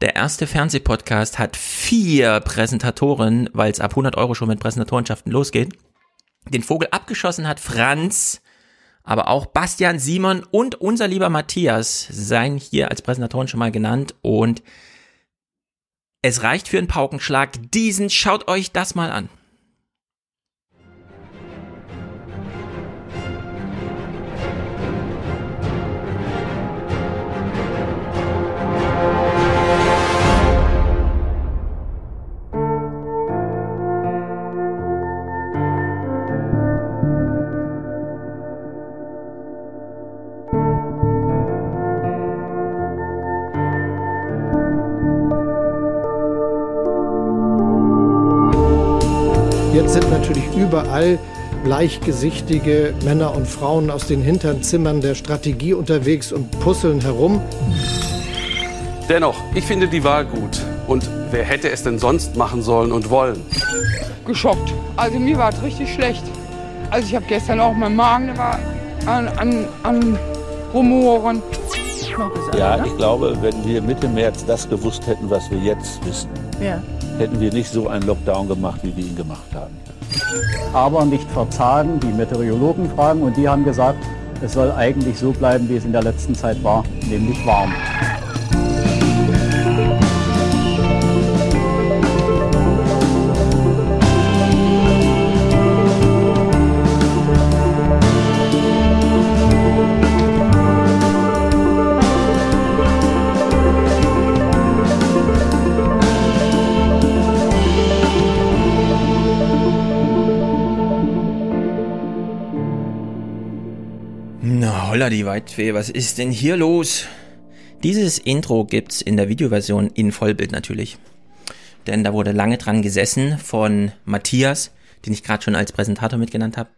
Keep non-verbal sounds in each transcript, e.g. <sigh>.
Der erste Fernsehpodcast hat vier Präsentatoren, weil es ab 100 Euro schon mit Präsentatorenschaften losgeht. Den Vogel abgeschossen hat Franz, aber auch Bastian, Simon und unser lieber Matthias seien hier als Präsentatoren schon mal genannt und es reicht für einen Paukenschlag. Diesen schaut euch das mal an. Überall bleichgesichtige Männer und Frauen aus den hinteren Zimmern der Strategie unterwegs und puzzeln herum. Dennoch, ich finde die Wahl gut. Und wer hätte es denn sonst machen sollen und wollen? geschockt. Also mir war es richtig schlecht. Also ich habe gestern auch mein Magen der war an, an, an Rumoren. Ja, ich glaube, wenn wir Mitte März das gewusst hätten, was wir jetzt wissen, Ja. hätten wir nicht so einen Lockdown gemacht, wie wir ihn gemacht haben. Aber nicht verzagen, die Meteorologen fragen und die haben gesagt, es soll eigentlich so bleiben, wie es in der letzten Zeit war, nämlich warm. Holla die Weitweh, was ist denn hier los? Dieses Intro gibt's in der Videoversion in Vollbild natürlich. Denn da wurde lange dran gesessen von Matthias, den ich gerade schon als Präsentator mitgenannt habe,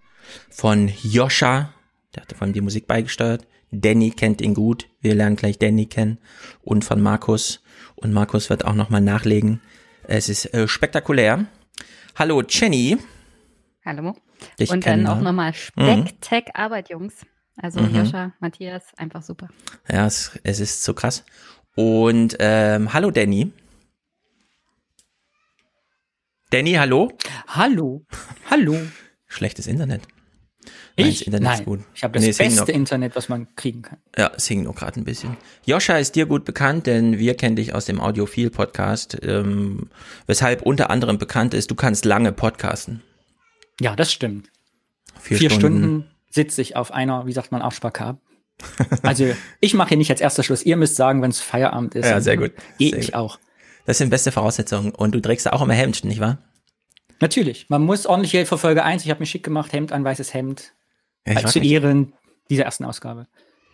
von Joscha, der hatte vor allem die Musik beigesteuert, Danny kennt ihn gut, wir lernen gleich Danny kennen, und von Markus. Und Markus wird auch nochmal nachlegen. Es ist äh, spektakulär. Hallo Jenny. Hallo. Dich Und dann auch nochmal Speck, Tech, Arbeit, Jungs. Also Mhm. Joscha, Matthias, einfach super. Ja, es, es ist so krass. Und ähm, hallo Danny. Danny, hallo? Hallo. Hallo. <laughs> Schlechtes Internet. Nein, das Ich? Internet Nein. ist gut. Ich habe das Nee, beste Internet, was man kriegen kann. Ja, es hing nur gerade ein bisschen. Joscha ist dir gut bekannt, denn wir kennen dich aus dem Audiophil Podcast, ähm, weshalb unter anderem bekannt ist, du kannst lange podcasten. Ja, das stimmt. Vier, Vier Stunden. Stunden, sitze ich auf einer, wie sagt man, Arschbacke Also ich mache hier nicht als erster Schluss. Ihr müsst sagen, wenn es Feierabend ist. Ja, sehr gut. Gehe ich gut. auch. Das sind beste Voraussetzungen. Und du trägst da auch immer Hemd, nicht wahr? Natürlich. Man muss ordentlich hier für Folge 1. Ich habe mich schick gemacht, Hemd an, weißes Hemd. Ja, ich weiß zu. Ehren dieser ersten Ausgabe.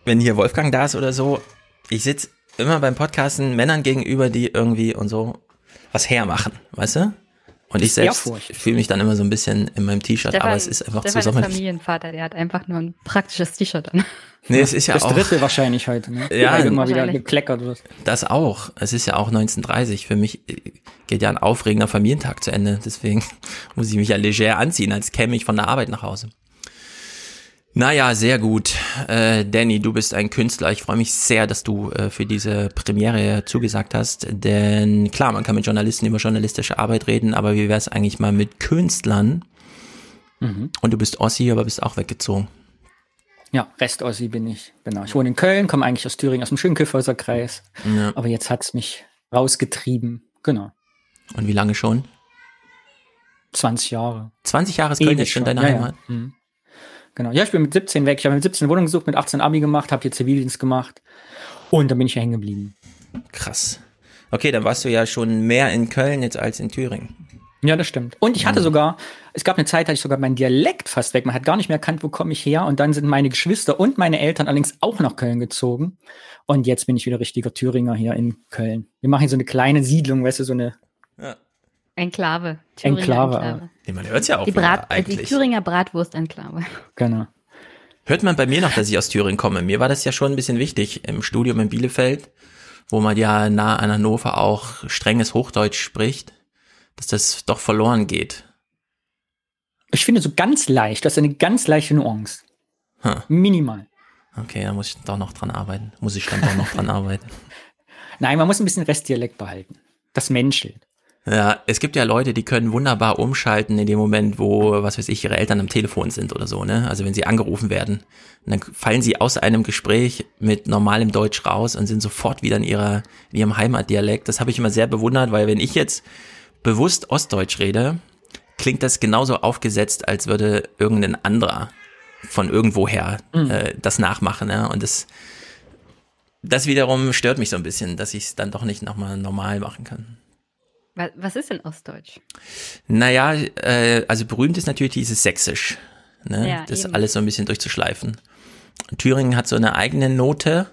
wenn hier Wolfgang da ist oder so, ich sitz immer beim Podcasten Männern gegenüber, die irgendwie und so was hermachen, weißt du? Und ich selbst fühle mich dann immer so ein bisschen in meinem T-Shirt, aber es ist einfach Stefan zu ist sommerlich. Familienvater, der hat einfach nur ein praktisches T-Shirt an. <laughs> Nee, es ist ja Das auch dritte wahrscheinlich heute. Ne? Ja, Weil immer wieder gekleckert wird. das auch. Es ist ja auch 1930. Für mich geht ja ein aufregender Familientag zu Ende. Deswegen <laughs> muss ich mich ja leger anziehen, als käme ich von der Arbeit nach Hause. Naja, sehr gut. Äh, Danny, du bist ein Künstler. Ich freue mich sehr, dass du äh, für diese Premiere zugesagt hast. Denn klar, man kann mit Journalisten über journalistische Arbeit reden, aber wie wäre es eigentlich mal mit Künstlern? Mhm. Und du bist Ossi, aber bist auch weggezogen. Ja, Rest-Ossi bin ich. Genau. Ich wohne in Köln, komme eigentlich aus Thüringen, aus dem schönen Kyffhäuser Kreis. Ja. Aber jetzt hat's mich rausgetrieben. Genau. Und wie lange schon? 20 Jahre. 20 Jahre ist Köln jetzt schon deine ja, Heimat. Ja. Mhm. Genau. Ja, ich bin mit 17 weg. Ich habe mit 17 eine Wohnung gesucht, mit 18 Abi gemacht, habe hier Zivildienst gemacht. Und dann bin ich hier hängen geblieben. Krass. Okay, dann warst du ja schon mehr in Köln jetzt als in Thüringen. Ja, das stimmt. Und ich hatte sogar, es gab eine Zeit, da hatte ich sogar meinen Dialekt fast weg. Man hat gar nicht mehr erkannt, wo komme ich her. Und dann sind meine Geschwister und meine Eltern allerdings auch nach Köln gezogen. Und jetzt bin ich wieder richtiger Thüringer hier in Köln. Wir machen hier so eine kleine Siedlung, weißt du, so eine Enklave. Thüringer Enklave. Nee, man hört ja auch Die, Brat, äh, die eigentlich. Thüringer Bratwurst-Enklave. Genau. Hört man bei mir noch, dass ich aus Thüringen komme. Mir war das ja schon ein bisschen wichtig im Studium in Bielefeld, wo man ja nah an Hannover auch strenges Hochdeutsch spricht, dass das doch verloren geht. Ich finde so ganz leicht, das ist eine ganz leichte Nuance. Hm. Minimal. Okay, da muss ich doch noch dran arbeiten. Muss ich dann doch noch dran <laughs> arbeiten. Nein, man muss ein bisschen Restdialekt behalten. Das menschelt. Ja, es gibt ja Leute, die können wunderbar umschalten in dem Moment, wo, was weiß ich, ihre Eltern am Telefon sind oder so, ne? Also wenn sie angerufen werden. Und dann fallen sie aus einem Gespräch mit normalem Deutsch raus und sind sofort wieder in ihrer, in ihrem Heimatdialekt. Das habe ich immer sehr bewundert, weil wenn ich jetzt bewusst Ostdeutsch rede, klingt das genauso aufgesetzt, als würde irgendein anderer von irgendwoher Mhm. äh, das nachmachen, ne? Und das, das wiederum stört mich so ein bisschen, dass ich es dann doch nicht nochmal normal machen kann. Wa- Was ist denn Ostdeutsch? Naja, äh, also berühmt ist natürlich dieses Sächsisch. Ne? Ja, das eben. alles so ein bisschen durchzuschleifen. Thüringen hat so eine eigene Note.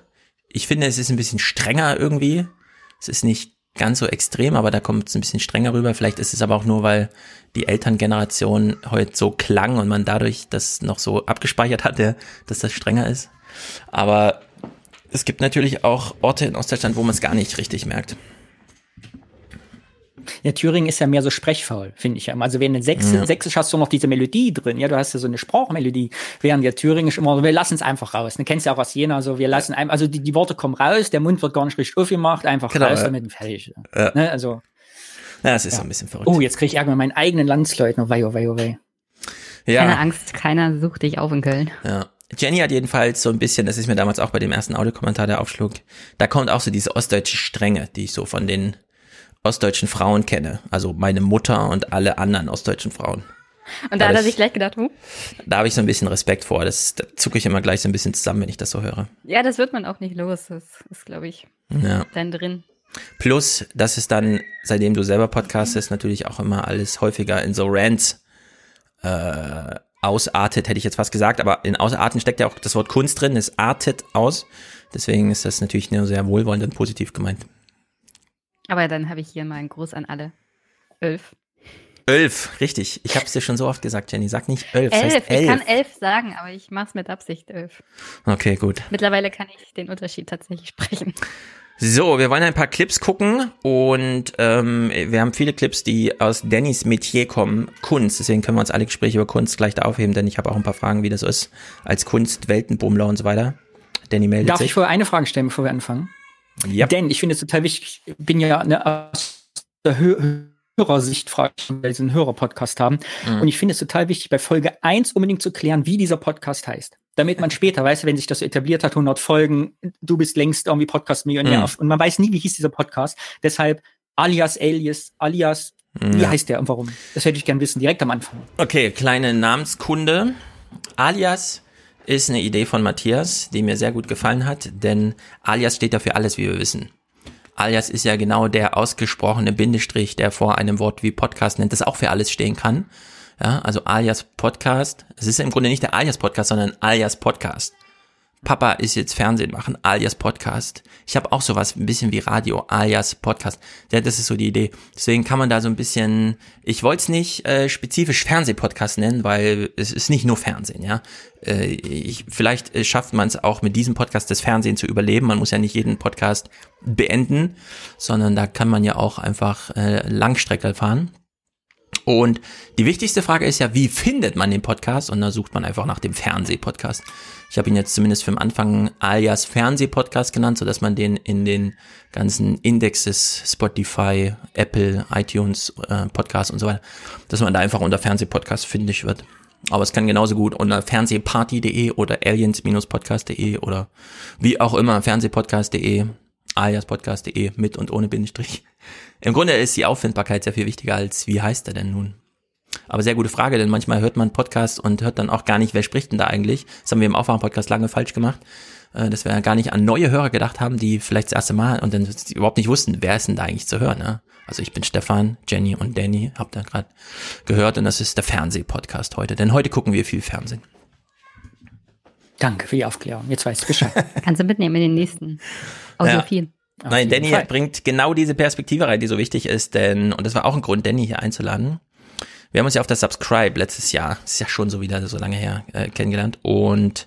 Ich finde, es ist ein bisschen strenger irgendwie. Es ist nicht ganz so extrem, aber da kommt es ein bisschen strenger rüber. Vielleicht ist es aber auch nur, weil die Elterngeneration heute so klang und man dadurch das noch so abgespeichert hatte, dass das strenger ist. Aber es gibt natürlich auch Orte in Ostdeutschland, wo man es gar nicht richtig merkt. Ja, Thüringen ist ja mehr so sprechfaul, finde ich ja. Also wenn in Sächs Ja. Sächsisch hast du noch diese Melodie drin, ja, du hast ja so eine Sprachmelodie, während ja Thüringisch immer, wir lassen es einfach raus. Du kennst ja auch aus Jena, so wir lassen einem, also die, die Worte kommen raus, der Mund wird gar nicht richtig aufgemacht, einfach Genau, raus ja. damit fertig. Ja. Ne, also, Ja, es ist so ein bisschen verrückt. oh, jetzt kriege ich Ärger mit meinen eigenen Landsleuten, oh wei, oh wei, oh wei. ja. Keine Angst, keiner sucht dich auf in Köln. Ja. Jenny hat jedenfalls so ein bisschen, das ist mir damals auch bei dem ersten Audiokommentar, der aufschlug, da kommt auch so diese ostdeutsche Strenge, die ich so von den ostdeutschen Frauen kenne. Also meine Mutter und alle anderen ostdeutschen Frauen. Und da hat er sich gleich gedacht, huh, Da habe ich so ein bisschen Respekt vor. Das da zucke ich immer gleich so ein bisschen zusammen, wenn ich das so höre. ja, das wird man auch nicht los. Das ist, glaube ich, Ja. dann drin. Plus, dass es dann, seitdem du selber podcastest, natürlich auch immer alles häufiger in so Rants äh, ausartet, hätte ich jetzt fast gesagt. Aber in Ausarten steckt ja auch das Wort Kunst drin, es artet aus. Deswegen ist das natürlich nur sehr wohlwollend und positiv gemeint. Aber dann habe ich hier mal einen Gruß an alle. Elf. Elf, richtig. Ich habe es dir schon so oft gesagt, Jenny. Sag nicht elf, Elf. heißt Ich kann elf. elf sagen, aber ich mache es mit Absicht elf. Okay, gut. Mittlerweile kann ich den Unterschied tatsächlich sprechen. So, wir wollen ein paar Clips gucken und ähm, wir haben viele Clips, die aus Dannys Metier kommen, Kunst. Deswegen können wir uns alle Gespräche über Kunst gleich da aufheben, denn ich habe auch ein paar Fragen, wie das ist als Kunst, Weltenbummler und so weiter. Danny meldet Darf ich sich. vorher eine Frage stellen, bevor wir anfangen? Ja. Denn ich finde es total wichtig, ich bin ja ne, aus der Hö Hörersicht, frage ich, weil sie einen Hörerpodcast haben. Mhm. Und ich finde es total wichtig, bei Folge 1 unbedingt zu klären, wie dieser Podcast heißt. Damit man <laughs> später weiß, wenn sich das so etabliert hat, 100 Folgen, du bist längst irgendwie Podcast-Millionär. Mhm. Und man weiß nie, wie hieß dieser Podcast. Deshalb alias, alias, alias, wie Ja. heißt der und warum? Das hätte ich gern wissen, direkt am Anfang. Okay, kleine Namenskunde. Alias ist eine Idee von Matthias, die mir sehr gut gefallen hat, denn Alias steht ja für alles, wie wir wissen. Alias ist ja genau der ausgesprochene Bindestrich, der vor einem Wort wie Podcast nennt, das auch für alles stehen kann. Ja, also Alias Podcast. Es ist im Grunde nicht der Alias Podcast, sondern Alias Podcast. Papa ist jetzt Fernsehen machen, alias Podcast. Ich habe auch sowas ein bisschen wie Radio, alias Podcast. Ja, das ist so die Idee. Deswegen kann man da so ein bisschen, ich wollte es nicht äh, spezifisch Fernsehpodcast nennen, weil es ist nicht nur Fernsehen, ja. Äh, ich, vielleicht äh, schafft man es auch mit diesem Podcast das Fernsehen zu überleben. Man muss ja nicht jeden Podcast beenden, sondern da kann man ja auch einfach äh, Langstrecke fahren. Und die wichtigste Frage ist ja, wie findet man den Podcast? Und da sucht man einfach nach dem Fernsehpodcast. Ich habe ihn jetzt zumindest für den Anfang alias Fernsehpodcast genannt, sodass man den in den ganzen Indexes, Spotify, Apple, iTunes, äh, Podcast und so weiter, dass man da einfach unter Fernsehpodcast findig wird. Aber es kann genauso gut unter fernsehparty.de oder aliens-podcast.de oder wie auch immer fernsehpodcast.de, aliaspodcast.de mit und ohne Bindestrich. Im Grunde ist die Auffindbarkeit sehr viel wichtiger als wie heißt er denn nun? Aber sehr gute Frage, denn manchmal hört man Podcast und hört dann auch gar nicht, wer spricht denn da eigentlich. Das haben wir im Aufwachen-Podcast lange falsch gemacht, äh, dass wir ja gar nicht an neue Hörer gedacht haben, die vielleicht das erste Mal und dann überhaupt nicht wussten, wer ist denn da eigentlich zu hören. Ne? Also ich bin Stefan, Jenny und Danny, habt ihr gerade gehört und das ist der Fernseh-Podcast heute, denn heute gucken wir viel Fernsehen. Danke für die Aufklärung. Jetzt weiß ich Bescheid. <laughs> Kannst du mitnehmen in den nächsten Audiophil. Auf Nein, Danny Fall. bringt genau diese Perspektive rein, die so wichtig ist, denn, und das war auch ein Grund, Danny hier einzuladen. Wir haben uns ja auf der Subscribe letztes Jahr, ist ja schon so wieder so lange her, äh, kennengelernt und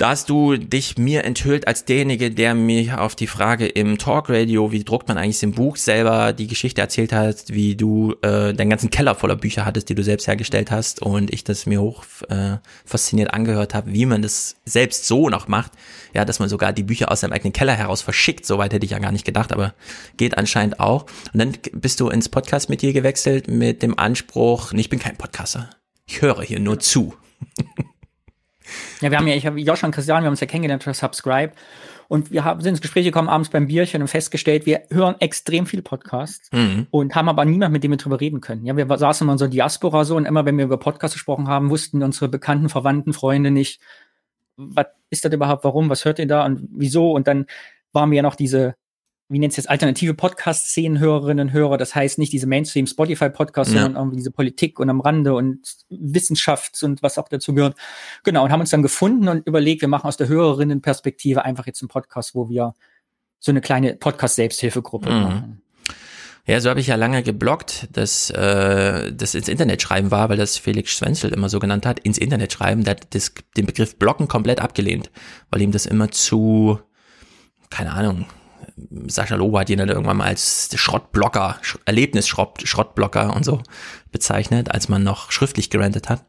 Da hast du dich mir enthüllt als derjenige, der mir auf die Frage im Talkradio, wie druckt man eigentlich im Buch selber, die Geschichte erzählt hast, wie du äh, deinen ganzen Keller voller Bücher hattest, die du selbst hergestellt hast und ich das mir hoch äh, fasziniert angehört habe, wie man das selbst so noch macht. Ja, dass man sogar die Bücher aus seinem eigenen Keller heraus verschickt. Soweit hätte ich ja gar nicht gedacht, aber geht anscheinend auch. Und dann bist du ins Podcast mit dir gewechselt mit dem Anspruch, ich bin kein Podcaster. Ich höre hier nur zu. Ja, wir haben ja, ich habe Josh und Christian, wir haben uns ja kennengelernt für Subscribe. Und wir haben, sind ins Gespräch gekommen abends beim Bierchen und festgestellt, wir hören extrem viel Podcasts Mhm. und haben aber niemand, mit dem wir drüber reden können. Ja, wir saßen in unserer Diaspora so und immer, wenn wir über Podcasts gesprochen haben, wussten unsere bekannten, Verwandten, Freunde nicht, was ist das überhaupt, warum, was hört ihr da und wieso? Und dann waren wir ja noch diese, wie nennt es jetzt, alternative Podcast-Szenen-Hörerinnen und Hörer. Das heißt nicht diese Mainstream-Spotify-Podcasts, Ja. sondern irgendwie diese Politik und am Rande und Wissenschafts- und was auch dazu gehört. Genau, und haben uns dann gefunden und überlegt, wir machen aus der Hörerinnenperspektive einfach jetzt einen Podcast, wo wir so eine kleine Podcast-Selbsthilfegruppe Mhm. machen. Ja, so habe ich ja lange geblockt, dass äh, das ins Internet schreiben war, weil das Felix Schwenzel immer so genannt hat, ins Internet schreiben. Der hat das, den Begriff Blocken komplett abgelehnt, weil ihm das immer zu, keine Ahnung, Sascha Lobo hat ihn dann irgendwann mal als Schrottblocker, Sch Erlebnisschrott, Schrottblocker und so bezeichnet, als man noch schriftlich gerantet hat.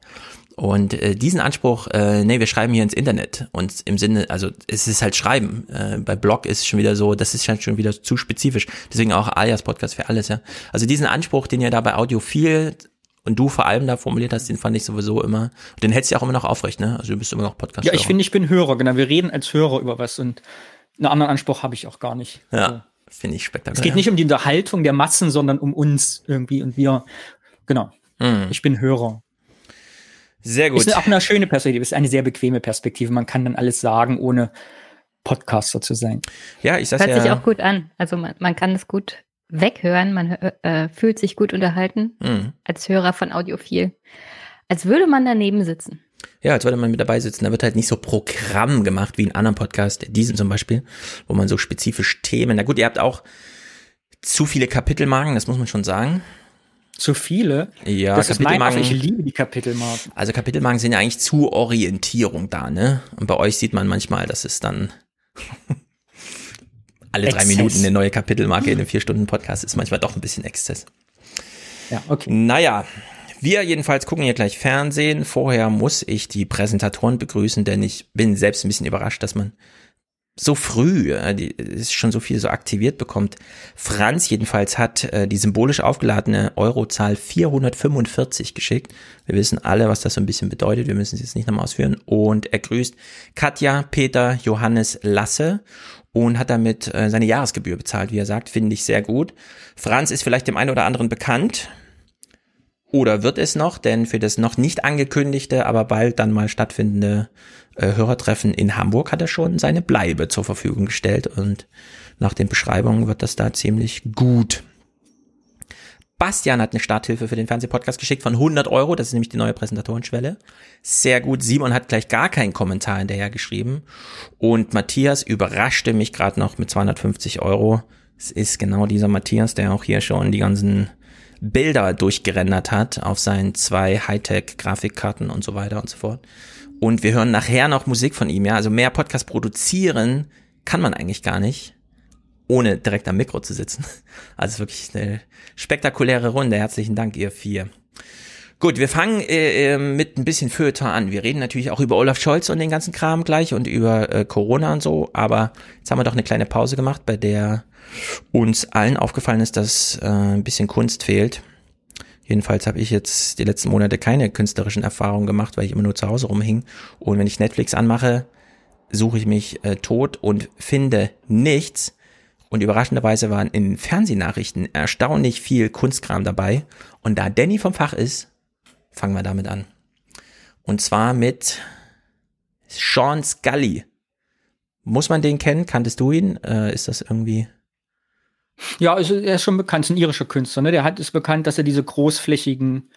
Und äh, diesen Anspruch, äh, nee, wir schreiben hier ins Internet und im Sinne, also es ist halt Schreiben. Äh, bei Blog ist es schon wieder so, das ist halt schon wieder zu spezifisch. Deswegen auch alias Podcast für alles, ja. Also diesen Anspruch, den ihr da bei Audiophil und du vor allem da formuliert hast, den fand ich sowieso immer, den hältst du auch immer noch aufrecht, ne? Also du bist immer noch Podcast. Ja, ich finde, ich bin Hörer, genau. Wir reden als Hörer über was und einen anderen Anspruch habe ich auch gar nicht. Also, Ja, finde ich spektakulär. es geht nicht um die Unterhaltung der Massen, sondern um uns irgendwie und wir, genau. Mhm. Ich bin Hörer. Sehr gut. Ist auch eine schöne Perspektive, ist eine sehr bequeme Perspektive. Man kann dann alles sagen, ohne Podcaster zu sein. Ja, ich sag's Hört ja. sich auch gut an. Also man, man kann es gut weghören, man äh, fühlt sich gut unterhalten Mhm. als Hörer von Audiophil. Als würde man daneben sitzen. Ja, als würde man mit dabei sitzen. Da wird halt nicht so Programm gemacht wie in anderen Podcasts, diesen zum Beispiel, wo man so spezifisch Themen, na gut, ihr habt auch zu viele Kapitelmarken, das muss man schon sagen. Zu viele. Ja, das ist mein. Kapitelmarken, Ich liebe die Kapitelmarken. also Kapitelmarken sind ja eigentlich zur Orientierung da, ne? Und bei euch sieht man manchmal, dass es dann <laughs> alle drei Exzess. Minuten eine neue Kapitelmarke in einem vier Stunden Podcast ist manchmal doch ein bisschen Exzess. Ja, okay. Naja, wir jedenfalls gucken hier gleich Fernsehen. Vorher muss ich die Präsentatoren begrüßen, denn ich bin selbst ein bisschen überrascht, dass man so früh äh, die, ist schon so viel so aktiviert bekommt. Franz jedenfalls hat äh, die symbolisch aufgeladene Eurozahl 445 geschickt. Wir wissen alle, was das so ein bisschen bedeutet. Wir müssen es jetzt nicht nochmal ausführen. Und er grüßt Katja, Peter, Johannes, Lasse und hat damit äh, seine Jahresgebühr bezahlt, wie er sagt. Finde ich sehr gut. Franz ist vielleicht dem einen oder anderen bekannt. Oder wird es noch, denn für das noch nicht angekündigte, aber bald dann mal stattfindende äh, Hörertreffen in Hamburg hat er schon seine Bleibe zur Verfügung gestellt und nach den Beschreibungen wird das da ziemlich gut. Bastian hat eine Starthilfe für den Fernsehpodcast geschickt von 100 Euro, das ist nämlich die neue Präsentatorenschwelle. Sehr gut. Simon hat gleich gar keinen Kommentar hinterher geschrieben und Matthias überraschte mich gerade noch mit 250 Euro. Es ist genau dieser Matthias, der auch hier schon die ganzen Bilder durchgerendert hat auf seinen zwei Hightech-Grafikkarten und so weiter und so fort. Und wir hören nachher noch Musik von ihm, ja. Also mehr Podcast produzieren kann man eigentlich gar nicht, ohne direkt am Mikro zu sitzen. <laughs> Also wirklich eine spektakuläre Runde. Herzlichen Dank, ihr vier. Gut, wir fangen äh, äh, mit ein bisschen Feuilleton an. Wir reden natürlich auch über Olaf Scholz und den ganzen Kram gleich und über äh, Corona und so, aber jetzt haben wir doch eine kleine Pause gemacht, bei der uns allen aufgefallen ist, dass äh, ein bisschen Kunst fehlt. Jedenfalls habe ich jetzt die letzten Monate keine künstlerischen Erfahrungen gemacht, weil ich immer nur zu Hause rumhing. Und wenn ich Netflix anmache, suche ich mich äh, tot und finde nichts. Und überraschenderweise waren in Fernsehnachrichten erstaunlich viel Kunstkram dabei. Und da Danny vom Fach ist, fangen wir damit an. Und zwar mit Sean Scully. Muss man den kennen? Kanntest du ihn? Äh, ist das irgendwie? Ja, also er ist schon bekannt, ist ein irischer Künstler, ne? Der hat ist bekannt, dass er diese großflächigen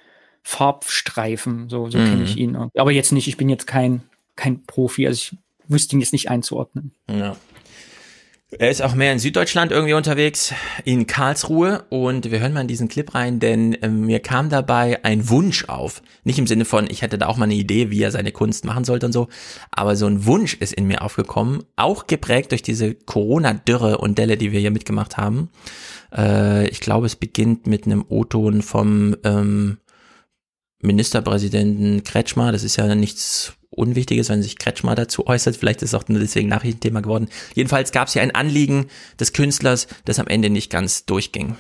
Farbstreifen, so, so Mhm. kenne ich ihn. Aber jetzt nicht, ich bin jetzt kein, kein Profi, also ich wüsste ihn jetzt nicht einzuordnen. Ja. Er ist auch mehr in Süddeutschland irgendwie unterwegs, in Karlsruhe. Und wir hören mal in diesen Clip rein, denn äh, mir kam dabei ein Wunsch auf. Nicht im Sinne von, ich hätte da auch mal eine Idee, wie er seine Kunst machen sollte und so. Aber so ein Wunsch ist in mir aufgekommen, auch geprägt durch diese Corona-Dürre und Delle, die wir hier mitgemacht haben. Äh, ich glaube, es beginnt mit einem O-Ton vom ähm, Ministerpräsidenten Kretschmer. Das ist ja nichts Unwichtiges, wenn sich Kretschmer dazu äußert. Vielleicht ist es auch nur deswegen Nachrichtenthema geworden. Jedenfalls gab es hier ein Anliegen des Künstlers, das am Ende nicht ganz durchging.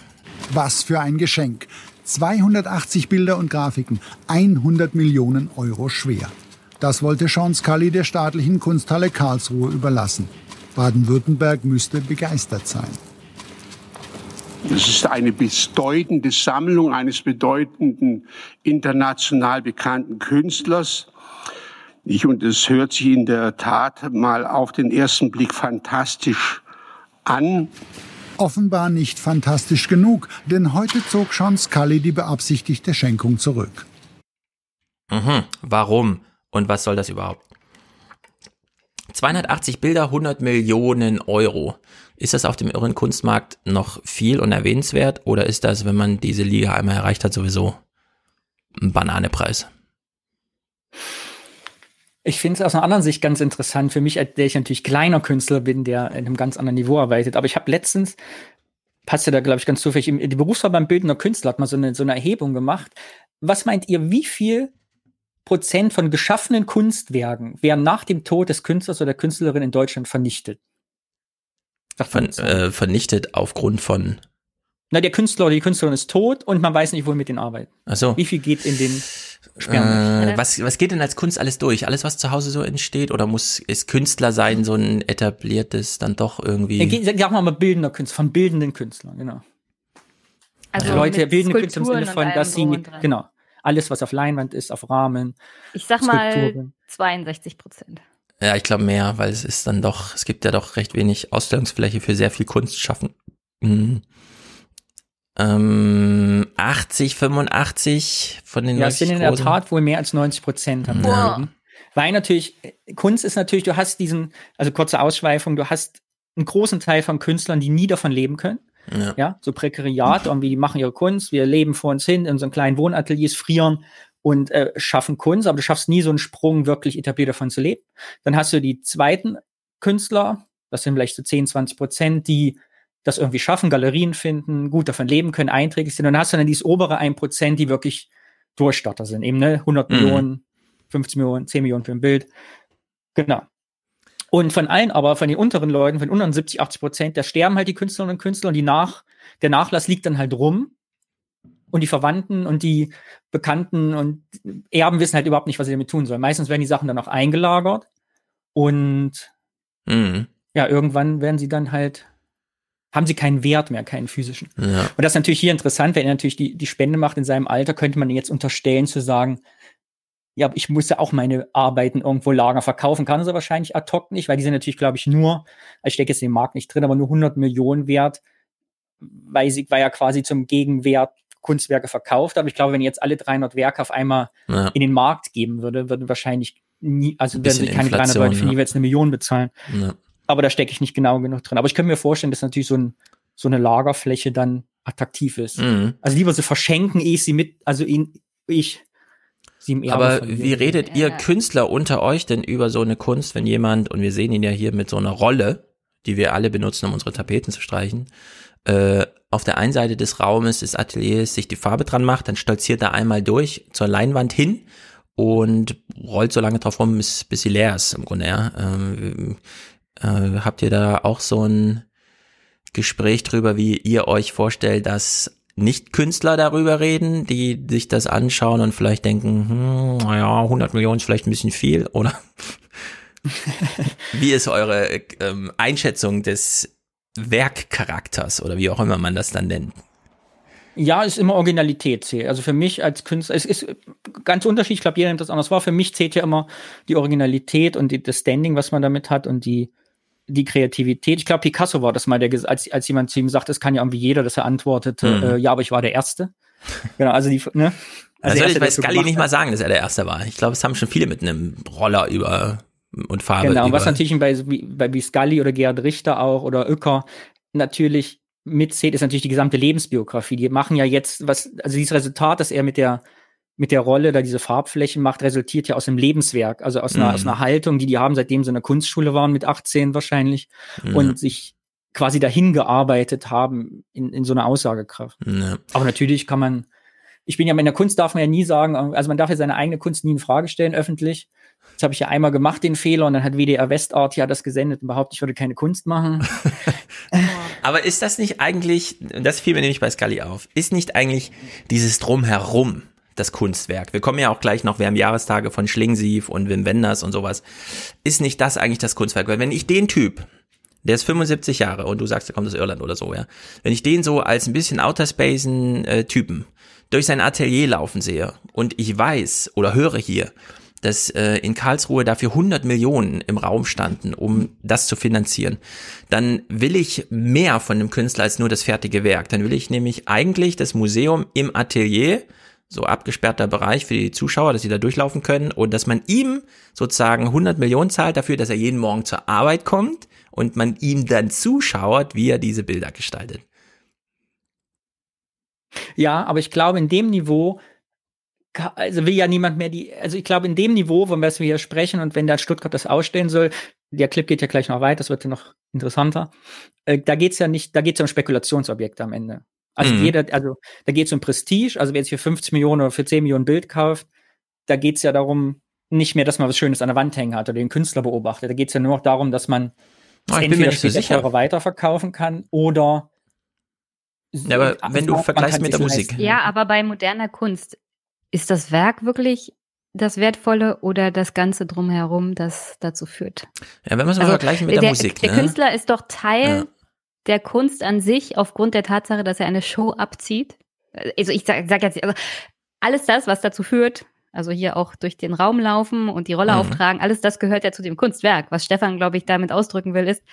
Was für ein Geschenk. 280 Bilder und Grafiken, 100 Millionen Euro schwer. Das wollte Sean Scully der staatlichen Kunsthalle Karlsruhe überlassen. Baden-Württemberg müsste begeistert sein. Es ist eine bedeutende Sammlung eines bedeutenden international bekannten Künstlers. Ich, und es hört sich in der Tat mal auf den ersten Blick fantastisch an. Offenbar nicht fantastisch genug, denn heute zog Sean Scully die beabsichtigte Schenkung zurück. Mhm. Warum? Und was soll das überhaupt? 280 Bilder, 100 Millionen Euro. Ist das auf dem irren Kunstmarkt noch viel und erwähnenswert oder ist das, wenn man diese Liga einmal erreicht hat, sowieso ein Bananepreis? Ich finde es aus einer anderen Sicht ganz interessant für mich, der ich natürlich kleiner Künstler bin, der in einem ganz anderen Niveau arbeitet. Aber ich habe letztens, passt ja da, glaube ich, ganz zufällig, die Berufsverband Bildender Künstler hat mal so eine, so eine Erhebung gemacht. Was meint ihr, wie viel Prozent von geschaffenen Kunstwerken werden nach dem Tod des Künstlers oder der Künstlerin in Deutschland vernichtet? Von, äh, vernichtet aufgrund von na, der Künstler oder die Künstlerin ist tot und man weiß nicht, wohin mit den arbeiten. Ach so. Wie viel geht in den Sperren? Äh, was, was geht denn als Kunst alles durch? Alles, was zu Hause so entsteht? Oder muss ist Künstler sein so ein etabliertes dann doch irgendwie? Ja, geht, sag mal bildender Künstler, von bildenden Künstlern, genau. Also, also Leute, bildende Künstler im Sinne von, dass sie, genau, alles, was auf Leinwand ist, auf Rahmen. Ich sag mal 62 Prozent. Ja, ich glaube mehr, weil es ist dann doch, es gibt ja doch recht wenig Ausstellungsfläche für sehr viel Kunst schaffen. Mhm. Ähm, 80, 85 von den Ja, es sind in der Tat wohl mehr als 90 Prozent. Ja. Weil natürlich, Kunst ist natürlich, du hast diesen, also kurze Ausschweifung, du hast einen großen Teil von Künstlern, die nie davon leben können. Ja, ja so Prekariat, <laughs> irgendwie, die machen ihre Kunst, wir leben vor uns hin in so einem kleinen Wohnateliers, frieren und äh, schaffen Kunst, aber du schaffst nie so einen Sprung, wirklich etabliert davon zu leben. Dann hast du die zweiten Künstler, das sind vielleicht so 10, 20 Prozent, die das irgendwie schaffen, Galerien finden, gut davon leben können, einträglich sind. Und dann hast du dann dieses obere 1%, die wirklich Durchstarter sind. Eben, ne? 100 mhm. Millionen, 50 Millionen, 10 Millionen für ein Bild. Genau. Und von allen aber, von den unteren Leuten, von unteren 70, 80 Prozent, da sterben halt die Künstlerinnen und Künstler und die Nach, der Nachlass liegt dann halt rum. Und die Verwandten und die Bekannten und Erben wissen halt überhaupt nicht, was sie damit tun sollen. Meistens werden die Sachen dann auch eingelagert und mhm. ja, irgendwann werden sie dann halt haben sie keinen Wert mehr, keinen physischen. Ja. Und das ist natürlich hier interessant, wenn er natürlich die, die Spende macht in seinem Alter, könnte man jetzt unterstellen zu sagen, ja, ich muss ja auch meine Arbeiten irgendwo Lager verkaufen, kann er wahrscheinlich ad hoc nicht, weil die sind natürlich, glaube ich, nur, ich stecke jetzt den Markt nicht drin, aber nur 100 Millionen wert, weil sie, weil er quasi zum Gegenwert Kunstwerke verkauft. Aber ich glaube, wenn jetzt alle 300 Werke auf einmal ja. in den Markt geben würde, würden wahrscheinlich nie, also würden sich keine 300 Leute für ja. jeweils eine Million bezahlen. Ja aber da stecke ich nicht genau genug drin. Aber ich könnte mir vorstellen, dass natürlich so, ein, so eine Lagerfläche dann attraktiv ist. Mhm. Also lieber sie verschenken, ehe ich sie mit, also ihn, ich Aber wie redet ja. ihr Künstler unter euch denn über so eine Kunst, wenn jemand, und wir sehen ihn ja hier mit so einer Rolle, die wir alle benutzen, um unsere Tapeten zu streichen, äh, auf der einen Seite des Raumes des Ateliers sich die Farbe dran macht, dann stolziert er einmal durch zur Leinwand hin und rollt so lange drauf rum, bis, bis sie leer ist im Grunde. Ja. Ähm, äh, habt ihr da auch so ein Gespräch drüber, wie ihr euch vorstellt, dass nicht-Künstler darüber reden, die sich das anschauen und vielleicht denken, hm, naja, 100 Millionen ist vielleicht ein bisschen viel, oder? <laughs> wie ist eure ähm, Einschätzung des Werkcharakters oder wie auch immer man das dann nennt? Ja, ist immer Originalität zählt. Also für mich als Künstler, es ist ganz unterschiedlich, ich glaube, jeder nimmt das anders wahr. Für mich zählt ja immer die Originalität und die, das Standing, was man damit hat und die, die Kreativität. Ich glaube, Picasso war das mal, der, als, als jemand zu ihm sagt, das kann ja irgendwie jeder, dass er antwortete, mhm. äh, ja, aber ich war der Erste. genau, also die, ne? Also das soll ich bei Scully nicht mal sagen, dass er der Erste war. Ich glaube, es haben schon viele mit einem Roller über und Farbe. Genau, und was natürlich bei, bei wie Scully oder Gerhard Richter auch oder Uecker natürlich mitzählt, ist natürlich die gesamte Lebensbiografie. Die machen ja jetzt, was, also dieses Resultat, dass er mit der mit der Rolle da diese Farbflächen macht, resultiert ja aus dem Lebenswerk, also aus einer, Mhm. aus einer Haltung, die die haben, seitdem sie in der Kunstschule waren, mit 18 wahrscheinlich, Mhm. und sich quasi dahin gearbeitet haben in, in so einer Aussagekraft. Ja. Aber natürlich kann man, ich bin ja in der Kunst darf man ja nie sagen, also man darf ja seine eigene Kunst nie in Frage stellen öffentlich. Das habe ich ja einmal gemacht, den Fehler, und dann hat WDR Westart ja das gesendet und behauptet, ich würde keine Kunst machen. <laughs> Aber ist das nicht eigentlich, das fiel mir nämlich bei Scully auf, ist nicht eigentlich dieses Drumherum das Kunstwerk? Wir kommen ja auch gleich noch, wir haben Jahrestage von Schlingensief und Wim Wenders und sowas. Ist nicht das eigentlich das Kunstwerk? Weil wenn ich den Typ, der ist 75 Jahre und du sagst, er kommt aus Irland oder so, ja. Wenn ich den so als ein bisschen Outer Spacen äh, Typen durch sein Atelier laufen sehe und ich weiß oder höre hier, dass äh, in Karlsruhe dafür 100 Millionen im Raum standen, um das zu finanzieren, dann will ich mehr von dem Künstler als nur das fertige Werk. Dann will ich nämlich eigentlich das Museum im Atelier, so abgesperrter Bereich für die Zuschauer, dass sie da durchlaufen können und dass man ihm sozusagen 100 Millionen zahlt dafür, dass er jeden Morgen zur Arbeit kommt und man ihm dann zuschaut, wie er diese Bilder gestaltet. Ja, aber ich glaube, in dem Niveau, also will ja niemand mehr die, also ich glaube, in dem Niveau, von was wir hier sprechen und wenn da Stuttgart das ausstellen soll, der Clip geht ja gleich noch weiter, das wird ja noch interessanter, äh, da geht's ja nicht, da geht's ja um Spekulationsobjekte am Ende. Also Mhm. jeder, also da geht's um Prestige, also wer jetzt für 50 Millionen oder für 10 Millionen Bild kauft, da geht's ja darum, nicht mehr, dass man was Schönes an der Wand hängen hat oder den Künstler beobachtet. Da geht's ja nur noch darum, dass man mir entweder später sicher. weiterverkaufen kann oder Ja, aber wenn du vergleichst mit der Musik. leisten. Ja, aber bei moderner Kunst ist das Werk wirklich das Wertvolle oder das Ganze drumherum, das dazu führt? Ja, wenn wir es mal Also, vergleichen mit der, der, Musik. der ne? Künstler ist doch Teil Ja. der Kunst an sich aufgrund der Tatsache, dass er eine Show abzieht. Also ich sag, sag jetzt, also alles das, was dazu führt, also hier auch durch den Raum laufen und die Rolle Mhm. auftragen, alles das gehört ja zu dem Kunstwerk. Was Stefan, glaube ich, damit ausdrücken will, ist,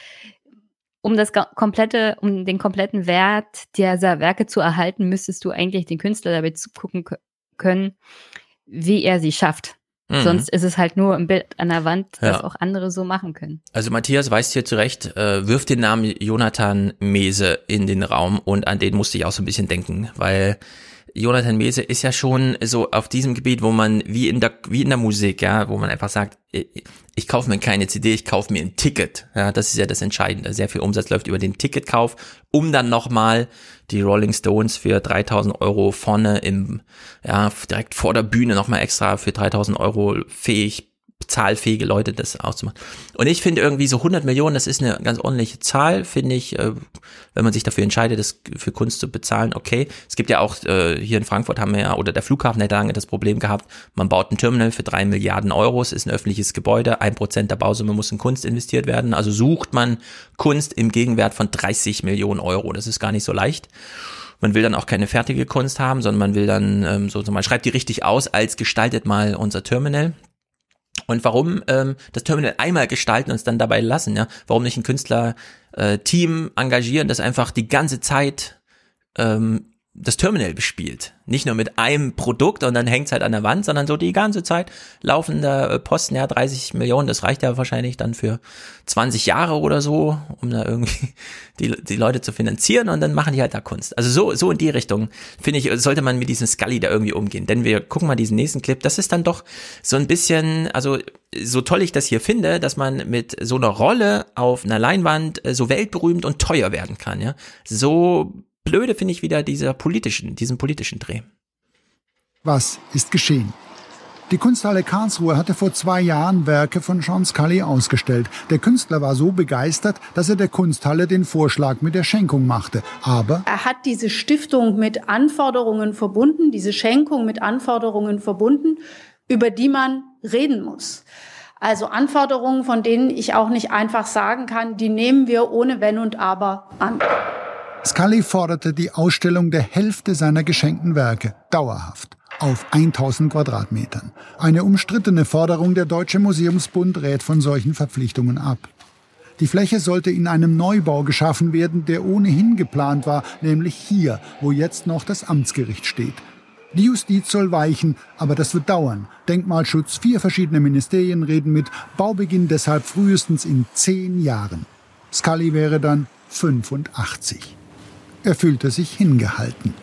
um das komplette, um den kompletten Wert dieser Werke zu erhalten, müsstest du eigentlich den Künstler dabei zugucken können, wie er sie schafft. Mhm. Sonst ist es halt nur ein Bild an der Wand, das Ja. auch andere so machen können. Also Matthias weist hier zurecht, äh, wirft den Namen Jonathan Mese in den Raum und an den musste ich auch so ein bisschen denken, weil Jonathan Mese ist ja schon so auf diesem Gebiet, wo man wie in der wie in der Musik, ja, wo man einfach sagt, ich, ich kaufe mir keine CD, ich kaufe mir ein Ticket. Ja, das ist ja das Entscheidende. Sehr viel Umsatz läuft über den Ticketkauf, um dann nochmal die Rolling Stones für 3000 Euro vorne im, ja, direkt vor der Bühne nochmal extra für 3000 Euro fähig zahlfähige Leute das auszumachen. Und ich finde irgendwie so 100 Millionen, das ist eine ganz ordentliche Zahl, finde ich, äh, wenn man sich dafür entscheidet, das für Kunst zu bezahlen, okay. Es gibt ja auch, äh, hier in Frankfurt haben wir ja, oder der Flughafen hat lange das Problem gehabt, man baut ein Terminal für drei Milliarden Euro, es ist ein öffentliches Gebäude, ein Prozent der Bausumme muss in Kunst investiert werden, also sucht man Kunst im Gegenwert von 30 Millionen Euro, das ist gar nicht so leicht. Man will dann auch keine fertige Kunst haben, sondern man will dann ähm, so, man schreibt die richtig aus, als gestaltet mal unser Terminal. Und warum ähm, das Terminal einmal gestalten und es dann dabei lassen, ja? Warum nicht ein Künstler-Team engagieren, das einfach die ganze Zeit ähm, das Terminal bespielt. Nicht nur mit einem Produkt und dann hängt's halt an der Wand, sondern so die ganze Zeit laufen da äh, Posten, ja, 30 Millionen, das reicht ja wahrscheinlich dann für 20 Jahre oder so, um da irgendwie <laughs> die, die Leute zu finanzieren und dann machen die halt da Kunst. Also so, so in die Richtung, finde ich, sollte man mit diesem Scully da irgendwie umgehen. Denn wir gucken mal diesen nächsten Clip, das ist dann doch so ein bisschen, also so toll ich das hier finde, dass man mit so einer Rolle auf einer Leinwand äh, so weltberühmt und teuer werden kann, ja. So blöde finde ich wieder dieser politischen, diesen politischen Dreh. Was ist geschehen? Die Kunsthalle Karlsruhe hatte vor zwei Jahren Werke von Sean Scully ausgestellt. Der Künstler war so begeistert, dass er der Kunsthalle den Vorschlag mit der Schenkung machte. Aber Er hat diese Stiftung mit Anforderungen verbunden, diese Schenkung mit Anforderungen verbunden, über die man reden muss. Also Anforderungen, von denen ich auch nicht einfach sagen kann, die nehmen wir ohne Wenn und Aber an. Scully forderte die Ausstellung der Hälfte seiner geschenkten Werke dauerhaft auf 1000 Quadratmetern. Eine umstrittene Forderung, der Deutsche Museumsbund rät von solchen Verpflichtungen ab. Die Fläche sollte in einem Neubau geschaffen werden, der ohnehin geplant war, nämlich hier, wo jetzt noch das Amtsgericht steht. Die Justiz soll weichen, aber das wird dauern. Denkmalschutz, vier verschiedene Ministerien reden mit, Baubeginn deshalb frühestens in zehn Jahren. Scully wäre dann 85. Er fühlte sich hingehalten.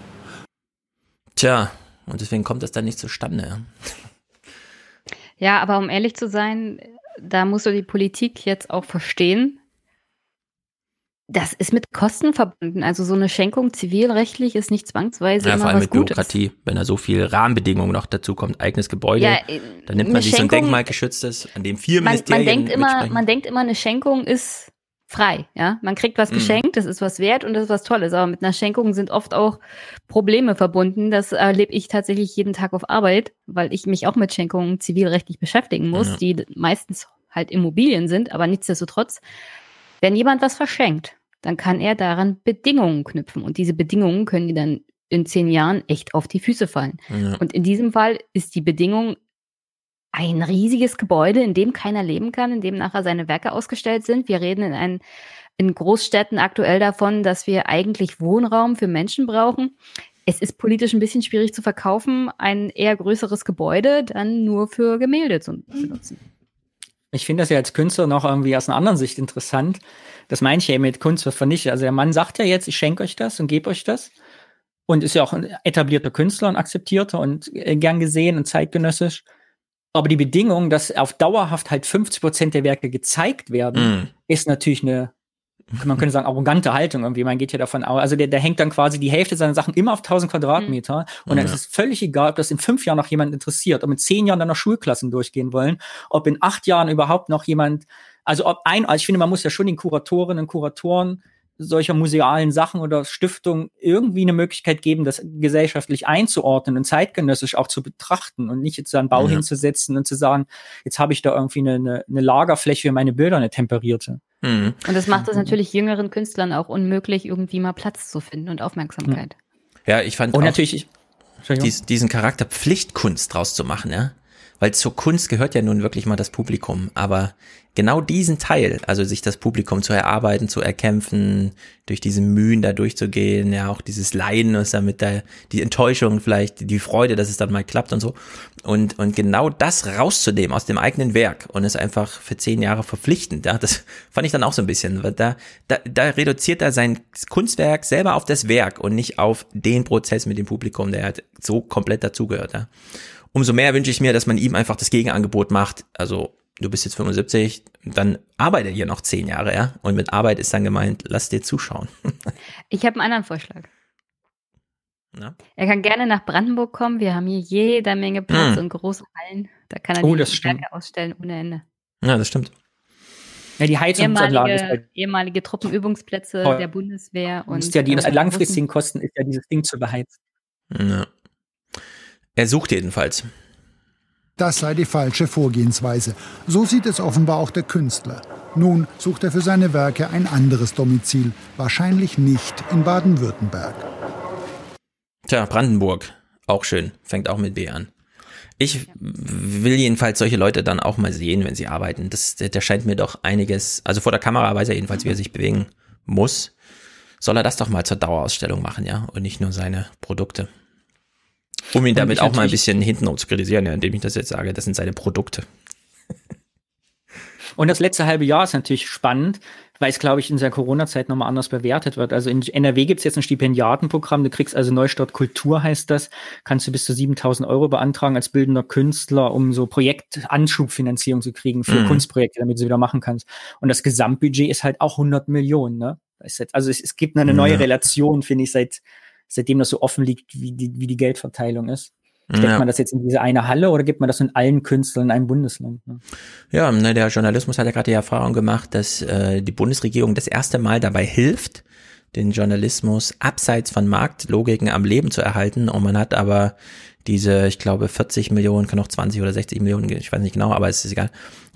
Tja, und deswegen kommt das dann nicht zustande. Ja, aber um ehrlich zu sein, da musst du die Politik jetzt auch verstehen. Das ist mit Kosten verbunden. Also so eine Schenkung zivilrechtlich ist nicht zwangsweise Ja, immer vor allem was mit Gutes. Bürokratie, wenn da so viel Rahmenbedingungen noch dazu kommt, eigenes Gebäude, Ja, dann nimmt man sich so ein Schenkung- denkmalgeschütztes, an dem vier Man, man Ministerien denkt immer, man denkt immer, eine Schenkung ist frei, ja. Man kriegt was Mhm. geschenkt, das ist was wert und das ist was Tolles. Aber mit einer Schenkung sind oft auch Probleme verbunden. Das erlebe ich tatsächlich jeden Tag auf Arbeit, weil ich mich auch mit Schenkungen zivilrechtlich beschäftigen muss, Ja. die meistens halt Immobilien sind, aber nichtsdestotrotz, wenn jemand was verschenkt, dann kann er daran Bedingungen knüpfen. Und diese Bedingungen können die dann in zehn Jahren echt auf die Füße fallen. Ja. Und in diesem Fall ist die Bedingung ein riesiges Gebäude, in dem keiner leben kann, in dem nachher seine Werke ausgestellt sind. Wir reden in, ein, in Großstädten aktuell davon, dass wir eigentlich Wohnraum für Menschen brauchen. Es ist politisch ein bisschen schwierig zu verkaufen, ein eher größeres Gebäude dann nur für Gemälde zu benutzen. Ich finde das ja als Künstler noch irgendwie aus einer anderen Sicht interessant. Das meine ich ja mit Kunst wird vernichtet. Also der Mann sagt ja jetzt, ich schenke euch das und gebe euch das. Und ist ja auch ein etablierter Künstler und akzeptierter und äh, gern gesehen und zeitgenössisch. Aber die Bedingung, dass auf dauerhaft halt 50 Prozent der Werke gezeigt werden, Mhm. ist natürlich eine, man könnte sagen, arrogante Haltung irgendwie. Man geht ja davon aus, also der, der hängt dann quasi die Hälfte seiner Sachen immer auf 1000 Quadratmeter. Und dann Ja. ist es völlig egal, ob das in fünf Jahren noch jemand interessiert, ob in zehn Jahren dann noch Schulklassen durchgehen wollen, ob in acht Jahren überhaupt noch jemand, also ob ein, also ich finde, man muss ja schon den Kuratorinnen und Kuratoren solcher musealen Sachen oder Stiftungen irgendwie eine Möglichkeit geben, das gesellschaftlich einzuordnen und zeitgenössisch auch zu betrachten und nicht jetzt da einen Bau Ja. hinzusetzen und zu sagen, jetzt habe ich da irgendwie eine, eine, eine Lagerfläche für meine Bilder, eine temperierte. Mhm. Und das macht es natürlich jüngeren Künstlern auch unmöglich, irgendwie mal Platz zu finden und Aufmerksamkeit. Ja, ich fand Und auch natürlich, dies, diesen Charakter Pflichtkunst draus zu machen, ja. Weil zur Kunst gehört ja nun wirklich mal das Publikum. Aber genau diesen Teil, also sich das Publikum zu erarbeiten, zu erkämpfen, durch diese Mühen da durchzugehen, ja, auch dieses Leiden, was damit da, die Enttäuschung vielleicht, die Freude, dass es dann mal klappt und so. Und, und genau das rauszunehmen aus dem eigenen Werk und es einfach für zehn Jahre verpflichtend, ja, das <laughs> fand ich dann auch so ein bisschen, weil da, da, da reduziert er sein Kunstwerk selber auf das Werk und nicht auf den Prozess mit dem Publikum, der halt so komplett dazugehört, ja. Umso mehr wünsche ich mir, dass man ihm einfach das Gegenangebot macht. Also, du bist jetzt 75, dann arbeite hier noch zehn Jahre, ja. Und mit Arbeit ist dann gemeint, lass dir zuschauen. <laughs> Ich habe einen anderen Vorschlag. Na? Er kann gerne nach Brandenburg kommen. Wir haben hier jede Menge Platz Hm. und große Hallen. Da kann er Oh, die. Werke ausstellen ohne Ende. Ja, das stimmt. Ja, die Heizungsanlage ist Ehemalige, halt, ehemalige Truppenübungsplätze Toll. der Bundeswehr und ist ja die äh, langfristigen Kosten ist ja dieses Ding zu beheizen. Ja. Er sucht jedenfalls. Das sei die falsche Vorgehensweise. So sieht es offenbar auch der Künstler. Nun sucht er für seine Werke ein anderes Domizil, wahrscheinlich nicht in Baden-Württemberg. Tja, Brandenburg. Auch schön. Fängt auch mit B an. Ich will jedenfalls solche Leute dann auch mal sehen, wenn sie arbeiten. Das, der, scheint mir doch einiges, also vor der Kamera weiß er jedenfalls, wie er sich bewegen muss. Soll er das doch mal zur Dauerausstellung machen, ja? Und nicht nur seine Produkte. Um ihn damit auch mal ein bisschen hintenrum zu kritisieren, ja, indem ich das jetzt sage, das sind seine Produkte. <laughs> Und das letzte halbe Jahr ist natürlich spannend, weil es, glaube ich, in der Corona-Zeit nochmal anders bewertet wird. Also in NRW gibt es jetzt ein Stipendiatenprogramm, du kriegst also Neustart Kultur heißt das, kannst du bis zu 7000 Euro beantragen als bildender Künstler, um so Projektanschubfinanzierung zu kriegen für Mhm. Kunstprojekte, damit du sie wieder machen kannst. Und das Gesamtbudget ist halt auch 100 Millionen. Ne? Also es, es gibt eine neue Ja. Relation, finde ich, seit seitdem das so offen liegt, wie die, wie die Geldverteilung ist. Steckt Ja. man das jetzt in diese eine Halle oder gibt man das in allen Künstlern in einem Bundesland? Ne? Ja, ne, der Journalismus hat ja gerade die Erfahrung gemacht, dass äh, die Bundesregierung das erste Mal dabei hilft, den Journalismus abseits von Marktlogiken am Leben zu erhalten. Und man hat aber diese, ich glaube, 40 Millionen, kann auch 20 oder 60 Millionen, ich weiß nicht genau, aber es ist egal.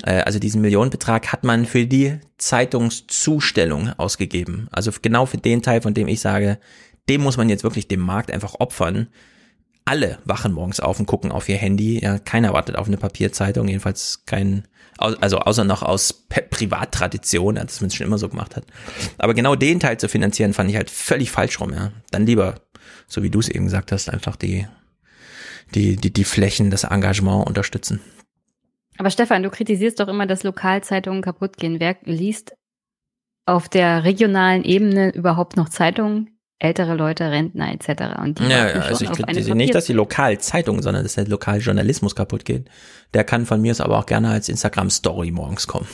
Äh, also diesen Millionenbetrag hat man für die Zeitungszustellung ausgegeben. Also genau für den Teil, von dem ich sage, dem muss man jetzt wirklich dem Markt einfach opfern alle wachen morgens auf und gucken auf ihr Handy. Ja, keiner wartet auf eine Papierzeitung, jedenfalls kein, also außer noch aus Privattradition, dass man es schon immer so gemacht hat. Aber genau den Teil zu finanzieren, fand ich halt völlig falsch rum, ja. Dann lieber, so wie du es eben gesagt hast, einfach die die, die, die Flächen, das Engagement unterstützen. Aber Stefan, du kritisierst doch immer, dass Lokalzeitungen kaputt gehen. Wer liest auf der regionalen Ebene überhaupt noch Zeitungen? Ältere Leute, Rentner etc. Und die Ja, ja, also ich kritisiere nicht, dass die Lokalzeitung, sondern dass der Lokaljournalismus kaputt geht. Der kann von mir aber auch gerne als Instagram-Story morgens kommen.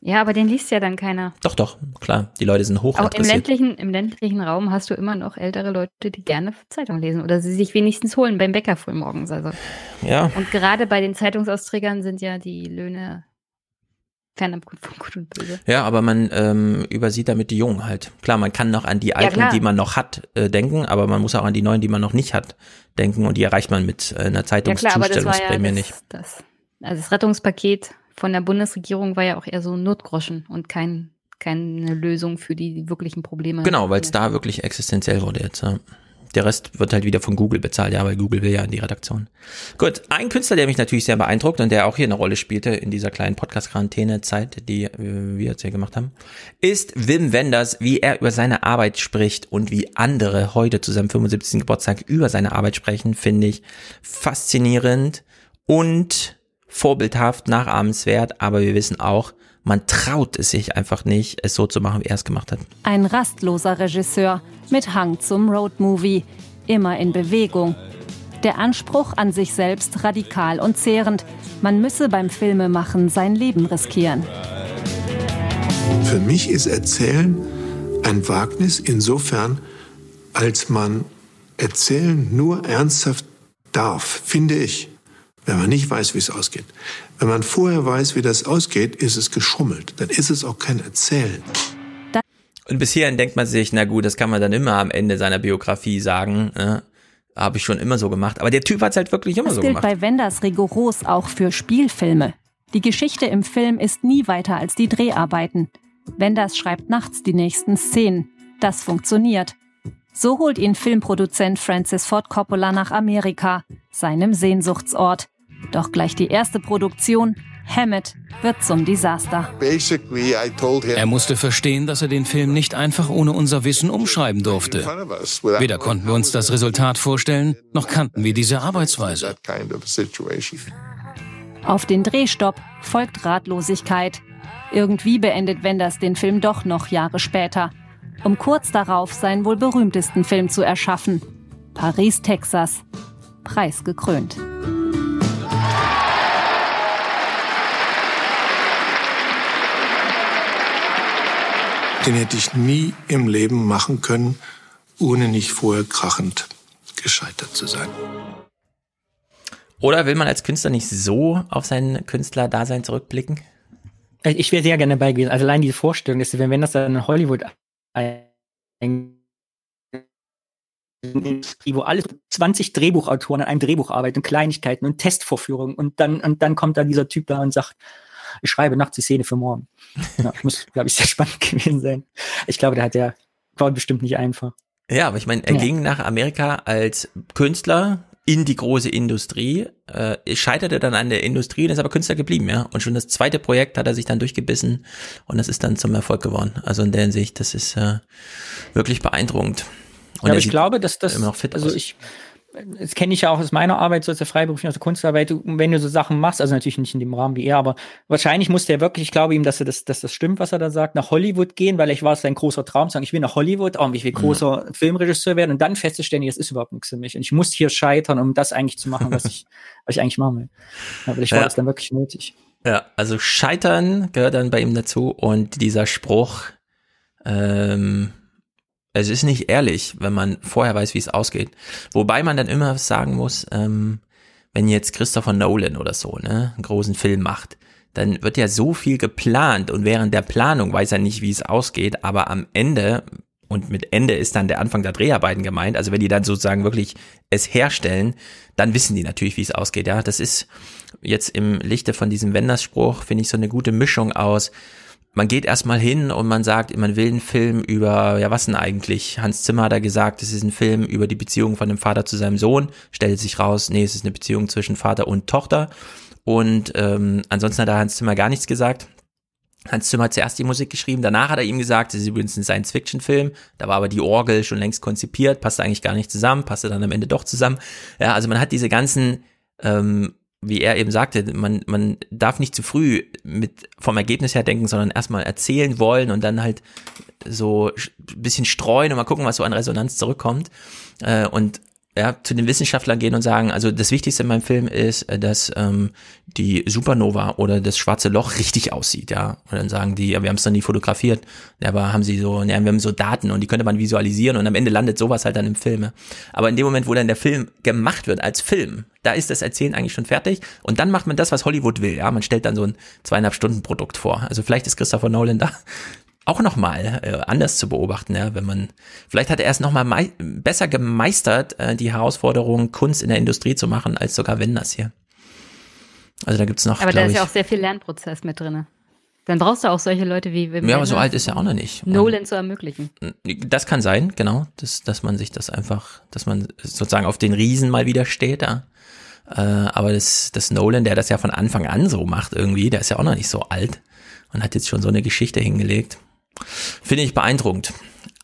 Ja, aber den liest ja dann keiner. Doch, doch, klar. Die Leute sind hoch Auch im ländlichen, im ländlichen Raum hast du immer noch ältere Leute, die gerne Zeitung lesen oder sie sich wenigstens holen beim Bäcker früh morgens. Also. Ja. Und gerade bei den Zeitungsausträgern sind ja die Löhne fernab von <laughs> Gut und Böse. Ja, aber man ähm, übersieht damit die Jungen halt. Klar, man kann noch an die Alten, klar. die man noch hat, äh, denken, aber man muss auch an die Neuen, die man noch nicht hat, denken und die erreicht man mit äh, einer Ja ja Zeitungszustellungsprämie das, nicht. das, also das Rettungspaket von der Bundesregierung war ja auch eher so ein Notgroschen und kein, keine Lösung für die wirklichen Probleme. Genau, weil es da wirklich existenziell wurde jetzt. Ja. Der Rest wird halt wieder von Google bezahlt, ja, weil Google will ja in die Redaktion. Gut, ein Künstler, der mich natürlich sehr beeindruckt und der auch hier eine Rolle spielte in dieser kleinen Podcast-Quarantäne-Zeit, die äh, wir jetzt hier gemacht haben, ist Wim Wenders, wie er über seine Arbeit spricht und wie andere heute zu seinem 75. Geburtstag über seine Arbeit sprechen, finde ich faszinierend und vorbildhaft, nachahmenswert, aber wir wissen auch, man traut es sich einfach nicht, es so zu machen, wie er es gemacht hat. Ein rastloser Regisseur mit Hang zum Roadmovie, immer in Bewegung. Der Anspruch an sich selbst radikal und zehrend. Man müsse beim Filmemachen sein Leben riskieren. Für mich ist Erzählen ein Wagnis insofern, als man Erzählen nur ernsthaft darf, finde ich, wenn man nicht weiß, wie es ausgeht. Wenn man vorher weiß, wie das ausgeht, ist es geschummelt. Dann ist es auch kein Erzählen. Und bis hierhin denkt man sich, na gut, das kann man dann immer am Ende seiner Biografie sagen. Ne? Habe ich schon immer so gemacht. Aber der Typ hat es halt wirklich immer Das so gilt gemacht. bei Wenders rigoros auch für Spielfilme. Die Geschichte im Film ist nie weiter als die Dreharbeiten. Wenders schreibt nachts die nächsten Szenen. Das funktioniert. So holt ihn Filmproduzent Francis Ford Coppola nach Amerika, seinem Sehnsuchtsort. Doch gleich die erste Produktion, Hammett, wird zum Desaster. Er musste verstehen, dass er den Film nicht einfach ohne unser Wissen umschreiben durfte. Weder konnten wir uns das Resultat vorstellen, noch kannten wir diese Arbeitsweise. Auf den Drehstopp folgt Ratlosigkeit. Irgendwie beendet Wenders den Film doch noch Jahre später, um kurz darauf seinen wohl berühmtesten Film zu erschaffen. Paris, Texas. Preisgekrönt. Den hätte ich nie im Leben machen können, ohne nicht vorher krachend gescheitert zu sein. Oder will man als Künstler nicht so auf sein Künstlerdasein zurückblicken? Also Ich wäre sehr gerne dabei gewesen. Also allein diese Vorstellung, dass wenn, wenn das dann in Hollywood ein wo alle 20 Drehbuchautoren an einem Drehbuch arbeiten und Kleinigkeiten und Testvorführungen und dann und dann kommt da dieser Typ da und sagt, ich schreibe nachts die Szene für morgen. Ja, muss, <laughs> glaube ich, sehr spannend <laughs> gewesen sein. Ich glaube, der hat der war bestimmt nicht einfach. Ja, aber ich meine, er Ja. ging nach Amerika als Künstler in die große Industrie, äh, scheiterte dann an der Industrie und ist aber Künstler geblieben, ja. Und schon das zweite Projekt hat er sich dann durchgebissen und das ist dann zum Erfolg geworden. Also in der Hinsicht, das ist äh, wirklich beeindruckend. Und ja, er aber ich glaube, dass das, immer noch fit also aus. ich, das kenne ich ja auch aus meiner Arbeit, so aus der freiberuflichen, aus der Kunstarbeit, wenn du so Sachen machst, also natürlich nicht in dem Rahmen wie er, aber wahrscheinlich musste er wirklich, ich glaube ihm, dass er das, dass das stimmt, was er da sagt, nach Hollywood gehen, weil ich war es sein großer Traum, zu sagen, ich will nach Hollywood, oh, ich will großer Filmregisseur werden und dann festzustellen, das ist überhaupt nichts für mich und ich muss hier scheitern, um das eigentlich zu machen, was ich, <laughs> was ich eigentlich machen will. Ja, vielleicht war Ja. das dann wirklich nötig. Ja, also Scheitern gehört dann bei ihm dazu und dieser Spruch, ähm, es ist nicht ehrlich, wenn man vorher weiß, wie es ausgeht. Wobei man dann immer sagen muss, ähm, wenn jetzt Christopher Nolan oder so, ne, einen großen Film macht, dann wird ja so viel geplant und während der Planung weiß er nicht, wie es ausgeht, aber am Ende, und mit Ende ist dann der Anfang der Dreharbeiten gemeint, also wenn die dann sozusagen wirklich es herstellen, dann wissen die natürlich, wie es ausgeht, ja. Das ist jetzt im Lichte von diesem Wenders-Spruch, finde ich so eine gute Mischung aus, man geht erstmal hin und man sagt, man will einen Film über, ja was denn eigentlich? Hans Zimmer hat da gesagt, es ist ein Film über die Beziehung von dem Vater zu seinem Sohn. Stellt sich raus, nee, es ist eine Beziehung zwischen Vater und Tochter. Und ähm, ansonsten hat da Hans Zimmer gar nichts gesagt. Hans Zimmer hat zuerst die Musik geschrieben, danach hat er ihm gesagt, es ist übrigens ein Science-Fiction-Film, da war aber die Orgel schon längst konzipiert, passte eigentlich gar nicht zusammen, passte dann am Ende doch zusammen. Ja, also man hat diese ganzen, ähm, wie er eben sagte, man, man darf nicht zu früh mit vom Ergebnis her denken, sondern erstmal erzählen wollen und dann halt so ein bisschen streuen und mal gucken, was so an Resonanz zurückkommt. Äh, und ja, zu den Wissenschaftlern gehen und sagen, also das Wichtigste in meinem Film ist, äh, dass ähm, die Supernova oder das schwarze Loch richtig aussieht, ja. Und dann sagen die, ja, wir haben es dann nie fotografiert, aber haben sie so, ja, wir haben so Daten und die könnte man visualisieren und am Ende landet sowas halt dann im Film. Aber in dem Moment, wo dann der Film gemacht wird als Film, da ist das Erzählen eigentlich schon fertig und dann macht man das, was Hollywood will, ja. Man stellt dann so ein zweieinhalb Stunden Produkt vor. Also vielleicht ist Christopher Nolan da auch nochmal äh, anders zu beobachten, ja, wenn man, vielleicht hat er es nochmal besser gemeistert, äh, die Herausforderung, Kunst in der Industrie zu machen, als sogar Wenders hier. Also da gibt's noch, Aber da ist ja auch sehr viel Lernprozess mit drinne. Dann brauchst du auch solche Leute wie Wim Ja, aber so alt ist er auch noch nicht. Nolan zu ermöglichen. Das kann sein, genau, dass, dass man sich das einfach, dass man sozusagen auf den Riesen mal wieder steht, ja. Äh, aber das, das Nolan, der das ja von Anfang an so macht irgendwie, der ist ja auch noch nicht so alt und hat jetzt schon so eine Geschichte hingelegt. Finde ich beeindruckend.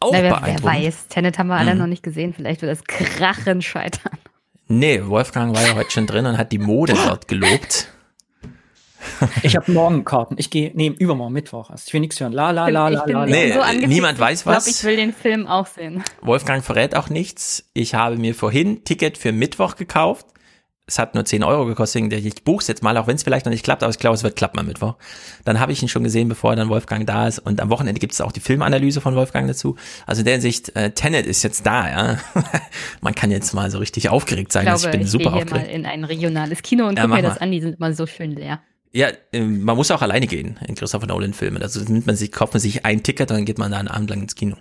Auch Na, wer, beeindruckend. Wer weiß, Tenet haben wir alle mhm. noch nicht gesehen. Vielleicht wird das Krachen scheitern. Nee, Wolfgang war ja heute schon drin und hat die Mode dort gelobt. Ich habe morgen Karten. Ich gehe, nee, übermorgen Mittwoch. Also ich will nichts hören. La la la la la. Nee, so niemand weiß was. Ich glaube, ich will den Film auch sehen. Wolfgang verrät auch nichts. Ich habe mir vorhin Ticket für Mittwoch gekauft es hat nur 10 Euro gekostet, ich buch's jetzt mal, auch wenn es vielleicht noch nicht klappt, aber ich glaube, es wird klappen am Mittwoch. Dann habe ich ihn schon gesehen, bevor dann Wolfgang da ist. Und am Wochenende gibt es auch die Filmanalyse von Wolfgang dazu. Also in der Hinsicht, äh, Tenet ist jetzt da, ja. <laughs> Man kann jetzt mal so richtig aufgeregt sein. Ich, glaube, ich bin ich super gehe aufgeregt. mal in ein regionales Kino und ja, guck mir das mal. an, die sind immer so schön leer. Ja, ähm, man muss auch alleine gehen in Christopher Nolan-Filmen. Also nimmt man sich, kauft man sich ein Ticket und dann geht man da einen Abend lang ins Kino.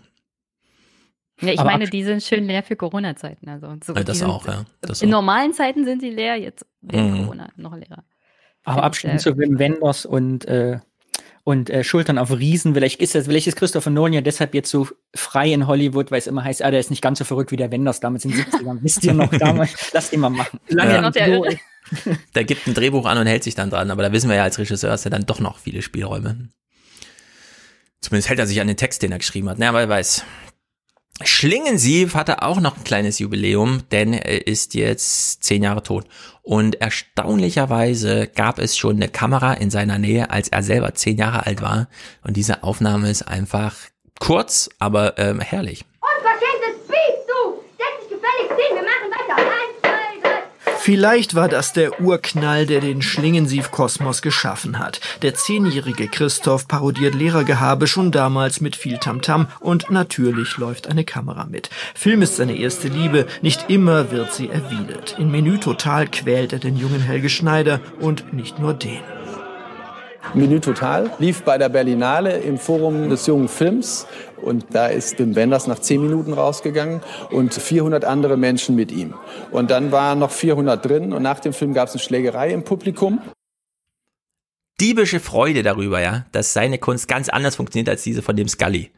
Ja, ich aber meine, die sind schön leer für Corona-Zeiten. Also so, ja, das auch, ja. Das in auch. normalen Zeiten sind sie leer, jetzt wegen mhm. Corona noch leerer. Aber abschließend zu Wim Wenders und, äh, und äh, Schultern auf Riesen. Vielleicht ist, das, vielleicht ist Christopher Nolan ja deshalb jetzt so frei in Hollywood, weil es immer heißt, ah, der ist nicht ganz so verrückt wie der Wenders damals in den <laughs> 70ern. Wisst ihr noch damals? Lass ihn mal machen. <laughs> Lange ja. noch der so, <laughs> Der gibt ein Drehbuch an und hält sich dann dran, aber da wissen wir ja als Regisseur, dass er dann doch noch viele Spielräume. Zumindest hält er sich an den Text, den er geschrieben hat. Naja, aber er weiß. Schlingensief hatte auch noch ein kleines Jubiläum, denn er ist jetzt zehn Jahre tot. Und erstaunlicherweise gab es schon eine Kamera in seiner Nähe, als er selber zehn Jahre alt war. Und diese Aufnahme ist einfach kurz, aber ähm, herrlich. Unverschämtes Biest, du! Setz dich gefälligst hin, wir machen weiter. Eins, zwei, drei. Vielleicht war das der Urknall, der den Schlingensief-Kosmos geschaffen hat. Der zehnjährige Christoph parodiert Lehrergehabe schon damals mit viel Tamtam -Tam und natürlich läuft eine Kamera mit. Film ist seine erste Liebe, nicht immer wird sie erwidert. In Menü Total quält er den jungen Helge Schneider und nicht nur den. Menü Total lief bei der Berlinale im Forum des jungen Films und da ist Wim Wenders nach zehn Minuten rausgegangen und 400 andere Menschen mit ihm. Und dann waren noch 400 drin und nach dem Film gab es eine Schlägerei im Publikum. Diebische Freude darüber, ja, dass seine Kunst ganz anders funktioniert als diese von dem Scully.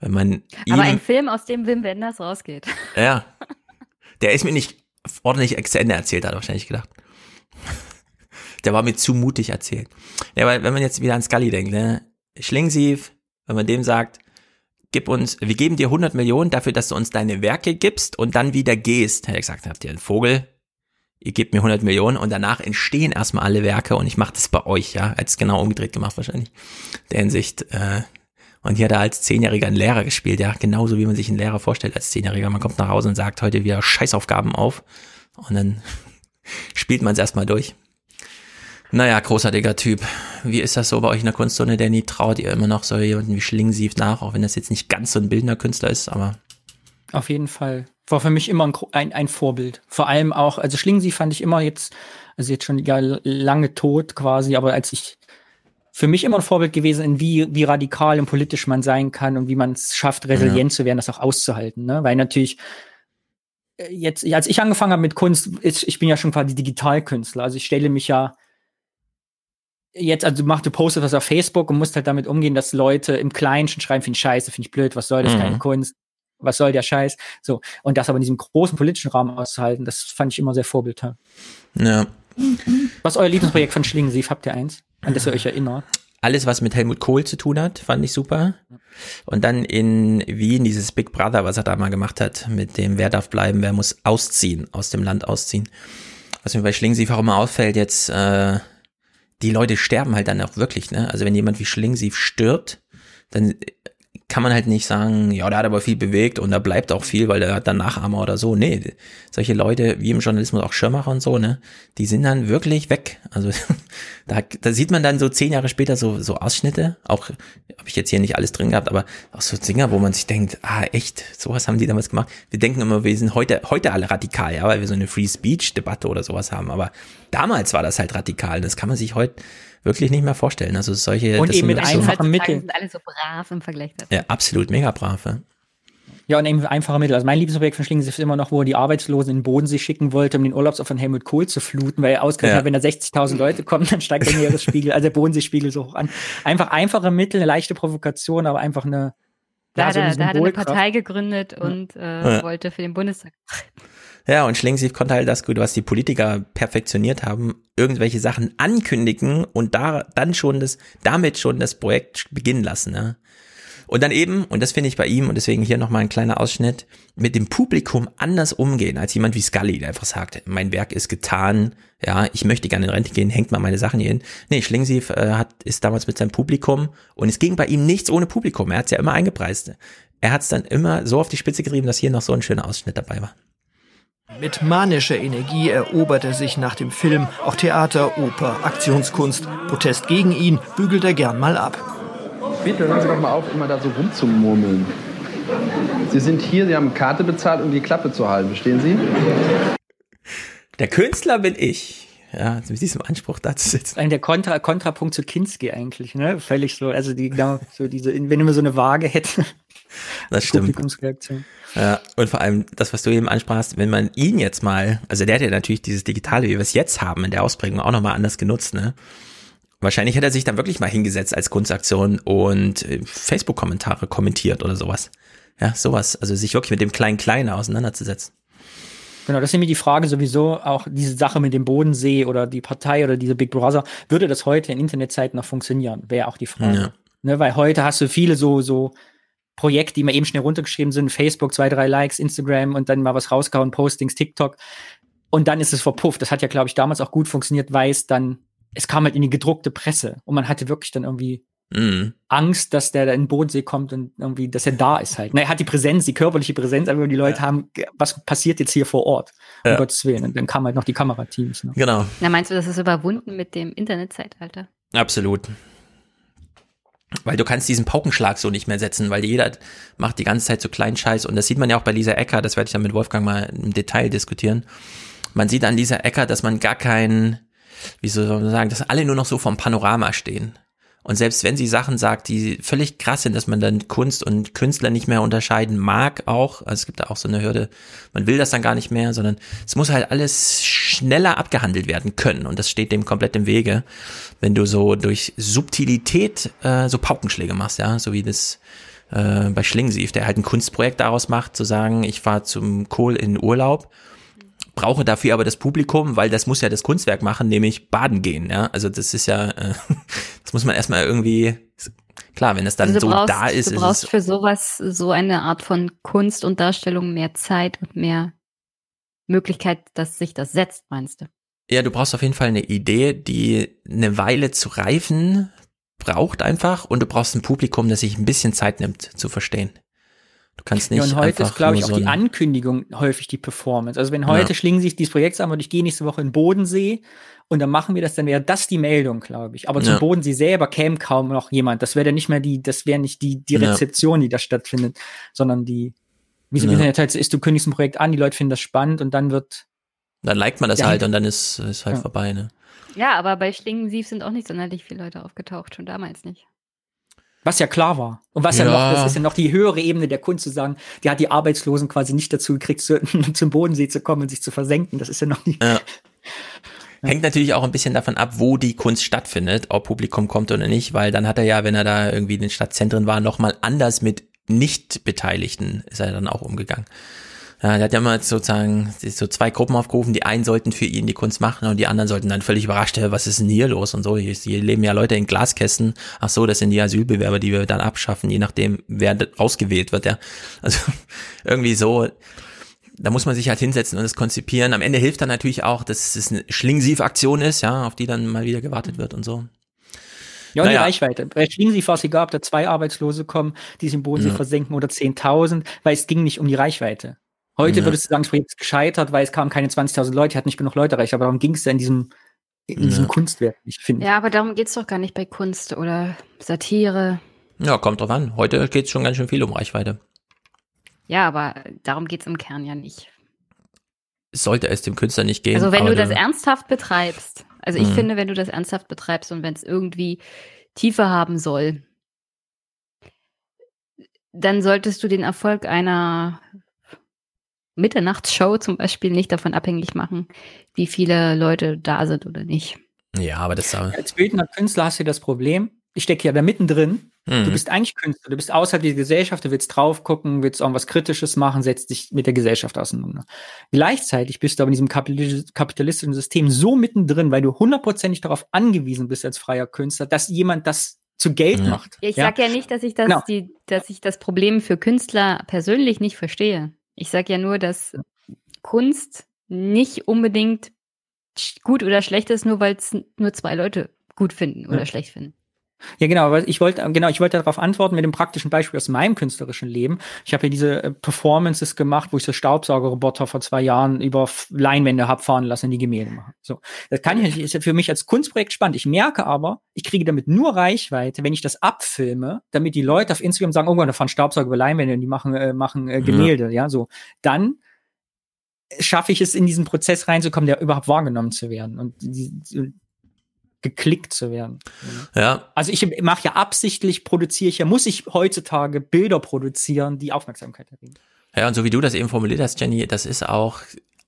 Wenn man Aber ein Film, aus dem Wim Wenders rausgeht. <laughs> Ja. Der ist mir nicht ordentlich zu Ende erzählt, hat er wahrscheinlich gedacht. Der war mir zu mutig erzählt. Ja, weil wenn man jetzt wieder an Scully denkt, ne? Schlingsief, wenn man dem sagt, gib uns, wir geben dir 100 Millionen dafür, dass du uns deine Werke gibst und dann wieder gehst. Hätte er gesagt, habt ihr einen Vogel? Ihr gebt mir 100 Millionen und danach entstehen erstmal alle Werke und ich mache das bei euch, ja. Als genau umgedreht gemacht wahrscheinlich. Der Hinsicht, äh, und hier hat er als Zehnjähriger einen Lehrer gespielt, ja. Genauso wie man sich einen Lehrer vorstellt als Zehnjähriger. Man kommt nach Hause und sagt heute wieder Scheißaufgaben auf und dann <laughs> spielt man es erstmal durch. Naja, großartiger Typ. Wie ist das so bei euch in der Kunststunde, Danny? Traut ihr immer noch so jemanden wie Schlingensief nach, auch wenn das jetzt nicht ganz so ein bildender Künstler ist, aber. Auf jeden Fall. War für mich immer ein, ein, ein Vorbild. Vor allem auch, also Schlingensief fand ich immer jetzt, also jetzt schon ja, lange tot quasi, aber als ich für mich immer ein Vorbild gewesen, in wie, wie radikal und politisch man sein kann und wie man es schafft, resilient ja. zu werden, das auch auszuhalten. Ne? Weil natürlich äh, jetzt, als ich angefangen habe mit Kunst, ich, ich bin ja schon quasi Digitalkünstler. Also ich stelle mich ja jetzt, also du machst, du postest was auf Facebook und musst halt damit umgehen, dass Leute im Kleinen schon schreiben, finde ich scheiße, finde ich blöd, was soll das, mhm. keine Kunst, was soll der Scheiß, so. Und das aber in diesem großen politischen Rahmen auszuhalten, das fand ich immer sehr vorbildhaft. Ja. Was ist euer Lieblingsprojekt von Schlingensief? Habt ihr eins? an das ihr euch erinnert? Alles, was mit Helmut Kohl zu tun hat, fand ich super. Und dann in Wien dieses Big Brother, was er da mal gemacht hat, mit dem Wer darf bleiben, wer muss ausziehen, aus dem Land ausziehen. Was mir bei Schlingensief auch immer auffällt, jetzt, äh, die Leute sterben halt dann auch wirklich, ne? Also wenn jemand wie Schlingensief stirbt, dann kann man halt nicht sagen, ja, der hat aber viel bewegt und da bleibt auch viel, weil der hat dann Nachahmer oder so. Nee, solche Leute, wie im Journalismus auch Schirmacher und so, ne, die sind dann wirklich weg. Also <laughs> da, da sieht man dann so zehn Jahre später so, so Ausschnitte, auch habe ich jetzt hier nicht alles drin gehabt, aber auch so Dinger, wo man sich denkt, ah, echt, sowas haben die damals gemacht. Wir denken immer, wir sind heute, heute alle radikal, ja, weil wir so eine Free Speech Debatte oder sowas haben, aber damals war das halt radikal. Das kann man sich heute wirklich nicht mehr vorstellen. Also solche und eben mit so, einfachen Mitteln. sind alle so brav im Vergleich dazu. Ja, absolut mega brav. Ja. Ja, und eben einfache Mittel. Also mein Lieblingsprojekt von Schlingensee ist immer noch, wo er die Arbeitslosen in den Bodensee schicken wollte, um den Urlaubsort von Helmut Kohl zu fluten, weil er ausgerechnet Ja. hat, wenn da 60.000 Leute kommen, dann steigt der Meeresspiegel, also der Bodenseespiegel so hoch an. Einfach einfache Mittel, eine leichte Provokation, aber einfach eine, Da, ja, so hat, eine er, da hat er eine. Partei gegründet und äh, Ja. wollte für den Bundestag. Ja, und Schlingensief konnte halt das gut, was die Politiker perfektioniert haben, irgendwelche Sachen ankündigen und da dann schon das, damit schon das Projekt beginnen lassen. Ne? Und dann eben, und das finde ich bei ihm, und deswegen hier nochmal ein kleiner Ausschnitt, mit dem Publikum anders umgehen, als jemand wie Scully, der einfach sagt, mein Werk ist getan, ja, ich möchte gerne in Rente gehen, hängt mal meine Sachen hier hin. Nee, Schlingensief äh, hat, ist damals mit seinem Publikum, und es ging bei ihm nichts ohne Publikum, er hat es ja immer eingepreist. Er hat es dann immer so auf die Spitze getrieben, dass hier noch so ein schöner Ausschnitt dabei war. Mit manischer Energie erobert er sich nach dem Film auch Theater, Oper, Aktionskunst. Protest gegen ihn bügelt er gern mal ab. Bitte hören Sie doch mal auf, immer da so rumzumurmeln. Sie sind hier, Sie haben Karte bezahlt, um die Klappe zu halten, verstehen Sie? Der Künstler bin ich. Ja, mit diesem Anspruch da zu sitzen. Ein der Kontra, Kontrapunkt zu Kinski eigentlich, ne? Völlig so, also die, genau, so diese, wenn man so eine Waage hätte. Das stimmt. Publikumsreaktion. Ja, und vor allem das, was du eben ansprachst, wenn man ihn jetzt mal, also der hat ja natürlich dieses Digitale, wie wir es jetzt haben, in der Ausprägung auch nochmal anders genutzt, ne? Wahrscheinlich hätte er sich dann wirklich mal hingesetzt als Kunstaktion und äh, Facebook-Kommentare kommentiert oder sowas. Ja, sowas. Also sich wirklich mit dem kleinen Kleinen auseinanderzusetzen. Genau, das ist nämlich die Frage sowieso, auch diese Sache mit dem Bodensee oder die Partei oder diese Big Brother, würde das heute in Internetzeiten noch funktionieren? Wäre auch die Frage. Ja. Ne, weil heute hast du viele so, so Projekte, die mal eben schnell runtergeschrieben sind, Facebook, zwei, drei Likes, Instagram und dann mal was rausgehauen, Postings, TikTok. Und dann ist es verpufft. Das hat ja, glaube ich, damals auch gut funktioniert, weil es dann, es kam halt in die gedruckte Presse und man hatte wirklich dann irgendwie Mhm. Angst, dass der da in den Bodensee kommt und irgendwie, dass er da ist halt. Na, er hat die Präsenz, die körperliche Präsenz, aber die Leute haben, was passiert jetzt hier vor Ort? Um Ja. Gottes Willen. Und dann kamen halt noch die Kamerateams. Ne? Genau, Na, meinst du, das ist überwunden mit dem Internetzeitalter? absolut. Weil du kannst diesen Paukenschlag so nicht mehr setzen, weil jeder macht die ganze Zeit so kleinen Scheiß. Und das sieht man ja auch bei Lisa Ecker, das werde ich dann mit Wolfgang mal im Detail diskutieren. Man sieht an Lisa Ecker, dass man gar keinen, wie soll man sagen, dass alle nur noch so vom Panorama stehen. Und selbst wenn sie Sachen sagt, die völlig krass sind, dass man dann Kunst und Künstler nicht mehr unterscheiden mag, auch, also es gibt da auch so eine Hürde, man will das dann gar nicht mehr, sondern es muss halt alles schneller abgehandelt werden können. Und das steht dem komplett im Wege, wenn du so durch Subtilität äh, so Paukenschläge machst, ja, so wie das äh, bei Schlingensief, der halt ein Kunstprojekt daraus macht, zu sagen, ich fahre zum Kohl in Urlaub, brauche dafür aber das Publikum, weil das muss ja das Kunstwerk machen, nämlich baden gehen, ja. Also das ist ja, äh, <laughs> das muss man erstmal irgendwie, klar, wenn es dann Also so brauchst, da ist, du ist brauchst es, für sowas so eine Art von Kunst und Darstellung mehr Zeit und mehr Möglichkeit, dass sich das setzt, meinst du? ja, du brauchst auf jeden Fall eine Idee, die eine Weile zu reifen braucht einfach und du brauchst ein Publikum, das sich ein bisschen Zeit nimmt zu verstehen. Du kannst nicht Ja, und heute ist, glaube ich, auch so die Ankündigung häufig die Performance. Also wenn heute Ja. schlingen sich dieses Projekt sagen, und ich gehe nächste Woche in den Bodensee und dann machen wir das, dann wäre das die Meldung, glaube ich. Aber zum Ja. Bodensee selber käme kaum noch jemand. Das wäre dann nicht mehr die, das wäre nicht die, die Ja. Rezeption, die da stattfindet, sondern die, wie es im Ja. Internet halt so ist, du kündigst ein Projekt an, die Leute finden das spannend und dann wird Dann liked man das halt und dann ist ist halt Ja. vorbei, ne? Ja, aber bei Schlingensief sind auch nicht sonderlich viele Leute aufgetaucht, schon damals nicht. Was ja klar war. Und was ja, Ja. noch, das ist ja noch die höhere Ebene der Kunst zu sagen, die hat die Arbeitslosen quasi nicht dazu gekriegt, zu, <laughs> zum Bodensee zu kommen und sich zu versenken. Das ist ja noch die. <laughs> Ja. Hängt natürlich auch ein bisschen davon ab, wo die Kunst stattfindet, ob Publikum kommt oder nicht, weil dann hat er ja, wenn er da irgendwie in den Stadtzentren war, nochmal anders mit Nicht-Beteiligten ist er dann auch umgegangen. Ja, der hat ja mal sozusagen so zwei Gruppen aufgerufen, die einen sollten für ihn die Kunst machen und die anderen sollten dann völlig überrascht, was ist denn hier los und so. Hier, hier leben ja Leute in Glaskästen. Ach so, das sind die Asylbewerber, die wir dann abschaffen, je nachdem, wer ausgewählt wird, ja. Also <laughs> irgendwie so, da muss man sich halt hinsetzen und es konzipieren. Am Ende hilft dann natürlich auch, dass es eine Schlingensief-Aktion ist, ja, auf die dann mal wieder gewartet wird und so. Ja, und naja. die Reichweite. Bei Schlingensief war es egal, ob da zwei Arbeitslose kommen, die sich im Bodensee ja. versenken oder 10.000, weil es ging nicht um die Reichweite. Heute ja. würdest du sagen, das Projekt ist gescheitert, weil es kamen keine 20.000 Leute, hat nicht genug Leute erreicht, aber darum ging es ja in diesem, in ja. diesem Kunstwerk nicht, finde Ja, aber darum geht es doch gar nicht bei Kunst oder Satire. Ja, kommt drauf an. Heute geht es schon ganz schön viel um Reichweite. Ja, aber darum geht es im Kern ja nicht. Sollte es dem Künstler nicht gehen. Also wenn du das ernsthaft betreibst, also ich mhm. finde, wenn du das ernsthaft betreibst und wenn es irgendwie Tiefe haben soll, dann solltest du den Erfolg einer Mitternachtsshow zum Beispiel nicht davon abhängig machen, wie viele Leute da sind oder nicht. Ja, aber das Als bildender Künstler hast du das Problem. Ich stecke ja da mittendrin. Mhm. Du bist eigentlich Künstler, du bist außerhalb der Gesellschaft, du willst drauf gucken, willst irgendwas Kritisches machen, setzt dich mit der Gesellschaft auseinander. Gleichzeitig bist du aber in diesem kapitalistischen System so mittendrin, weil du hundertprozentig darauf angewiesen bist als freier Künstler, dass jemand das zu Geld ja. macht. Ich ja? sage ja nicht, dass ich das, genau. die, dass ich das Problem für Künstler persönlich nicht verstehe. Ich sage ja nur, dass Kunst nicht unbedingt gut oder schlecht ist, nur weil es nur zwei Leute gut finden oder ja. schlecht finden. Ja, genau, weil ich wollte, genau, ich wollte darauf antworten mit dem praktischen Beispiel aus meinem künstlerischen Leben. Ich habe ja diese äh, Performances gemacht, wo ich so Staubsaugerroboter vor zwei Jahren über Leinwände hab fahren lassen, die Gemälde machen. So, das kann ich ist ja für mich als Kunstprojekt spannend. Ich merke aber, ich kriege damit nur Reichweite, wenn ich das abfilme, damit die Leute auf Instagram sagen, oh Gott, da fahren Staubsauger über Leinwände und die machen, äh, machen äh, Gemälde, ja. ja, so. Dann schaffe ich es in diesen Prozess reinzukommen, der überhaupt wahrgenommen zu werden. Und die, geklickt zu werden. Ja. Also ich mache ja absichtlich, produziere ich ja, muss ich heutzutage Bilder produzieren, die Aufmerksamkeit erregen. Ja, und so wie du das eben formuliert hast, Jenny, das ist auch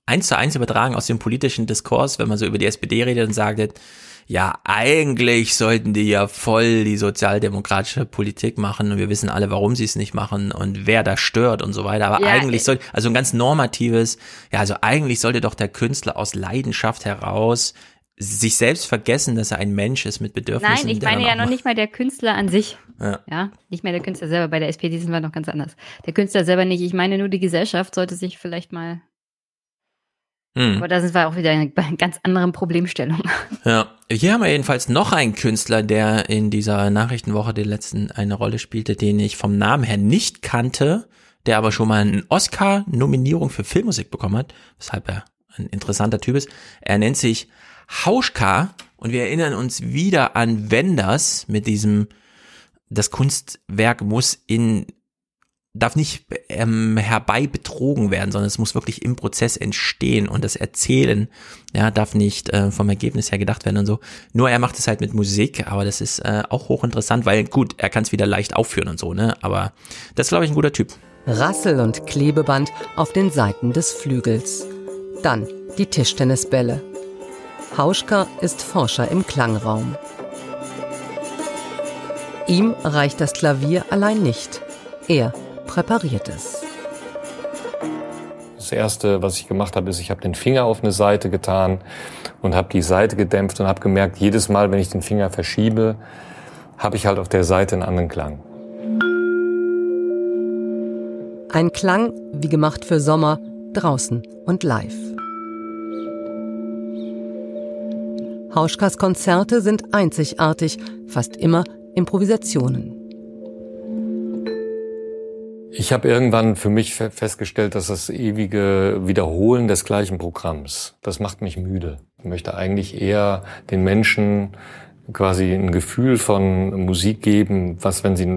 eins zu eins übertragen aus dem politischen Diskurs, wenn man so über die SPD redet und sagt, ja, eigentlich sollten die ja voll die sozialdemokratische Politik machen und wir wissen alle, warum sie es nicht machen und wer da stört und so weiter. Aber ja, eigentlich soll, also ein ganz normatives, ja, also eigentlich sollte doch der Künstler aus Leidenschaft heraus sich selbst vergessen, dass er ein Mensch ist mit Bedürfnissen. Nein, ich meine ja noch nicht mal der Künstler an sich. Ja. ja. Nicht mehr der Künstler selber. Bei der SPD sind wir noch ganz anders. Der Künstler selber nicht. Ich meine nur, die Gesellschaft sollte sich vielleicht mal. Hm. Aber da sind wir auch wieder bei einer ganz anderen Problemstellung. Ja. Hier haben wir jedenfalls noch einen Künstler, der in dieser Nachrichtenwoche der letzten eine Rolle spielte, den ich vom Namen her nicht kannte, der aber schon mal eine Oscar-Nominierung für Filmmusik bekommen hat, weshalb er ein interessanter Typ ist. Er nennt sich Hauschka und wir erinnern uns wieder an Wenders mit diesem, das Kunstwerk muss in, darf nicht ähm, herbei betrogen werden, sondern es muss wirklich im Prozess entstehen und das Erzählen, ja, darf nicht äh, vom Ergebnis her gedacht werden und so. Nur er macht es halt mit Musik, aber das ist äh, auch hochinteressant, weil gut, er kann es wieder leicht aufführen und so, ne, aber das ist, glaube ich, ein guter Typ. Rassel und Klebeband auf den Seiten des Flügels. Dann die Tischtennisbälle. Hauschka ist Forscher im Klangraum. Ihm reicht das Klavier allein nicht. Er präpariert es. Das Erste, was ich gemacht habe, ist, ich habe den Finger auf eine Seite getan und habe die Seite gedämpft und habe gemerkt, jedes Mal, wenn ich den Finger verschiebe, habe ich halt auf der Seite einen anderen Klang. Ein Klang, wie gemacht für Sommer, draußen und live. Hauschkas Konzerte sind einzigartig, fast immer Improvisationen. Ich habe irgendwann für mich festgestellt, dass das ewige Wiederholen des gleichen Programms, das macht mich müde. Ich möchte eigentlich eher den Menschen quasi ein Gefühl von Musik geben, was, wenn sie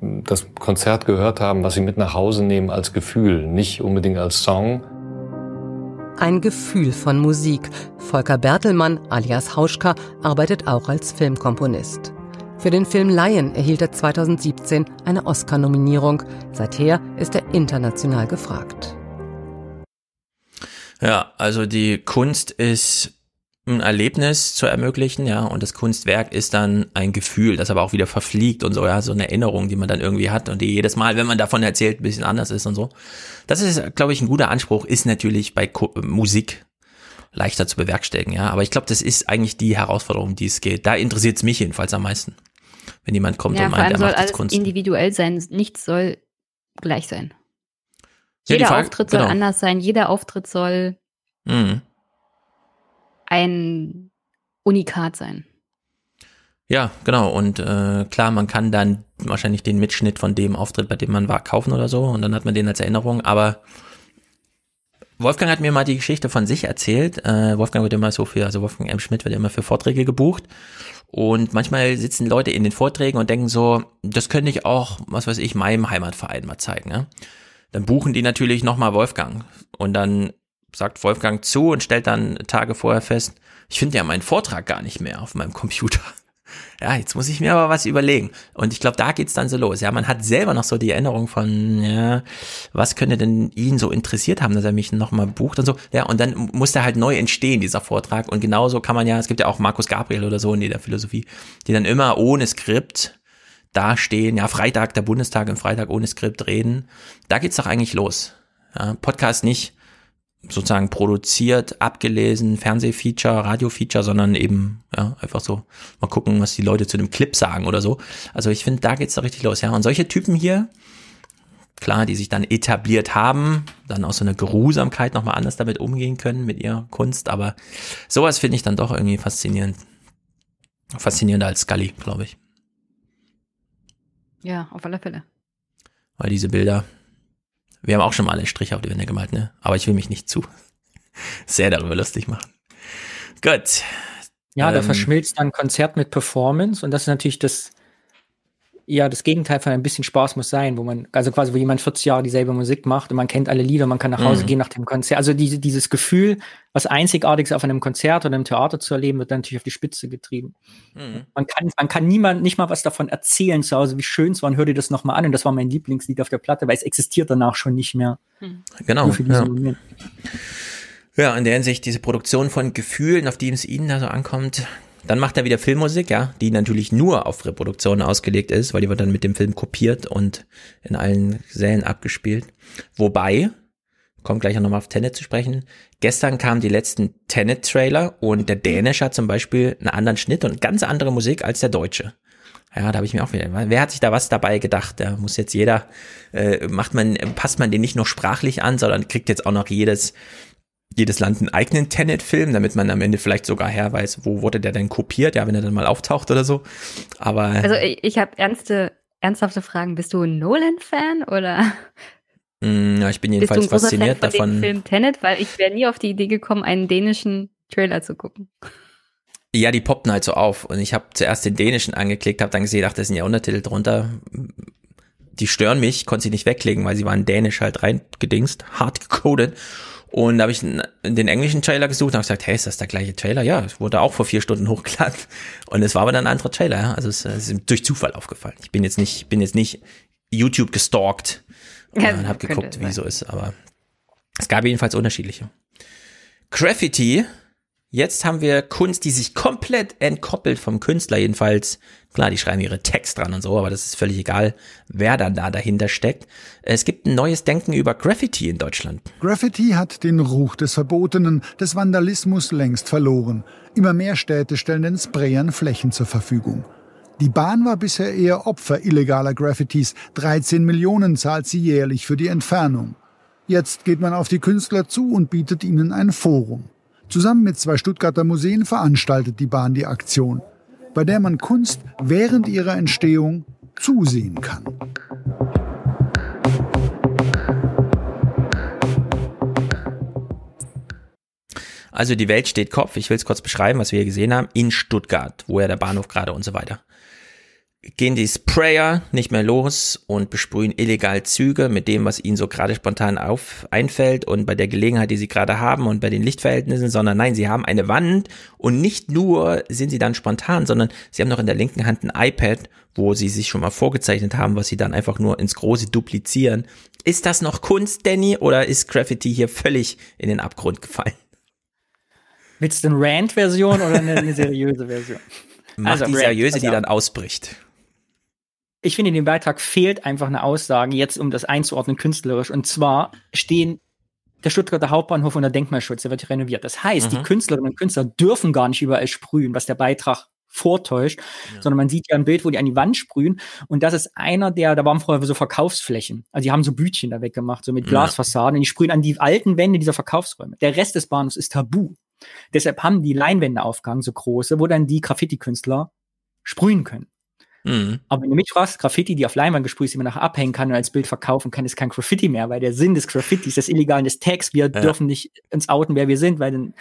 das Konzert gehört haben, was sie mit nach Hause nehmen als Gefühl, nicht unbedingt als Song. Ein Gefühl von Musik. Volker Bertelmann alias Hauschka arbeitet auch als Filmkomponist. Für den Film Lion erhielt er 2017 eine Oscar-Nominierung. Seither ist er international gefragt. Ja, also die Kunst ist ein Erlebnis zu ermöglichen, ja, und das Kunstwerk ist dann ein Gefühl, das aber auch wieder verfliegt und so, ja, so eine Erinnerung, die man dann irgendwie hat und die jedes Mal, wenn man davon erzählt, ein bisschen anders ist und so. Das ist, glaube ich, ein guter Anspruch, ist natürlich bei Ko Musik leichter zu bewerkstelligen, ja, aber ich glaube, das ist eigentlich die Herausforderung, die es geht. Da interessiert es mich jedenfalls am meisten. Wenn jemand kommt ja, und meint, er soll macht jetzt Kunst. individuell sein. Nichts soll gleich sein. Ja, Jeder Frage- Auftritt soll genau. anders sein. Jeder Auftritt soll Mhm. Ein Unikat sein. Ja, genau. Und äh, klar, man kann dann wahrscheinlich den Mitschnitt von dem Auftritt, bei dem man war, kaufen oder so. Und dann hat man den als Erinnerung. Aber Wolfgang hat mir mal die Geschichte von sich erzählt. Äh, Wolfgang wird immer so für, also Wolfgang M. Schmidt wird immer für Vorträge gebucht. Und manchmal sitzen Leute in den Vorträgen und denken so, das könnte ich auch, was weiß ich, meinem Heimatverein mal zeigen. Ja? Dann buchen die natürlich nochmal Wolfgang. Und dann sagt Wolfgang zu und stellt dann Tage vorher fest, ich finde ja meinen Vortrag gar nicht mehr auf meinem Computer. Ja, jetzt muss ich mir aber was überlegen. Und ich glaube, da geht's dann so los. Ja, man hat selber noch so die Erinnerung von, ja, was könnte denn ihn so interessiert haben, dass er mich nochmal bucht und so. Ja, und dann muss der halt neu entstehen, dieser Vortrag. Und genauso kann man ja, es gibt ja auch Markus Gabriel oder so in der Philosophie, die dann immer ohne Skript dastehen. Ja, Freitag, der Bundestag im Freitag ohne Skript reden. Da geht's doch eigentlich los. Ja, Podcast nicht sozusagen produziert, abgelesen, Fernsehfeature, Radiofeature, sondern eben, ja, einfach so mal gucken, was die Leute zu dem Clip sagen oder so. Also ich finde, da geht's doch richtig los, ja. Und solche Typen hier, klar, die sich dann etabliert haben, dann aus so einer Geruhsamkeit nochmal anders damit umgehen können mit ihrer Kunst, aber sowas finde ich dann doch irgendwie faszinierend. Faszinierender als Scully, glaube ich. Ja, auf alle Fälle. Weil diese Bilder, wir haben auch schon mal einen Strich auf die Wände gemalt, ne? Aber ich will mich nicht zu <laughs> sehr darüber lustig machen. Gut. Ja, da Ähm, verschmilzt dann Konzert mit Performance und das ist natürlich das, ja, das Gegenteil von ein bisschen Spaß muss sein, wo man, also quasi, wo jemand 40 Jahre dieselbe Musik macht und man kennt alle Lieder, man kann nach Hause Mhm. gehen nach dem Konzert. Also diese, dieses Gefühl, was Einzigartiges auf einem Konzert oder im Theater zu erleben, wird dann natürlich auf die Spitze getrieben. Mhm. Man kann, man kann niemand, nicht mal was davon erzählen zu Hause, wie schön es war und hör dir das nochmal an und das war mein Lieblingslied auf der Platte, weil es existiert danach schon nicht mehr. Genau. Nur für diesen Ja. Moment. Ja, in der Hinsicht diese Produktion von Gefühlen, auf die es Ihnen da so ankommt. Dann macht er wieder Filmmusik, ja, die natürlich nur auf Reproduktionen ausgelegt ist, weil die wird dann mit dem Film kopiert und in allen Sälen abgespielt. Wobei, kommt gleich auch nochmal auf Tenet zu sprechen, gestern kamen die letzten Tenet-Trailer und der dänische hat zum Beispiel einen anderen Schnitt und ganz andere Musik als der deutsche. Ja, da habe ich mir auch wieder, wer hat sich da was dabei gedacht? Da muss jetzt jeder, äh, macht man, passt man den nicht nur sprachlich an, sondern kriegt jetzt auch noch jedes, jedes Land einen eigenen Tenet-Film, damit man am Ende vielleicht sogar her weiß, wo wurde der denn kopiert, ja, wenn er dann mal auftaucht oder so. Aber Also ich, ich habe ernste, ernsthafte Fragen. Bist du ein Nolan-Fan oder mh, ja, ich bin bist du ein jedenfalls fasziniert Fan von davon. dem Film Tenet? Weil ich wäre nie auf die Idee gekommen, einen dänischen Trailer zu gucken. Ja, die poppten halt so auf und ich habe zuerst den dänischen angeklickt, habe dann gesehen, ach, da sind ja Untertitel drunter. Die stören mich, konnte sie nicht wegklicken, weil sie waren dänisch halt reingedingst, hart gecodet. Und da habe ich den englischen Trailer gesucht und habe gesagt, hey, ist das der gleiche Trailer? Ja, es wurde auch vor vier Stunden <laughs> hochgeladen. Und es war aber dann ein anderer Trailer, ja. Also es, es ist durch Zufall aufgefallen. Ich bin jetzt nicht, bin jetzt nicht YouTube gestalkt und Ja, habe könnte geguckt, wie so ist, aber es gab jedenfalls unterschiedliche. Graffiti. Jetzt haben wir Kunst, die sich komplett entkoppelt vom Künstler jedenfalls. Klar, die schreiben ihre Text dran und so, aber das ist völlig egal, wer dann da dahinter steckt. Es gibt ein neues Denken über Graffiti in Deutschland. Graffiti hat den Ruch des Verbotenen, des Vandalismus längst verloren. Immer mehr Städte stellen den Sprayern Flächen zur Verfügung. Die Bahn war bisher eher Opfer illegaler Graffitis. 13 Millionen zahlt sie jährlich für die Entfernung. Jetzt geht man auf die Künstler zu und bietet ihnen ein Forum. Zusammen mit zwei Stuttgarter Museen veranstaltet die Bahn die Aktion, bei der man Kunst während ihrer Entstehung zusehen kann. Also die Welt steht Kopf. Ich will es kurz beschreiben, was wir hier gesehen haben. In Stuttgart, wo ja der Bahnhof gerade und so weiter. Gehen die Sprayer nicht mehr los und besprühen illegal Züge mit dem, was ihnen so gerade spontan auf einfällt und bei der Gelegenheit, die sie gerade haben und bei den Lichtverhältnissen, sondern nein, sie haben eine Wand und nicht nur sind sie dann spontan, sondern sie haben noch in der linken Hand ein iPad, wo sie sich schon mal vorgezeichnet haben, was sie dann einfach nur ins Große duplizieren. Ist das noch Kunst, Danny, oder ist Graffiti hier völlig in den Abgrund gefallen? Willst du eine Rant-Version oder eine, eine, seriöse Version? Mach also, die seriöse, die dann ausbricht. Ich finde, in dem Beitrag fehlt einfach eine Aussage, jetzt um das einzuordnen künstlerisch. Und zwar stehen der Stuttgarter Hauptbahnhof unter Denkmalschutz, der wird renoviert. Das heißt, mhm. die Künstlerinnen und Künstler dürfen gar nicht überall sprühen, was der Beitrag vortäuscht, ja. sondern man sieht ja ein Bild, wo die an die Wand sprühen. Und das ist einer der, da waren vorher so Verkaufsflächen. Also die haben so Bütchen da weggemacht, so mit Glasfassaden. Ja. Und die sprühen an die alten Wände dieser Verkaufsräume. Der Rest des Bahnhofs ist tabu. Deshalb haben die Leinwände aufgehangen, so große, wo dann die Graffiti-Künstler sprühen können. Mhm. Aber wenn du mich fragst, Graffiti, die auf Leinwand gesprüht ist, die man nachher abhängen kann und als Bild verkaufen kann, ist kein Graffiti mehr, weil der Sinn des Graffitis, des illegalen des Tags, wir ja. dürfen nicht uns outen, wer wir sind, weil dann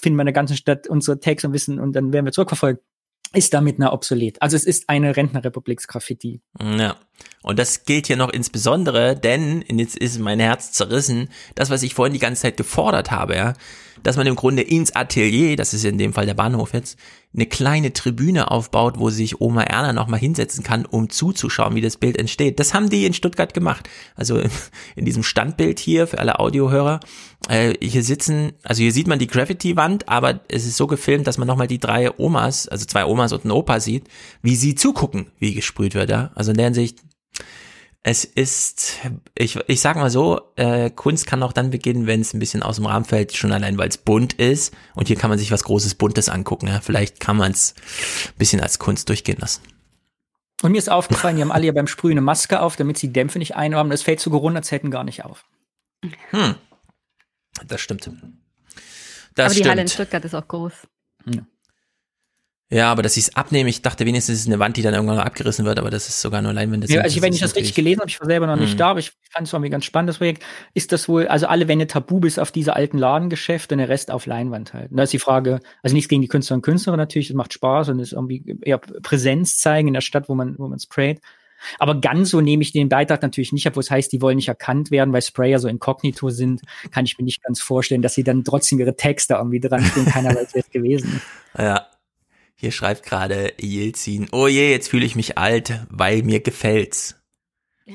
finden wir in der ganzen Stadt unsere Tags und wissen und dann werden wir zurückverfolgt ist damit eine obsolet. Also es ist eine Rentnerrepubliks-Graffiti. Ja. Und das gilt hier noch insbesondere, denn, jetzt ist mein Herz zerrissen, das, was ich vorhin die ganze Zeit gefordert habe, ja, dass man im Grunde ins Atelier, das ist in dem Fall der Bahnhof jetzt, eine kleine Tribüne aufbaut, wo sich Oma Erna nochmal hinsetzen kann, um zuzuschauen, wie das Bild entsteht. Das haben die in Stuttgart gemacht. Also <laughs> in diesem Standbild hier für alle Audiohörer. Äh, hier sitzen, also hier sieht man die Graffiti-Wand, aber es ist so gefilmt, dass man nochmal die drei Omas, also zwei Omas und einen Opa sieht, wie sie zugucken, wie gesprüht wird. Ja? Also in der Hinsicht es ist, ich, ich sag mal so, äh, Kunst kann auch dann beginnen, wenn es ein bisschen aus dem Rahmen fällt, schon allein, weil es bunt ist. Und hier kann man sich was Großes, Buntes angucken. Ja? Vielleicht kann man es ein bisschen als Kunst durchgehen lassen. Und mir ist aufgefallen, die haben alle ja beim Sprühen eine Maske auf, damit sie Dämpfe nicht einhaben. Das fällt zu Corona-Zeiten gar nicht auf. Hm. Das stimmt. Das Aber die stimmt. Halle in Stuttgart ist auch groß. Ja. Ja, aber dass ich es abnehme, ich dachte wenigstens, es ist eine Wand, die dann irgendwann noch abgerissen wird, aber das ist sogar nur Leinwände. Ja, also wenn ich das richtig gelesen habe, ich war selber noch nicht mhm. da, aber ich fand es irgendwie ganz spannend, das Projekt, ist das wohl, also alle Wände tabu bis auf diese alten Ladengeschäfte und der Rest auf Leinwand halt. Und da ist die Frage, also nichts gegen die Künstler und Künstler natürlich, das macht Spaß und ist irgendwie eher Präsenz zeigen in der Stadt, wo man, wo man sprayt. Aber ganz so nehme ich den Beitrag natürlich nicht ab, wo es heißt, die wollen nicht erkannt werden, weil Sprayer so inkognito sind, kann ich mir nicht ganz vorstellen, dass sie dann trotzdem ihre Texte irgendwie dran stehen, keiner weiß, wer es gewesen ist. Ja, hier schreibt gerade Jelzin, oh je, jetzt fühle ich mich alt, weil mir gefällt's.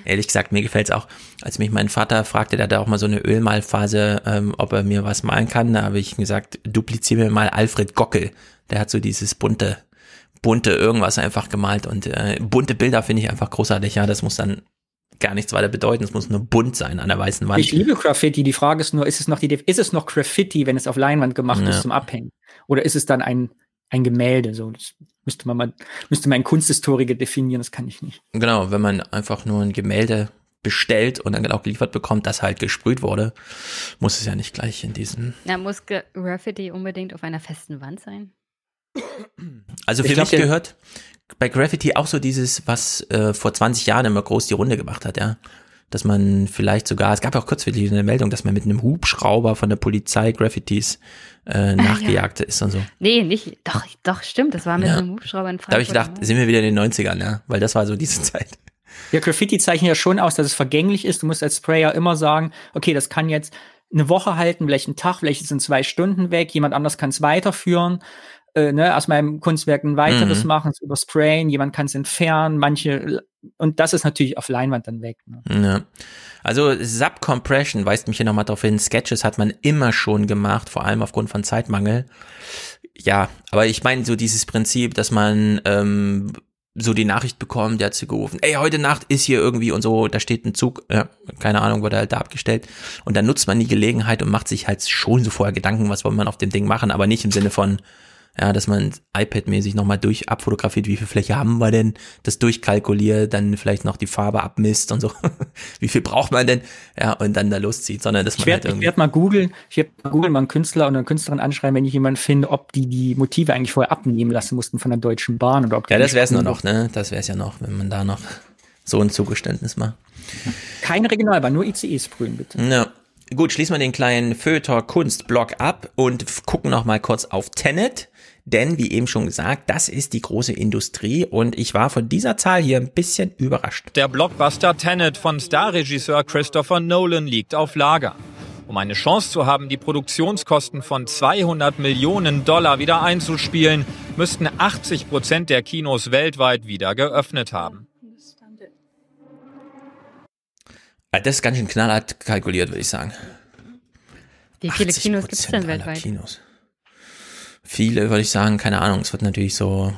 Ehrlich gesagt, mir gefällt's auch. Als mich mein Vater fragte, der hatte auch mal so eine Ölmalphase, ähm, ob er mir was malen kann, da habe ich gesagt, dupliziere mir mal Alfred Gockel. Der hat so dieses bunte, bunte irgendwas einfach gemalt und äh, bunte Bilder finde ich einfach großartig. Ja, das muss dann gar nichts weiter bedeuten. Es muss nur bunt sein an der weißen Wand. Ich liebe Graffiti. Die Frage ist nur, ist es noch die, ist es noch Graffiti, wenn es auf Leinwand gemacht ja. ist zum Abhängen? Oder ist es dann ein ein Gemälde. So, das müsste man mal, müsste man ein Kunsthistoriker definieren, das kann ich nicht. Genau, wenn man einfach nur ein Gemälde bestellt und dann auch geliefert bekommt, das halt gesprüht wurde, muss es ja nicht gleich in diesem. Na, muss Graffiti unbedingt auf einer festen Wand sein? Also für glaub, mich gehört bei Graffiti auch so dieses, was äh, vor 20 Jahren immer groß die Runde gemacht hat, ja dass man vielleicht sogar, es gab ja auch kurzfristig eine Meldung, dass man mit einem Hubschrauber von der Polizei Graffitis äh, nachgejagt ja. ist und so. Nee, nicht, doch, doch, stimmt, das war mit ja. einem Hubschrauber in Frankfurt. Da habe ich gedacht, sind wir wieder in den 90ern, ja, weil das war so diese <laughs> Zeit. Ja, Graffiti zeichnet ja schon aus, dass es vergänglich ist. Du musst als Sprayer immer sagen, okay, das kann jetzt eine Woche halten, vielleicht einen Tag, vielleicht sind zwei Stunden weg, jemand anders kann es weiterführen äh, ne, aus meinem Kunstwerk ein weiteres mhm. machen, es übersprayen, jemand kann es entfernen, manche, und das ist natürlich auf Leinwand dann weg. Ne? Ja. Also Subcompression weist mich hier nochmal darauf hin, Sketches hat man immer schon gemacht, vor allem aufgrund von Zeitmangel. Ja, aber ich meine so dieses Prinzip, dass man ähm, so die Nachricht bekommt, der hat sie gerufen, ey, heute Nacht ist hier irgendwie und so, da steht ein Zug, ja, keine Ahnung, wurde halt da abgestellt. Und dann nutzt man die Gelegenheit und macht sich halt schon so vorher Gedanken, was wollen man auf dem Ding machen, aber nicht im Sinne von, ja, dass man iPad-mäßig nochmal durch abfotografiert, wie viel Fläche haben wir denn, das durchkalkuliert, dann vielleicht noch die Farbe abmisst und so. <laughs> wie viel braucht man denn? Ja, und dann da loszieht, sondern dass man ich werd, halt irgendwie. Ich werde mal googeln, ich werde mal googeln, mal einen Künstler und eine Künstlerin anschreiben, wenn ich jemanden finde, ob die die Motive eigentlich vorher abnehmen lassen mussten von der Deutschen Bahn oder ob Ja, das wäre es nur noch, ne? Das wäre es ja noch, wenn man da noch so ein Zugeständnis macht. Keine Regionalbahn, nur ICEs sprühen, bitte. Ja. Gut, schließen wir den kleinen Feuilleton Kunstblock ab und gucken noch mal kurz auf Tenet. Denn, wie eben schon gesagt, das ist die große Industrie und ich war von dieser Zahl hier ein bisschen überrascht. Der Blockbuster Tenet von Starregisseur Christopher Nolan liegt auf Lager. Um eine Chance zu haben, die Produktionskosten von 200 Millionen Dollar wieder einzuspielen, müssten 80 Prozent der Kinos weltweit wieder geöffnet haben. Ah, das ist ganz schön knallhart kalkuliert, würde ich sagen. Wie viele Kinos gibt es denn weltweit? Kinos. Viele würde ich sagen, keine Ahnung, es wird natürlich so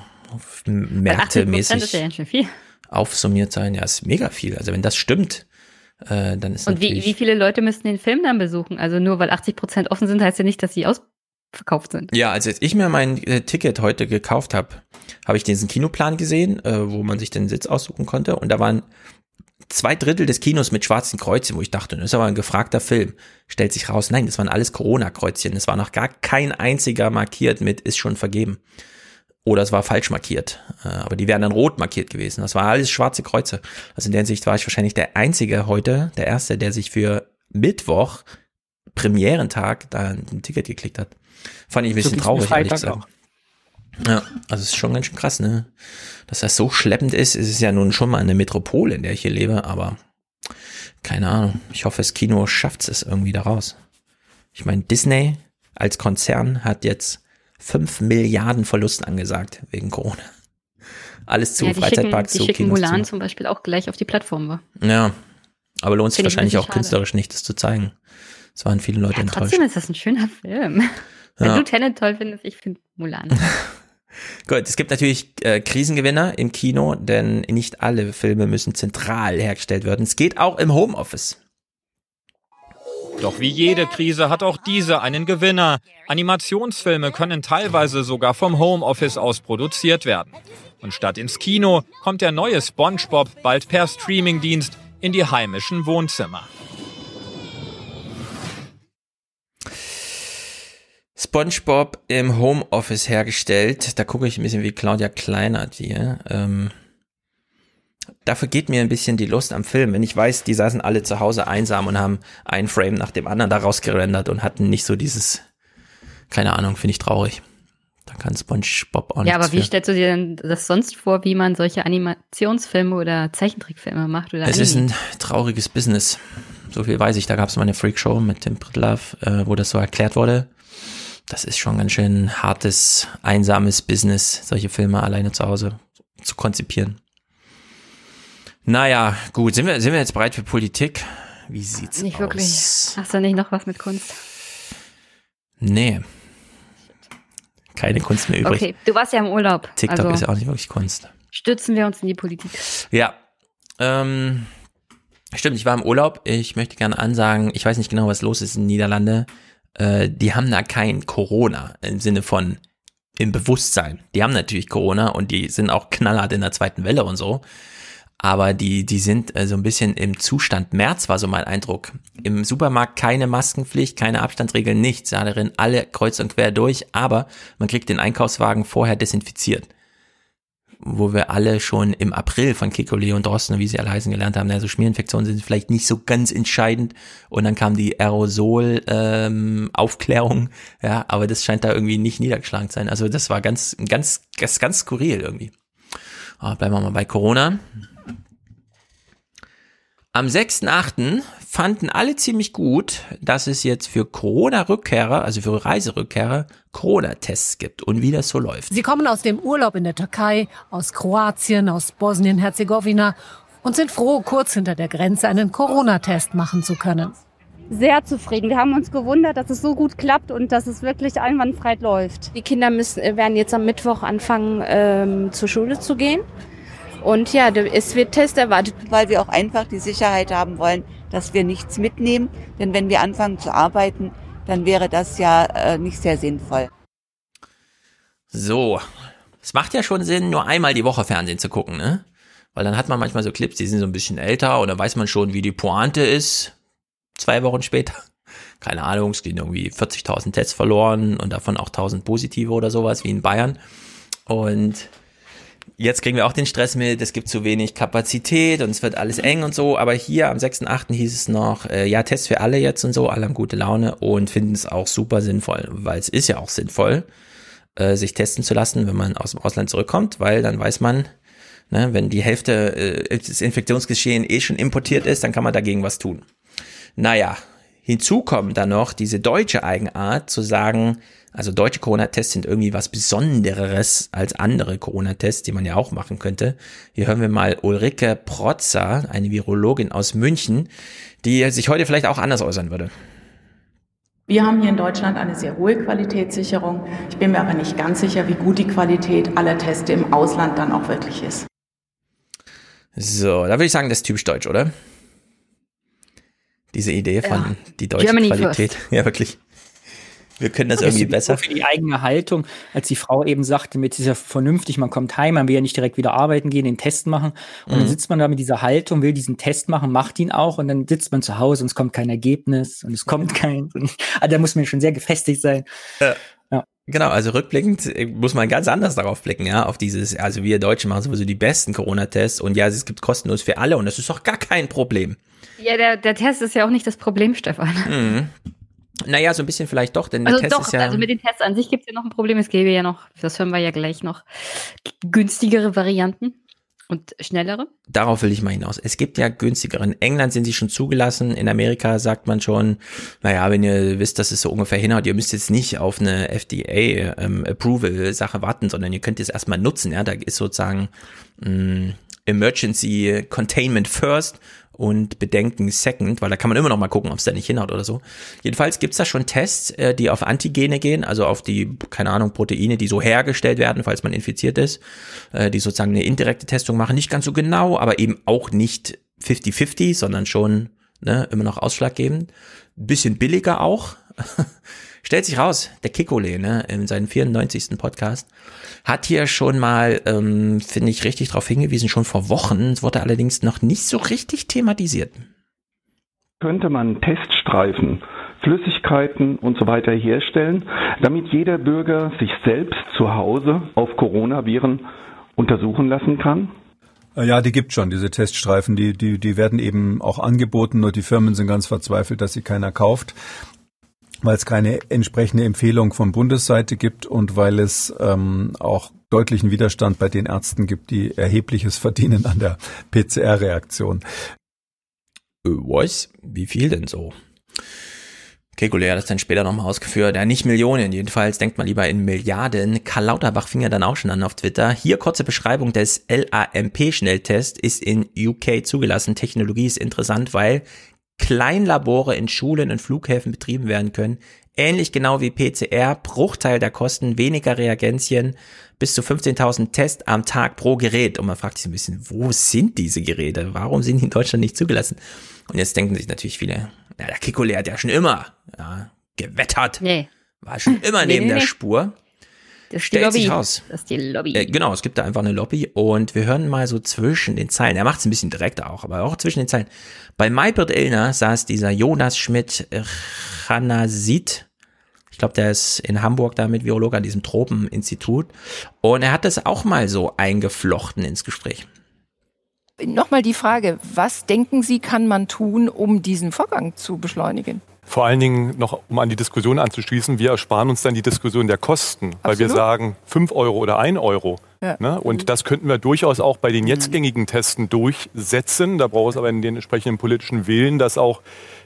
ja viel. aufsummiert sein. Ja, ist mega viel. Also wenn das stimmt, äh, dann ist Und wie, wie viele Leute müssten den Film dann besuchen? Also nur weil 80 Prozent offen sind, heißt ja nicht, dass sie ausverkauft sind. Ja, als ich mir mein äh, Ticket heute gekauft habe, habe ich diesen Kinoplan gesehen, äh, wo man sich den Sitz aussuchen konnte. Und da waren zwei Drittel des Kinos mit schwarzen Kreuzchen, wo ich dachte, das ist aber ein gefragter Film. Stellt sich raus, nein, das waren alles Corona-Kreuzchen. Es war noch gar kein einziger markiert mit ist schon vergeben. Oder es war falsch markiert. Äh, aber die wären dann rot markiert gewesen. Das war alles schwarze Kreuze. Also in der Hinsicht war ich wahrscheinlich der Einzige heute, der Erste, der sich für Mittwoch, Premierentag, da ein Ticket geklickt hat. Fand ich ein bisschen mir traurig, ehrlich gesagt. auch. Ja, also es ist schon ganz schön krass, ne? Dass das so schleppend ist. Es ist ja nun schon mal eine Metropole, in der ich hier lebe, aber keine Ahnung. Ich hoffe, das Kino schafft es irgendwie da raus. Ich meine, Disney als Konzern hat jetzt 5 Milliarden Verlust angesagt wegen Corona. Alles zu, ja, die schicken, Freizeitparks die zu, schicken Kinos Mulan zu. zum Beispiel auch gleich auf die Plattform. Wa? Ja, aber lohnt sich wahrscheinlich ein auch bisschen künstlerisch nicht, das zu zeigen. Es waren viele Leute enttäuscht. Trotzdem ist das ein schöner Film. Wenn Ja. du Tenet toll findest, ich finde Mulan. <laughs> Gut, es gibt natürlich äh, Krisengewinner im Kino, denn nicht alle Filme müssen zentral hergestellt werden. Es geht auch im Homeoffice. Doch wie jede Krise hat auch diese einen Gewinner. Animationsfilme können teilweise sogar vom Homeoffice aus produziert werden. Und statt ins Kino kommt der neue SpongeBob bald per Streamingdienst in die heimischen Wohnzimmer. SpongeBob im Homeoffice hergestellt. Da gucke ich ein bisschen wie Claudia Kleinert hier. Ähm, da vergeht mir ein bisschen die Lust am Film. Wenn ich weiß, die saßen alle zu Hause einsam und haben einen Frame nach dem anderen daraus gerendert und hatten nicht so dieses, keine Ahnung, finde ich traurig. Da kann SpongeBob auch ja, aber wie für. stellst du dir denn das sonst vor, wie man solche Animationsfilme oder Zeichentrickfilme macht? Oder Es ist Anime? ein trauriges Business. So viel weiß ich. Da gab es mal eine Freakshow mit Tim Pritlove, äh, wo das so erklärt wurde. Das ist schon ganz schön hartes, einsames Business, solche Filme alleine zu Hause zu konzipieren. Naja, gut, sind wir, sind wir jetzt bereit für Politik? Wie sieht's Nicht aus? wirklich. Hast du nicht noch was mit Kunst? Nee. Keine Kunst mehr übrig. Okay, du warst ja im Urlaub. TikTok also ist ja auch nicht wirklich Kunst. stützen wir uns in die Politik. Ja. Ähm, stimmt, ich war im Urlaub. Ich möchte gerne ansagen, ich weiß nicht genau, was los ist in den Niederlande. Äh, die haben da kein Corona im Sinne von im Bewusstsein. Die haben natürlich Corona und die sind auch knallhart in der zweiten Welle und so. Aber die, die sind äh, so ein bisschen im Zustand März, war so mein Eindruck. Im Supermarkt keine Maskenpflicht, keine Abstandsregeln, nichts. Ja, darin alle kreuz und quer durch, aber man kriegt den Einkaufswagen vorher desinfiziert wo wir alle schon im April von Kikole und Drosten, wie sie alle heißen, gelernt haben, also Schmierinfektionen sind vielleicht nicht so ganz entscheidend. Und dann kam die Aerosol-Aufklärung, ja, aber das scheint da irgendwie nicht niedergeschlagen zu sein. Also das war ganz, ganz, ganz, ganz skurril irgendwie. Aber bleiben wir mal bei Corona. Am 6.8. fanden alle ziemlich gut, dass es jetzt für Corona-Rückkehrer, also für Reiserückkehrer, Corona-Tests gibt und wie das so läuft. Sie kommen aus dem Urlaub in der Türkei, aus Kroatien, aus Bosnien-Herzegowina und sind froh, kurz hinter der Grenze einen Corona-Test machen zu können. sehr zufrieden. Wir haben uns gewundert, dass es so gut klappt und dass es wirklich einwandfrei läuft. Die Kinder müssen, werden jetzt am Mittwoch anfangen, ähm, zur Schule zu gehen. Und ja, es wird Test erwartet. Weil wir auch einfach die Sicherheit haben wollen, dass wir nichts mitnehmen. Denn wenn wir anfangen zu arbeiten, dann wäre das ja äh, nicht sehr sinnvoll. So, es macht ja schon Sinn, nur einmal die Woche Fernsehen zu gucken, ne? Weil dann hat man manchmal so Clips, die sind so ein bisschen älter und dann weiß man schon, wie die Pointe ist. Zwei Wochen später. <laughs> Keine Ahnung, es gehen irgendwie 40.000 Tests verloren und davon auch 1.000 positive oder sowas, wie in Bayern. Und jetzt kriegen wir auch den Stress mit, es gibt zu wenig Kapazität und es wird alles eng und so. Aber hier am 6.8. hieß es noch, äh, ja, Test für alle jetzt und so, alle haben gute Laune und finden es auch super sinnvoll, weil es ist ja auch sinnvoll, äh, sich testen zu lassen, wenn man aus dem Ausland zurückkommt, weil dann weiß man, ne, wenn die Hälfte äh, des Infektionsgeschehen eh schon importiert ist, dann kann man dagegen was tun. Naja, hinzu kommt dann noch diese deutsche Eigenart zu sagen, also deutsche Corona-Tests sind irgendwie was Besondereres als andere Corona-Tests, die man ja auch machen könnte. Hier hören wir mal Ulrike Protzer, eine Virologin aus München, die sich heute vielleicht auch anders äußern würde. Wir haben hier in Deutschland eine sehr hohe Qualitätssicherung. Ich bin mir aber nicht ganz sicher, wie gut die Qualität aller Tests im Ausland dann auch wirklich ist. So, da würde ich sagen, das ist typisch deutsch, oder? Diese Idee von Ja. die deutsche Germany Qualität. first. <laughs> Ja, wirklich. Wir können das Ja, irgendwie ist besser. Für die eigene Haltung, als die Frau eben sagte, mit dieser vernünftig, man kommt heim, man will ja nicht direkt wieder arbeiten gehen, den Test machen. Und Mhm. dann sitzt man da mit dieser Haltung, will diesen Test machen, macht ihn auch und dann sitzt man zu Hause und es kommt kein Ergebnis und es kommt kein. Also <laughs> da muss man schon sehr gefestigt sein. Ja. Ja. Genau, also rückblickend äh, muss man ganz anders darauf blicken, ja, auf dieses, also wir Deutschen machen sowieso die besten Corona-Tests und ja, es gibt kostenlos für alle und das ist doch gar kein Problem. Ja, der, der Test ist ja auch nicht das Problem, Stefan. Mhm. Naja, so ein bisschen vielleicht doch, denn der Also Test doch, ist ja. also mit den Tests an sich gibt es ja noch ein Problem. Es gäbe ja noch, das hören wir ja gleich noch, günstigere Varianten und schnellere. Darauf will ich mal hinaus. Es gibt ja günstigere. In England sind sie schon zugelassen. In Amerika sagt man schon, naja, wenn ihr wisst, dass es so ungefähr hinhaut, ihr müsst jetzt nicht auf eine FDA-Approval-Sache warten, sondern ihr könnt es erstmal nutzen. Ja, da ist sozusagen mh, Emergency Containment First und Bedenken Second, weil da kann man immer noch mal gucken, ob es da nicht hinhaut oder so. Jedenfalls gibt's da schon Tests, äh, die auf Antigene gehen, also auf die, keine Ahnung, Proteine, die so hergestellt werden, falls man infiziert ist, äh, die sozusagen eine indirekte Testung machen. Nicht ganz so genau, aber eben auch nicht 50-50, sondern schon ne, immer noch ausschlaggebend. Bisschen billiger auch. <laughs> Stellt sich raus, der Kikole, ne, in seinem 94. Podcast, hat hier schon mal, ähm, finde ich, richtig darauf hingewiesen, schon vor Wochen. Es wurde allerdings noch nicht so richtig thematisiert. könnte man Teststreifen, Flüssigkeiten und so weiter herstellen, damit jeder Bürger sich selbst zu Hause auf Coronaviren untersuchen lassen kann? Äh, Ja, die gibt schon, diese Teststreifen, die, die, die werden eben auch angeboten, nur die Firmen sind ganz verzweifelt, dass sie keiner kauft, weil es keine entsprechende Empfehlung von Bundesseite gibt und weil es ähm, auch deutlichen Widerstand bei den Ärzten gibt, die erhebliches verdienen an der PCR-Reaktion. Äh, Was? Wie viel denn so? Kekule hat das dann später nochmal ausgeführt. Ja, nicht Millionen, jedenfalls denkt man lieber in Milliarden. Karl Lauterbach fing ja dann auch schon an auf Twitter. Hier kurze Beschreibung des LAMP-Schnelltest ist in UK zugelassen. Technologie ist interessant, weil Kleinlabore in Schulen und Flughäfen betrieben werden können. Ähnlich genau wie PCR, Bruchteil der Kosten, weniger Reagenzien, bis zu 15.000 Tests am Tag pro Gerät. Und man fragt sich ein bisschen, wo sind diese Geräte? Warum sind die in Deutschland nicht zugelassen? Und jetzt denken sich natürlich viele, ja, der Kikole hat ja schon immer ja, gewettert. Nee. War schon immer <laughs> neben nee, der nee. Spur. Das ist die Stellt sich Lobby. raus. Das ist die Lobby. Äh, genau, es gibt da einfach eine Lobby und wir hören mal so zwischen den Zeilen. Er macht es ein bisschen direkter auch, aber auch zwischen den Zeilen. Bei Maybert Illner saß dieser Jonas Schmidt Chanasit. Ich glaube, der ist in Hamburg da mit Virologe an diesem Tropeninstitut. Und er hat das auch mal so eingeflochten ins Gespräch. Nochmal die Frage, was denken Sie, kann man tun, um diesen Vorgang zu beschleunigen? Vor allen Dingen noch, um an die Diskussion anzuschließen, wir ersparen uns dann die Diskussion der Kosten, weil wir Absolut. sagen 5 Euro oder 1 Euro. Ja. Ne? Und das könnten wir durchaus auch bei den jetzt gängigen Testen durchsetzen. Da braucht es aber den entsprechenden politischen Willen, das auch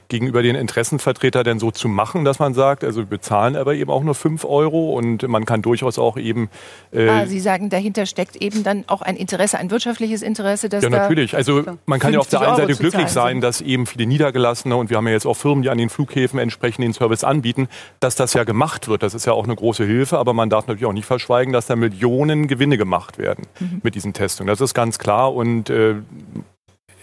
gegenüber den Interessenvertretern denn so zu machen, dass man sagt, also wir bezahlen aber eben auch nur 5 Euro und man kann durchaus auch eben äh, ah, Sie sagen, dahinter steckt eben dann auch ein Interesse, ein wirtschaftliches Interesse, dass Ja, natürlich. Also man kann ja auf der 50 einen Seite glücklich sein, dass eben viele Niedergelassene und wir haben ja jetzt auch Firmen, die an den Flughäfen entsprechend den Service anbieten, dass das ja gemacht wird. Das ist ja auch eine große Hilfe, aber man darf natürlich auch nicht verschweigen, dass da Millionen Gewinne gemacht werden Mhm. mit diesen Testungen. Das ist ganz klar und äh,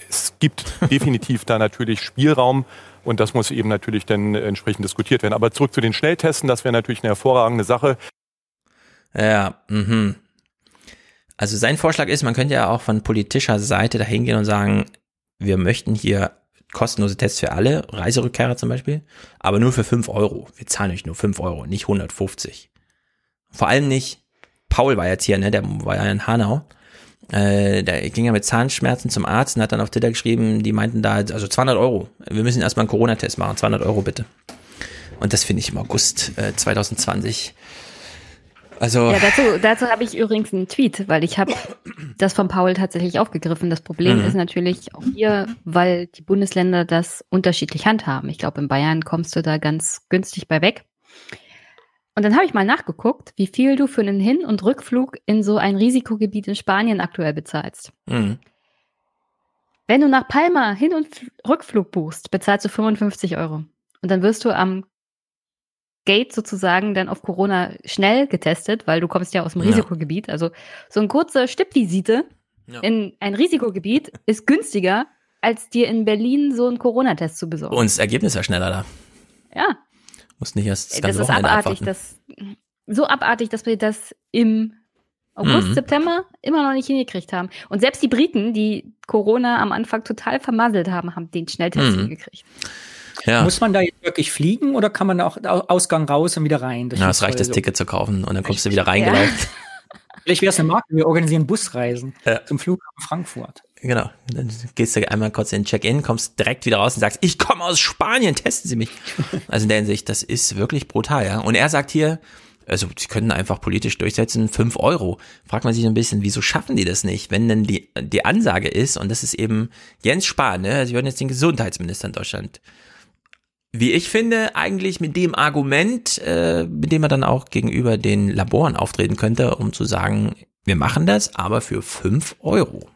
es gibt definitiv da natürlich Spielraum und das muss eben natürlich dann entsprechend diskutiert werden. Aber zurück zu den Schnelltesten, das wäre natürlich eine hervorragende Sache. Ja, mhm. Also sein Vorschlag ist, man könnte ja auch von politischer Seite dahin gehen und sagen, wir möchten hier kostenlose Tests für alle, Reiserückkehrer zum Beispiel, aber nur für 5 Euro. Wir zahlen euch nur 5 Euro, nicht 150. Vor allem nicht, Paul war jetzt hier, ne, der war ja in Hanau. Äh, der ging ja mit Zahnschmerzen zum Arzt und hat dann auf Twitter geschrieben, die meinten da, also 200 Euro. Wir müssen erstmal einen Corona-Test machen, 200 Euro bitte. Und das finde ich im August äh, 2020. Also, Ja, dazu, dazu habe ich übrigens einen Tweet, weil ich habe das von Paul tatsächlich aufgegriffen. Das Problem Mhm. ist natürlich auch hier, weil die Bundesländer das unterschiedlich handhaben. Ich glaube, in Bayern kommst du da ganz günstig bei weg. Und dann habe ich mal nachgeguckt, wie viel du für einen Hin- und Rückflug in so ein Risikogebiet in Spanien aktuell bezahlst. mhm. Wenn du nach Palma Hin- und Rückflug buchst, bezahlst du 55 Euro. Und dann wirst du am Gate sozusagen dann auf Corona schnell getestet, weil du kommst ja aus dem Ja. Risikogebiet. Also so ein kurzer Stippvisite Ja. in ein Risikogebiet ist günstiger, als dir in Berlin so einen Corona-Test zu besorgen. Und das Ergebnis war schneller da. ja, Muss nicht erst das das ganze ist Wochenende abartig. abwarten. Das, so abartig, dass wir das im August, Mhm. September immer noch nicht hingekriegt haben. Und selbst die Briten, die Corona am Anfang total vermasselt haben, haben den Schnelltest Mhm. hingekriegt. Ja. Muss man da jetzt wirklich fliegen oder kann man auch Au- Ausgang raus und wieder rein? durch Ja, die es reicht, das Zoll? Ticket zu kaufen und dann kommst du wieder reingelaufen. Vielleicht wäre es eine Marke, wir organisieren Busreisen Ja. zum Flughafen Frankfurt. Genau. Dann gehst du einmal kurz in den Check-in, kommst direkt wieder raus und sagst, ich komme aus Spanien, testen Sie mich. <laughs> Also in der Hinsicht, das ist wirklich brutal, ja. Und er sagt hier, also sie können einfach politisch durchsetzen, 5 Euro. Fragt man sich ein bisschen, wieso schaffen die das nicht, wenn denn die, die Ansage ist, und das ist eben Jens Spahn, ne? Sie hören jetzt den Gesundheitsminister in Deutschland. Wie ich finde, eigentlich mit dem Argument, äh, mit dem er dann auch gegenüber den Laboren auftreten könnte, um zu sagen, wir machen das, aber für 5 Euro.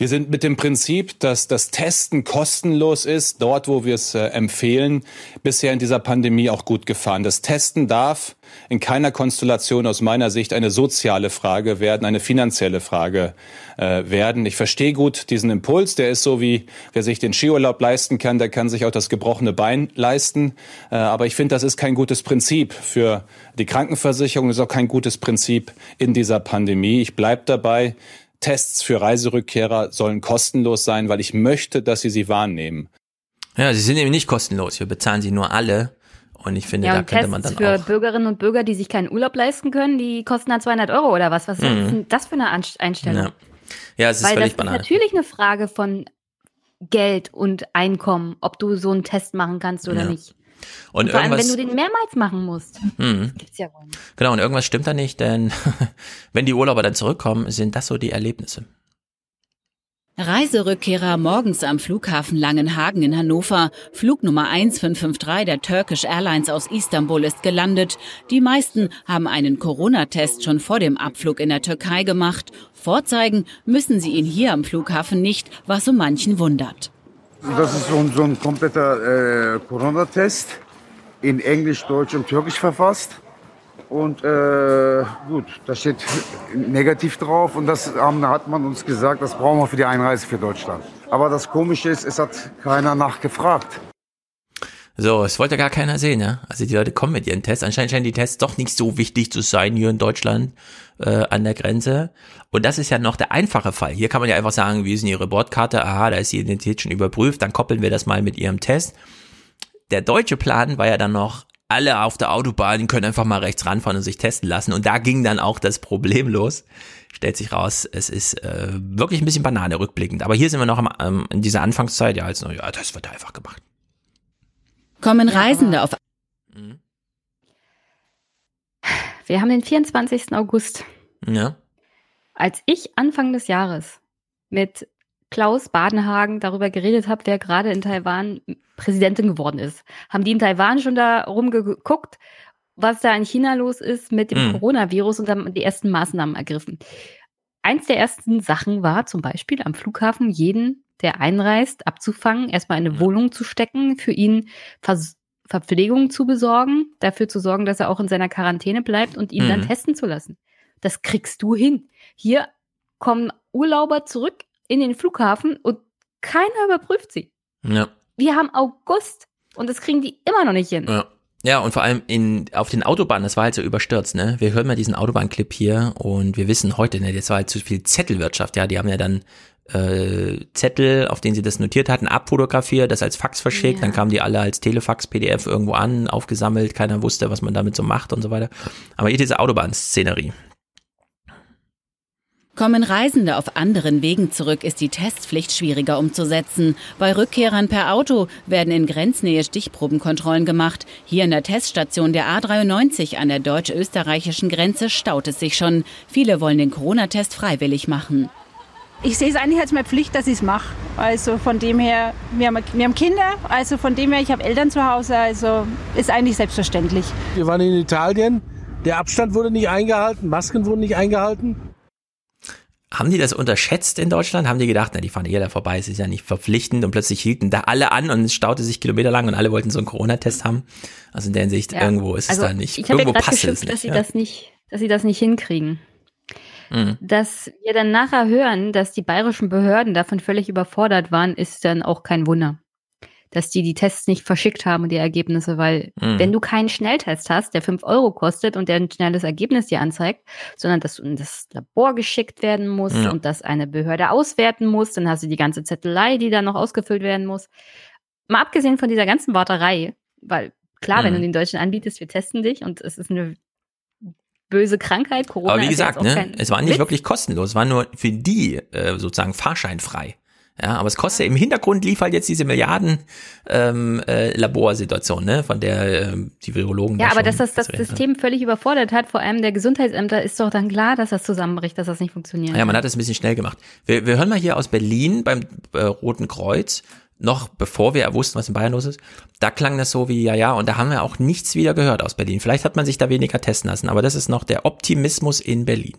Wir sind mit dem Prinzip, dass das Testen kostenlos ist, dort, wo wir es äh, empfehlen, bisher in dieser Pandemie auch gut gefahren. Das Testen darf in keiner Konstellation aus meiner Sicht eine soziale Frage werden, eine finanzielle Frage äh, werden. Ich verstehe gut diesen Impuls, der ist so wie, wer sich den Skiurlaub leisten kann, der kann sich auch das gebrochene Bein leisten. Äh, aber ich finde, das ist kein gutes Prinzip für die Krankenversicherung, ist auch kein gutes Prinzip in dieser Pandemie. Ich bleibe dabei. Tests für Reiserückkehrer sollen kostenlos sein, weil ich möchte, dass sie sie wahrnehmen. Ja, sie sind eben nicht kostenlos. Wir bezahlen sie nur alle. Und ich finde, Ja, da könnte Tests man dann für auch. Bürgerinnen und Bürger, die sich keinen Urlaub leisten können, die kosten dann 200 Euro oder was? Was Mhm. ist denn das für eine Einstellung? Ja, ja es ist Weil das völlig ist banal. natürlich eine Frage von Geld und Einkommen, ob du so einen Test machen kannst oder Ja. nicht. Und, Und vor allem, wenn du den mehrmals machen musst. Mhm. Gibt's ja wohl nicht. Genau, und irgendwas stimmt da nicht, denn <laughs> wenn die Urlauber dann zurückkommen, sind das so die Erlebnisse. Reiserückkehrer morgens am Flughafen Langenhagen in Hannover. Flug Nummer 1553 der Turkish Airlines aus Istanbul ist gelandet. Die meisten haben einen Corona-Test schon vor dem Abflug in der Türkei gemacht. Vorzeigen müssen sie ihn hier am Flughafen nicht, was so manchen wundert. Das ist so ein, so ein kompletter äh, Corona-Test in Englisch, Deutsch und Türkisch verfasst. Und äh, gut, da steht negativ drauf und das haben, hat man uns gesagt, das brauchen wir für die Einreise für Deutschland. Aber das Komische ist, es hat keiner nachgefragt. So, es wollte gar keiner sehen, ja. Also die Leute kommen mit ihren Tests. Anscheinend scheinen die Tests doch nicht so wichtig zu sein hier in Deutschland äh, an der Grenze. Und das ist ja noch der einfache Fall. Hier kann man ja einfach sagen, wie ist denn Ihre Bordkarte? Aha, da ist die Identität schon überprüft. Dann koppeln wir das mal mit Ihrem Test. Der deutsche Plan war ja dann noch, alle auf der Autobahn können einfach mal rechts ranfahren und sich testen lassen. Und da ging dann auch das Problem los. Stellt sich raus, es ist äh, wirklich ein bisschen Banane rückblickend. Aber hier sind wir noch am, ähm, in dieser Anfangszeit, ja, als, ja, das wird einfach gemacht. Kommen Reisende auf Wir haben den 24. August. Ja. Als ich Anfang des Jahres mit Klaus Badenhagen darüber geredet habe, wer gerade in Taiwan Präsidentin geworden ist, haben die in Taiwan schon da rumgeguckt, was da in China los ist mit dem Mhm. Coronavirus und haben die ersten Maßnahmen ergriffen. Eins der ersten Sachen war zum Beispiel am Flughafen jeden, der einreist, abzufangen, erstmal eine Wohnung zu stecken, für ihn Vers Verpflegung zu besorgen, dafür zu sorgen, dass er auch in seiner Quarantäne bleibt und ihn dann Mhm. testen zu lassen. Das kriegst du hin. Hier kommen Urlauber zurück in den Flughafen und keiner überprüft sie. Ja. Wir haben August und das kriegen die immer noch nicht hin. Ja. Ja, und vor allem in, auf den Autobahnen, das war halt so überstürzt, ne? Wir hören mal diesen Autobahnclip hier und wir wissen heute, ne, das war halt zu viel Zettelwirtschaft, ja, die haben ja dann äh, Zettel, auf denen sie das notiert hatten, abfotografiert, das als Fax verschickt, dann kamen die alle als Telefax, PDF irgendwo an, aufgesammelt, keiner wusste, was man damit so macht und so weiter. Aber hier diese Autobahnszenerie. Kommen Reisende auf anderen Wegen zurück, ist die Testpflicht schwieriger umzusetzen. Bei Rückkehrern per Auto werden in Grenznähe Stichprobenkontrollen gemacht. Hier in der Teststation der A93 an der deutsch-österreichischen Grenze staut es sich schon. Viele wollen den Corona-Test freiwillig machen. Ich sehe es eigentlich als meine Pflicht, dass ich es mache. Also von dem her, wir haben, wir haben Kinder, also von dem her, ich habe Eltern zu Hause, also ist eigentlich selbstverständlich. Wir waren in Italien, der Abstand wurde nicht eingehalten, Masken wurden nicht eingehalten. haben die das unterschätzt in Deutschland? Haben die gedacht, na, die fahren eh da vorbei, es ist ja nicht verpflichtend und plötzlich hielten da alle an und es staute sich kilometerlang und alle wollten so einen Corona-Test haben. Also in der Hinsicht, ja. irgendwo ist also es da nicht. Ich habe ja gerade geschimpft, dass sie ja. das nicht, dass sie das nicht hinkriegen. Mhm. Dass wir dann nachher hören, dass die bayerischen Behörden davon völlig überfordert waren, ist dann auch kein Wunder. Dass die die Tests nicht verschickt haben und die Ergebnisse, weil Mhm. wenn du keinen Schnelltest hast, der 5 Euro kostet und der ein schnelles Ergebnis dir anzeigt, sondern dass du in das Labor geschickt werden muss Ja. und dass eine Behörde auswerten muss, dann hast du die ganze Zettelei, die dann noch ausgefüllt werden muss. Mal abgesehen von dieser ganzen Warterei, weil klar, wenn Mhm. du den Deutschen anbietest, wir testen dich und es ist eine böse Krankheit, Corona Aber wie ja gesagt, ne, es war nicht Witz. wirklich kostenlos, es war nur für die äh, sozusagen fahrscheinfrei. Ja, aber es kostet im Hintergrund lief halt jetzt diese Milliarden ähm, äh, Laborsituation, ne, von der ähm, die Virologen. Ja, aber dass das das ne? System völlig überfordert hat, vor allem der Gesundheitsämter, ist doch dann klar, dass das zusammenbricht, dass das nicht funktioniert. Ja, man hat es ein bisschen schnell gemacht. Wir, wir hören mal hier aus Berlin beim äh, Roten Kreuz, noch bevor wir wussten, was in Bayern los ist. Da klang das so wie, ja, ja, und da haben wir auch nichts wieder gehört aus Berlin. Vielleicht hat man sich da weniger testen lassen, aber das ist noch der Optimismus in Berlin.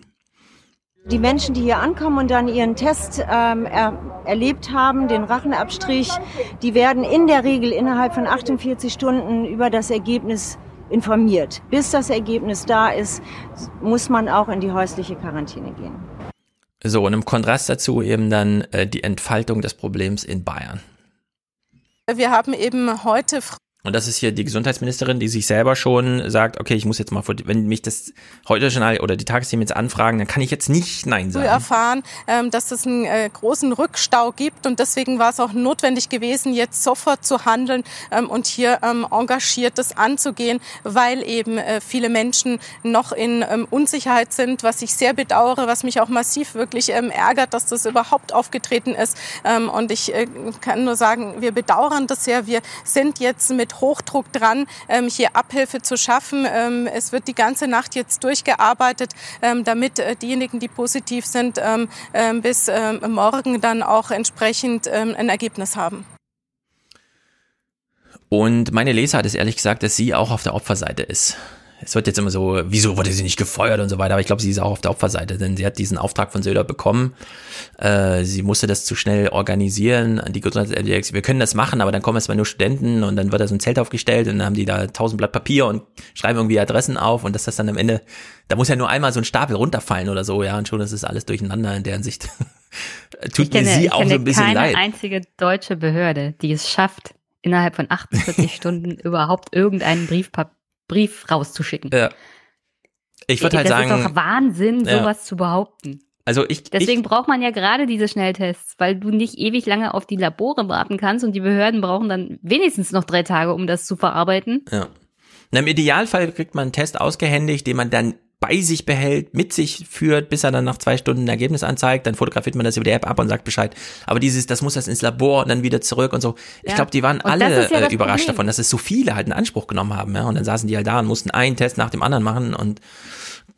Die Menschen, die hier ankommen und dann ihren Test ähm, er, erlebt haben, den Rachenabstrich, die werden in der Regel innerhalb von 48 Stunden über das Ergebnis informiert. Bis das Ergebnis da ist, muss man auch in die häusliche Quarantäne gehen. So, und im Kontrast dazu eben dann äh, die Entfaltung des Problems in Bayern. Wir haben eben heute Und das ist hier die Gesundheitsministerin, die sich selber schon sagt, okay, ich muss jetzt mal, vor- wenn mich das heute schon oder die Tagesthemen jetzt anfragen, dann kann ich jetzt nicht Nein sagen. erfahren, ähm, dass es einen äh, großen Rückstau gibt und deswegen war es auch notwendig gewesen, jetzt sofort zu handeln ähm, und hier ähm, engagiert das anzugehen, weil eben äh, viele Menschen noch in Unsicherheit sind, was ich sehr bedauere, was mich auch massiv wirklich ärgert, dass das überhaupt aufgetreten ist. Und ich äh, kann nur sagen, wir bedauern das sehr. Wir sind jetzt mit Hochdruck dran, ähm, hier Abhilfe zu schaffen. Ähm, es wird die ganze Nacht jetzt durchgearbeitet, ähm, damit äh, diejenigen, die positiv sind, bis morgen dann auch entsprechend ein Ergebnis haben. Und meine Leser hat es ehrlich gesagt, dass sie auch auf der Opferseite ist. Es wird jetzt immer so, wieso wurde sie nicht gefeuert und so weiter, aber ich glaube, sie ist auch auf der Opferseite, denn sie hat diesen Auftrag von Söder bekommen. Äh, sie musste das zu schnell organisieren. Die Gesundheits- die gesagt, wir können das machen, aber dann kommen erstmal nur Studenten und dann wird da so ein Zelt aufgestellt und dann haben die da tausend Blatt Papier und schreiben irgendwie Adressen auf und dass das dann am Ende, da muss ja nur einmal so ein Stapel runterfallen oder so, ja, und schon ist es alles durcheinander in deren Sicht. <laughs> Tut ich kenne, mir sie ich auch kenne so ein bisschen keine leid. einzige deutsche Behörde, die es schafft, innerhalb von 48 <laughs> Stunden überhaupt irgendeinen Brief, Brief rauszuschicken. Ja. Ich würde halt das sagen, ist doch Wahnsinn, Ja. sowas zu behaupten. also ich, Deswegen braucht man ja gerade diese Schnelltests, weil du nicht ewig lange auf die Labore warten kannst und die Behörden brauchen dann wenigstens noch drei Tage, um das zu verarbeiten. Ja. Na, Im Idealfall kriegt man einen Test ausgehändigt, den man dann bei sich behält, mit sich führt, bis er dann nach zwei Stunden ein Ergebnis anzeigt, dann fotografiert man das über die App ab und sagt Bescheid. Aber dieses, das muss das ins Labor und dann wieder zurück und so. Ich Ja. glaube, die waren Und alle ja äh, überrascht Problem. davon, dass es so viele halt in Anspruch genommen haben, ja. Und dann saßen die halt da und mussten einen Test nach dem anderen machen und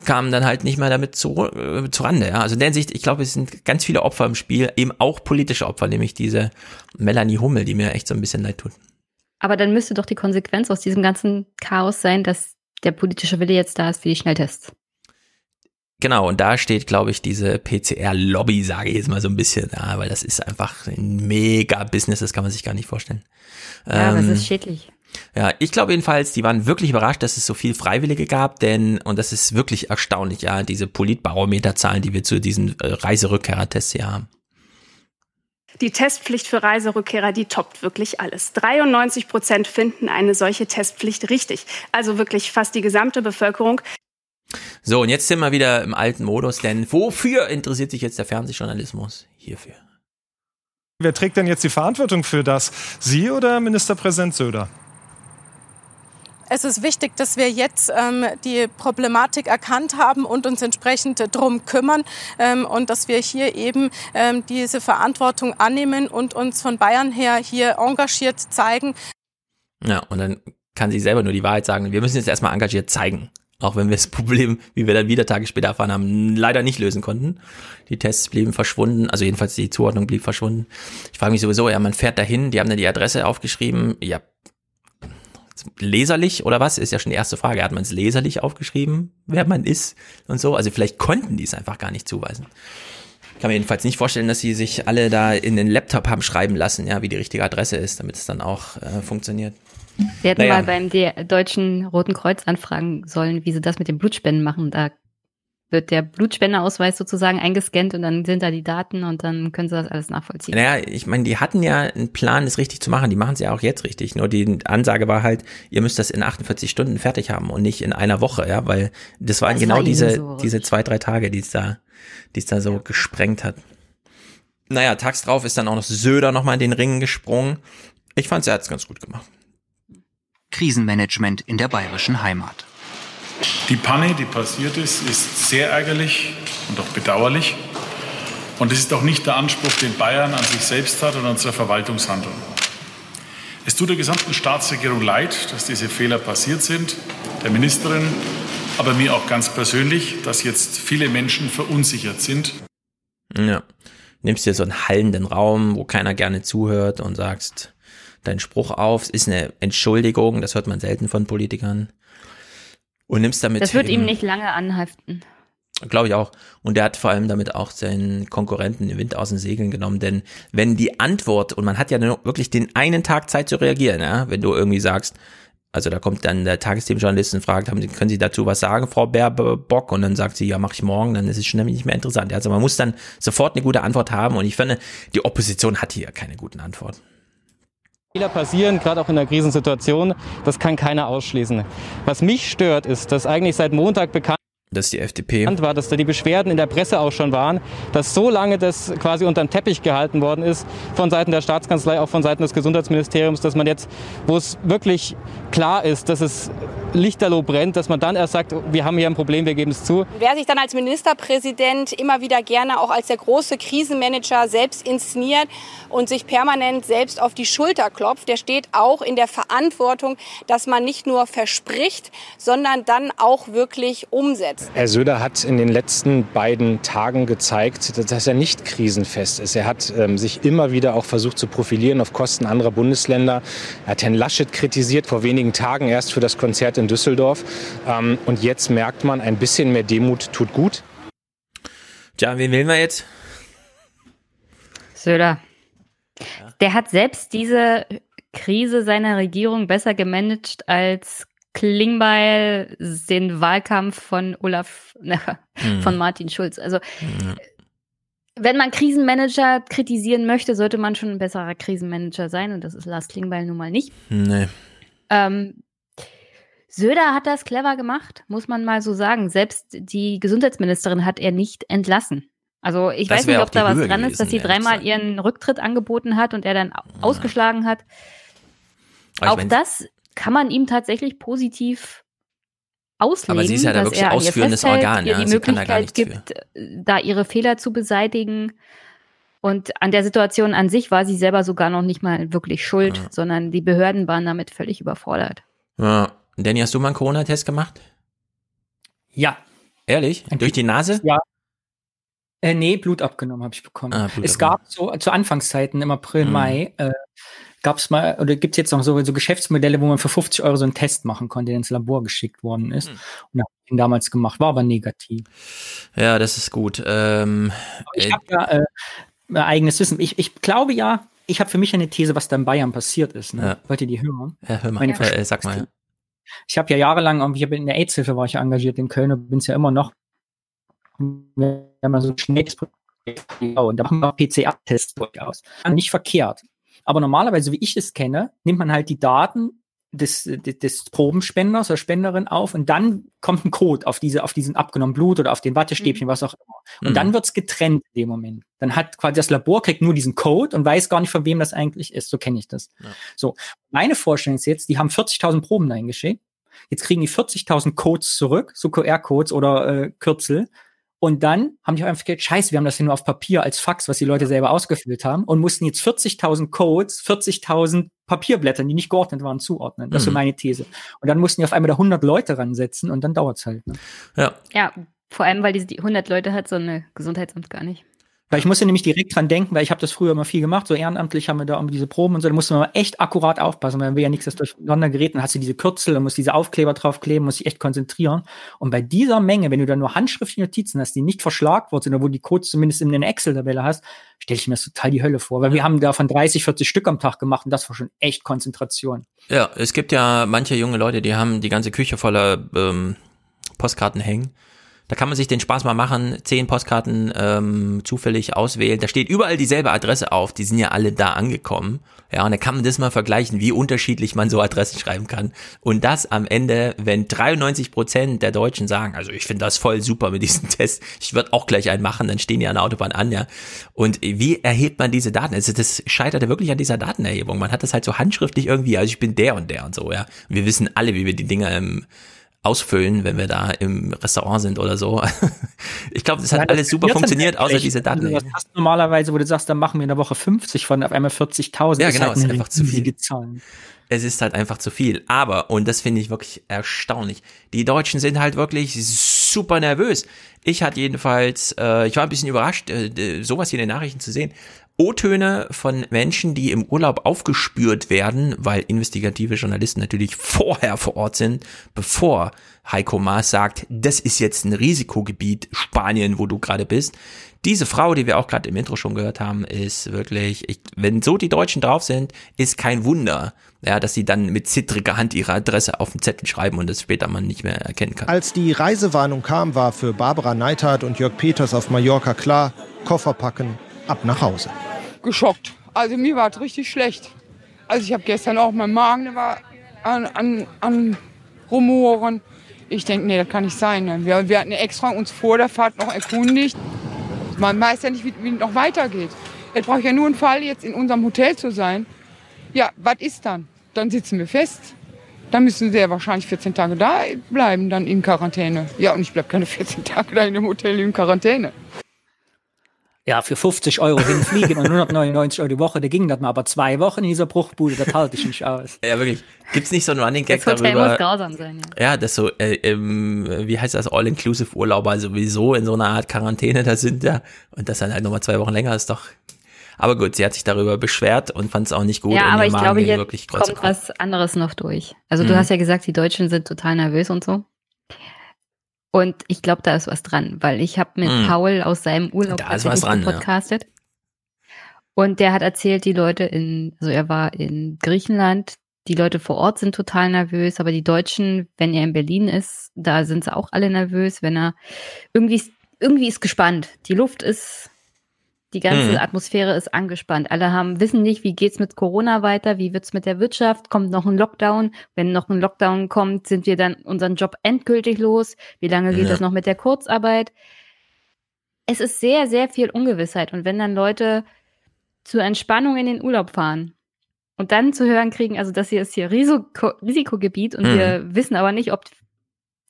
kamen dann halt nicht mehr damit zu, äh, zu Rande, ja. Also in der Hinsicht, ich glaube, es sind ganz viele Opfer im Spiel, eben auch politische Opfer, nämlich diese Melanie Hummel, die mir echt so ein bisschen leid tut. Aber dann müsste doch die Konsequenz aus diesem ganzen Chaos sein, dass der politische Wille jetzt da ist für die Schnelltests. Genau, und da steht, glaube ich, diese PCR-Lobby, sage ich jetzt mal so ein bisschen, ja, weil das ist einfach ein mega Business, das kann man sich gar nicht vorstellen. Ja, Ähm, ist schädlich. ja, ich glaube jedenfalls, die waren wirklich überrascht, dass es so viel Freiwillige gab, denn, und das ist wirklich erstaunlich, ja, diese Politbarometerzahlen, die wir zu diesen äh, Reiserückkehrertests hier haben. Die Testpflicht für Reiserückkehrer, die toppt wirklich alles. 93 Prozent finden eine solche Testpflicht richtig. Also wirklich fast die gesamte Bevölkerung. So, und jetzt sind wir wieder im alten Modus, denn wofür interessiert sich jetzt der Fernsehjournalismus? Hierfür. Wer trägt denn jetzt die Verantwortung für das? Sie oder Ministerpräsident Söder? Es ist wichtig, dass wir jetzt ähm, die Problematik erkannt haben und uns entsprechend drum kümmern ähm, und dass wir hier eben ähm, diese Verantwortung annehmen und uns von Bayern her hier engagiert zeigen. Ja, und dann kann sie selber nur die Wahrheit sagen. Wir müssen jetzt erstmal engagiert zeigen. Auch wenn wir das Problem, wie wir dann wieder Tage später erfahren haben, leider nicht lösen konnten. Die Tests blieben verschwunden, also jedenfalls die Zuordnung blieb verschwunden. Ich frage mich sowieso, ja, man fährt dahin, die haben dann die Adresse aufgeschrieben, ja, leserlich oder was? Ist ja schon die erste Frage. Hat man es leserlich aufgeschrieben, wer man ist und so? Also vielleicht konnten die es einfach gar nicht zuweisen. kann mir jedenfalls nicht vorstellen, dass sie sich alle da in den Laptop haben schreiben lassen, ja, wie die richtige Adresse ist, damit es dann auch äh, funktioniert. Wir hätten Naja. mal beim Deutschen Roten Kreuz anfragen sollen, wie sie das mit den Blutspenden machen. Da wird der Blutspenderausweis sozusagen eingescannt und dann sind da die Daten und dann können sie das alles nachvollziehen. Naja, ich meine, die hatten ja einen Plan, das richtig zu machen. Die machen es ja auch jetzt richtig. Nur die Ansage war halt, ihr müsst das in 48 Stunden fertig haben und nicht in einer Woche, ja, weil das waren Das genau war diese, so diese zwei, drei Tage, die es da, die es da so gesprengt hat. Naja, tags drauf ist dann auch noch Söder nochmal in den Ringen gesprungen. Ich fand, er hat es ganz gut gemacht. Krisenmanagement in der bayerischen Heimat. Die Panne, die passiert ist, ist sehr ärgerlich und auch bedauerlich. Und es ist auch nicht der Anspruch, den Bayern an sich selbst hat und an unsere Verwaltungshandlung. Es tut der gesamten Staatsregierung leid, dass diese Fehler passiert sind, der Ministerin, aber mir auch ganz persönlich, dass jetzt viele Menschen verunsichert sind. Ja. Nimmst dir so einen hallenden Raum, wo keiner gerne zuhört und sagst deinen Spruch auf. Es ist eine Entschuldigung, das hört man selten von Politikern. Und nimmst damit. Das wird ihm nicht lange anhaften. Glaube ich auch. Und er hat vor allem damit auch seinen Konkurrenten den Wind aus den Segeln genommen. Denn wenn die Antwort, und man hat ja nur wirklich den einen Tag Zeit zu reagieren, ja, wenn du irgendwie sagst, also da kommt dann der Tagesthemenjournalist und fragt, haben können Sie dazu was sagen, Frau Baerbock? Und dann sagt sie, ja, mache ich morgen, dann ist es schon nämlich nicht mehr interessant. Also man muss dann sofort eine gute Antwort haben. Und ich finde, die Opposition hat hier keine guten Antworten. Fehler passieren, gerade auch in der Krisensituation. Das kann keiner ausschließen. Was mich stört, ist, dass eigentlich seit Montag bekannt Das ist die FDP. war, dass da die Beschwerden in der Presse auch schon waren, dass so lange das quasi unter den Teppich gehalten worden ist von Seiten der Staatskanzlei, auch von Seiten des Gesundheitsministeriums, dass man jetzt, wo es wirklich klar ist, dass es lichterloh brennt, dass man dann erst sagt, wir haben hier ein Problem, wir geben es zu. Wer sich dann als Ministerpräsident immer wieder gerne auch als der große Krisenmanager selbst inszeniert und sich permanent selbst auf die Schulter klopft, der steht auch in der Verantwortung, dass man nicht nur verspricht, sondern dann auch wirklich umsetzt. Herr Söder hat in den letzten beiden Tagen gezeigt, dass er nicht krisenfest ist. Er hat ähm, sich immer wieder auch versucht zu profilieren auf Kosten anderer Bundesländer. Er hat Herrn Laschet kritisiert vor wenigen Tagen erst für das Konzert in Düsseldorf. Ähm, und jetzt merkt man, ein bisschen mehr Demut tut gut. Tja, wen wählen wir jetzt? Söder. Der hat selbst diese Krise seiner Regierung besser gemanagt als Klingbeil den Wahlkampf von Olaf, <laughs> Hm. von Martin Schulz. Also, wenn man Krisenmanager kritisieren möchte, sollte man schon ein besserer Krisenmanager sein und das ist Lars Klingbeil nun mal nicht. Nee. Ähm, Söder hat das clever gemacht, muss man mal so sagen. Selbst die Gesundheitsministerin hat er nicht entlassen. Also ich Das weiß nicht, ob da was Höhe dran ist, dass sie gewesen, dreimal ihren Rücktritt angeboten hat und er dann ausgeschlagen hat. Aber ich Auch mein- das kann man ihm tatsächlich positiv auslegen. Aber sie ist ja da wirklich an ihr ausführendes Organ, ihr ja. die Sie kann da gar Möglichkeit nichts gibt, äh, da ihre Fehler zu beseitigen. Und an der Situation an sich war sie selber sogar noch nicht mal wirklich schuld, sondern die Behörden waren damit völlig überfordert. Ja. Danny, hast du mal einen Corona-Test gemacht? Ja. Ehrlich? Durch die Nase? Ja. Äh, nee, Blut abgenommen habe ich bekommen. Ah, Blut es gab so zu Anfangszeiten im April, Mhm. Mai, äh, gab es mal, oder gibt es jetzt noch so, so Geschäftsmodelle, wo man für 50 Euro so einen Test machen konnte, der ins Labor geschickt worden ist. Mhm. Und habe ich ihn damals gemacht, war aber negativ. Ja, das ist gut. Ähm, Ich äh, habe ja äh, mein eigenes Wissen. Ich, ich glaube ja, ich habe für mich eine These, was da in Bayern passiert ist. Ne? Ja. Wollt ihr die hören? ja, hör mal, Meine äh, sag mal. Ja. Ich habe ja jahrelang, ich hab in der AIDS-Hilfe war ich ja engagiert in Köln und bin es ja immer noch. Wir haben ja so schnell und da machen wir PCR-Tests durchaus. Nicht verkehrt. Aber normalerweise, wie ich es kenne, nimmt man halt die Daten des, des, des Probenspenders oder Spenderin auf und dann kommt ein Code auf diese, auf diesen abgenommenen Blut oder auf den Wattestäbchen, was auch immer. Und Mhm. dann wird's getrennt in dem Moment. Dann hat quasi das Labor kriegt nur diesen Code und weiß gar nicht, von wem das eigentlich ist. So kenne ich das. So. Meine Vorstellung ist jetzt, die haben 40.000 Proben dahin geschickt. Jetzt kriegen die 40.000 Codes zurück, so QR-Codes oder äh, Kürzel. Und dann haben die einfach gedacht, scheiße, wir haben das hier nur auf Papier als Fax, was die Leute selber ausgefüllt haben und mussten jetzt 40.000 Codes, 40.000 Papierblättern, die nicht geordnet waren, zuordnen. Das ist so Mhm. meine These. Und dann mussten die auf einmal da 100 Leute ransetzen und dann dauert's halt. Ne? Ja. Ja, vor allem, weil diese die 100 Leute hat so eine Gesundheitsamt gar nicht. Weil ich musste nämlich direkt dran denken, weil ich habe das früher immer viel gemacht, so ehrenamtlich haben wir da diese Proben und so, da musste man echt akkurat aufpassen, weil wir ja nichts das durcheinander gerät, dann hast du diese Kürzel, dann musst diese Aufkleber draufkleben, musst dich echt konzentrieren. Und bei dieser Menge, wenn du dann nur handschriftliche Notizen hast, die nicht verschlagt wurden, sondern wo die Codes zumindest in einer Excel-Tabelle hast, stelle ich mir das total die Hölle vor, weil wir haben davon 30, 40 Stück am Tag gemacht und das war schon echt Konzentration. Ja, es gibt ja manche junge Leute, die haben die ganze Küche voller ähm, Postkarten hängen. Da kann man sich den Spaß mal machen, zehn Postkarten ähm, zufällig auswählen. Da steht überall dieselbe Adresse auf, die sind ja alle da angekommen. Ja, und da kann man das mal vergleichen, wie unterschiedlich man so Adressen schreiben kann. Und das am Ende, wenn 93 Prozent der Deutschen sagen, also ich finde das voll super mit diesem <laughs> Test, ich würde auch gleich einen machen, dann stehen die an der Autobahn an, ja. Und wie erhebt man diese Daten? Also das scheiterte wirklich an dieser Datenerhebung. Man hat das halt so handschriftlich irgendwie, also ich bin der und der und so, ja. Und wir wissen alle, wie wir die Dinger im ausfüllen, wenn wir da im Restaurant sind oder so. <laughs> Ich glaube, das hat ja, alles super funktioniert, außer diese Daten. Also, das hast normalerweise, wo du sagst, dann machen wir in der Woche 50 von auf einmal 40.000. Ja, genau, halt ist einfach zu viel. Zahlen. Es ist halt einfach zu viel. Aber, und das finde ich wirklich erstaunlich, die Deutschen sind halt wirklich super nervös. Ich hatte jedenfalls, äh, ich war ein bisschen überrascht, äh, sowas hier in den Nachrichten zu sehen. O-Töne von Menschen, die im Urlaub aufgespürt werden, weil investigative Journalisten natürlich vorher vor Ort sind, bevor Heiko Maas sagt, das ist jetzt ein Risikogebiet, Spanien, wo du gerade bist. Diese Frau, die wir auch gerade im Intro schon gehört haben, ist wirklich, ich, wenn so die Deutschen drauf sind, ist kein Wunder, ja, dass sie dann mit zittriger Hand ihre Adresse auf den Zettel schreiben und das später man nicht mehr erkennen kann. Als die Reisewarnung kam, war für Barbara Neithardt und Jörg Peters auf Mallorca klar, Koffer packen, ab nach Hause. Geschockt. Also mir war es richtig schlecht. Also ich habe gestern auch, mein Magen war an, an, an Rumoren. Ich denke, nee, das kann nicht sein. Ne? Wir, wir hatten extra uns vor der Fahrt noch erkundigt. Man weiß ja nicht, wie, wie es noch weitergeht. Jetzt brauche ich ja nur einen Fall, jetzt in unserem Hotel zu sein. Ja, was ist dann? Dann sitzen wir fest. Dann müssen sie ja wahrscheinlich 14 Tage da bleiben, dann in Quarantäne. Ja, und ich bleibe keine 14 Tage da in dem Hotel in Quarantäne ja, für 50 Euro hinfliegen und 199 Euro die Woche, da ging das mal, aber zwei Wochen in dieser Bruchbude, das halte ich nicht aus. Ja, wirklich. Gibt's nicht so einen Running Gag das Hotel darüber? muss grausam sein, ja. Ja, das so, äh, ähm, wie heißt das, All-Inclusive-Urlauber sowieso in so einer Art Quarantäne da sind, ja. Und das dann halt nochmal zwei Wochen länger ist doch, aber gut, sie hat sich darüber beschwert und fand es auch nicht gut. Ja, aber ich glaube, jetzt kommt was anderes noch durch. Also mhm. du hast ja gesagt, die Deutschen sind total nervös und so. Und ich glaube, da ist was dran, weil ich habe mit mm. Paul aus seinem Urlaub da ist was dran, podcastet. Ja. Und der hat erzählt, die Leute in, also er war in Griechenland, die Leute vor Ort sind total nervös, aber die Deutschen, wenn er in Berlin ist, da sind sie auch alle nervös, wenn er irgendwie, irgendwie ist gespannt. Die Luft ist die ganze mhm. Atmosphäre ist angespannt. Alle haben, wissen nicht, wie geht's mit Corona weiter, wie wird's mit der Wirtschaft, kommt noch ein Lockdown. Wenn noch ein Lockdown kommt, sind wir dann unseren Job endgültig los. Wie lange geht ja. das noch mit der Kurzarbeit? Es ist sehr, sehr viel Ungewissheit. Und wenn dann Leute zur Entspannung in den Urlaub fahren und dann zu hören kriegen, also das hier ist hier Risiko, Risikogebiet und mhm. wir wissen aber nicht, ob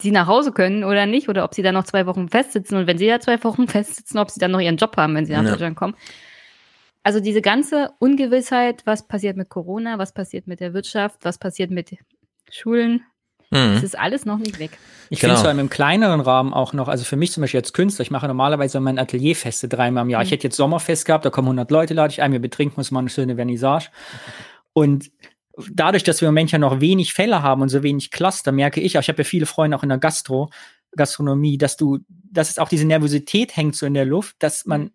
sie nach Hause können oder nicht, oder ob sie dann noch zwei Wochen festsitzen und wenn sie da zwei Wochen <laughs> festsitzen, ob sie dann noch ihren Job haben, wenn sie nach ja. Deutschland kommen. Also diese ganze Ungewissheit, was passiert mit Corona, was passiert mit der Wirtschaft, was passiert mit Schulen, mhm. das ist alles noch nicht weg. Ich genau. finde es vor allem im kleineren Rahmen auch noch, also für mich zum Beispiel als Künstler, ich mache normalerweise mein Atelierfeste dreimal im Jahr. Mhm. Ich hätte jetzt Sommerfest gehabt, da kommen 100 Leute, lade ich ein, wir betrinken uns mal eine schöne Vernissage. Und dadurch, dass wir im Moment ja noch wenig Fälle haben und so wenig Cluster, merke ich, ich habe ja viele Freunde auch in der Gastro, Gastronomie, dass du, dass es auch diese Nervosität hängt so in der Luft, dass man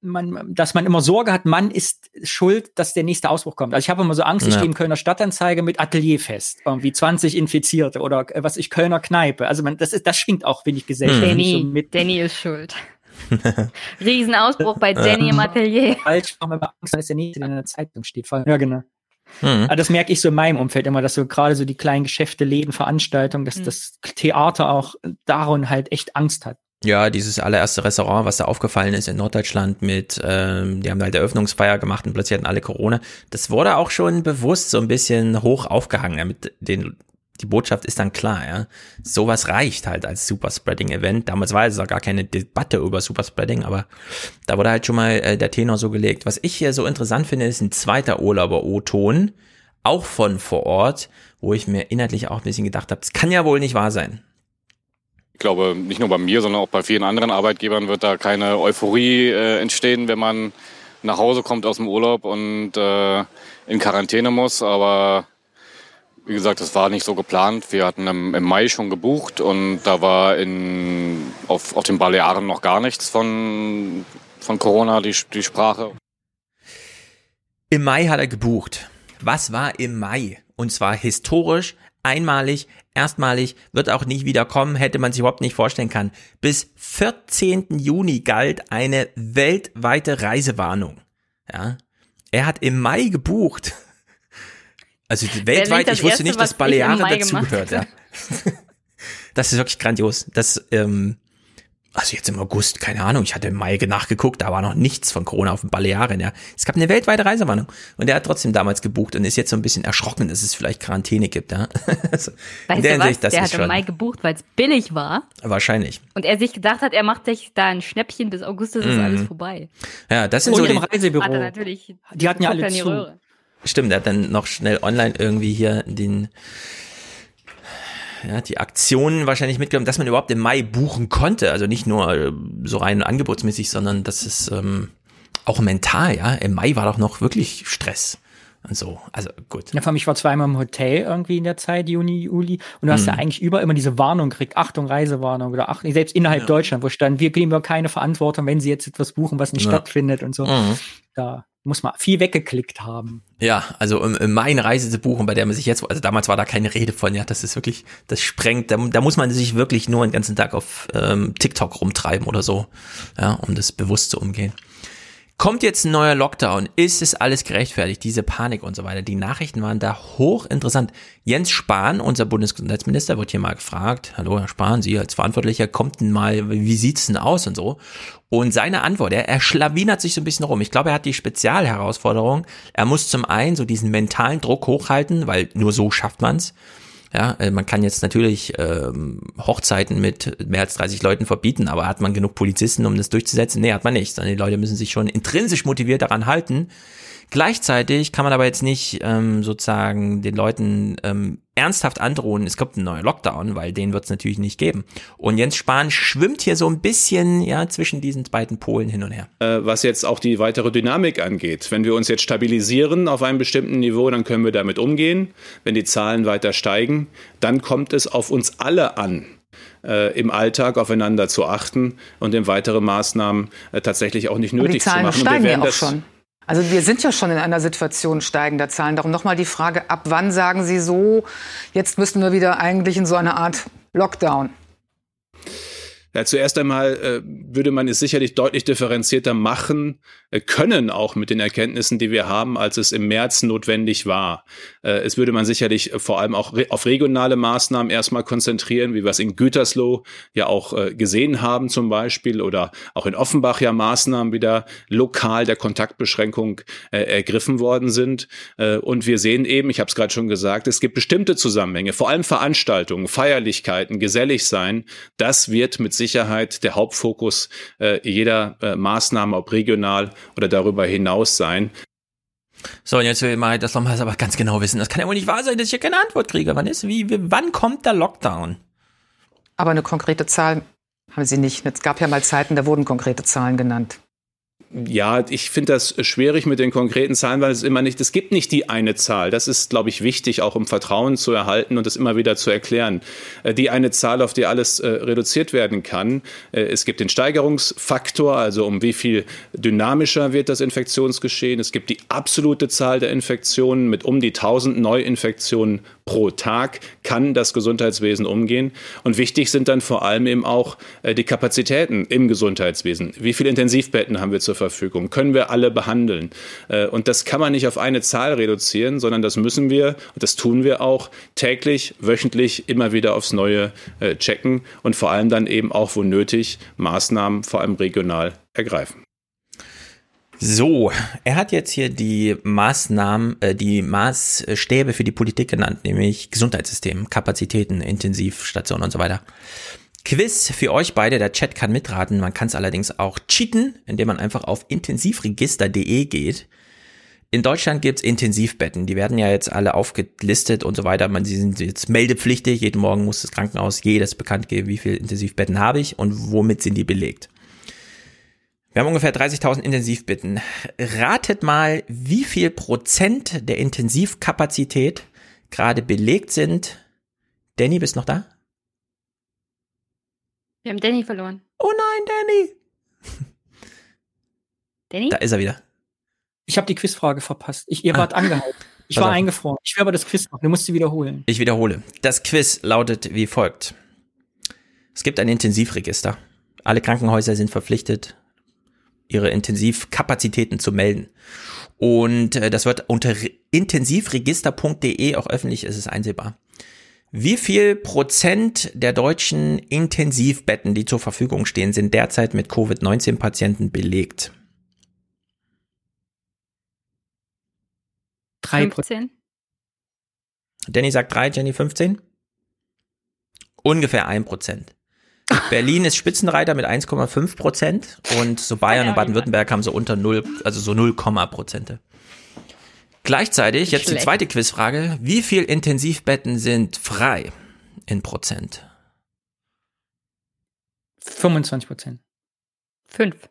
man, dass man immer Sorge hat, man ist schuld, dass der nächste Ausbruch kommt. Also ich habe immer so Angst, ich stehe im Kölner Stadtanzeiger mit Atelierfest, irgendwie 20 Infizierte oder äh, was ich, Kölner Kneipe. Also man, das ist, das schwingt auch, finde ich, gesellschaftlich. Danny, so mit. Danny ist schuld. <laughs> Riesenausbruch bei <laughs> Danny im Atelier. Falsch, wenn man Angst, dass der nächste in der Zeitung steht. Ja, genau. Mhm. Aber das merke ich so in meinem Umfeld immer, dass so gerade so die kleinen Geschäfte, Läden, Veranstaltungen, dass mhm. das Theater auch daran halt echt Angst hat. Ja, dieses allererste Restaurant, was da aufgefallen ist in Norddeutschland mit, ähm, die haben halt Eröffnungsfeier gemacht und plötzlich hatten alle Corona. Das wurde auch schon bewusst so ein bisschen hoch aufgehangen, damit den die Botschaft ist dann klar, ja. Sowas reicht halt als Superspreading-Event. Damals war es auch gar keine Debatte über Superspreading, aber da wurde halt schon mal äh, der Tenor so gelegt. Was ich hier so interessant finde, ist ein zweiter Urlauber-O-Ton, auch von vor Ort, wo ich mir inhaltlich auch ein bisschen gedacht habe, das kann ja wohl nicht wahr sein. Ich glaube, nicht nur bei mir, sondern auch bei vielen anderen Arbeitgebern wird da keine Euphorie äh, entstehen, wenn man nach Hause kommt aus dem Urlaub und äh, in Quarantäne muss. Aber wie gesagt, das war nicht so geplant. Wir hatten im, Mai schon gebucht und da war in, auf, auf den Balearen noch gar nichts von, von Corona, die, die Sprache. Im Mai hat er gebucht. Was war im Mai? Und zwar historisch, einmalig, erstmalig, wird auch nicht wieder kommen, hätte man sich überhaupt nicht vorstellen können. Bis 14. Juni galt eine weltweite Reisewarnung. Ja. Er hat im Mai gebucht. Also weltweit, ich wusste nicht, dass Baleare dazugehört. Ja. <laughs> Das ist wirklich grandios. Das, ähm, also jetzt im August, keine Ahnung, ich hatte im Mai nachgeguckt, da war noch nichts von Corona auf den Balearen, ja. Es gab eine weltweite Reisewarnung und er hat trotzdem damals gebucht und ist jetzt so ein bisschen erschrocken, dass es vielleicht Quarantäne gibt, ja. <laughs> also, weißt du was? Hinsicht, der hat im Mai gebucht, weil es billig war. Wahrscheinlich. Und er sich gedacht hat, er macht sich da ein Schnäppchen, bis August ist mhm. alles vorbei. Ja, das sind und so im Reisebüro. Hat natürlich, die hatten ja alle zu. Röhre. Stimmt, er hat dann noch schnell online irgendwie hier den ja, die Aktionen wahrscheinlich mitgenommen, dass man überhaupt im Mai buchen konnte. Also nicht nur äh, so rein angebotsmäßig, sondern das ist ähm, auch mental, ja. Im Mai war doch noch wirklich Stress. Und so, also gut. Ja, für mich war zweimal im Hotel irgendwie in der Zeit, Juni, Juli. Und du hast Mhm. ja eigentlich über immer diese Warnung gekriegt. Achtung, Reisewarnung oder Achtung, selbst innerhalb Ja. Deutschland, wo stand, wir nehmen keine Verantwortung, wenn sie jetzt etwas buchen, was nicht Ja. stattfindet und so. Mhm. Da muss man viel weggeklickt haben. Ja, also im, im Mai eine Reise zu buchen, bei der man sich jetzt, also damals war da keine Rede von, ja, das ist wirklich, das sprengt, da, da muss man sich wirklich nur den ganzen Tag auf ähm, TikTok rumtreiben oder so, ja, um das bewusst zu umgehen. Kommt jetzt ein neuer Lockdown? Ist es alles gerechtfertigt? Diese Panik und so weiter. Die Nachrichten waren da hochinteressant. Jens Spahn, unser Bundesgesundheitsminister, wird hier mal gefragt. Hallo, Herr Spahn, Sie als Verantwortlicher, kommt denn mal, wie sieht's denn aus und so? Und seine Antwort, er, er schlawinert sich so ein bisschen rum. Ich glaube, er hat die Spezialherausforderung. Er muss zum einen so diesen mentalen Druck hochhalten, weil nur so schafft man's. Ja, äh, man kann jetzt natürlich ähm, Hochzeiten mit mehr als 30 Leuten verbieten, aber hat man genug Polizisten, um das durchzusetzen? Nee, hat man nicht. Sondern die Leute müssen sich schon intrinsisch motiviert daran halten. Gleichzeitig kann man aber jetzt nicht ähm, sozusagen den Leuten ähm, ernsthaft androhen, es kommt ein neuer Lockdown, weil den wird es natürlich nicht geben. Und Jens Spahn schwimmt hier so ein bisschen ja zwischen diesen beiden Polen hin und her. Äh, was jetzt auch die weitere Dynamik angeht. Wenn wir uns jetzt stabilisieren auf einem bestimmten Niveau, dann können wir damit umgehen. Wenn die Zahlen weiter steigen, dann kommt es auf uns alle an, äh, im Alltag aufeinander zu achten und in weitere Maßnahmen äh, tatsächlich auch nicht nötig zu machen. Und wir steigen ja werden auch das schon. Also wir sind ja schon in einer Situation steigender Zahlen. Darum nochmal die Frage, ab wann sagen Sie so, jetzt müssen wir wieder eigentlich in so eine Art Lockdown? Ja, zuerst einmal äh, würde man es sicherlich deutlich differenzierter machen äh, können, auch mit den Erkenntnissen, die wir haben, als es im März notwendig war. Äh, es würde man sicherlich vor allem auch re auf regionale Maßnahmen erstmal konzentrieren, wie wir es in Gütersloh ja auch äh, gesehen haben zum Beispiel oder auch in Offenbach ja Maßnahmen wieder lokal der Kontaktbeschränkung äh, ergriffen worden sind. Äh, und wir sehen eben, ich habe es gerade schon gesagt, es gibt bestimmte Zusammenhänge, vor allem Veranstaltungen, Feierlichkeiten, gesellig sein. Das wird mit Sicherheit der Hauptfokus äh, jeder äh, Maßnahme, ob regional oder darüber hinaus sein. So, und jetzt will mal das nochmal aber ganz genau wissen. Das kann ja wohl nicht wahr sein, dass ich hier keine Antwort kriege. Wann ist, wie, wie wann kommt der Lockdown? Aber eine konkrete Zahl haben Sie nicht. Es gab ja mal Zeiten, da wurden konkrete Zahlen genannt. Ja, ich finde das schwierig mit den konkreten Zahlen, weil es immer nicht, es gibt nicht die eine Zahl. Das ist, glaube ich, wichtig, auch um Vertrauen zu erhalten und das immer wieder zu erklären. Äh, Die eine Zahl, auf die alles äh, reduziert werden kann. Äh, Es gibt den Steigerungsfaktor, also um wie viel dynamischer wird das Infektionsgeschehen. Es gibt die absolute Zahl der Infektionen mit um die 1000 Neuinfektionen pro Tag kann das Gesundheitswesen umgehen. Und wichtig sind dann vor allem eben auch die Kapazitäten im Gesundheitswesen. Wie viele Intensivbetten haben wir zur Verfügung? Können wir alle behandeln? Äh, Und das kann man nicht auf eine Zahl reduzieren, sondern das müssen wir, und das tun wir auch, täglich, wöchentlich immer wieder aufs Neue äh, checken und vor allem dann eben auch, wo nötig, Maßnahmen vor allem regional ergreifen. So, er hat jetzt hier die Maßnahmen, äh, die Maßstäbe für die Politik genannt, nämlich Gesundheitssystem, Kapazitäten, Intensivstationen und so weiter. Quiz für euch beide, der Chat kann mitraten, man kann es allerdings auch cheaten, indem man einfach auf intensivregister.de geht. In Deutschland gibt's Intensivbetten, die werden ja jetzt alle aufgelistet und so weiter. Man, sie sind jetzt meldepflichtig, jeden Morgen muss das Krankenhaus jedes bekannt geben, wie viele Intensivbetten habe ich und womit sind die belegt. Wir haben ungefähr 30.000 Intensivbetten. Ratet mal, wie viel Prozent der Intensivkapazität gerade belegt sind. Danny, bist noch da? Wir haben Danny verloren. Oh nein, Danny! <laughs> Danny? Da ist er wieder. Ich habe die Quizfrage verpasst. Ich, ihr Ah. wart angehalten. Ich Pass war auf. eingefroren. Ich will aber das Quiz machen. Du musst sie wiederholen. Ich wiederhole. Das Quiz lautet wie folgt. Es gibt ein Intensivregister. Alle Krankenhäuser sind verpflichtet, ihre Intensivkapazitäten zu melden. Und äh, das wird unter re- intensivregister.de auch öffentlich ist es einsehbar. Wie viel Prozent der deutschen Intensivbetten, die zur Verfügung stehen, sind derzeit mit Covid-19-Patienten belegt? Drei 15? Danny sagt 3, Jenny 15? Ungefähr 1 Prozent. <laughs> Berlin ist Spitzenreiter mit 1,5 Prozent und so Bayern und Baden-Württemberg haben so unter 0, also so 0, Prozente. Gleichzeitig, jetzt die Schlecht. zweite Quizfrage. Wie viel Intensivbetten sind frei in Prozent? 25 Prozent. Fünf.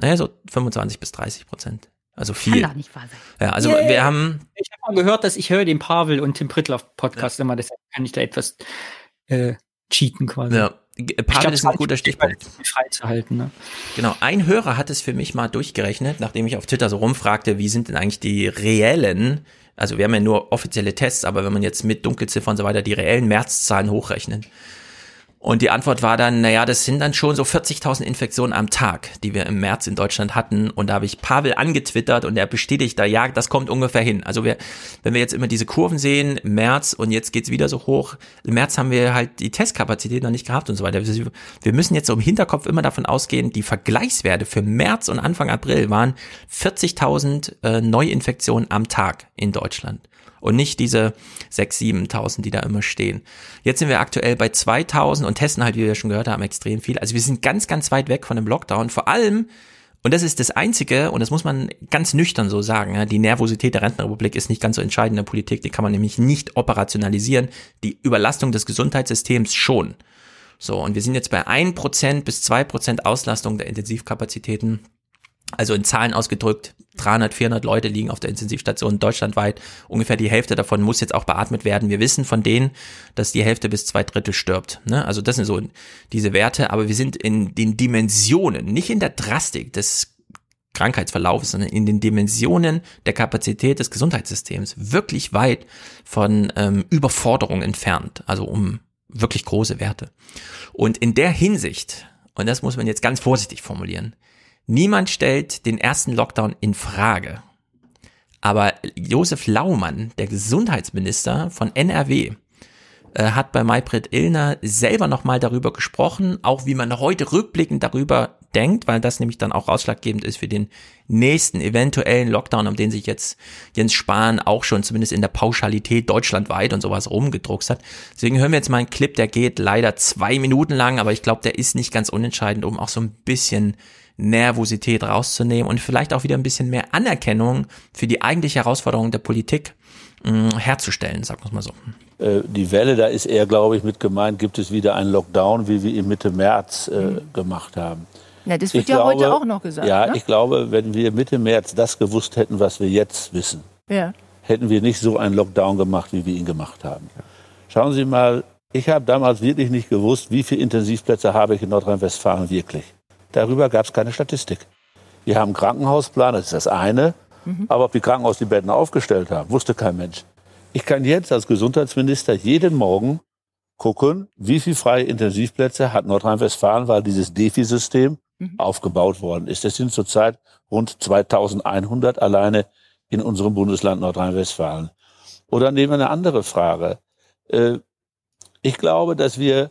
Naja, so 25 bis 30 Prozent. Also Kann viel. doch nicht wahr sein. Ja, also Yay. wir haben, Ich habe mal gehört, dass ich höre den Pavel und Tim Prittloff Podcast immer, deshalb kann ich da etwas äh, cheaten quasi. ja, Pavel ist ein guter Stichpunkt. Frei zu halten, ne? Genau, ein Hörer hat es für mich mal durchgerechnet, nachdem ich auf Twitter so rumfragte, wie sind denn eigentlich die reellen, also wir haben ja nur offizielle Tests, aber wenn man jetzt mit Dunkelziffer und so weiter die reellen Märzzahlen hochrechnen. Und die Antwort war dann, naja, das sind dann schon so 40.000 Infektionen am Tag, die wir im März in Deutschland hatten. Und da habe ich Pavel angetwittert und er bestätigt da, ja, das kommt ungefähr hin. Also wir, wenn wir jetzt immer diese Kurven sehen, März und jetzt geht's wieder so hoch. Im März haben wir halt die Testkapazität noch nicht gehabt und so weiter. Wir müssen jetzt so im Hinterkopf immer davon ausgehen, die Vergleichswerte für März und Anfang April waren 40.000 äh, Neuinfektionen am Tag in Deutschland und nicht diese 6.000, 7.000, die da immer stehen. Jetzt sind wir aktuell bei 2.000 und testen halt, wie wir schon gehört haben, extrem viel. Also wir sind ganz, ganz weit weg von dem Lockdown. Vor allem, und das ist das Einzige, und das muss man ganz nüchtern so sagen, die Nervosität der Rentenrepublik ist nicht ganz so entscheidend in der Politik, die kann man nämlich nicht operationalisieren. Die Überlastung des Gesundheitssystems schon. So, und wir sind jetzt bei 1% bis 2% Auslastung der Intensivkapazitäten. Also in Zahlen ausgedrückt, 300, 400 Leute liegen auf der Intensivstation deutschlandweit. Ungefähr die Hälfte davon muss jetzt auch beatmet werden. Wir wissen von denen, dass die Hälfte bis zwei Drittel stirbt. Ne? Also das sind so diese Werte, aber wir sind in den Dimensionen, nicht in der Drastik des Krankheitsverlaufes, sondern in den Dimensionen der Kapazität des Gesundheitssystems wirklich weit von ähm, Überforderung entfernt. Also um wirklich große Werte. Und in der Hinsicht, und das muss man jetzt ganz vorsichtig formulieren, Niemand stellt den ersten Lockdown in Frage. Aber Josef Laumann, der Gesundheitsminister von NRW, äh, hat bei Maybrit Illner selber nochmal darüber gesprochen, auch wie man heute rückblickend darüber denkt, weil das nämlich dann auch ausschlaggebend ist für den nächsten eventuellen Lockdown, um den sich jetzt Jens Spahn auch schon zumindest in der Pauschalität deutschlandweit und sowas rumgedruckt hat. Deswegen hören wir jetzt mal einen Clip, der geht leider zwei Minuten lang, aber ich glaube, der ist nicht ganz unentscheidend, um auch so ein bisschen Nervosität rauszunehmen und vielleicht auch wieder ein bisschen mehr Anerkennung für die eigentliche Herausforderung der Politik mh, herzustellen, sagen wir mal so. Äh, Die Welle, da ist eher, glaube ich, mit gemeint, gibt es wieder einen Lockdown, wie wir ihn Mitte März äh, gemacht haben. Na, das wird Ich ja glaube- heute auch noch gesagt. Ja, ne? ich glaube, wenn wir Mitte März das gewusst hätten, was wir jetzt wissen, ja. hätten wir nicht so einen Lockdown gemacht, wie wir ihn gemacht haben. Schauen Sie mal, ich habe damals wirklich nicht gewusst, wie viele Intensivplätze habe ich in Nordrhein-Westfalen wirklich. Darüber gab es keine Statistik. Wir haben einen Krankenhausplan, das ist das eine, Mhm. aber ob die Krankenhaus die Betten aufgestellt haben, wusste kein Mensch. Ich kann jetzt als Gesundheitsminister jeden Morgen gucken, wie viele freie Intensivplätze hat Nordrhein-Westfalen, weil dieses Defi-System aufgebaut worden ist. Das sind zurzeit rund 2100 alleine in unserem Bundesland Nordrhein-Westfalen. Oder nehmen wir eine andere Frage. Äh, Ich glaube, dass wir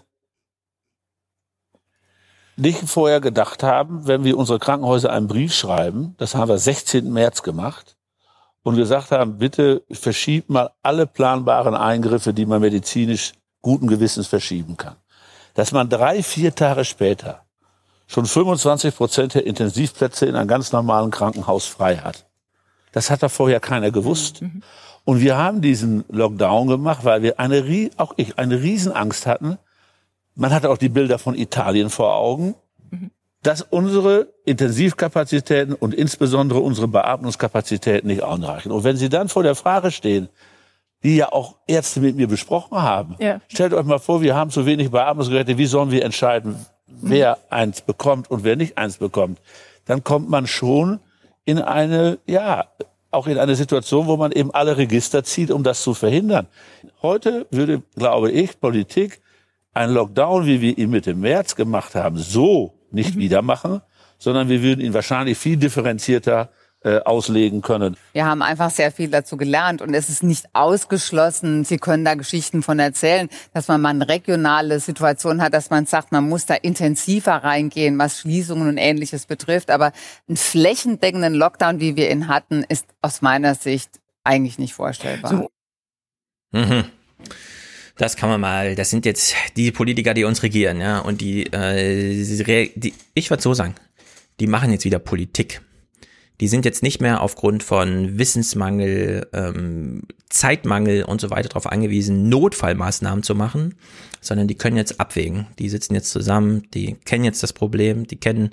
nicht vorher gedacht haben, wenn wir unsere Krankenhäuser einen Brief schreiben, das haben wir 16. März gemacht, und gesagt haben, bitte verschiebt mal alle planbaren Eingriffe, die man medizinisch guten Gewissens verschieben kann. Dass man drei, vier Tage später schon 25 Prozent der Intensivplätze in einem ganz normalen Krankenhaus frei hat. Das hat da vorher keiner gewusst. Und wir haben diesen Lockdown gemacht, weil wir eine, auch ich, eine Riesenangst hatten. Man hatte auch die Bilder von Italien vor Augen, dass unsere Intensivkapazitäten und insbesondere unsere Beatmungskapazitäten nicht ausreichen. Und wenn Sie dann vor der Frage stehen, die ja auch Ärzte mit mir besprochen haben, Ja. stellt euch mal vor, wir haben zu wenig Beatmungsgeräte, wie sollen wir entscheiden, wer eins bekommt und wer nicht eins bekommt? Dann kommt man schon in eine, ja, auch in eine Situation, wo man eben alle Register zieht, um das zu verhindern. Heute würde, glaube ich, Politik einen Lockdown, wie wir ihn Mitte März gemacht haben, so nicht wieder machen, sondern wir würden ihn wahrscheinlich viel differenzierter äh, auslegen können. Wir haben einfach sehr viel dazu gelernt und es ist nicht ausgeschlossen, Sie können da Geschichten von erzählen, dass man mal eine regionale Situation hat, dass man sagt, man muss da intensiver reingehen, was Schließungen und Ähnliches betrifft. Aber einen flächendeckenden Lockdown, wie wir ihn hatten, ist aus meiner Sicht eigentlich nicht vorstellbar. Mhm. Das kann man mal, das sind jetzt die Politiker, die uns regieren, ja, und die, äh, die ich würde so sagen, die machen jetzt wieder Politik. Die sind jetzt nicht mehr aufgrund von Wissensmangel, ähm, Zeitmangel und so weiter darauf angewiesen, Notfallmaßnahmen zu machen, sondern die können jetzt abwägen. Die sitzen jetzt zusammen, die kennen jetzt das Problem, die kennen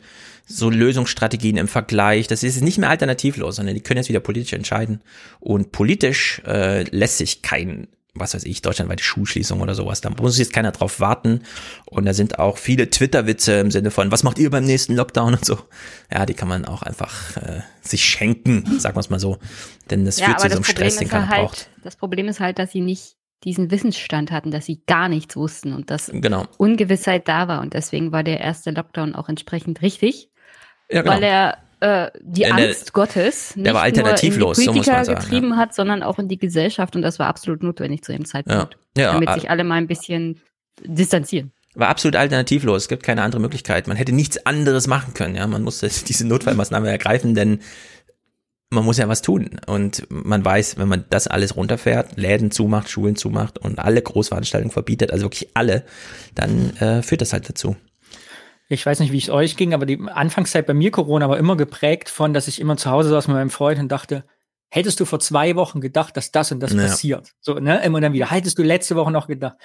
so Lösungsstrategien im Vergleich. Das ist nicht mehr alternativlos, sondern die können jetzt wieder politisch entscheiden. Und politisch äh, lässt sich kein was weiß ich, deutschlandweite Schulschließung oder sowas. Da muss jetzt keiner drauf warten. Und da sind auch viele Twitter-Witze im Sinne von, was macht ihr beim nächsten Lockdown und so. Ja, die kann man auch einfach äh, sich schenken, sagen wir es mal so. Denn das führt zu so einem Stress, den keiner halt, braucht. das Problem ist halt, dass sie nicht diesen Wissensstand hatten, dass sie gar nichts wussten und dass Genau. Ungewissheit da war. Und deswegen war der erste Lockdown auch entsprechend richtig, Ja, genau. weil er äh, die Ja, der- Angst Gottes nicht der war alternativlos, nur so in die Politiker sagen, getrieben hat, sondern auch in die Gesellschaft. Und das war absolut notwendig zu dem Zeitpunkt, Ja, damit ah. sich alle mal ein bisschen distanzieren. War absolut alternativlos. Es gibt keine andere Möglichkeit. Man hätte nichts anderes machen können. Ja, man musste <laughs> diese Notfallmaßnahme ergreifen, denn man muss ja was tun. Und man weiß, wenn man das alles runterfährt, Läden zumacht, Schulen zumacht und alle Großveranstaltungen verbietet, also wirklich alle, dann äh, führt das halt dazu. Ich weiß nicht, wie es euch ging, aber die Anfangszeit bei mir Corona war immer geprägt von, dass ich immer zu Hause saß mit meinem Freund und dachte, hättest du vor zwei Wochen gedacht, dass das und das Ja. passiert? So, ne? Immer dann wieder, hättest du letzte Woche noch gedacht?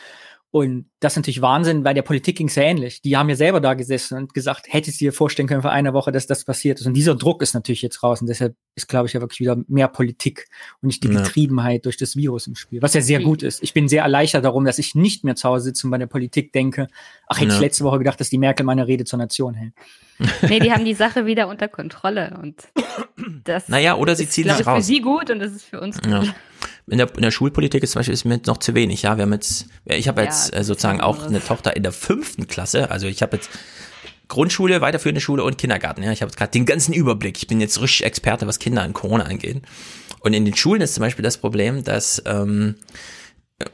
Und das ist natürlich Wahnsinn, weil der Politik ging es ja ähnlich. Die haben ja selber da gesessen und gesagt, hättest du dir vorstellen können vor einer Woche, dass das passiert ist. Und dieser Druck ist natürlich jetzt raus. Und deshalb ist, glaube ich, ja wirklich wieder mehr Politik und nicht die Ja. Getriebenheit durch das Virus im Spiel. Was ja sehr gut ist. Ich bin sehr erleichtert darum, dass ich nicht mehr zu Hause sitze und bei der Politik denke, ach, hätte ich Ja. letzte Woche gedacht, dass die Merkel meine Rede zur Nation hält. <laughs> Nee, die haben die Sache wieder unter Kontrolle. Und das Naja, oder sie ist, ziehen sich ich, für raus. sie gut und das ist für uns gut. Ja. In der, in der Schulpolitik ist zum Beispiel ist mir noch zu wenig. Ja, wir haben jetzt, ich habe Ja, jetzt das äh, sozusagen auch eine Tochter in der fünften Klasse. Also ich habe jetzt Grundschule, weiterführende Schule und Kindergarten. Ja, ich habe jetzt gerade den ganzen Überblick. Ich bin jetzt richtig Experte, was Kinder an Corona angeht. Und in den Schulen ist zum Beispiel das Problem, dass ähm,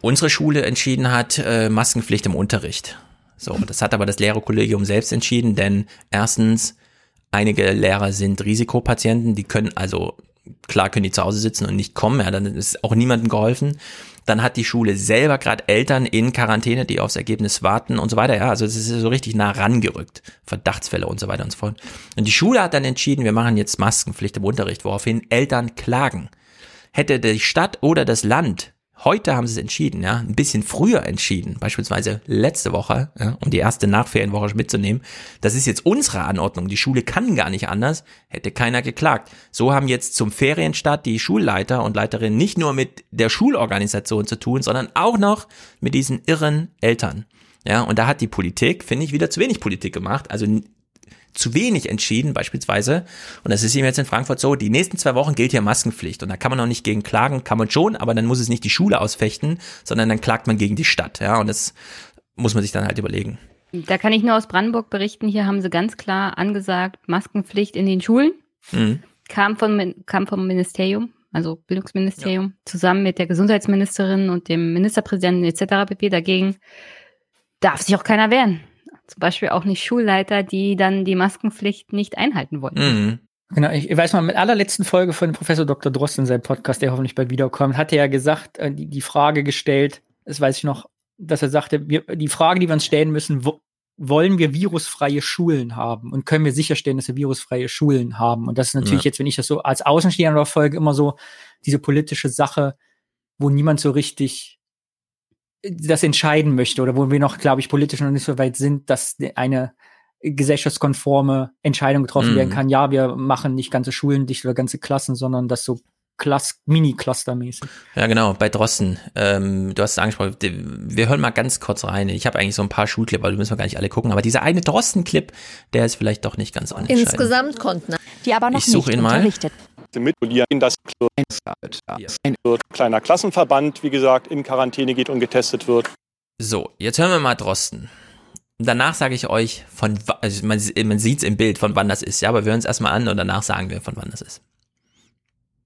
unsere Schule entschieden hat, äh, Maskenpflicht im Unterricht. So, das hat aber das Lehrerkollegium selbst entschieden, denn erstens, einige Lehrer sind Risikopatienten, die können also, klar können die zu Hause sitzen und nicht kommen, ja, dann ist auch niemandem geholfen. Dann hat die Schule selber gerade Eltern in Quarantäne, die aufs Ergebnis warten und so weiter. Ja, also es ist so richtig nah rangerückt. Verdachtsfälle und so weiter und so fort. Und die Schule hat dann entschieden, wir machen jetzt Maskenpflicht im Unterricht, woraufhin Eltern klagen. Hätte die Stadt oder das Land Heute haben sie es entschieden, ja, ein bisschen früher entschieden, beispielsweise letzte Woche, ja, um die erste Nachferienwoche mitzunehmen. Das ist jetzt unsere Anordnung. Die Schule kann gar nicht anders, hätte keiner geklagt. So haben jetzt zum Ferienstart die Schulleiter und Leiterinnen nicht nur mit der Schulorganisation zu tun, sondern auch noch mit diesen irren Eltern. Ja, und da hat die Politik, finde ich, wieder zu wenig Politik gemacht. Also zu wenig entschieden, beispielsweise. Und das ist eben jetzt in Frankfurt so, die nächsten zwei Wochen gilt hier Maskenpflicht. Und da kann man auch nicht gegen klagen, kann man schon, aber dann muss es nicht die Schule ausfechten, sondern dann klagt man gegen die Stadt. Ja, und das muss man sich dann halt überlegen. Da kann ich nur aus Brandenburg berichten, hier haben sie ganz klar angesagt, Maskenpflicht in den Schulen. Mhm. Kam, von, kam vom Ministerium, also Bildungsministerium, zusammen mit der Gesundheitsministerin und dem Ministerpräsidenten etc. pp. Dagegen darf sich auch keiner wehren. Zum Beispiel auch nicht Schulleiter, die dann die Maskenpflicht nicht einhalten wollen. Mhm. Genau, ich weiß mal, mit allerletzten Folge von Professor Dr. Drost in seinem Podcast, der hoffentlich bald wiederkommt, hat er ja gesagt, äh, die, die Frage gestellt, das weiß ich noch, dass er sagte, wir, die Frage, die wir uns stellen müssen, wo, wollen wir virusfreie Schulen haben und können wir sicherstellen, dass wir virusfreie Schulen haben. Und das ist natürlich ja. jetzt, wenn ich das so als Außenstehender verfolge, immer so diese politische Sache, wo niemand so richtig das entscheiden möchte oder wo wir noch, glaube ich, politisch noch nicht so weit sind, dass eine gesellschaftskonforme Entscheidung getroffen mhm. werden kann. Ja, wir machen nicht ganze Schulen dicht oder ganze Klassen, sondern das so Klass Mini-Cluster-mäßig. Ja, genau, bei Drosten. Ähm, du hast es angesprochen. Wir hören mal ganz kurz rein. Ich habe eigentlich so ein paar Schulclip, aber die müssen wir gar nicht alle gucken. Aber dieser eine Drosten-Clip, der ist vielleicht doch nicht ganz unentscheidend. Insgesamt konnten die aber noch ich nicht ihn unterrichtet. Mitpolieren, dass ein kleiner Klassenverband, wie gesagt, in Quarantäne geht und getestet wird. So, jetzt hören wir mal Drosten. Danach sage ich euch, von also man, man sieht es im Bild, von wann das ist, ja, aber wir hören es erstmal an und danach sagen wir, von wann das ist.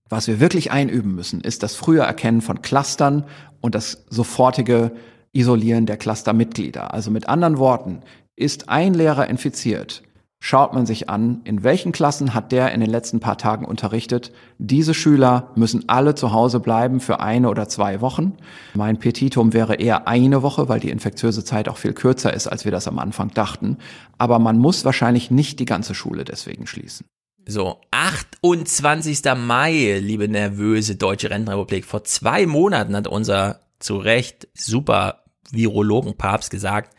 Was wir wirklich einüben müssen, ist das frühe Erkennen von Clustern und das sofortige Isolieren der Clustermitglieder. Also mit anderen Worten, ist ein Lehrer infiziert, schaut man sich an, in welchen Klassen hat der in den letzten paar Tagen unterrichtet. Diese Schüler müssen alle zu Hause bleiben für eine oder zwei Wochen. Mein Petitum wäre eher eine Woche, weil die infektiöse Zeit auch viel kürzer ist, als wir das am Anfang dachten. Aber man muss wahrscheinlich nicht die ganze Schule deswegen schließen. So, 28. Mai, liebe nervöse Deutsche Rentenrepublik. Vor zwei Monaten hat unser zu Recht super Virologen Papst gesagt,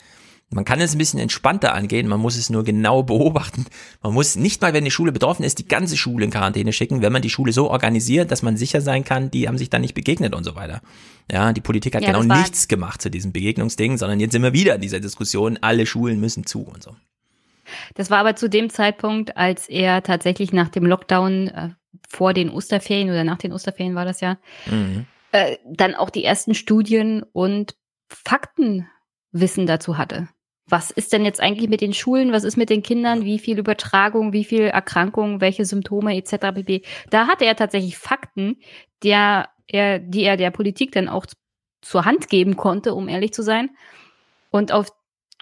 man kann es ein bisschen entspannter angehen, man muss es nur genau beobachten. Man muss nicht mal, wenn die Schule betroffen ist, die ganze Schule in Quarantäne schicken, wenn man die Schule so organisiert, dass man sicher sein kann, die haben sich da nicht begegnet und so weiter. Ja, die Politik hat ja, genau nichts gemacht zu diesem Begegnungsding, sondern jetzt sind wir wieder in dieser Diskussion, alle Schulen müssen zu und so. Das war aber zu dem Zeitpunkt, als er tatsächlich nach dem Lockdown äh, vor den Osterferien oder nach den Osterferien war das ja, mhm. äh, dann auch die ersten Studien und Faktenwissen dazu hatte. Was ist denn jetzt eigentlich mit den Schulen? Was ist mit den Kindern? Wie viel Übertragung, wie viel Erkrankung, welche Symptome etc. pp. Da hatte er tatsächlich Fakten, der er, die er der Politik dann auch zur Hand geben konnte, um ehrlich zu sein. Und auf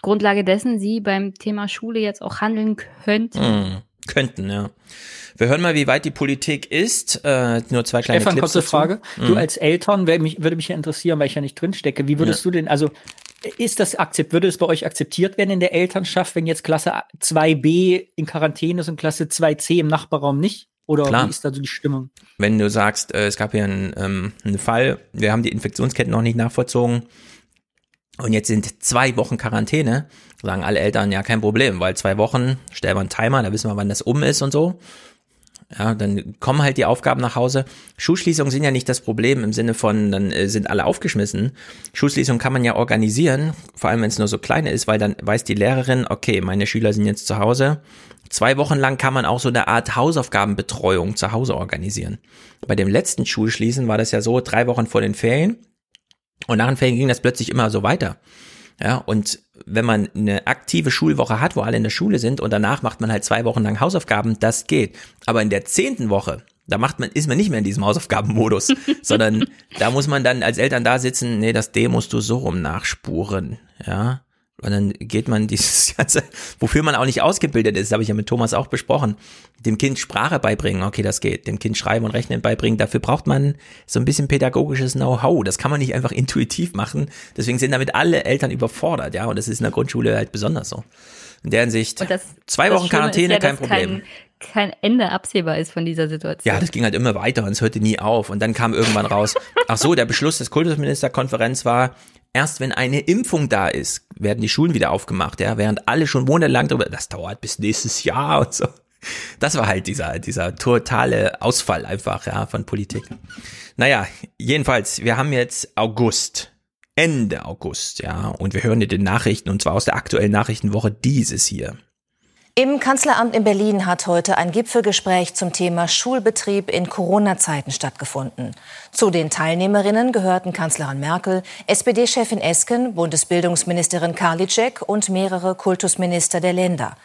Grundlage dessen sie beim Thema Schule jetzt auch handeln könnten. Mm, könnten, ja. Wir hören mal, wie weit die Politik ist. Äh, nur zwei kleine Stefan, Clips kurze dazu. Frage. Mm. Du als Eltern, mich, würde mich ja interessieren, weil ich ja nicht drinstecke. Wie würdest ja. du denn, also ist das akzept, würde es bei euch akzeptiert werden in der Elternschaft, wenn jetzt Klasse 2b in Quarantäne ist und Klasse 2c im Nachbarraum nicht? Oder Klar. wie ist da so die Stimmung? Wenn du sagst, äh, es gab hier einen, ähm, einen Fall, wir haben die Infektionsketten noch nicht nachvollzogen, und jetzt sind zwei Wochen Quarantäne. Sagen alle Eltern, ja, kein Problem, weil zwei Wochen, stellen wir einen Timer, da wissen wir, wann das um ist und so. Ja, dann kommen halt die Aufgaben nach Hause. Schulschließungen sind ja nicht das Problem im Sinne von, dann äh, sind alle aufgeschmissen. Schulschließungen kann man ja organisieren, vor allem wenn es nur so kleine ist, weil dann weiß die Lehrerin, okay, meine Schüler sind jetzt zu Hause. Zwei Wochen lang kann man auch so eine Art Hausaufgabenbetreuung zu Hause organisieren. Bei dem letzten Schulschließen war das ja so, drei Wochen vor den Ferien und nach den Ferien ging das plötzlich immer so weiter. Ja, und wenn man eine aktive Schulwoche hat, wo alle in der Schule sind und danach macht man halt zwei Wochen lang Hausaufgaben, das geht. Aber in der zehnten Woche, da macht man, ist man nicht mehr in diesem Hausaufgabenmodus, <laughs> sondern da muss man dann als Eltern da sitzen, nee, das D musst du so rum nachspuren, ja. Und dann geht man <laughs> dieses ganze, wofür man auch nicht ausgebildet ist, habe ich ja mit Thomas auch besprochen, dem Kind Sprache beibringen, okay, das geht, dem Kind Schreiben und Rechnen beibringen, dafür braucht man so ein bisschen pädagogisches Know-how, das kann man nicht einfach <laughs> intuitiv machen, deswegen sind damit alle Eltern überfordert, ja, und das ist in der Grundschule halt besonders so. In der Hinsicht, das, zwei Wochen Quarantäne, ja, kein Problem. Kein, kein Ende absehbar ist von dieser Situation. Ja, das ging halt immer weiter und es hörte nie auf. Und dann kam irgendwann raus, ach so, der Beschluss des Kultusministerkonferenz war, erst wenn eine Impfung da ist, werden die Schulen wieder aufgemacht, ja, während alle schon monatelang darüber, das dauert bis nächstes Jahr und so. Das war halt dieser, dieser totale Ausfall einfach, ja, von Politik. Naja, jedenfalls, wir haben jetzt August. Ende August, ja, und wir hören in den Nachrichten, und zwar aus der aktuellen Nachrichtenwoche dieses hier. Im Kanzleramt in Berlin hat heute ein Gipfelgespräch zum Thema Schulbetrieb in Corona-Zeiten stattgefunden. Zu den Teilnehmerinnen gehörten Kanzlerin Merkel, SPD-Chefin Esken, Bundesbildungsministerin Karliczek und mehrere Kultusminister der Länder.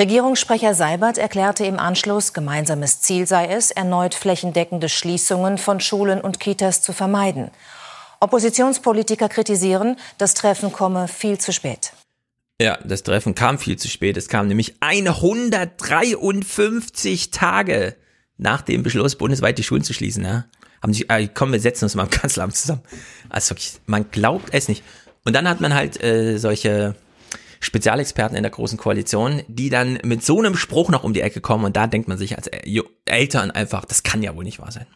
Regierungssprecher Seibert erklärte im Anschluss, gemeinsames Ziel sei es, erneut flächendeckende Schließungen von Schulen und Kitas zu vermeiden. Oppositionspolitiker kritisieren, das Treffen komme viel zu spät. Ja, das Treffen kam viel zu spät. Es kam nämlich 153 Tage nach dem Beschluss, bundesweit die Schulen zu schließen. Ja. Haben sich, äh, komm, wir setzen uns mal im <laughs> Kanzleramt zusammen. Also man glaubt es nicht. Und dann hat man halt äh, solche Spezialexperten in der Großen Koalition, die dann mit so einem Spruch noch um die Ecke kommen und da denkt man sich als Eltern einfach, das kann ja wohl nicht wahr sein.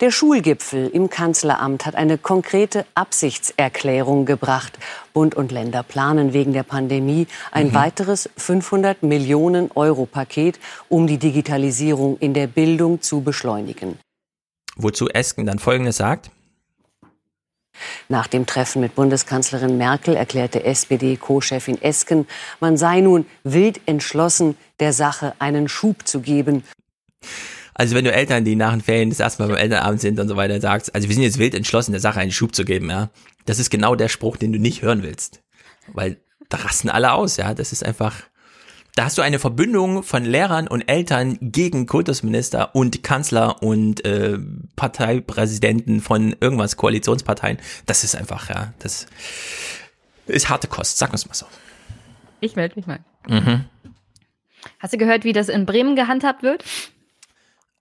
Der Schulgipfel im Kanzleramt hat eine konkrete Absichtserklärung gebracht. Bund und Länder planen wegen der Pandemie ein mhm. weiteres 500 Millionen Euro Paket, um die Digitalisierung in der Bildung zu beschleunigen. Wozu Esken dann Folgendes sagt. Nach dem Treffen mit Bundeskanzlerin Merkel erklärte SPD-Co-Chefin Esken, man sei nun wild entschlossen, der Sache einen Schub zu geben. Also wenn du Eltern, die nach den Ferien das erste Mal beim Elternabend sind und so weiter, sagst, also wir sind jetzt wild entschlossen, der Sache einen Schub zu geben, ja. Das ist genau der Spruch, den du nicht hören willst. Weil da rasten alle aus, ja. Das ist einfach, da hast du eine Verbündung von Lehrern und Eltern gegen Kultusminister und Kanzler und äh, Parteipräsidenten von irgendwas, Koalitionsparteien. Das ist einfach, ja, das ist harte Kost, sagen wir es mal so. Ich melde mich mal. Mhm. Hast du gehört, wie das in Bremen gehandhabt wird?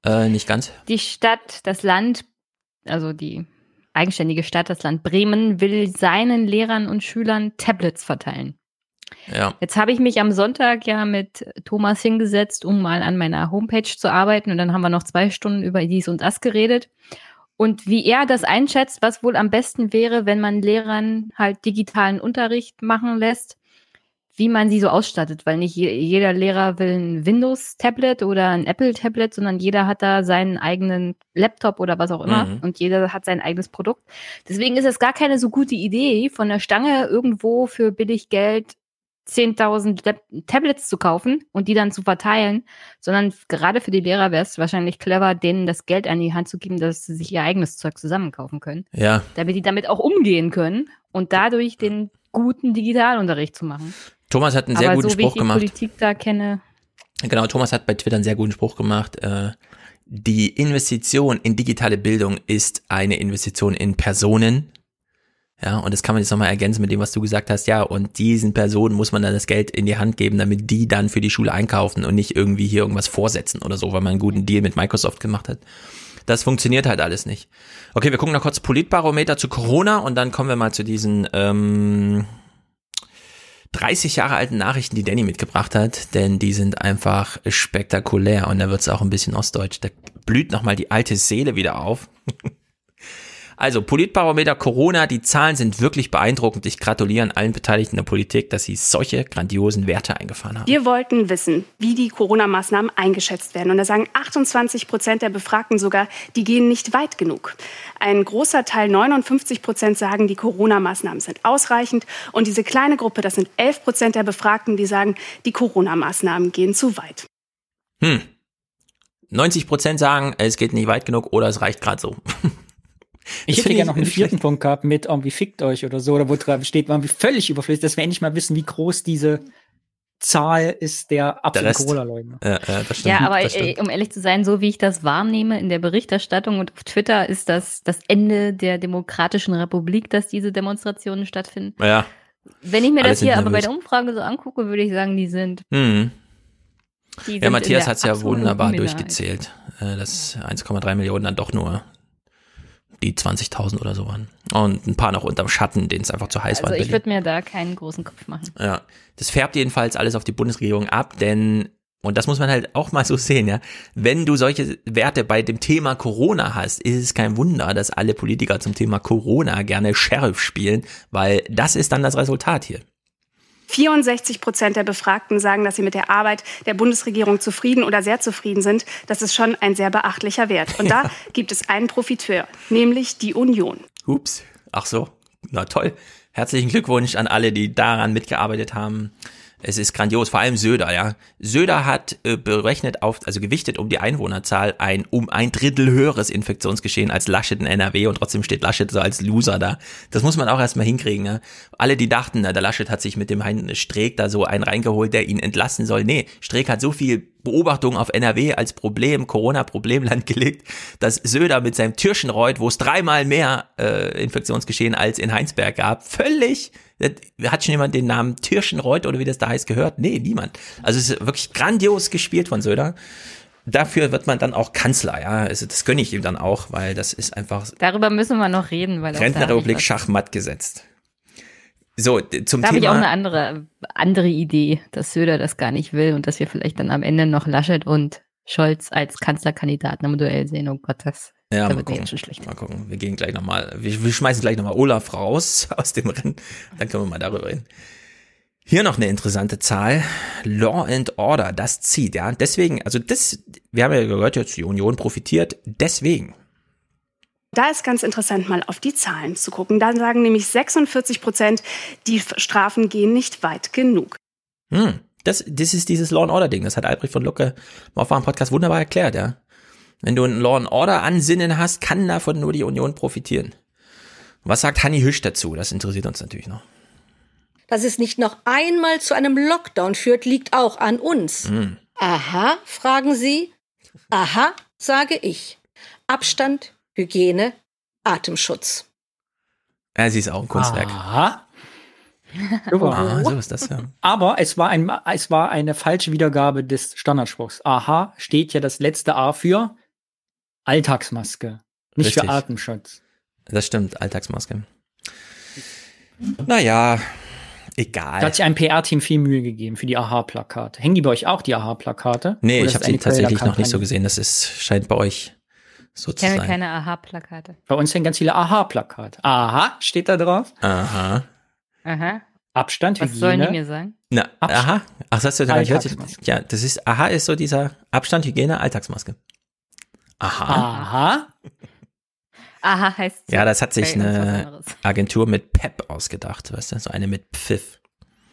Äh, nicht ganz. Die Stadt, das Land, also die eigenständige Stadt, das Land Bremen, will seinen Lehrern und Schülern Tablets verteilen. Ja. Jetzt habe ich mich am Sonntag ja mit Thomas hingesetzt, um mal an meiner Homepage zu arbeiten. Und dann haben wir noch zwei Stunden über dies und das geredet. Und wie er das einschätzt, was wohl am besten wäre, wenn man Lehrern halt digitalen Unterricht machen lässt, wie man sie so ausstattet, weil nicht jeder Lehrer will ein Windows-Tablet oder ein Apple-Tablet, sondern jeder hat da seinen eigenen Laptop oder was auch immer mhm. und jeder hat sein eigenes Produkt. Deswegen ist es gar keine so gute Idee, von der Stange irgendwo für billig Geld 10.000 Tablets zu kaufen und die dann zu verteilen, sondern gerade für die Lehrer wäre es wahrscheinlich clever, denen das Geld an die Hand zu geben, dass sie sich ihr eigenes Zeug zusammenkaufen können. Ja. Damit die damit auch umgehen können und dadurch den guten Digitalunterricht zu machen. Thomas hat einen sehr Aber guten so, Spruch wie ich gemacht. Die Politik da kenne. Genau, Thomas hat bei Twitter einen sehr guten Spruch gemacht. Äh, die Investition in digitale Bildung ist eine Investition in Personen. Ja, und das kann man jetzt nochmal ergänzen mit dem, was du gesagt hast. Ja, und diesen Personen muss man dann das Geld in die Hand geben, damit die dann für die Schule einkaufen und nicht irgendwie hier irgendwas vorsetzen oder so, weil man einen guten Deal mit Microsoft gemacht hat. Das funktioniert halt alles nicht. Okay, wir gucken noch kurz Politbarometer zu Corona und dann kommen wir mal zu diesen ähm, 30 Jahre alten Nachrichten, die Danny mitgebracht hat, denn die sind einfach spektakulär und da wird es auch ein bisschen ostdeutsch. Da blüht nochmal die alte Seele wieder auf. <laughs> Also Politbarometer Corona, die Zahlen sind wirklich beeindruckend. Ich gratuliere an allen Beteiligten der Politik, dass sie solche grandiosen Werte eingefahren haben. Wir wollten wissen, wie die Corona-Maßnahmen eingeschätzt werden. Und da sagen 28 Prozent der Befragten sogar, die gehen nicht weit genug. Ein großer Teil, 59 Prozent, sagen, die Corona-Maßnahmen sind ausreichend. Und diese kleine Gruppe, das sind 11 Prozent der Befragten, die sagen, die Corona-Maßnahmen gehen zu weit. Hm. 90 Prozent sagen, es geht nicht weit genug oder es reicht gerade so. <laughs> Ich hätte gerne noch einen vierten Punkt gehabt mit irgendwie fickt euch oder so, oder wo dran steht, irgendwie völlig überflüssig, dass wir endlich mal wissen, wie groß diese Zahl ist der absoluten Corona-Leugner. Ja, ja, das stimmt, ja, aber das stimmt. äh, um ehrlich zu sein, so wie ich das wahrnehme in der Berichterstattung und auf Twitter, ist das das Ende der Demokratischen Republik, dass diese Demonstrationen stattfinden. Ja. Wenn ich mir Alle das hier sind aber bei der Umfrage so angucke, würde ich sagen, die sind. Mhm. Die sind Ja, in Matthias hat es ja wunderbar Minderheit. durchgezählt, äh, dass 1,3 Millionen dann doch nur die 20.000 oder so waren. Und ein paar noch unterm Schatten, denen es einfach zu heiß war. Also ich würde mir da keinen großen Kopf machen. Ja, das färbt jedenfalls alles auf die Bundesregierung ab, denn und das muss man halt auch mal so sehen, ja. Wenn du solche Werte bei dem Thema Corona hast, ist es kein Wunder, dass alle Politiker zum Thema Corona gerne Sheriff spielen, weil das ist dann das Resultat hier. 64 Prozent der Befragten sagen, dass sie mit der Arbeit der Bundesregierung zufrieden oder sehr zufrieden sind. Das ist schon ein sehr beachtlicher Wert. Und da <laughs> gibt es einen Profiteur, nämlich die Union. Ups, ach so, na toll. Herzlichen Glückwunsch an alle, die daran mitgearbeitet haben. Es ist grandios, vor allem Söder, ja. Söder hat äh, berechnet auf, also gewichtet um die Einwohnerzahl ein um ein Drittel höheres Infektionsgeschehen als Laschet in NRW und trotzdem steht Laschet so als Loser da. Das muss man auch erstmal hinkriegen, ja. Alle, die dachten, na, der Laschet hat sich mit dem Herrn Streeck da so einen reingeholt, der ihn entlassen soll. Nee, Streeck hat so viel Beobachtung auf NRW als Problem, Corona-Problemland <laughs> gelegt, dass Söder mit seinem Türchenreuth, wo es dreimal mehr äh, Infektionsgeschehen als in Heinsberg gab, völlig hat schon jemand den Namen Tirschenreuth oder wie das da heißt gehört? Nee, niemand. Also es ist wirklich grandios gespielt von Söder. Dafür wird man dann auch Kanzler, ja. Also das gönne ich ihm dann auch, weil das ist einfach Darüber müssen wir noch reden, weil Rentnerrepublik Schachmatt gesetzt. So, zum da habe ich Thema. auch eine andere, andere Idee, dass Söder das gar nicht will und dass wir vielleicht dann am Ende noch Laschet und Scholz als Kanzlerkandidaten im Duell sehen. Oh Gott, das Ja, da mal gucken. schon schlecht. Mal gucken. Wir gehen gleich nochmal, wir, wir schmeißen gleich nochmal Olaf raus <laughs> aus dem Rennen. Dann können wir mal darüber reden. Hier noch eine interessante Zahl. Law and Order, das zieht, ja. Deswegen, also das, wir haben ja gehört, jetzt die Union profitiert. Deswegen. Da ist ganz interessant, mal auf die Zahlen zu gucken. Da sagen nämlich 46 Prozent, die Strafen gehen nicht weit genug. Hm, das, das ist dieses Law and Order Ding. Das hat Albrecht von Lucke im Aufwachen Podcast wunderbar erklärt, ja. Wenn du ein Law and Order Ansinnen hast, kann davon nur die Union profitieren. Was sagt Hanni Hüsch dazu? Das interessiert uns natürlich noch. Dass es nicht noch einmal zu einem Lockdown führt, liegt auch an uns. Hm. Aha, fragen Sie. Aha, sage ich. Abstand, Hygiene, Atemschutz. Ja, sie ist auch ein Kunstwerk. Aha. <laughs> Super. Ah, so ist das ja. Aber es war, ein, es war eine falsche Wiedergabe des Standardspruchs. Aha steht ja das letzte A für Alltagsmaske, nicht Richtig. für Atemschutz. Das stimmt, Alltagsmaske. Naja, egal. Da hat sich ein PR-Team viel Mühe gegeben für die Aha-Plakate. Hängen die bei euch auch, die Aha-Plakate? Nee, Oder ich habe sie tatsächlich noch nicht so gesehen. Das ist, scheint bei euch so Ich kenne keine Aha-Plakate. Bei uns hängen ganz viele Aha-Plakate. Aha steht da drauf. Aha. Aha. Abstand, Was Hygiene. sollen die mir sagen? Na, aha. Ach, das hast du da gehört? Alltagsmaske. Ja, das ist, aha, ist so dieser Abstand, Hygiene, Alltagsmaske. Aha. Aha. Aha heißt Ja, das hat sich eine. Agentur mit PEP ausgedacht, weißt du, so eine mit Pfiff.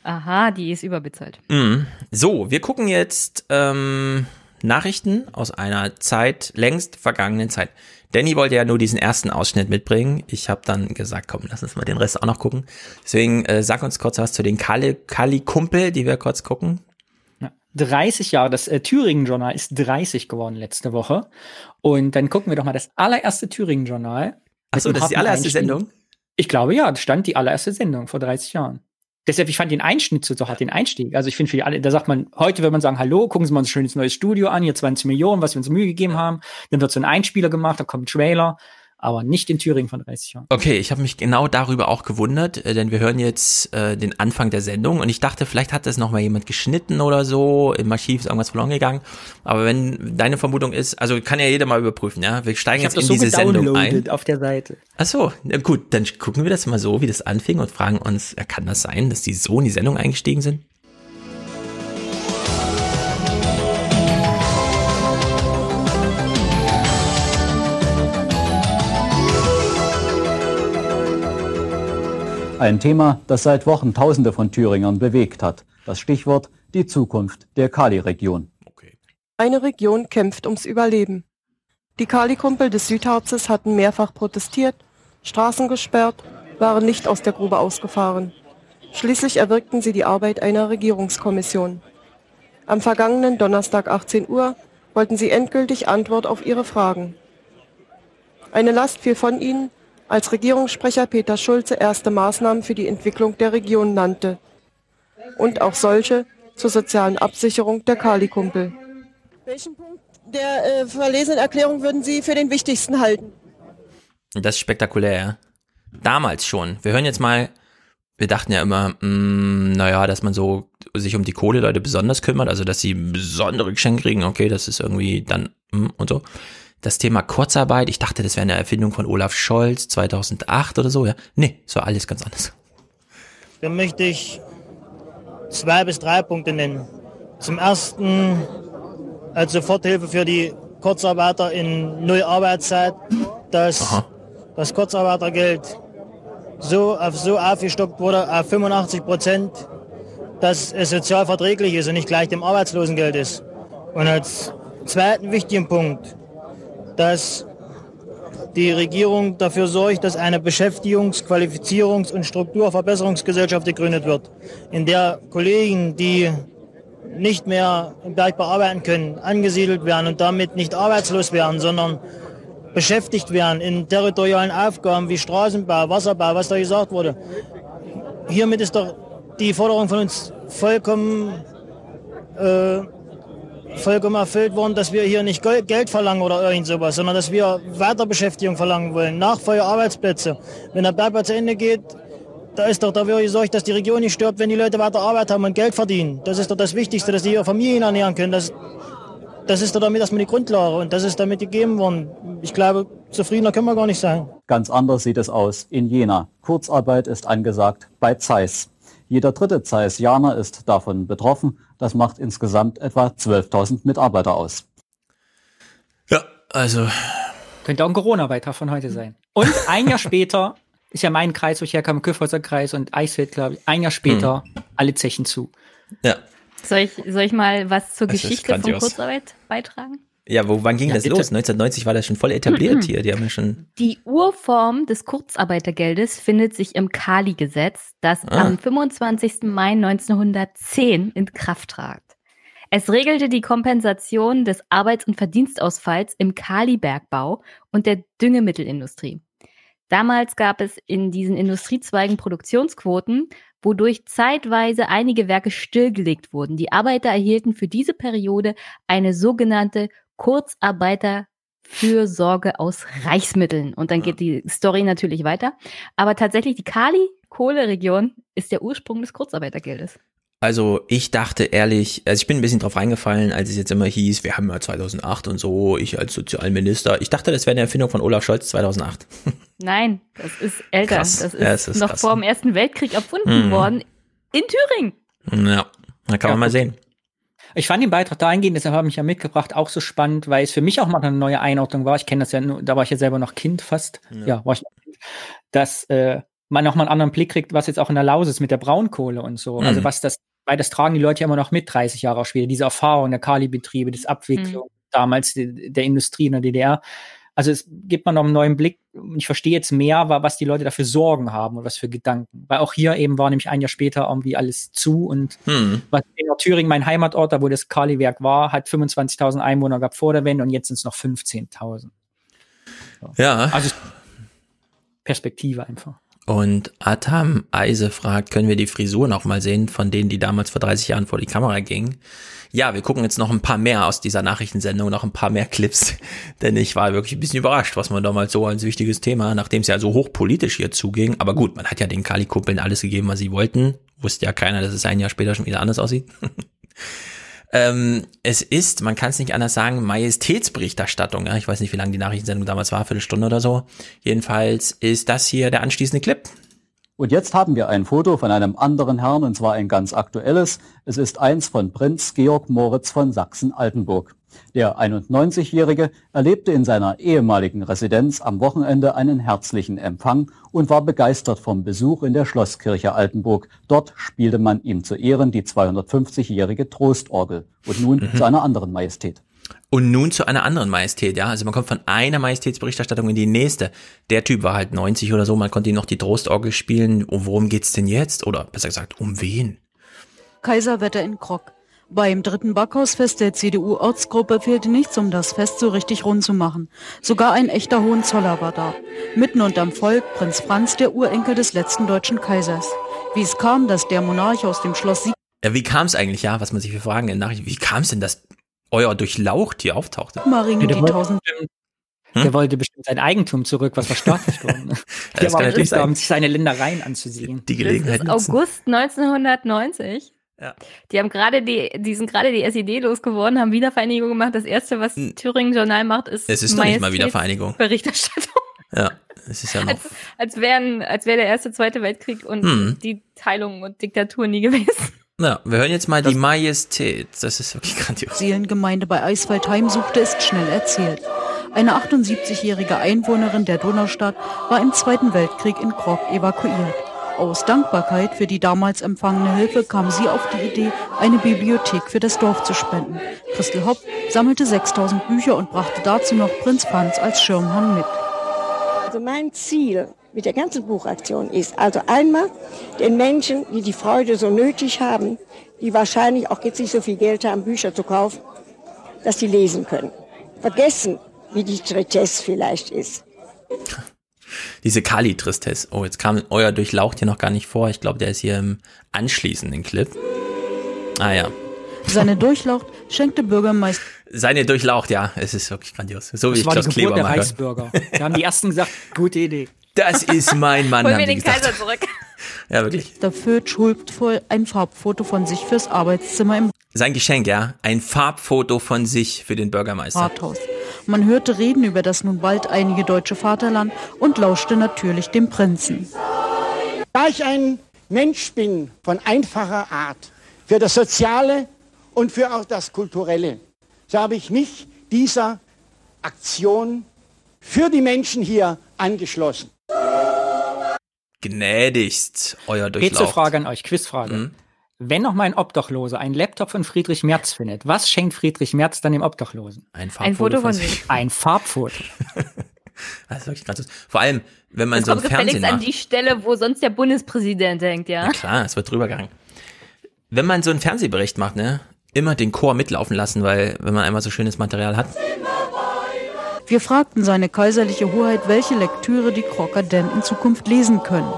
Aha, die ist überbezahlt. Mhm. So, wir gucken jetzt ähm, Nachrichten aus einer Zeit, längst vergangenen Zeit. Danny wollte ja nur diesen ersten Ausschnitt mitbringen. Ich habe dann gesagt, komm, lass uns mal den Rest auch noch gucken. Deswegen äh, sag uns kurz was zu den Kali, Kali Kumpel, die wir kurz gucken. 30 Jahre, das äh, Thüringen-Journal ist 30 geworden letzte Woche. Und dann gucken wir doch mal das allererste Thüringen-Journal. Ach so, Mit einem das ist die allererste. Sendung? Ich glaube ja, das stand die allererste Sendung vor 30 Jahren. Deshalb, ich fand den Einschnitt so, so hart, den Einstieg. Also ich finde für die alle, da sagt man, heute würde man sagen, hallo, gucken Sie mal ein schönes neues Studio an, hier 20 Millionen, was wir uns Mühe gegeben haben. Dann wird so ein Einspieler gemacht, da kommt ein Trailer, aber nicht in Thüringen von 30 Jahren. Okay, ich habe mich genau darüber auch gewundert, äh, denn wir hören jetzt äh, den Anfang der Sendung und ich dachte, vielleicht hat das noch mal jemand geschnitten oder so, im Archiv ist irgendwas verloren gegangen. Aber wenn deine Vermutung ist, also kann ja jeder mal überprüfen, ja, wir steigen Ich jetzt in so diese Sendung ein. auf der Seite. Ach so, na gut, dann gucken wir das mal so, wie das anfing und fragen uns, kann das sein, dass die so in die Sendung eingestiegen sind? Ein Thema, das seit Wochen Tausende von Thüringern bewegt hat. Das Stichwort die Zukunft der Kali-Region. Eine Region kämpft ums Überleben. Die Kali-Kumpel des Südharzes hatten mehrfach protestiert, Straßen gesperrt, waren nicht aus der Grube ausgefahren. Schließlich erwirkten sie die Arbeit einer Regierungskommission. Am vergangenen Donnerstag 18 Uhr wollten sie endgültig Antwort auf ihre Fragen. Eine Last fiel von ihnen, als Regierungssprecher Peter Schulze erste Maßnahmen für die Entwicklung der Region nannte. Und auch solche zur sozialen Absicherung der Kali-Kumpel. Welchen Punkt der äh, verlesenen Erklärung würden Sie für den wichtigsten halten? Das ist spektakulär, ja. Damals schon. Wir hören jetzt mal, wir dachten ja immer, mh, naja, dass man so sich um die Kohleleute besonders kümmert, also dass sie besondere Geschenke kriegen, okay, das ist irgendwie dann mh, und so. Das Thema Kurzarbeit, ich dachte, das wäre eine Erfindung von Olaf Scholz 2008 oder so, ja. Nee, es war alles ganz anders. Dann möchte ich zwei bis drei Punkte nennen. Zum ersten als Soforthilfe für die Kurzarbeiter in Null Arbeitszeit, dass das Kurzarbeitergeld so auf so aufgestockt wurde, auf 85 Prozent, dass es sozial verträglich ist und nicht gleich dem Arbeitslosengeld ist. Und als zweiten wichtigen Punkt, dass die Regierung dafür sorgt, dass eine Beschäftigungs-, Qualifizierungs- und Strukturverbesserungsgesellschaft gegründet wird, in der Kollegen, die nicht mehr im Bergbau arbeiten können, angesiedelt werden und damit nicht arbeitslos werden, sondern beschäftigt werden in territorialen Aufgaben wie Straßenbau, Wasserbau, was da gesagt wurde. Hiermit ist doch die Forderung von uns vollkommen, äh, vollkommen erfüllt worden, dass wir hier nicht Geld verlangen oder irgend sowas, sondern dass wir Weiterbeschäftigung verlangen wollen, Nachfolge Arbeitsplätze. Wenn der Bergbau zu Ende geht, da ist doch dafür gesorgt, dass die Region nicht stirbt, wenn die Leute weiter Arbeit haben und Geld verdienen. Das ist doch das Wichtigste, dass die ihre Familien ernähren können. Das, das ist doch damit erstmal die Grundlage und das ist damit gegeben worden. Ich glaube, zufriedener können wir gar nicht sein. Ganz anders sieht es aus in Jena. Kurzarbeit ist angesagt bei Zeiss. Jeder dritte Zeissianer ist davon betroffen. Das macht insgesamt etwa 12.000 Mitarbeiter aus. Ja, also. Könnte auch ein Corona-Beitrag von heute sein. Und ein Jahr später ist ja mein Kreis, wo ich herkomme, Küffhäuser Kreis und Eisfeld, glaube ich. Ein Jahr später hm. alle Zechen zu. Ja. Soll ich, soll ich mal was zur das Geschichte von Kurzarbeit beitragen? Ja, wo, wann ging ja, das los? 1990 war das schon voll etabliert hier. Die haben ja schon. Die Urform des Kurzarbeitergeldes findet sich im Kali-Gesetz, das ah. am 25. Mai 1910 in Kraft trat. Es regelte die Kompensation des Arbeits- und Verdienstausfalls im Kalibergbau und der Düngemittelindustrie. Damals gab es in diesen Industriezweigen Produktionsquoten, wodurch zeitweise einige Werke stillgelegt wurden. Die Arbeiter erhielten für diese Periode eine sogenannte Kurzarbeiterfürsorge aus Reichsmitteln. Und dann geht die Story natürlich weiter. Aber tatsächlich, die Kali-Kohle-Region ist der Ursprung des Kurzarbeitergeldes. Also ich dachte ehrlich, also ich bin ein bisschen drauf reingefallen, als es jetzt immer hieß, wir haben ja 2008 und so, ich als Sozialminister. Ich dachte, das wäre eine Erfindung von Olaf Scholz 2008. <laughs> Nein, das ist älter. Krass. Das ist, ja, ist noch krass. vor dem Ersten Weltkrieg erfunden mhm. worden in Thüringen. Ja, da kann ja, man mal sehen. Ich fand den Beitrag dahingehend, deshalb habe ich mich ja mitgebracht, auch so spannend, weil es für mich auch mal eine neue Einordnung war. Ich kenne das ja nur, da war ich ja selber noch Kind fast. Ja, ja war ich. Dass äh, man nochmal einen anderen Blick kriegt, was jetzt auch in der Laus ist mit der Braunkohle und so. Also mhm. Also was das weil das tragen die Leute ja immer noch mit 30 Jahre auch später, diese Erfahrung der Kali-Betriebe, das Abwicklung mhm. damals de, der Industrie in der DDR. Also es gibt man noch einen neuen Blick und ich verstehe jetzt mehr, was die Leute dafür Sorgen haben und was für Gedanken. Weil auch hier eben war nämlich ein Jahr später irgendwie alles zu und hm. was in Thüringen, mein Heimatort, da wo das Kali-Werk war, hat 25.000 Einwohner gehabt vor der Wende und jetzt sind es noch 15.000. So. Ja. Also Perspektive einfach. Und Atam Eise fragt, können wir die Frisur noch mal sehen, von denen, die damals vor 30 Jahren vor die Kamera gingen? Ja, wir gucken jetzt noch ein paar mehr aus dieser Nachrichtensendung, noch ein paar mehr Clips, <laughs> denn ich war wirklich ein bisschen überrascht, was man damals so als wichtiges Thema, nachdem es ja so hochpolitisch hier zuging. Aber gut, man hat ja den Kali-Kumpeln alles gegeben, was sie wollten. Wusste ja keiner, dass es ein Jahr später schon wieder anders aussieht. <laughs> Ähm, es ist, man kann es nicht anders sagen, Majestätsberichterstattung. Ja? Ich weiß nicht, wie lange die Nachrichtensendung damals war, für eine Stunde oder so. Jedenfalls ist das hier der anschließende Clip. Und jetzt haben wir ein Foto von einem anderen Herrn, und zwar ein ganz aktuelles. Es ist eins von Prinz Georg Moritz von Sachsen-Altenburg. Der 91-Jährige erlebte in seiner ehemaligen Residenz am Wochenende einen herzlichen Empfang und war begeistert vom Besuch in der Schlosskirche Altenburg. Dort spielte man ihm zu Ehren die 250-jährige Trostorgel. Und nun mhm. zu einer anderen Majestät. Und nun zu einer anderen Majestät, ja. Also man kommt von einer Majestätsberichterstattung in die nächste. Der Typ war halt 90 oder so, man konnte ihn noch die Trostorgel spielen. Und worum geht's denn jetzt? Oder besser gesagt, um wen? Kaiserwetter in Krok. Beim dritten Backhausfest der CDU-Ortsgruppe fehlte nichts, um das Fest so richtig rund zu machen. Sogar ein echter Hohenzoller war da. Mitten unterm Volk Prinz Franz, der Urenkel des letzten deutschen Kaisers. Wie es kam, dass der Monarch aus dem Schloss Sieg ja, wie kam es eigentlich, ja, was man sich für Fragen in Nachrichten, wie kam es denn, dass euer Durchlaucht hier auftauchte? Maring, die tausend hm? Der wollte bestimmt sein Eigentum zurück, was verstaatlicht wurde. <laughs> der war natürlich um sich seine Ländereien anzusehen. Die Gelegenheit. Das ist August 1990. Ja. Die haben gerade die, die sind gerade die SED losgeworden, haben Wiedervereinigung gemacht. Das erste, was hm. Thüringen Journal macht, ist Es ist noch nicht mal Wiedervereinigung. Berichterstattung. Ja, es ist ja noch. Als, als wäre als wär der erste, zweite Weltkrieg und hm. die Teilung und Diktatur nie gewesen. Ja, wir hören jetzt mal das die Majestät. Das ist wirklich grandios. Seelengemeinde bei Eiswaldheim suchte, ist schnell erzählt. Eine 78-jährige Einwohnerin der Donaustadt war im Zweiten Weltkrieg in Krog evakuiert. Aus Dankbarkeit für die damals empfangene Hilfe kam sie auf die Idee, eine Bibliothek für das Dorf zu spenden. Christel Hopp sammelte 6000 Bücher und brachte dazu noch Prinz Franz als Schirmherrn mit. Also mein Ziel mit der ganzen Buchaktion ist also einmal den Menschen, die die Freude so nötig haben, die wahrscheinlich auch jetzt nicht so viel Geld haben, Bücher zu kaufen, dass sie lesen können. Vergessen, wie die Tristesse vielleicht ist. Diese Kali-Tristesse. Oh, jetzt kam euer Durchlaucht hier noch gar nicht vor. Ich glaube, der ist hier im anschließenden Clip. Ah ja. Seine Durchlaucht schenkte Bürgermeister. Seine Durchlaucht, ja, es ist wirklich grandios. So wie das ich war Klaus die Geburt Kleber der Reichsbürger. Da haben die ersten gesagt, gute Idee. Das ist mein Mann. Hol mir den gesagt. Kaiser zurück. <laughs> Ja, wirklich. Der Föth schuldvoll ein Farbfoto von sich fürs Arbeitszimmer im Sein Geschenk, ja. Ein Farbfoto von sich für den Bürgermeister. Rathaus. Man hörte Reden über das nun bald einige deutsche Vaterland und lauschte natürlich dem Prinzen. Da ich ein Mensch bin von einfacher Art, für das Soziale und für auch das Kulturelle, so habe ich mich dieser Aktion für die Menschen hier angeschlossen. Gnädigst, euer Durchlaucht. Rätselfrage an euch, Quizfrage. Mhm. Wenn noch mal ein Obdachloser einen Laptop von Friedrich Merz findet, was schenkt Friedrich Merz dann dem Obdachlosen? Ein Ein Foto von sich. Ein Farbfoto. <laughs> Das ist wirklich grandios. Vor allem, wenn man Das so ein Fernsehen an macht. die Stelle, wo sonst der Bundespräsident hängt, ja. Ja klar, es wird drüber gegangen. Wenn man so einen Fernsehbericht macht, ne, immer den Chor mitlaufen lassen, weil wenn man einmal so schönes Material hat. Wir fragten seine kaiserliche Hoheit, welche Lektüre die denn in Zukunft lesen können.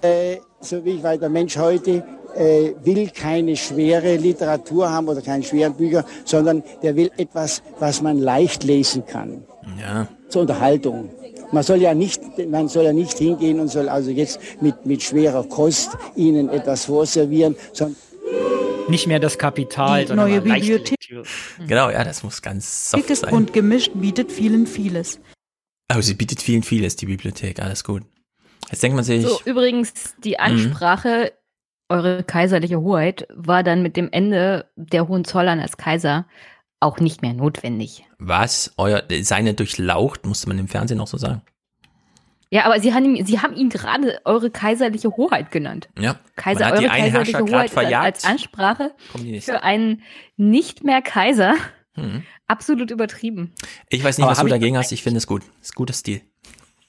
Äh, so wie ich weiß, der Mensch heute äh, will keine schwere Literatur haben oder keine schweren Bücher, sondern der will etwas, was man leicht lesen kann. Ja. Zur Unterhaltung. Man soll ja nicht, man soll ja nicht hingehen und soll also jetzt mit, mit schwerer Kost ihnen etwas vorservieren, sondern Nicht mehr das Kapital, Die sondern neue Bibliothek. Lektüre. Genau, ja, das muss ganz soft Dickes sein. bunt gemischt bietet vielen vieles. Aber sie bietet vielen vieles, die Bibliothek, alles gut. Jetzt denkt man sich, So, übrigens, die Ansprache, eure kaiserliche Hoheit, war dann mit dem Ende der Hohenzollern als Kaiser auch nicht mehr notwendig. was? Euer, seine durchlaucht, musste man im Fernsehen noch so sagen. Ja, aber sie haben, ihn- sie haben ihn gerade eure kaiserliche Hoheit genannt. Ja. Kaiser, man hat die eure kaiserliche Hoheit verjagt. als Ansprache Kommen die nicht. für einen nicht mehr Kaiser Hm. absolut übertrieben. Ich weiß nicht, Aber was du dagegen hast, ich finde es gut. Ist guter Stil.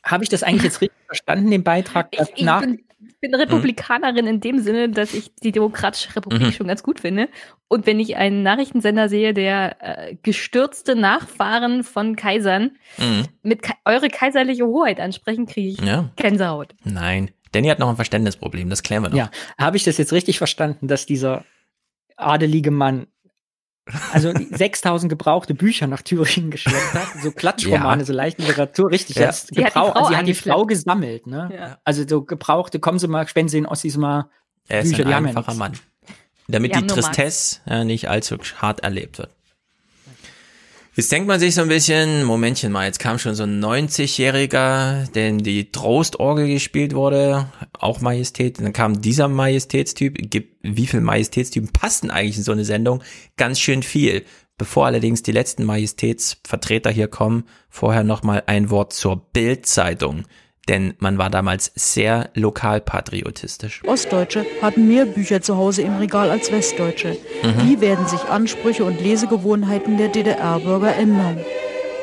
Habe ich das eigentlich jetzt richtig verstanden, den Beitrag? dass Ich nach bin, ich bin Republikanerin in dem Sinne, dass ich die Demokratische Republik Mhm. schon ganz gut finde. Und wenn ich einen Nachrichtensender sehe, der äh, gestürzte Nachfahren von Kaisern Mhm. mit Ka eure kaiserliche Hoheit ansprechen, kriege ich Ja. Gänsehaut. Nein. Danny hat noch ein Verständnisproblem, das klären wir noch. Ja, habe ich das jetzt richtig verstanden, dass dieser adelige Mann also die 6000 gebrauchte Bücher nach Thüringen geschleppt hat, so Klatschromane, Ja. so leichte Literatur, richtig. Ja. Das Die hat also sie hat die angeschleppt. Frau gesammelt, ne? Ja. Also so gebrauchte, kommen Sie mal, spenden Sie den Ossis mal Er ist Bücher, ein die einfacher. Mann. Damit Die. Tristesse äh, nicht allzu hart erlebt wird. Jetzt denkt man sich so ein bisschen, Momentchen mal, jetzt kam schon so ein 90-Jähriger, dem die Trostorgel gespielt wurde, auch Majestät, dann kam dieser Majestätstyp, wie viele Majestätstypen passten eigentlich in so eine Sendung? Ganz schön viel. Bevor allerdings die letzten Majestätsvertreter hier kommen, vorher nochmal ein Wort zur Bild-Zeitung, denn man war damals sehr lokalpatriotisch. Ostdeutsche hatten mehr Bücher zu Hause im Regal als Westdeutsche. Mhm. Wie werden sich Ansprüche und Lesegewohnheiten der DDR-Bürger ändern?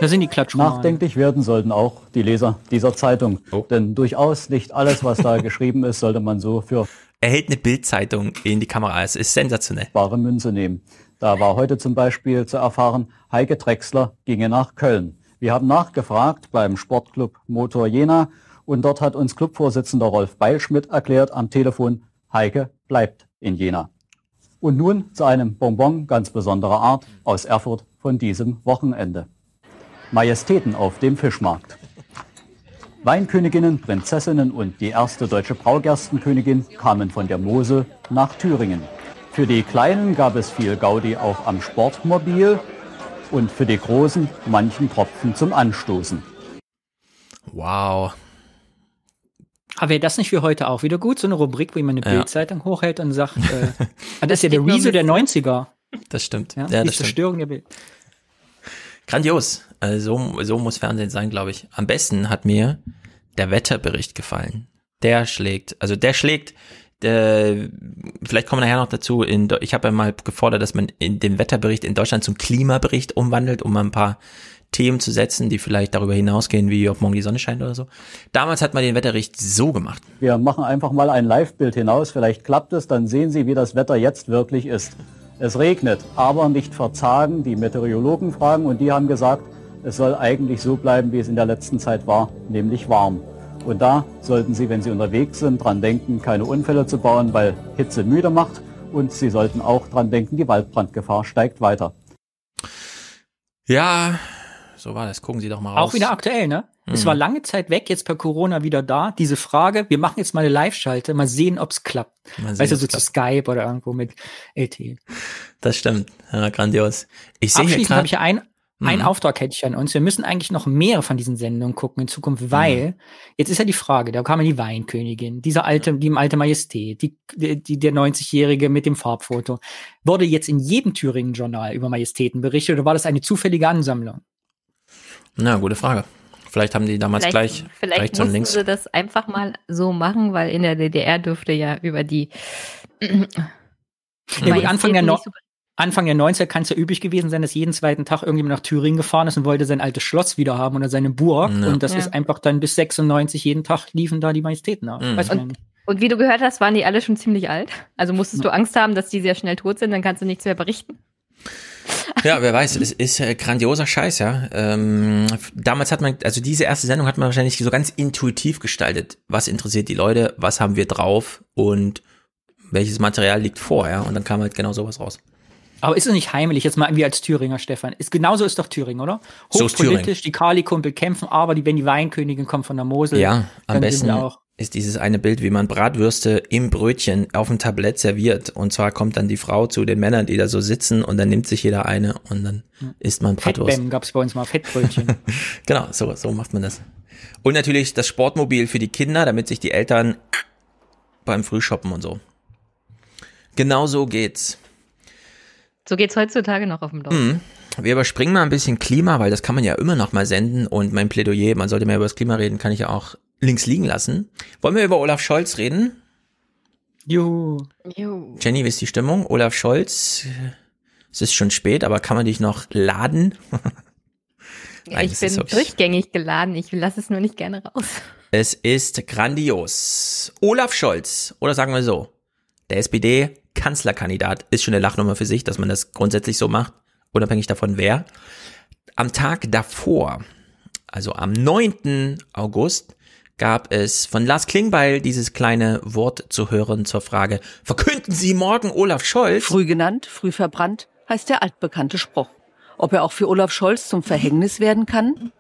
Da sind die. Nachdenklich werden sollten auch die Leser dieser Zeitung. Denn durchaus nicht alles, was da <laughs> geschrieben ist, sollte man so für Er hält eine Bildzeitung in die Kamera. Es ist sensationell. bare Münze nehmen. Da war heute zum Beispiel zu erfahren, Heike Drechsler ginge nach Köln. Wir haben nachgefragt beim Sportclub Motor Jena und dort hat uns Clubvorsitzender Rolf Beilschmidt erklärt am Telefon, Heike bleibt in Jena. Und nun zu einem Bonbon ganz besonderer Art aus Erfurt von diesem Wochenende. Majestäten auf dem Fischmarkt. Weinköniginnen, Prinzessinnen und die erste deutsche Braugerstenkönigin kamen von der Mosel nach Thüringen. Für die Kleinen gab es viel Gaudi auch am Sportmobil und für die Großen manchen Tropfen zum Anstoßen. Wow. Aber wäre das nicht für heute auch wieder gut? So eine Rubrik, wo man eine Ja. Bildzeitung hochhält und sagt, äh, <laughs> ah, das ist ja der Rezo der 90er. Das stimmt. Ja, Ja, die das stimmt. Zerstörung der Bild. Grandios. Also so, so muss Fernsehen sein, glaube ich. Am besten hat mir der Wetterbericht gefallen. Der schlägt, also der schlägt, äh, vielleicht kommen wir nachher noch dazu, in, ich habe ja mal gefordert, dass man in den Wetterbericht in Deutschland zum Klimabericht umwandelt, um mal ein paar Themen zu setzen, die vielleicht darüber hinausgehen, wie ob morgen die Sonne scheint oder so. Damals hat man den Wetterbericht so gemacht. Wir machen einfach mal ein Live-Bild hinaus, vielleicht klappt es, dann sehen Sie, wie das Wetter jetzt wirklich ist. Es regnet, aber nicht verzagen. Die Meteorologen fragen und die haben gesagt, es soll eigentlich so bleiben, wie es in der letzten Zeit war, nämlich warm. Und da sollten Sie, wenn Sie unterwegs sind, dran denken, keine Unfälle zu bauen, weil Hitze müde macht. Und Sie sollten auch dran denken, die Waldbrandgefahr steigt weiter. Ja, so war das. Gucken Sie doch mal raus. Auch wieder aktuell, ne? Es Mhm. war lange Zeit weg, jetzt per Corona wieder da. Diese Frage, wir machen jetzt mal eine Live-Schalte, mal sehen, ob es klappt. Mal weißt du, so zu Skype oder irgendwo mit LT. Das stimmt. Ja, grandios. Ich sehe Abschließend habe ich ja ein, einen Mhm. Auftrag hätte ich an uns. Wir müssen eigentlich noch mehr von diesen Sendungen gucken in Zukunft, weil Mhm. jetzt ist ja die Frage, da kam ja die Weinkönigin, dieser alte, die alte Majestät, die, die, der 90-Jährige mit dem Farbfoto. Wurde jetzt in jedem Thüringen-Journal über Majestäten berichtet oder war das eine zufällige Ansammlung? Na, gute Frage. Vielleicht haben die damals gleich vielleicht rechts und mussten links. sie das einfach mal so machen, weil in der DDR dürfte ja über die Ja, gut, Anfang der, no Anfang der 90er kann es ja üblich gewesen sein, dass jeden zweiten Tag irgendjemand nach Thüringen gefahren ist und wollte sein altes Schloss wieder haben oder seine Burg. Ja. Und das Ja. ist einfach dann bis 96 jeden Tag liefen da die Majestäten auf. Mhm. Und-. Und wie du gehört hast, waren die alle schon ziemlich alt. Also musstest du Angst haben, dass die sehr schnell tot sind, dann kannst du nichts mehr berichten. <laughs> Ja, wer weiß, es ist äh, grandioser Scheiß, ja. Ähm, damals hat man, also diese erste Sendung hat man wahrscheinlich so ganz intuitiv gestaltet. Was interessiert die Leute, was haben wir drauf und welches Material liegt vor, ja. Und dann kam halt genau sowas raus. Aber ist es nicht heimlich, jetzt mal irgendwie als Thüringer, Stefan? Ist, genauso ist doch Thüringen, oder? So ist Hochpolitisch, die Kali-Kumpel kämpfen, aber die, wenn die Weinkönigin kommt von der Mosel, Ja, am besten auch. Ist dieses eine Bild, wie man Bratwürste im Brötchen auf dem Tablett serviert. Und zwar kommt dann die Frau zu den Männern, die da so sitzen und dann nimmt sich jeder eine und dann isst man Bratwurst. Fettbäm gab's bei uns mal, Fettbrötchen. <laughs> Genau, so, so macht man das. Und natürlich das Sportmobil für die Kinder, damit sich die Eltern beim Frühshoppen und so. Genau so geht's. So geht's heutzutage noch auf dem Dorf. Mhm. Wir überspringen mal ein bisschen Klima, weil das kann man ja immer noch mal senden und mein Plädoyer, man sollte mehr über das Klima reden, kann ich ja auch links liegen lassen. Wollen wir über Olaf Scholz reden? Juhu. Juhu. Jenny, wie ist die Stimmung? Olaf Scholz, es ist schon spät, aber kann man dich noch laden? <laughs> Nein, ich bin durchgängig geladen, ich lasse es nur nicht gerne raus. Es ist grandios. Olaf Scholz, oder sagen wir so, der SPD-Kanzlerkandidat ist schon eine Lachnummer für sich, dass man das grundsätzlich so macht, unabhängig davon wer. Am Tag davor, also am 9. August, gab es von Lars Klingbeil dieses kleine Wort zu hören zur Frage, verkünden Sie morgen Olaf Scholz? Früh genannt, früh verbrannt, heißt der altbekannte Spruch. Ob er auch für Olaf Scholz zum Verhängnis werden kann?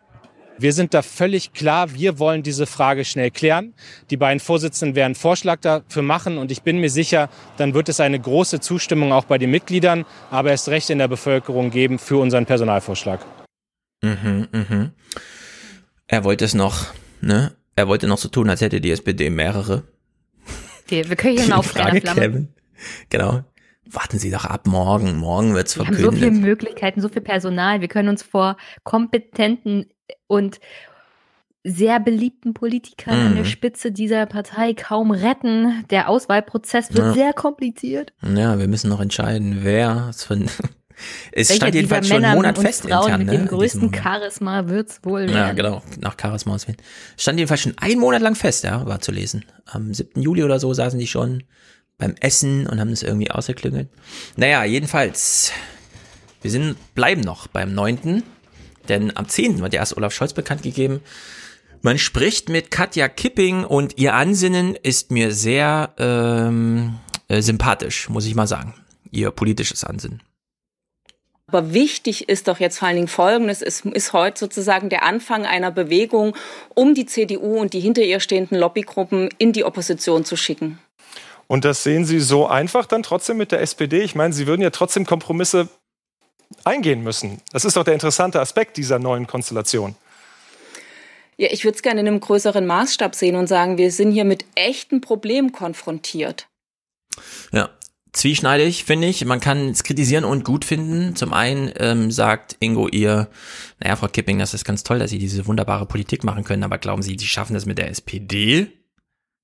Wir sind da völlig klar, wir wollen diese Frage schnell klären. Die beiden Vorsitzenden werden Vorschlag dafür machen und ich bin mir sicher, dann wird es eine große Zustimmung auch bei den Mitgliedern, aber erst recht in der Bevölkerung geben für unseren Personalvorschlag. Mhm, mhm. Er wollte es noch, ne? Er wollte noch so tun, als hätte die SPD mehrere. Wir, wir können hier <laughs> mal auf Frage. Kevin. Genau. Warten Sie doch ab morgen. Morgen wird's Wir haben so verkündet. viele Möglichkeiten, so viel Personal. Wir können uns vor kompetenten und sehr beliebten Politikern an der Mhm. Spitze dieser Partei kaum retten. Der Auswahlprozess wird Ja. sehr kompliziert. Ja, wir müssen noch entscheiden, wer es von. <laughs> Es Welcher stand jedenfalls schon einen Monat und fest Frauen intern, mit ne? dem größten. Charisma wird's wohl Ja, werden. genau, nach Charisma auswählen. Stand jedenfalls schon einen Monat lang fest, ja, war zu lesen. Am 7. Juli oder so saßen die schon beim Essen und haben das irgendwie ausgeklüngelt. Naja, jedenfalls, wir sind, bleiben noch beim 9., denn am 10. wird erst Olaf Scholz bekannt gegeben. Man spricht mit Katja Kipping und ihr Ansinnen ist mir sehr ähm, äh, sympathisch, muss ich mal sagen. Ihr politisches Ansinnen. Aber wichtig ist doch jetzt vor allen Dingen Folgendes. Es ist heute sozusagen der Anfang einer Bewegung, um die CDU und die hinter ihr stehenden Lobbygruppen in die Opposition zu schicken. Und das sehen Sie so einfach dann trotzdem mit der SPD? Ich meine, Sie würden ja trotzdem Kompromisse eingehen müssen. Das ist doch der interessante Aspekt dieser neuen Konstellation. Ja, ich würde es gerne in einem größeren Maßstab sehen und sagen, wir sind hier mit echten Problemen konfrontiert. Ja, zwieschneidig, finde ich. Man kann es kritisieren und gut finden. Zum einen ähm, sagt Ingo ihr, naja, Frau Kipping, das ist ganz toll, dass Sie diese wunderbare Politik machen können, aber glauben Sie, Sie schaffen das mit der SPD?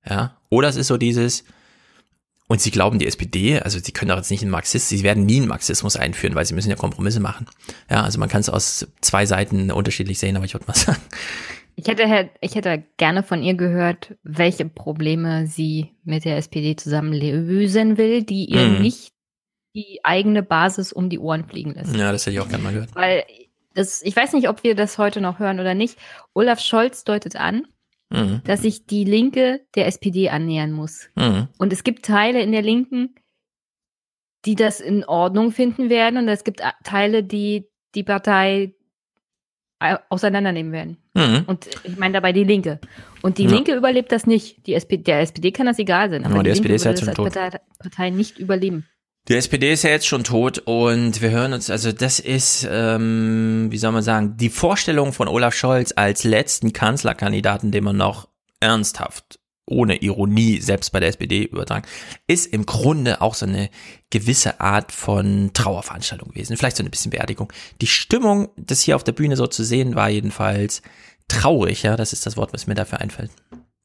Ja, oder es ist so dieses, und Sie glauben, die SPD, also Sie können doch jetzt nicht einen Marxist, Sie werden nie einen Marxismus einführen, weil Sie müssen ja Kompromisse machen. Ja, also man kann es aus zwei Seiten unterschiedlich sehen, aber ich würde mal <laughs> sagen, Ich hätte, ich hätte gerne von ihr gehört, welche Probleme sie mit der SPD zusammen lösen will, die ihr Mhm. nicht die eigene Basis um die Ohren fliegen lässt. ja, das hätte ich auch gerne mal gehört. Weil das, ich weiß nicht, ob wir das heute noch hören oder nicht. Olaf Scholz deutet an, Mhm. dass sich die Linke der SPD annähern muss. Mhm. Und es gibt Teile in der Linken, die das in Ordnung finden werden. Und es gibt a- Teile, die die Partei auseinandernehmen werden. Mhm. Und ich meine dabei die Linke. Und die Ja. Linke überlebt das nicht. Die SPD, der SPD kann das egal sein, aber Ja, die, die SPD ist jetzt schon tot. Partei, Partei nicht überleben. Die SPD ist ja jetzt schon tot und wir hören uns, also das ist, ähm, wie soll man sagen, die Vorstellung von Olaf Scholz als letzten Kanzlerkandidaten, den man noch ernsthaft, ohne Ironie, selbst bei der SPD übertragen, ist im Grunde auch so eine gewisse Art von Trauerveranstaltung gewesen. Vielleicht so ein bisschen Beerdigung. Die Stimmung, das hier auf der Bühne so zu sehen, war jedenfalls traurig, ja, das ist das Wort, was mir dafür einfällt.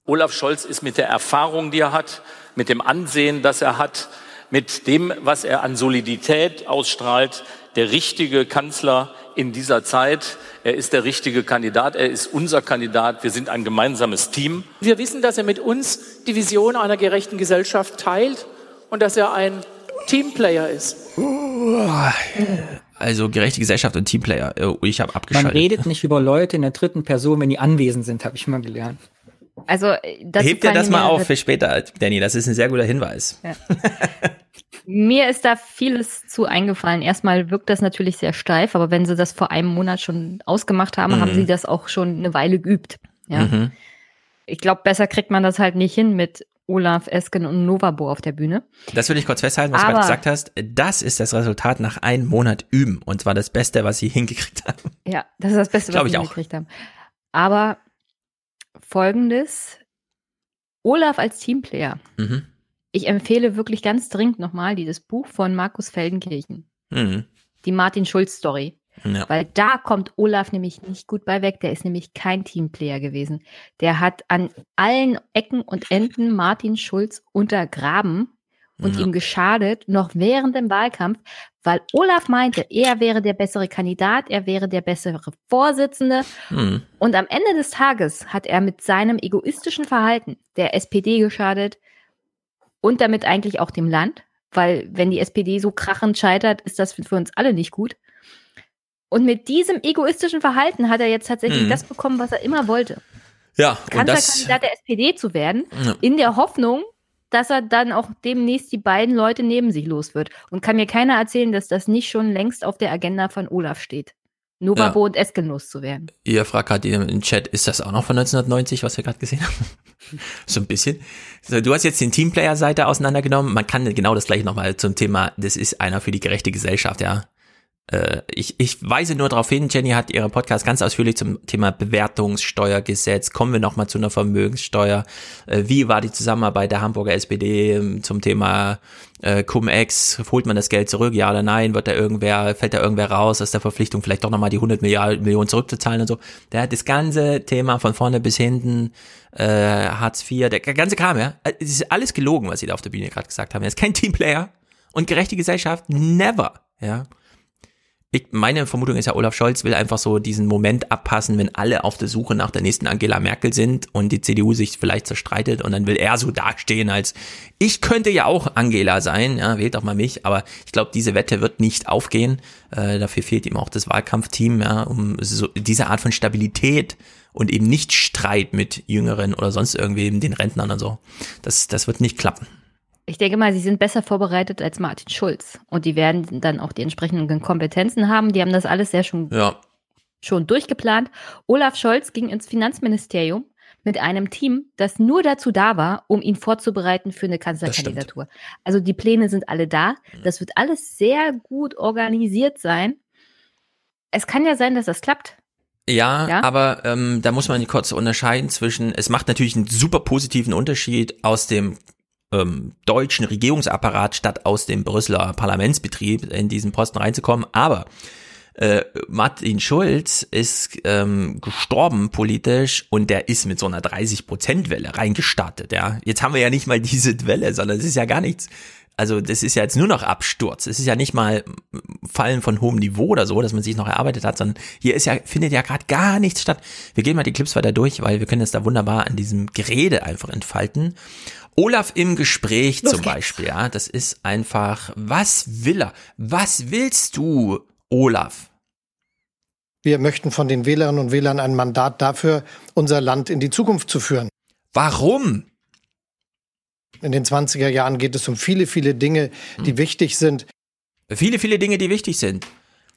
Olaf Scholz ist mit der Erfahrung, die er hat, mit dem Ansehen, das er hat, mit dem, was er an Solidität ausstrahlt, der richtige Kanzler in dieser Zeit. Er ist der richtige Kandidat, er ist unser Kandidat, wir sind ein gemeinsames Team. Wir wissen, dass er mit uns die Vision einer gerechten Gesellschaft teilt und dass er ein Teamplayer ist. Also gerechte Gesellschaft und Teamplayer. Oh, Ich habe Man abgeschaltet. redet nicht über Leute in der dritten Person, wenn die anwesend sind, habe ich mal gelernt. Also, äh, das Hebt dir das mal auf für später, Danny. Das ist ein sehr guter Hinweis. Ja. Mir ist da vieles zu eingefallen. Erstmal wirkt das natürlich sehr steif, aber wenn sie das vor einem Monat schon ausgemacht haben, Mhm. haben sie das auch schon eine Weile geübt. Ja. Mhm. Ich glaube, besser kriegt man das halt nicht hin mit Olaf Esken und Novabo auf der Bühne. Das will ich kurz festhalten, was du Aber- gerade gesagt hast. Das ist das Resultat nach einem Monat Üben. Und zwar das Beste, was sie <laughs> hingekriegt haben. Ja, das ist das Beste, was ich sie auch. gekriegt haben. Aber folgendes: Olaf als Teamplayer. Mhm. Ich empfehle wirklich ganz dringend nochmal dieses Buch von Markus Feldenkirchen, Mhm. die Martin Schulz-Story. Ja. Weil da kommt Olaf nämlich nicht gut bei weg. Der ist nämlich kein Teamplayer gewesen. Der hat an allen Ecken und Enden Martin Schulz untergraben und Ja. ihm geschadet, noch während dem Wahlkampf, weil Olaf meinte, er wäre der bessere Kandidat, er wäre der bessere Vorsitzende. Mhm. Und am Ende des Tages hat er mit seinem egoistischen Verhalten der SPD geschadet und damit eigentlich auch dem Land, weil wenn die SPD so krachend scheitert, ist das für für uns alle nicht gut. Und mit diesem egoistischen Verhalten hat er jetzt tatsächlich Mhm. das bekommen, was er immer wollte. Ja, Kanzlerkandidat der SPD zu werden, Ja. in der Hoffnung, dass er dann auch demnächst die beiden Leute neben sich los wird. Und kann mir keiner erzählen, dass das nicht schon längst auf der Agenda von Olaf steht. Novabo Ja. und Esken loszuwerden. ihr fragt gerade im Chat, ist das auch noch von 1990, was wir gerade gesehen haben? <laughs> so ein bisschen. So, du hast jetzt den Teamplayer-Seite auseinandergenommen. Man kann genau das gleiche nochmal zum Thema, das ist einer für die gerechte Gesellschaft, ja. Äh, ich, ich weise nur darauf hin, Jenny hat ihren Podcast ganz ausführlich zum Thema Bewertungssteuergesetz. Kommen wir nochmal zu einer Vermögenssteuer. Äh, wie war die Zusammenarbeit der Hamburger SPD ähm, zum Thema äh, Cum-Ex? Holt man das Geld zurück? Ja oder nein? Wird da irgendwer, fällt da irgendwer raus aus der Verpflichtung, vielleicht doch nochmal die 100 Milliarden, Millionen zurückzuzahlen und so? Der hat das ganze Thema von vorne bis hinten, äh, Hartz IV, der ganze Kram, ja. Es ist alles gelogen, was sie da auf der Bühne gerade gesagt haben. Er ist kein Teamplayer und gerechte Gesellschaft, never, ja. Ich, meine Vermutung ist ja, Olaf Scholz will einfach so diesen Moment abpassen, wenn alle auf der Suche nach der nächsten Angela Merkel sind und die CDU sich vielleicht zerstreitet und dann will er so dastehen als, ich könnte ja auch Angela sein, ja, wählt doch mal mich, aber ich glaube, diese Wette wird nicht aufgehen. Äh, dafür fehlt ihm auch das Wahlkampfteam, ja, um so diese Art von Stabilität und eben nicht Streit mit Jüngeren oder sonst irgendwem, den Rentnern und so. Das, das wird nicht klappen. Ich denke mal, sie sind besser vorbereitet als Martin Schulz. Und die werden dann auch die entsprechenden Kompetenzen haben. Die haben das alles sehr schon, Ja. schon durchgeplant. Olaf Scholz ging ins Finanzministerium mit einem Team, das nur dazu da war, um ihn vorzubereiten für eine Kanzlerkandidatur. Also die Pläne sind alle da. Das wird alles sehr gut organisiert sein. Es kann ja sein, dass das klappt. Ja, Ja? aber ähm, da muss man kurz unterscheiden zwischen, es macht natürlich einen super positiven Unterschied aus dem ähm, deutschen Regierungsapparat statt aus dem Brüsseler Parlamentsbetrieb in diesen Posten reinzukommen, aber äh, Martin Schulz ist ähm, gestorben politisch und der ist mit so einer 30-Prozent-Welle reingestartet, ja. Jetzt haben wir ja nicht mal diese Welle, sondern es ist ja gar nichts. Also das ist ja jetzt nur noch Absturz. Es ist ja nicht mal Fallen von hohem Niveau oder so, dass man sich noch erarbeitet hat, sondern hier ist ja, findet ja gerade gar nichts statt. Wir gehen mal die Clips weiter durch, weil wir können es da wunderbar an diesem Gerede einfach entfalten. Olaf im Gespräch zum Beispiel, ja, das ist einfach, was will er? Was willst du, Olaf? Wir möchten von den Wählerinnen und Wählern ein Mandat dafür, unser Land in die Zukunft zu führen. Warum? In den 20er Jahren geht es um viele, viele Dinge, die wichtig sind. Viele, viele Dinge, die wichtig sind.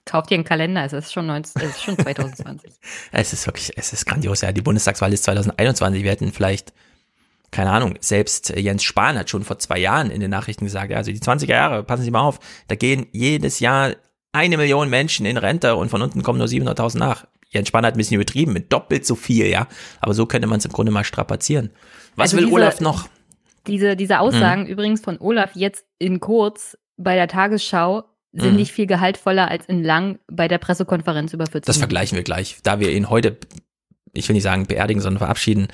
Kauft ihr einen Kalender, es ist schon, 19, es ist schon <laughs> 2020. es ist wirklich, es ist grandios. Ja, die Bundestagswahl ist 2021. Wir hätten vielleicht, keine Ahnung, selbst Jens Spahn hat schon vor zwei Jahren in den Nachrichten gesagt, also die 20er Jahre, passen Sie mal auf, da gehen jedes Jahr eine Million Menschen in Rente und von unten kommen nur 700.000 nach. Jens Spahn hat ein bisschen übertrieben, mit doppelt so viel, ja. Aber so könnte man es im Grunde mal strapazieren. Was Also will diese- Olaf noch? Diese, diese Aussagen Mhm. übrigens von Olaf jetzt in kurz bei der Tagesschau sind Mhm. nicht viel gehaltvoller als in lang bei der Pressekonferenz über 14 Das vergleichen wir gleich. Da wir ihn heute, ich will nicht sagen beerdigen, sondern verabschieden,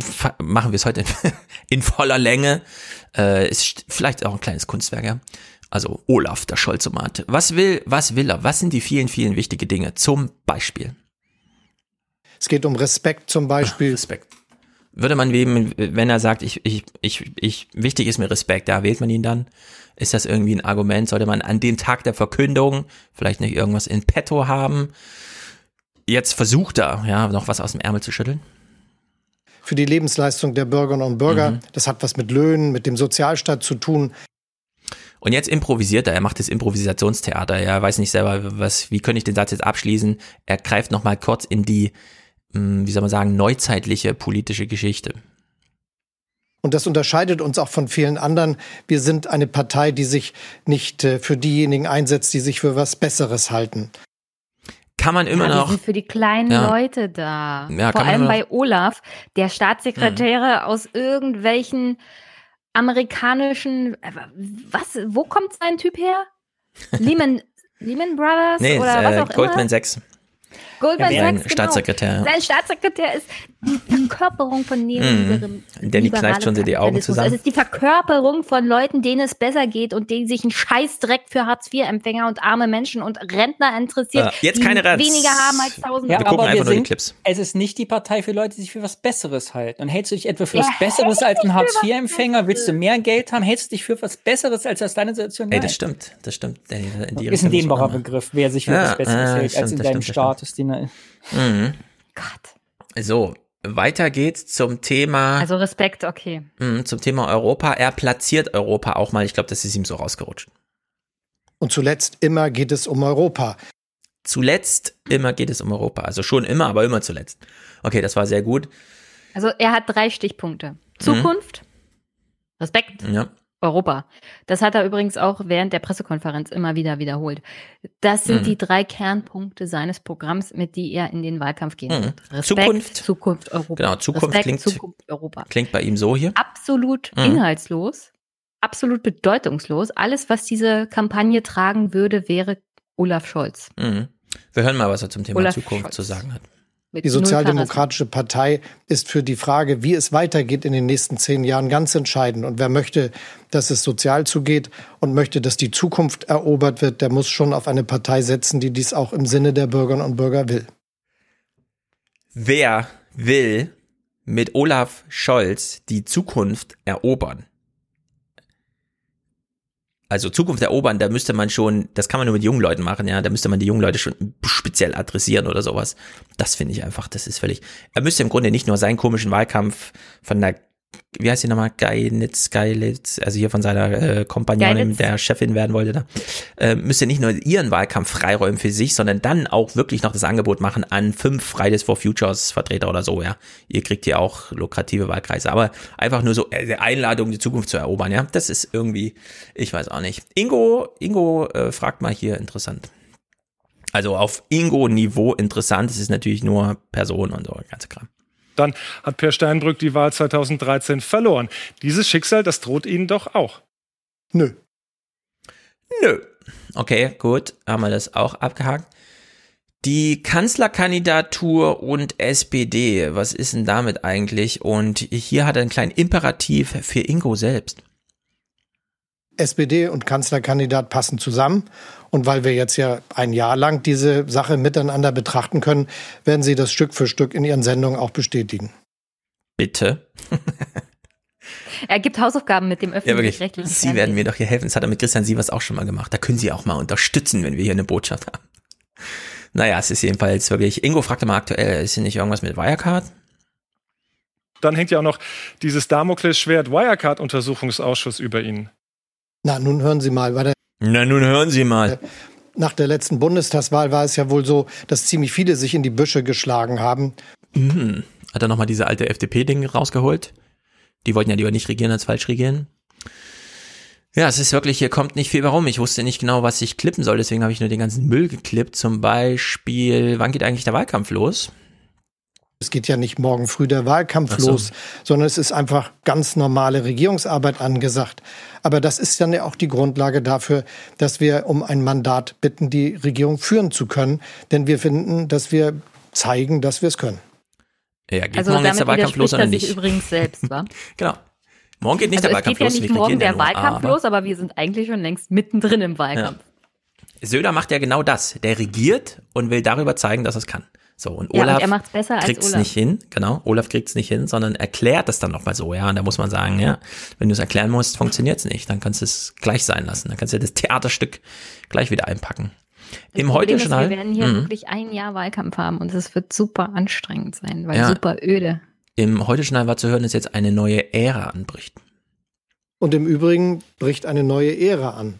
fa- machen wir es heute in, <laughs> in voller Länge. Äh, ist vielleicht auch ein kleines Kunstwerk, ja. Also Olaf, der Scholzomat. Was will, was will er? Was sind die vielen, vielen wichtige Dinge? Zum Beispiel. Es geht um Respekt zum Beispiel. Respekt. Würde man wem, wenn er sagt, ich, ich, ich, ich, wichtig ist mir Respekt, da wählt man ihn dann? Ist das irgendwie ein Argument? Sollte man an dem Tag der Verkündung vielleicht nicht irgendwas in petto haben? Jetzt versucht er, ja, noch was aus dem Ärmel zu schütteln. Für die Lebensleistung der Bürgerinnen und Bürger. Mhm. Das hat was mit Löhnen, mit dem Sozialstaat zu tun. Und jetzt improvisiert er, er macht das Improvisationstheater, er weiß nicht selber, was, wie könnte ich den Satz jetzt abschließen? Er greift nochmal kurz in die, mh, wie soll man sagen, neuzeitliche politische Geschichte. Und das unterscheidet uns auch von vielen anderen. Wir sind eine Partei, die sich nicht äh, für diejenigen einsetzt, die sich für was Besseres halten. Kann man immer ja, noch. Die sind für die kleinen Ja. Leute da. Ja, Vor allem bei Olaf, der Staatssekretäre aus irgendwelchen amerikanischen. äh, Was? Wo kommt sein Typ her? <laughs> Lehman, Lehman Brothers Nee, oder äh, was auch Goldman immer? Sachs. Goldman Ja, sein Sachs, genau. Staatssekretär, ja. Sein Staatssekretär ist die Verkörperung von. Mhm. Danny kneift schon die Augen zusammen. Es ist die Verkörperung von Leuten, denen es besser geht und denen sich ein Scheißdreck für Hartz-IV-Empfänger und arme Menschen und Rentner interessiert, Ja, jetzt die keine Rats. weniger haben als 1000 Ja, Wir gucken aber einfach wir nur die sind, Clips. es ist nicht die Partei für Leute, die sich für was Besseres halten. Und hältst du dich etwa für Wer was Besseres als ein <laughs> Hartz-IV-Empfänger? Willst du mehr Geld haben? Hältst du dich für was Besseres als aus deiner Situation? Ey, das stimmt, das stimmt. In die ist ein dehnbarer. Begriff, wer sich für Ja, was Besseres ja, hält, stimmt, als in deinem stimmt, Status. Den er Mhm. So, weiter geht's zum Thema, Also Respekt, okay. mh, zum Thema Europa. Er platziert Europa auch mal. Ich glaube, das ist ihm so rausgerutscht. Und zuletzt immer geht es um Europa. Zuletzt immer geht es um Europa. Also schon immer, aber immer zuletzt. Okay, das war sehr gut. Also er hat drei Stichpunkte. Zukunft, Respekt, Ja. Europa. Das hat er übrigens auch während der Pressekonferenz immer wieder wiederholt. Das sind Mhm. die drei Kernpunkte seines Programms, mit die er in den Wahlkampf gehen Mhm. wird. Respekt, Zukunft. Zukunft, Europa. Genau, Zukunft Respekt, klingt- Zukunft, Europa. Klingt bei ihm so hier. Absolut Mhm. inhaltslos, absolut bedeutungslos. Alles, was diese Kampagne tragen würde, wäre Olaf Scholz. Mhm. Wir hören mal, was er zum Thema Olaf Zukunft Scholz. zu sagen hat. Mit Die Sozialdemokratische Partei ist für die Frage, wie es weitergeht in den nächsten zehn Jahren, ganz entscheidend. Und wer möchte, dass es sozial zugeht und möchte, dass die Zukunft erobert wird, der muss schon auf eine Partei setzen, die dies auch im Sinne der Bürgerinnen und Bürger will. Wer will mit Olaf Scholz die Zukunft erobern? Also Zukunft erobern, da müsste man schon, das kann man nur mit jungen Leuten machen, ja, da müsste man die jungen Leute schon speziell adressieren oder sowas. Das finde ich einfach, das ist völlig. Er müsste im Grunde nicht nur seinen komischen Wahlkampf von der, wie heißt die nochmal, Geilitz, Geilitz, also hier von seiner äh, Kompagnonin, der Chefin werden wollte da, äh, müsste nicht nur ihren Wahlkampf freiräumen für sich, sondern dann auch wirklich noch das Angebot machen an fünf Fridays for Futures Vertreter oder so, ja. Ihr kriegt hier auch lukrative Wahlkreise, aber einfach nur so äh, Einladung, die Zukunft zu erobern, ja. Das ist irgendwie, ich weiß auch nicht. Ingo, Ingo äh, fragt mal hier interessant. Also auf Ingo-Niveau interessant, es ist natürlich nur Person und so, ganze Kram. Dann hat Per Steinbrück die Wahl 2013 verloren. Dieses Schicksal, das droht Ihnen doch auch. Nö. Nö. Okay, gut, haben wir das auch abgehakt. Die Kanzlerkandidatur und SPD, was ist denn damit eigentlich? Und hier hat er einen kleinen Imperativ für Ingo selbst. SPD und Kanzlerkandidat passen zusammen. Und weil wir jetzt ja ein Jahr lang diese Sache miteinander betrachten können, werden Sie das Stück für Stück in Ihren Sendungen auch bestätigen. Bitte. Er gibt Hausaufgaben mit dem Ja, öffentlich-rechtlichen Sie Fernsehen. werden mir doch hier helfen. Das hat er mit Christian Sievers auch schon mal gemacht. Da können Sie auch mal unterstützen, wenn wir hier eine Botschaft haben. Naja, es ist jedenfalls wirklich. Ingo fragte mal aktuell, ist hier nicht irgendwas mit Wirecard? Dann hängt ja auch noch dieses Damoklesschwert Wirecard-Untersuchungsausschuss über Ihnen. Na, nun hören Sie mal, bei Na, nun hören Sie mal. nach der letzten Bundestagswahl war es ja wohl so, dass ziemlich viele sich in die Büsche geschlagen haben. Mhm. Hat er nochmal diese alte FDP-Ding rausgeholt? Die wollten ja lieber nicht regieren als falsch regieren. Ja, es ist wirklich, hier kommt nicht viel warum. Ich wusste nicht genau, was ich klippen soll, deswegen habe ich nur den ganzen Müll geklippt. Zum Beispiel, wann geht eigentlich der Wahlkampf los? Es geht ja nicht morgen früh der Wahlkampf so. los, sondern es ist einfach ganz normale Regierungsarbeit angesagt. Aber das ist dann ja auch die Grundlage dafür, dass wir um ein Mandat bitten, die Regierung führen zu können. Denn wir finden, dass wir zeigen, dass wir es können. Ja, geht Also morgen jetzt damit der Wahlkampf los oder er sich nicht? übrigens selbst, wa? <laughs> Genau. Morgen geht nicht also der es Wahlkampf geht ja los. nicht morgen der ja Wahlkampf aber- los, aber wir sind eigentlich schon längst mittendrin im Wahlkampf. Söder macht ja genau das. Der regiert und will darüber zeigen, dass er es kann. So, und Ja, und Olaf er macht's besser als kriegt's Olaf. nicht hin, genau. Olaf kriegt's nicht hin, sondern erklärt es dann nochmal so, ja. Und da muss man sagen, ja, wenn du es erklären musst, funktioniert's nicht. Dann kannst du es gleich sein lassen. Dann kannst du das Theaterstück gleich wieder einpacken. Das Im Problem ist, Heute-Journal. Wir werden hier Mhm. wirklich ein Jahr Wahlkampf haben und es wird super anstrengend sein, weil Ja. super öde. Im Heute-Journal war zu hören, dass jetzt eine neue Ära anbricht. Und im Übrigen bricht eine neue Ära an.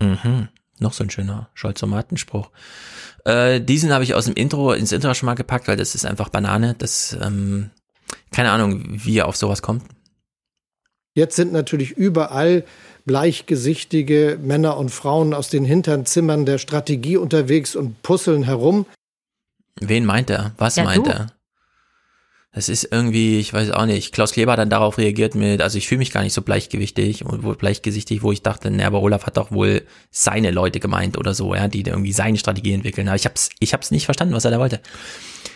Mhm. Noch so ein schöner Scholzomatenspruch. Äh, diesen habe ich aus dem Intro ins Intro schon mal gepackt, weil das ist einfach Banane. Das, ähm, keine Ahnung, wie er auf sowas kommt. Jetzt sind natürlich überall bleichgesichtige Männer und Frauen aus den hinteren Zimmern der Strategie unterwegs und puzzeln herum. Wen meint er? Was Ja, meint du. er? Das ist irgendwie, ich weiß auch nicht. Klaus Kleber hat dann darauf reagiert mit, also ich fühle mich gar nicht so bleichgewichtig und bleichgesichtig, wo ich dachte, ne, aber Olaf hat doch wohl seine Leute gemeint oder so, ja, die irgendwie seine Strategie entwickeln. Aber ich hab's, ich hab's nicht verstanden, was er da wollte.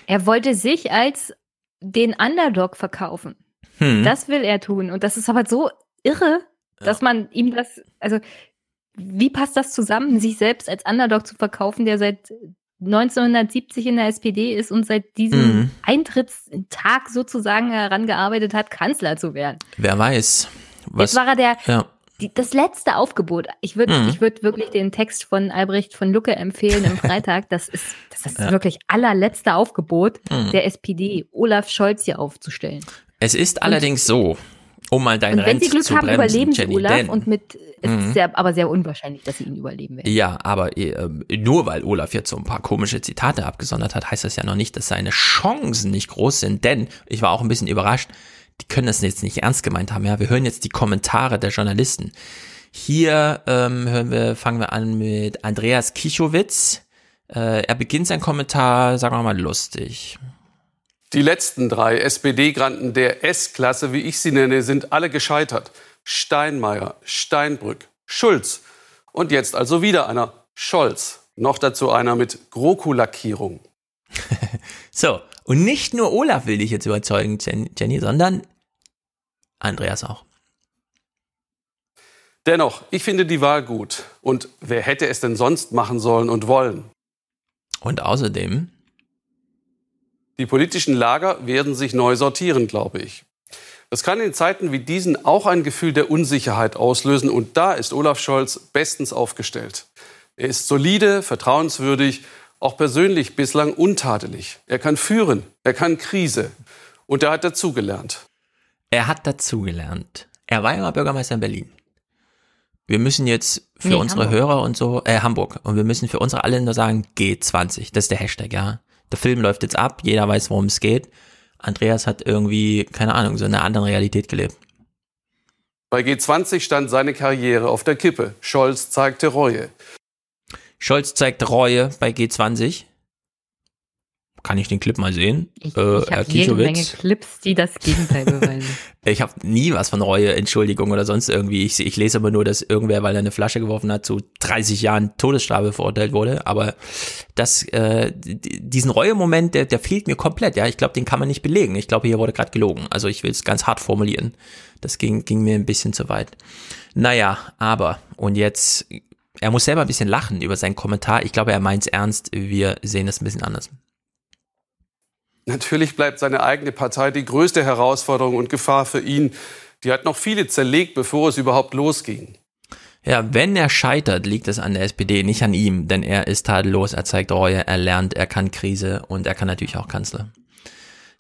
Er wollte sich als den Underdog verkaufen. Hm. Das will er tun. Und das ist aber so irre, dass man ihm das, also wie passt das zusammen, sich selbst als Underdog zu verkaufen, der seit 1970 in der SPD ist und seit diesem Mhm. Eintrittstag sozusagen herangearbeitet hat, Kanzler zu werden. Wer weiß. Was, Jetzt war er der, ja. die, das letzte Aufgebot. Ich würde Mhm. ich würd wirklich den Text von Albrecht von Lucke empfehlen im <laughs> Freitag. Das ist das ist Ja. wirklich allerletzte Aufgebot Mhm. der SPD, Olaf Scholz hier aufzustellen. Es ist allerdings so, um mal deinen und wenn Rent sie Glück zu haben, bremsen, überleben sie Jenny, Olaf denn, und mit es Mhm. ist sehr, aber sehr unwahrscheinlich, dass sie ihn überleben werden. Ja, aber äh, nur weil Olaf jetzt so ein paar komische Zitate abgesondert hat, heißt das ja noch nicht, dass seine Chancen nicht groß sind. Denn ich war auch ein bisschen überrascht, die können das jetzt nicht ernst gemeint haben. Ja, wir hören jetzt die Kommentare der Journalisten. Hier ähm, hören wir, fangen wir an mit Andreas Kichowitz. Äh, er beginnt seinen Kommentar, sagen wir mal, lustig. Die letzten drei SPD-Granten der S-Klasse, wie ich sie nenne, sind alle gescheitert. Steinmeier, Steinbrück, Schulz und jetzt also wieder einer, Scholz. Noch dazu einer mit GroKo-Lackierung. <laughs> So, und nicht nur Olaf will dich jetzt überzeugen, Jen- Jenny, sondern Andreas auch. Dennoch, ich finde die Wahl gut. Und wer hätte es denn sonst machen sollen und wollen? Und außerdem, Die politischen Lager werden sich neu sortieren, glaube ich. Das kann in Zeiten wie diesen auch ein Gefühl der Unsicherheit auslösen. Und da ist Olaf Scholz bestens aufgestellt. Er ist solide, vertrauenswürdig, auch persönlich bislang untadelig. Er kann führen, er kann Krise. Und er hat dazugelernt. Er hat dazugelernt. Er war ja mal Bürgermeister in Berlin. Wir müssen jetzt für Nee, unsere Hamburg. Hörer und so, äh, Hamburg. Und wir müssen für unsere alle nur sagen, G20. Das ist der Hashtag, ja. Der Film läuft jetzt ab, jeder weiß, worum es geht. Andreas hat irgendwie, keine Ahnung, so in einer anderen Realität gelebt. Bei G20 stand seine Karriere auf der Kippe. Scholz zeigte Reue. Scholz zeigt Reue bei G20. Kann ich den Clip mal sehen? Ich, äh, ich habe jede Menge. Clips, die das Gegenteil beweisen. <laughs> Ich habe nie was von Reue, Entschuldigung oder sonst irgendwie. Ich, ich lese aber nur, dass irgendwer, weil er eine Flasche geworfen hat, zu 30 Jahren Todesstrafe verurteilt wurde. Aber das, äh, diesen Reue-Moment, der, der fehlt mir komplett. Ja, ich glaube, den kann man nicht belegen. Ich glaube, hier wurde gerade gelogen. Also ich will es ganz hart formulieren. Das ging, ging mir ein bisschen zu weit. Naja, aber und jetzt, er muss selber ein bisschen lachen über seinen Kommentar. Ich glaube, er meint es ernst. Wir sehen es ein bisschen anders. Natürlich bleibt seine eigene Partei die größte Herausforderung und Gefahr für ihn. Die hat noch viele zerlegt, bevor es überhaupt losging. Ja, wenn er scheitert, liegt es an der SPD, nicht an ihm, denn er ist tadellos, er zeigt Reue, er lernt, er kann Krise und er kann natürlich auch Kanzler.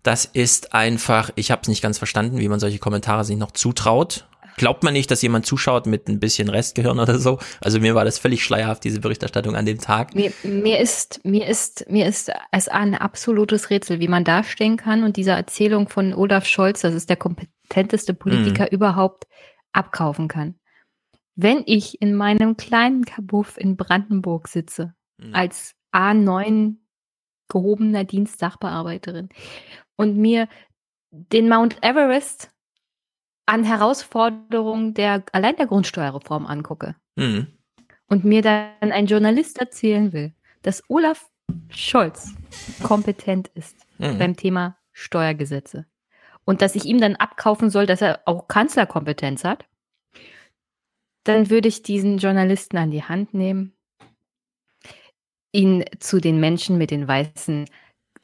Das ist einfach, ich habe es nicht ganz verstanden, wie man solche Kommentare sich noch zutraut. Glaubt man nicht, dass jemand zuschaut mit ein bisschen Restgehirn oder so. Also mir war das völlig schleierhaft, diese Berichterstattung an dem Tag. Mir, mir ist, mir ist, mir ist es ein absolutes Rätsel, wie man dastehen kann und diese Erzählung von Olaf Scholz, das ist der kompetenteste Politiker Mhm. überhaupt, abkaufen kann. Wenn ich in meinem kleinen Kabuff in Brandenburg sitze, Mhm. als A9 gehobener Dienstsachbearbeiterin und mir den Mount Everest an Herausforderungen der allein der Grundsteuerreform angucke Mhm. und mir dann ein Journalist erzählen will, dass Olaf Scholz kompetent ist Mhm. beim Thema Steuergesetze und dass ich ihm dann abkaufen soll, dass er auch Kanzlerkompetenz hat, dann würde ich diesen Journalisten an die Hand nehmen, ihn zu den Menschen mit den weißen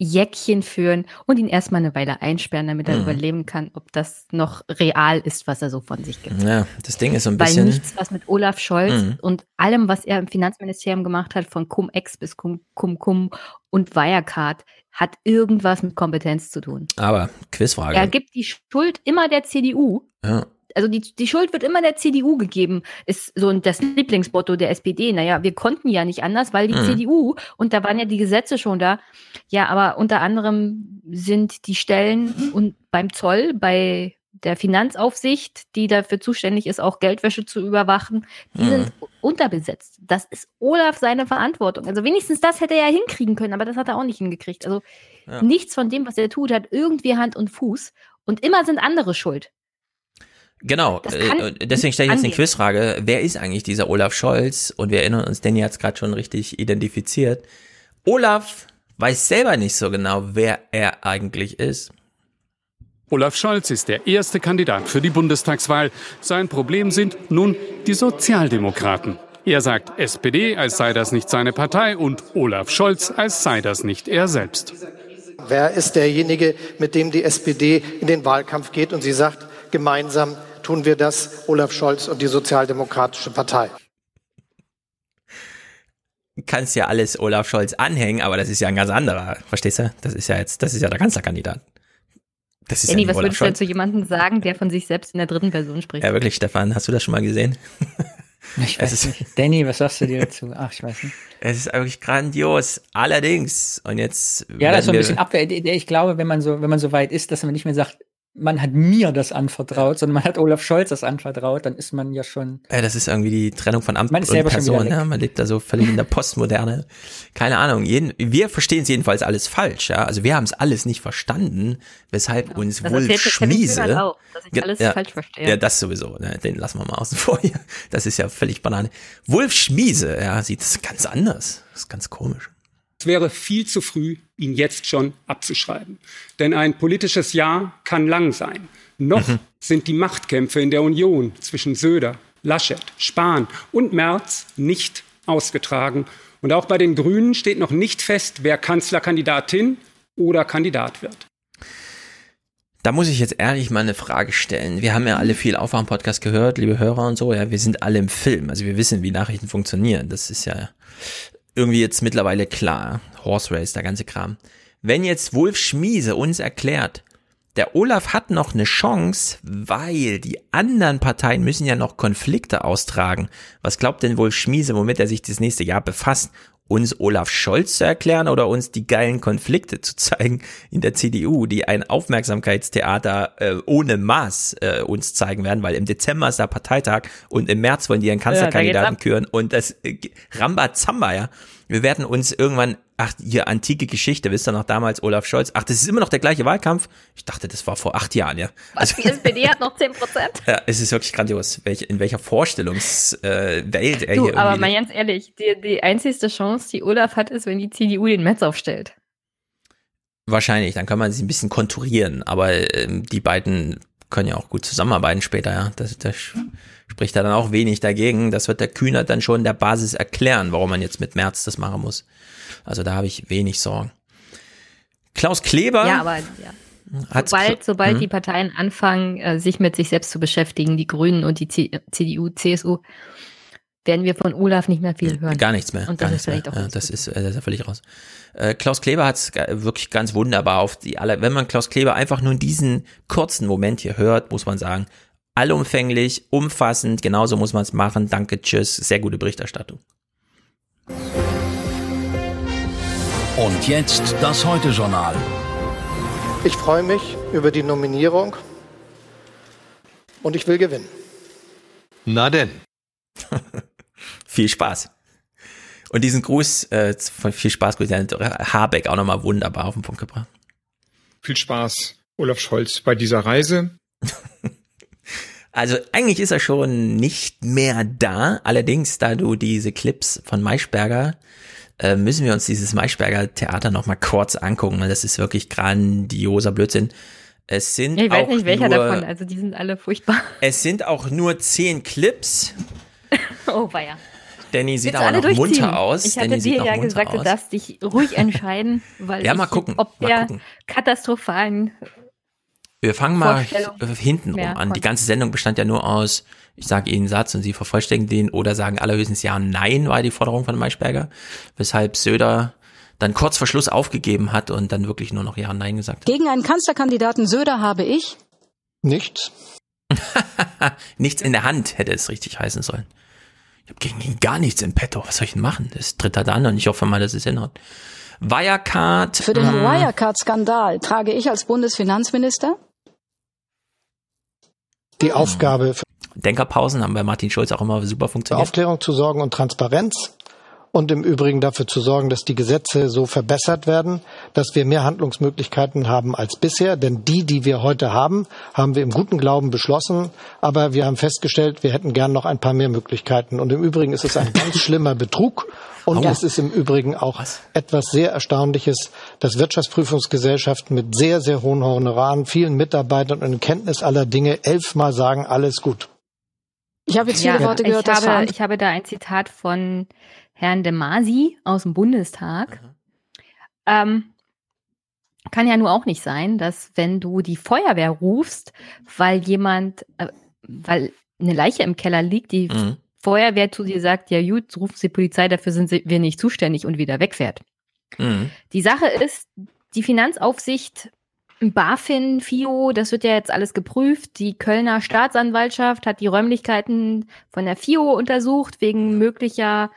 Jäckchen führen und ihn erstmal eine Weile einsperren, damit er Mhm. überleben kann, ob das noch real ist, was er so von sich gibt. Ja, das Ding ist so ein Weil bisschen. nichts, was mit Olaf Scholz Mhm. und allem, was er im Finanzministerium gemacht hat, von Cum-Ex bis Cum, Cum Cum und Wirecard, hat irgendwas mit Kompetenz zu tun. Aber Quizfrage. Er gibt die Schuld immer der CDU. ja. Also die, die Schuld wird immer der CDU gegeben, ist so das Lieblingsmotto der SPD. Naja, wir konnten ja nicht anders, weil die Mhm. CDU, und da waren ja die Gesetze schon da, ja, aber unter anderem sind die Stellen und beim Zoll, bei der Finanzaufsicht, die dafür zuständig ist, auch Geldwäsche zu überwachen, die Mhm. sind unterbesetzt. Das ist Olaf seine Verantwortung. Also wenigstens das hätte er ja hinkriegen können, aber das hat er auch nicht hingekriegt. Also Ja. nichts von dem, was er tut, hat irgendwie Hand und Fuß. Und immer sind andere schuld. Genau, kann äh, deswegen stelle ich jetzt eine. Quizfrage. Wer ist eigentlich dieser Olaf Scholz? Und wir erinnern uns, Danny hat es gerade schon richtig identifiziert. Olaf weiß selber nicht so genau, wer er eigentlich ist. Olaf Scholz ist der erste Kandidat für die Bundestagswahl. Sein Problem sind nun die Sozialdemokraten. Er sagt SPD, als sei das nicht seine Partei und Olaf Scholz, als sei das nicht er selbst. Wer ist derjenige, mit dem die SPD in den Wahlkampf geht und sie sagt, gemeinsam tun wir das, Olaf Scholz und die Sozialdemokratische Partei? Kannst ja alles Olaf Scholz anhängen, aber das ist ja ein ganz anderer. Verstehst du? Das ist ja jetzt, das ist ja der Kanzlerkandidat. Das ist Danny, ja was Olaf würdest du denn zu jemandem sagen, der von sich selbst in der dritten Person spricht? Ja, wirklich, Stefan, hast du das schon mal gesehen? <laughs> Ich Es weiß ist- nicht. Danny, was sagst du dir dazu? Ach, ich weiß nicht. Es ist wirklich grandios. Allerdings. Und jetzt. Ja, das ist so ein bisschen Abwehr. Ich glaube, wenn man so, wenn man so weit ist, dass man nicht mehr sagt, man hat mir das anvertraut, sondern man hat Olaf Scholz das anvertraut, dann ist man ja schon. Ja, das ist irgendwie die Trennung von Amt Man ist und Person. Ja, man lebt da so völlig in der <laughs> Postmoderne. Keine Ahnung. Jeden, wir verstehen es jedenfalls alles falsch. Ja? Also wir haben es alles nicht verstanden, weshalb uns Das Wolf Schmiese. Kühnert auch, dass ich Ja, alles ja, falsch verstehe. Ja, das sowieso. Ne? Den lassen wir mal außen vor hier. Das ist ja völlig Banane. Wolf Schmiese, ja, sieht es ganz anders. Das ist ganz komisch. Es wäre viel zu früh, ihn jetzt schon abzuschreiben. Denn ein politisches Jahr kann lang sein. Noch sind die Machtkämpfe in der Union zwischen Söder, Laschet, Spahn und Merz nicht ausgetragen. Und auch bei den Grünen steht noch nicht fest, wer Kanzlerkandidatin oder Kandidat wird. Da muss ich jetzt ehrlich mal eine Frage stellen. Wir haben ja alle viel Aufwachen-Podcast gehört, liebe Hörer und so. Ja, wir sind alle im Film. Also wir wissen, wie Nachrichten funktionieren. Das ist ja irgendwie jetzt mittlerweile klar. Horse Race, der ganze Kram. Wenn jetzt Wolf Schmiese uns erklärt, der Olaf hat noch eine Chance, weil die anderen Parteien müssen ja noch Konflikte austragen. Was glaubt denn Wolf Schmiese, womit er sich das nächste Jahr befasst? Uns Olaf Scholz zu erklären oder uns die geilen Konflikte zu zeigen in der CDU, die ein Aufmerksamkeitstheater äh, ohne Maß äh, uns zeigen werden, weil im Dezember ist der Parteitag und im März wollen die einen Kanzlerkandidaten ab. küren und das äh, Rambazamba, ja. Wir werden uns irgendwann, ach, hier antike Geschichte, wisst ihr noch damals Olaf Scholz? Ach, das ist immer noch der gleiche Wahlkampf? Ich dachte, das war vor acht Jahren, ja. Was, die SPD hat noch 10 Prozent? <laughs> Ja, es ist wirklich grandios, welche, in welcher Vorstellungswelt äh, Welt er Du, hier aber mal ganz ehrlich, die, die einzigste Chance, die Olaf hat, ist, wenn die CDU den Metz aufstellt. Wahrscheinlich, dann kann man sie ein bisschen konturieren, aber ähm, die beiden können ja auch gut zusammenarbeiten später, ja. Das, das spricht da dann auch wenig dagegen. Das wird der Kühner dann schon der Basis erklären, warum man jetzt mit März das machen muss. Also da habe ich wenig Sorgen. Klaus Kleber Ja, aber ja. hat's sobald, sobald Mhm. die Parteien anfangen, äh, sich mit sich selbst zu beschäftigen, die Grünen und die CDU, CSU, werden wir von Olaf nicht mehr viel hören. Gar nichts mehr. Und gar das ist nichts vielleicht mehr. auch ja, ganz das ist, äh, das ist ja völlig raus. Äh, Klaus Kleber hat es wirklich ganz wunderbar auf die alle. Wenn man Klaus Kleber einfach nur in diesen kurzen Moment hier hört, muss man sagen, allumfänglich, umfassend, genauso muss man es machen. Danke, tschüss, sehr gute Berichterstattung. Und jetzt das Heute-Journal. Ich freue mich über die Nominierung und ich will gewinnen. Na denn. <laughs> viel Spaß. Und diesen Gruß äh, von viel Spaß, Grüße an Habeck auch nochmal wunderbar auf den Punkt gebracht. Viel Spaß, Olaf Scholz, bei dieser Reise. <laughs> Also eigentlich ist er schon nicht mehr da. Allerdings, da du diese Clips von Maischberger, äh, müssen wir uns dieses Maischberger Theater noch mal kurz angucken. weil Das ist wirklich grandioser Blödsinn. Es sind Ich weiß auch nicht welcher nur, davon, also die sind alle furchtbar. <laughs> Es sind auch nur zehn Clips. Oh, weia. Danny sieht aber noch munter aus. Ich hatte Danny dir ja gesagt, du darfst dich ruhig entscheiden, <laughs> weil Ja, mal gucken, ob mal der gucken. katastrophalen Wir fangen mal hinten rum an. Die ganze Sendung bestand ja nur aus, ich sage Ihnen einen Satz und Sie vervollständigen den oder sagen allerhöchstens Ja, Nein, war die Forderung von Maischberger. Weshalb Söder dann kurz vor Schluss aufgegeben hat und dann wirklich nur noch Ja, Nein gesagt hat. Gegen einen Kanzlerkandidaten Söder habe ich Nichts. <laughs> Nichts in der Hand hätte es richtig heißen sollen. Ich habe gegen ihn gar nichts im Petto. Was soll ich denn machen? Das tritt er dann und ich hoffe mal, dass es hinhaut. Wirecard. für den ähm, Wirecard-Skandal trage ich als Bundesfinanzminister Die Aufgabe für Denkerpausen haben bei Martin Schulz auch immer super funktioniert. Aufklärung zu sorgen und Transparenz und im Übrigen dafür zu sorgen, dass die Gesetze so verbessert werden, dass wir mehr Handlungsmöglichkeiten haben als bisher. Denn die, die wir heute haben, haben wir im guten Glauben beschlossen. Aber wir haben festgestellt, wir hätten gern noch ein paar mehr Möglichkeiten. Und im Übrigen ist es ein ganz <laughs> schlimmer Betrug. Und Aua. es ist im Übrigen auch etwas sehr Erstaunliches, dass Wirtschaftsprüfungsgesellschaften mit sehr, sehr hohen Honoraren, vielen Mitarbeitern und in Kenntnis aller Dinge elfmal sagen, alles gut. Ich habe jetzt viele Worte gehört, ich habe, ich habe da ein Zitat von Herrn de Masi aus dem Bundestag. Ähm, kann ja nur auch nicht sein, dass wenn du die Feuerwehr rufst, weil jemand, äh, weil eine Leiche im Keller liegt, die Mhm. Feuerwehr zu dir sagt, ja gut, rufen Sie die Polizei, dafür sind wir nicht zuständig und wieder wegfährt. Mhm. Die Sache ist, die Finanzaufsicht, BaFin, FIO, das wird ja jetzt alles geprüft. Die Kölner Staatsanwaltschaft hat die Räumlichkeiten von der FIO untersucht wegen möglicher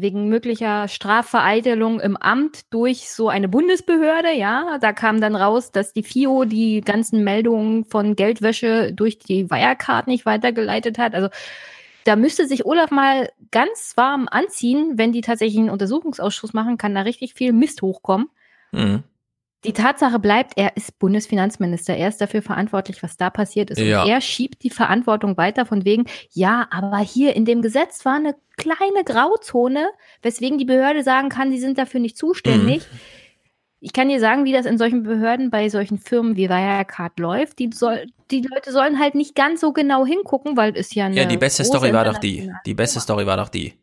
wegen möglicher Strafvereitelung im Amt durch so eine Bundesbehörde, ja. Da kam dann raus, dass die FIO die ganzen Meldungen von Geldwäsche durch die Wirecard nicht weitergeleitet hat. Also da müsste sich Olaf mal ganz warm anziehen, wenn die tatsächlich einen Untersuchungsausschuss machen, kann da richtig viel Mist hochkommen. Mhm. Die Tatsache bleibt, er ist Bundesfinanzminister. Er ist dafür verantwortlich, was da passiert ist. Ja. Und er schiebt die Verantwortung weiter von wegen, ja, aber hier in dem Gesetz war eine kleine Grauzone, weswegen die Behörde sagen kann, sie sind dafür nicht zuständig. Mhm. Ich kann dir sagen, wie das in solchen Behörden bei solchen Firmen wie Wirecard läuft. Die, soll, die Leute sollen halt nicht ganz so genau hingucken, weil es ja eine Ja, die beste Story war doch die. Die beste Story war doch die.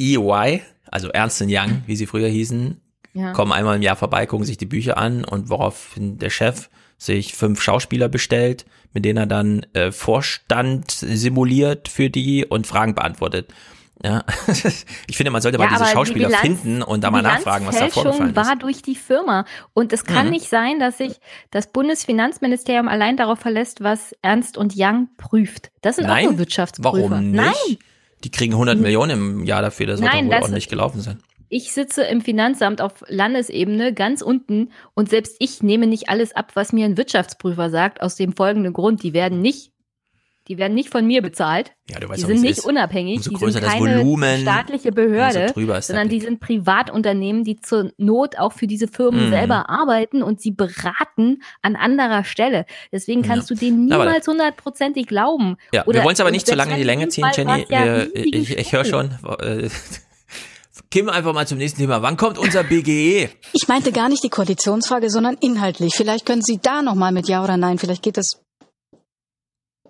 EY, also Ernst Young, wie sie früher hießen, Ja. kommen einmal im Jahr vorbei, gucken sich die Bücher an und woraufhin der Chef sich fünf Schauspieler bestellt, mit denen er dann äh, Vorstand simuliert für die und Fragen beantwortet. Ja, <laughs> ich finde, man sollte mal diese aber die Schauspieler Bilanz- finden und da mal nachfragen, was da vorgefallen ist. war durch die Firma. Und es kann Mhm. nicht sein, dass sich das Bundesfinanzministerium allein darauf verlässt, was Ernst und Young prüft. Das sind auch Nein? nur Wirtschaftsprüfer. Warum nicht? Nein, Die kriegen 100 Millionen im Jahr dafür, das wird Nein, doch wohl das- ordentlich gelaufen sein. Ich sitze im Finanzamt auf Landesebene ganz unten und selbst ich nehme nicht alles ab, was mir ein Wirtschaftsprüfer sagt, aus dem folgenden Grund. Die werden nicht, die werden nicht von mir bezahlt. Ja, du weißt die sind nicht ist. unabhängig. Umso die größer sind das keine Volumen, staatliche Behörde, sondern die sind Privatunternehmen, die zur Not auch für diese Firmen Mhm. selber arbeiten und sie beraten an anderer Stelle. Deswegen kannst du denen niemals hundertprozentig glauben. Ja, Oder wir wollen es aber nicht zu selbst lange in die Länge ziehen, Jenny. ja Wir, ich ich höre schon. Äh, Kim einfach mal zum nächsten Thema. Wann kommt unser? BGE? Ich meinte gar nicht die Koalitionsfrage, sondern inhaltlich. Vielleicht können Sie da noch mal mit Ja oder Nein. Vielleicht geht es.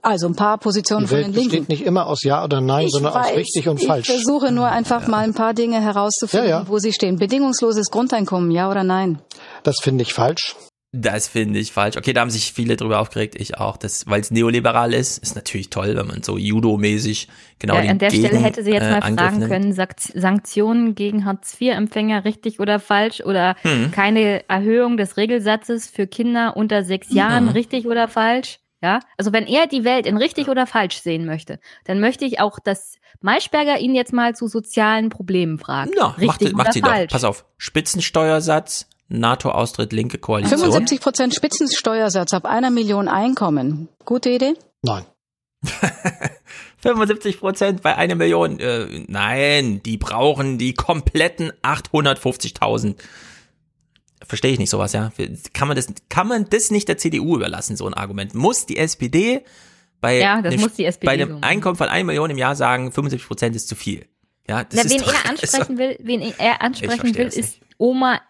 Also ein paar Positionen Die von Welt den Linken. besteht nicht immer aus Ja oder Nein, Ich sondern aus weiß, richtig und ich falsch. versuche nur einfach mal ein paar Dinge herauszufinden, Ja, ja. wo sie stehen. Bedingungsloses Grundeinkommen, ja oder nein? Das finde ich falsch. Das finde ich falsch. Okay, da haben sich viele drüber aufgeregt, ich auch. Weil es neoliberal ist, ist natürlich toll, wenn man so Judo-mäßig genau ja, die An der Gegen, Stelle hätte sie jetzt äh, mal fragen nimmt. können, Sankt- Sanktionen gegen Hartz-IV-Empfänger richtig oder falsch oder Hm. keine Erhöhung des Regelsatzes für Kinder unter sechs Jahren Mhm. richtig oder falsch. Ja, also wenn er die Welt in richtig oder falsch sehen möchte, dann möchte ich auch, dass Maischberger ihn jetzt mal zu sozialen Problemen fragt. Ja, macht, richtig macht oder sie doch. falsch. Pass auf. Spitzensteuersatz, NATO-Austritt, linke Koalition. 75 Prozent Spitzensteuersatz ab einer Million Einkommen. Gute Idee? Nein. <laughs> 75 Prozent bei einer Million. Äh, nein, die brauchen die kompletten 850.000. Verstehe ich nicht sowas, ja? Kann man das, kann man das nicht der CDU überlassen, so ein Argument? Muss die SPD bei, Ja, bei so. Einkommen von 1 Million im Jahr sagen, 75 Prozent ist zu viel? Ja, das Na, ist wen doch, er ansprechen <laughs> will, wen er ansprechen will, ist Oma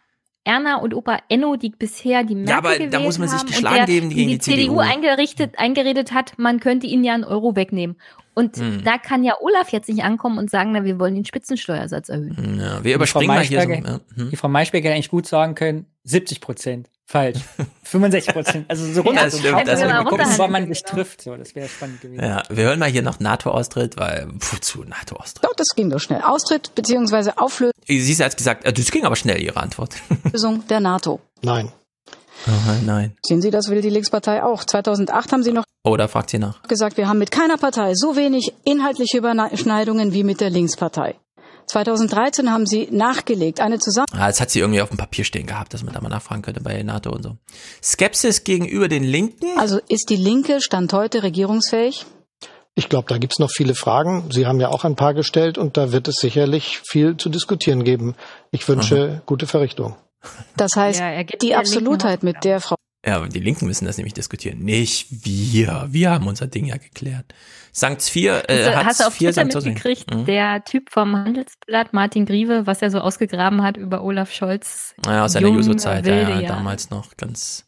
Erna und Opa Enno, die bisher die Merkel aber da muss man sich haben und geschlagen der, geben gegen die, die CDU. eingerichtet, eingeredet hat, man könnte ihnen ja einen Euro wegnehmen. Und Hm. da kann ja Olaf jetzt nicht ankommen und sagen, na, wir wollen den Spitzensteuersatz erhöhen. Ja, wir überspringen mal hier so. Ja, hm. Die Frau Maischberger hätte eigentlich gut sagen können, 70 Prozent. Falsch. 65 Prozent. Also so <laughs> runter. das stimmt, das so stimmt. gucken, Runterhandeln, wann man sich trifft. So, das wäre spannend gewesen. Ja, wir hören mal hier noch NATO-Austritt, weil, wozu NATO-Austritt? Doch, das ging doch schnell. Austritt bzw. Auflösung Sie hat gesagt, äh, das ging aber schnell, Ihre Antwort. <laughs> der NATO. Nein. Aha, nein. Sehen Sie, das will die Linkspartei auch. 2008 haben Sie noch Oder fragt sie nach. gesagt, wir haben mit keiner Partei so wenig inhaltliche Überschneidungen wie mit der Linkspartei. 2013 haben Sie nachgelegt, eine Zusammen Ah, das hat sie irgendwie auf dem Papier stehen gehabt, dass man da mal nachfragen könnte bei NATO und so. Skepsis gegenüber den Linken? Also ist die Linke Stand heute regierungsfähig? Ich glaube, da gibt's noch viele Fragen. Sie haben ja auch ein paar gestellt und da wird es sicherlich viel zu diskutieren geben. Ich wünsche gute Verrichtung. Das heißt, Ja, die Absolutheit, mit der Frau Ja, aber die Linken müssen das nämlich diskutieren. Nicht wir. Wir haben unser Ding ja geklärt. Sankt 4, äh, Also, hast du auf 4 Twitter mitgekriegt, Mhm. der Typ vom Handelsblatt, Martin Grieve, was er so ausgegraben hat über Olaf Scholz? Ja, aus seiner Juso-Zeit, ja, ja, damals noch ganz.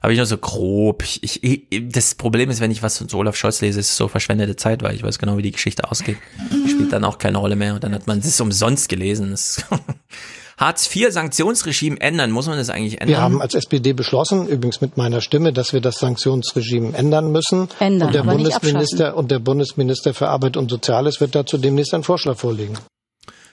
Aber ich nur so grob. Ich, ich, ich, das Problem ist, wenn ich was zu Olaf Scholz lese, ist es so verschwendete Zeit, weil ich weiß genau, wie die Geschichte ausgeht. Spielt dann auch keine Rolle mehr und dann hat man es umsonst gelesen. <laughs> <laughs> Das Hartz IV Sanktionsregime ändern, muss man das eigentlich ändern? Wir haben als SPD beschlossen, übrigens mit meiner Stimme, dass wir das Sanktionsregime ändern müssen. Ändern, und der aber nicht Bundesminister und der Bundesminister für Arbeit und Soziales wird dazu demnächst einen Vorschlag vorlegen.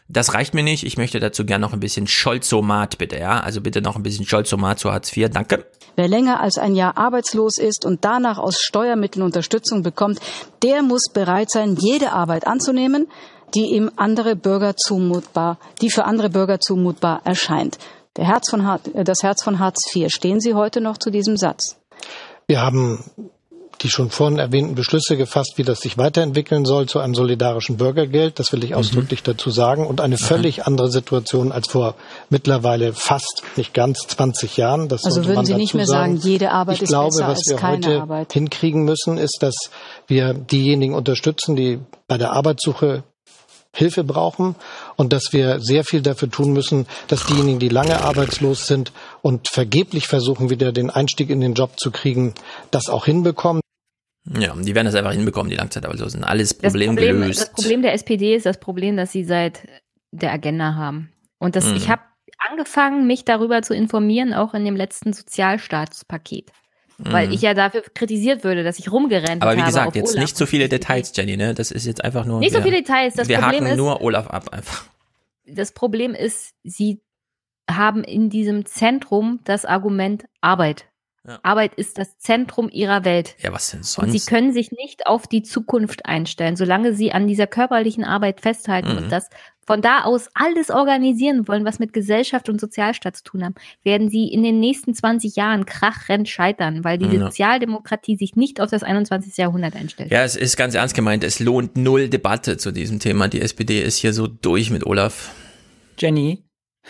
Das reicht mir nicht. Ich möchte dazu gern noch ein bisschen Scholzomat, bitte, ja? Also bitte noch ein bisschen Scholzomat zu Hartz IV. Danke. Wer länger als ein Jahr arbeitslos ist und danach aus Steuermitteln Unterstützung bekommt, der muss bereit sein, jede Arbeit anzunehmen, die ihm andere Bürger zumutbar, die für andere Bürger zumutbar erscheint. Der Herz von Har- äh, das Herz von Hartz IV. Stehen Sie heute noch zu diesem Satz? Wir haben die schon vorhin erwähnten Beschlüsse gefasst, wie das sich weiterentwickeln soll zu einem solidarischen Bürgergeld. Das will ich ausdrücklich dazu sagen. Und eine völlig andere Situation als vor mittlerweile fast, nicht ganz 20 Jahren. Das Also würden Sie nicht mehr sagen. sagen, jede Arbeit ich ist glaube, besser was als wir keine heute Arbeit. hinkriegen müssen, ist, dass wir diejenigen unterstützen, die bei der Arbeitssuche Hilfe brauchen und dass wir sehr viel dafür tun müssen, dass diejenigen, die lange arbeitslos sind und vergeblich versuchen, wieder den Einstieg in den Job zu kriegen, das auch hinbekommen. Ja, die werden das einfach hinbekommen, die Langzeitarbeitslosen. Alles Das Problem, Problem, gelöst. das Problem der SPD ist das Problem, dass sie seit der Agenda haben. Und das, Mhm. ich habe angefangen, mich darüber zu informieren, auch in dem letzten Sozialstaatspaket. Weil Mhm. ich ja dafür kritisiert würde, dass ich rumgerannt Aber habe. wie gesagt, jetzt Olaf. nicht so viele Details, Jenny, ne? Das ist jetzt einfach nur. Nicht so wir, viele Details. Das wir Problem haken ist- nur Olaf ab einfach. Das Problem ist, sie haben in diesem Zentrum das Argument Arbeit. Ja. Arbeit ist das Zentrum ihrer Welt. Ja, was denn Und sonst? sie können sich nicht auf die Zukunft einstellen, solange sie an dieser körperlichen Arbeit festhalten Mhm. und das von da aus alles organisieren wollen, was mit Gesellschaft und Sozialstaat zu tun haben, werden sie in den nächsten 20 Jahren krachend scheitern, weil die Ja. Sozialdemokratie sich nicht auf das 21. Jahrhundert einstellt. Ja, es ist ganz ernst gemeint. Es lohnt null Debatte zu diesem Thema. Die SPD ist hier so durch mit Olaf. Jenny,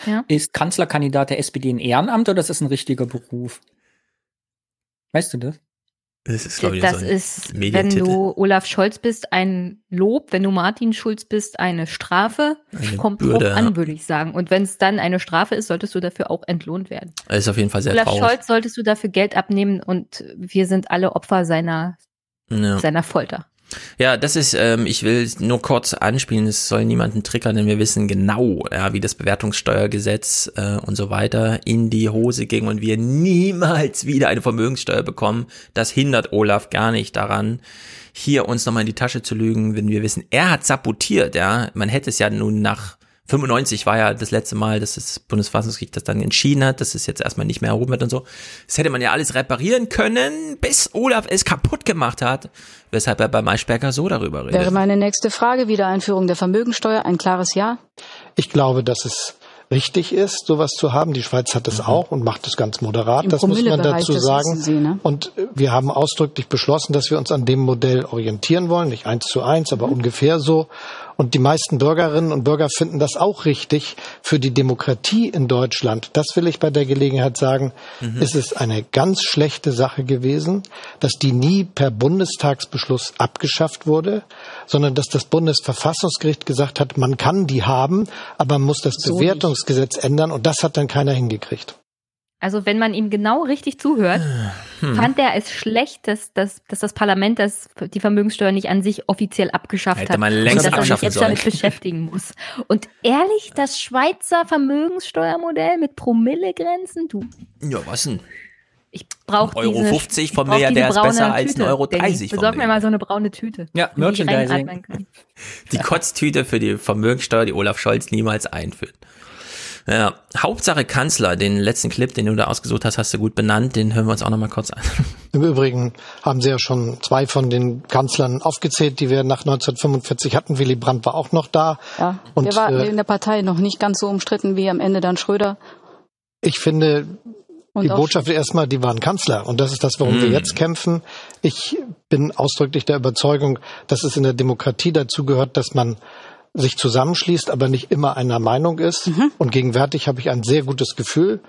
Ja? ist Kanzlerkandidat der SPD ein Ehrenamt oder ist das ein richtiger Beruf? Weißt du das? Das ist, glaube ich, das so ist, wenn du Olaf Scholz bist, ein Lob, wenn du Martin Schulz bist, eine Strafe. Eine Kommt Bürde, drauf an, würde ich sagen. Und wenn es dann eine Strafe ist, solltest du dafür auch entlohnt werden. Das ist auf jeden Fall sehr Olaf traurig. Scholz solltest du dafür Geld abnehmen und wir sind alle Opfer seiner, Ja. seiner Folter. Ja, das ist, ähm, ich will nur kurz anspielen, es soll niemanden triggern, denn wir wissen genau, ja, wie das Bewertungssteuergesetz äh, und so weiter in die Hose ging und wir niemals wieder eine Vermögenssteuer bekommen. Das hindert Olaf gar nicht daran, hier uns nochmal in die Tasche zu lügen, wenn wir wissen, er hat sabotiert, ja. Man hätte es ja nun nach 95 war ja das letzte Mal, dass das Bundesverfassungsgericht das dann entschieden hat, dass es jetzt erstmal nicht mehr erhoben wird und so. Das hätte man ja alles reparieren können, bis Olaf es kaputt gemacht hat, weshalb er bei Maischberger so darüber redet. Wäre meine nächste Frage Wiedereinführung der Vermögensteuer ein klares Ja? Ich glaube, dass es richtig ist, sowas zu haben. Die Schweiz hat es auch und macht es ganz moderat. Im das muss man dazu sagen. Sie, ne? Und äh, wir haben ausdrücklich beschlossen, dass wir uns an dem Modell orientieren wollen. Nicht eins zu eins, aber ungefähr so. Und die meisten Bürgerinnen und Bürger finden das auch richtig für die Demokratie in Deutschland. Das will ich bei der Gelegenheit sagen. Mhm. Es ist eine ganz schlechte Sache gewesen, dass die nie per Bundestagsbeschluss abgeschafft wurde, sondern dass das Bundesverfassungsgericht gesagt hat, man kann die haben, aber man muss das So Bewertungsgesetz ändern und das hat dann keiner hingekriegt. Also wenn man ihm genau richtig zuhört, Hm. fand er es schlecht, dass, dass, dass das Parlament das, die Vermögenssteuer nicht an sich offiziell abgeschafft Hätte hat. man und längst dass er sich abschaffen jetzt sollen. damit beschäftigen muss. Und ehrlich, das Schweizer Vermögenssteuermodell mit Promillegrenzen, du Ja, was denn? brauchst Euro diese, 50 ich vom Milliardär ist besser als ein Euro Danny. 30 vom Besorg mir mal so eine braune Tüte. Ja, in die ich Merchandising. kann. Die Kotztüte für die Vermögensteuer, die Olaf Scholz niemals einführt. Ja, Hauptsache Kanzler, den letzten Clip, den du da ausgesucht hast, hast du gut benannt, den hören wir uns auch nochmal kurz an. <laughs> Im Übrigen haben Sie ja schon zwei von den Kanzlern aufgezählt, die wir nach 1945 hatten. Willy Brandt war auch noch da. Ja, Und, der war äh, in der Partei noch nicht ganz so umstritten wie am Ende dann Schröder. Ich finde, Und die Botschaft erstmal, die waren Kanzler. Und das ist das, warum wir Hm. jetzt kämpfen. Ich bin ausdrücklich der Überzeugung, dass es in der Demokratie dazu gehört, dass man sich zusammenschließt, aber nicht immer einer Meinung ist. Mhm. Und gegenwärtig habe ich ein sehr gutes Gefühl.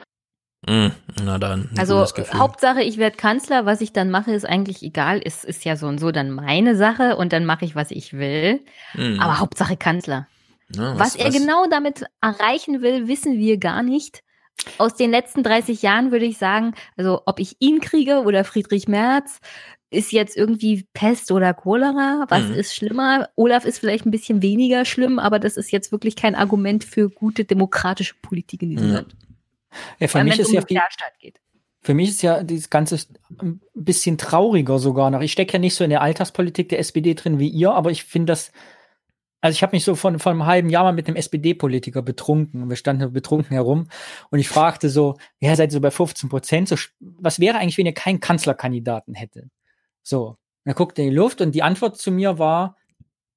Mm, na dann, ein Also gutes Gefühl. Hauptsache, ich werde Kanzler. Was ich dann mache, ist eigentlich egal. Es ist ja so und so dann meine Sache und dann mache ich, was ich will. Mm. Aber Hauptsache Kanzler. Ja, Was, er genau damit erreichen will, wissen wir gar nicht. Aus den letzten 30 Jahren würde ich sagen, also ob ich ihn kriege oder Friedrich Merz, ist jetzt irgendwie Pest oder Cholera. Was Mhm. ist schlimmer? Olaf ist vielleicht ein bisschen weniger schlimm, aber das ist jetzt wirklich kein Argument für gute demokratische Politik in diesem Ja. Land. Ja, für mich wenn es ist um ja viel. Für mich ist ja dieses Ganze ein bisschen trauriger sogar noch. Ich stecke ja nicht so in der Alltagspolitik der SPD drin wie ihr, aber ich finde das, also ich habe mich so von, von einem halben Jahr mal mit einem SPD-Politiker betrunken. Wir standen betrunken herum und ich fragte so, ja, seid ihr so bei 15 Prozent? So, was wäre eigentlich, wenn ihr keinen Kanzlerkandidaten hättet? So. Und er guckte in die Luft und die Antwort zu mir war,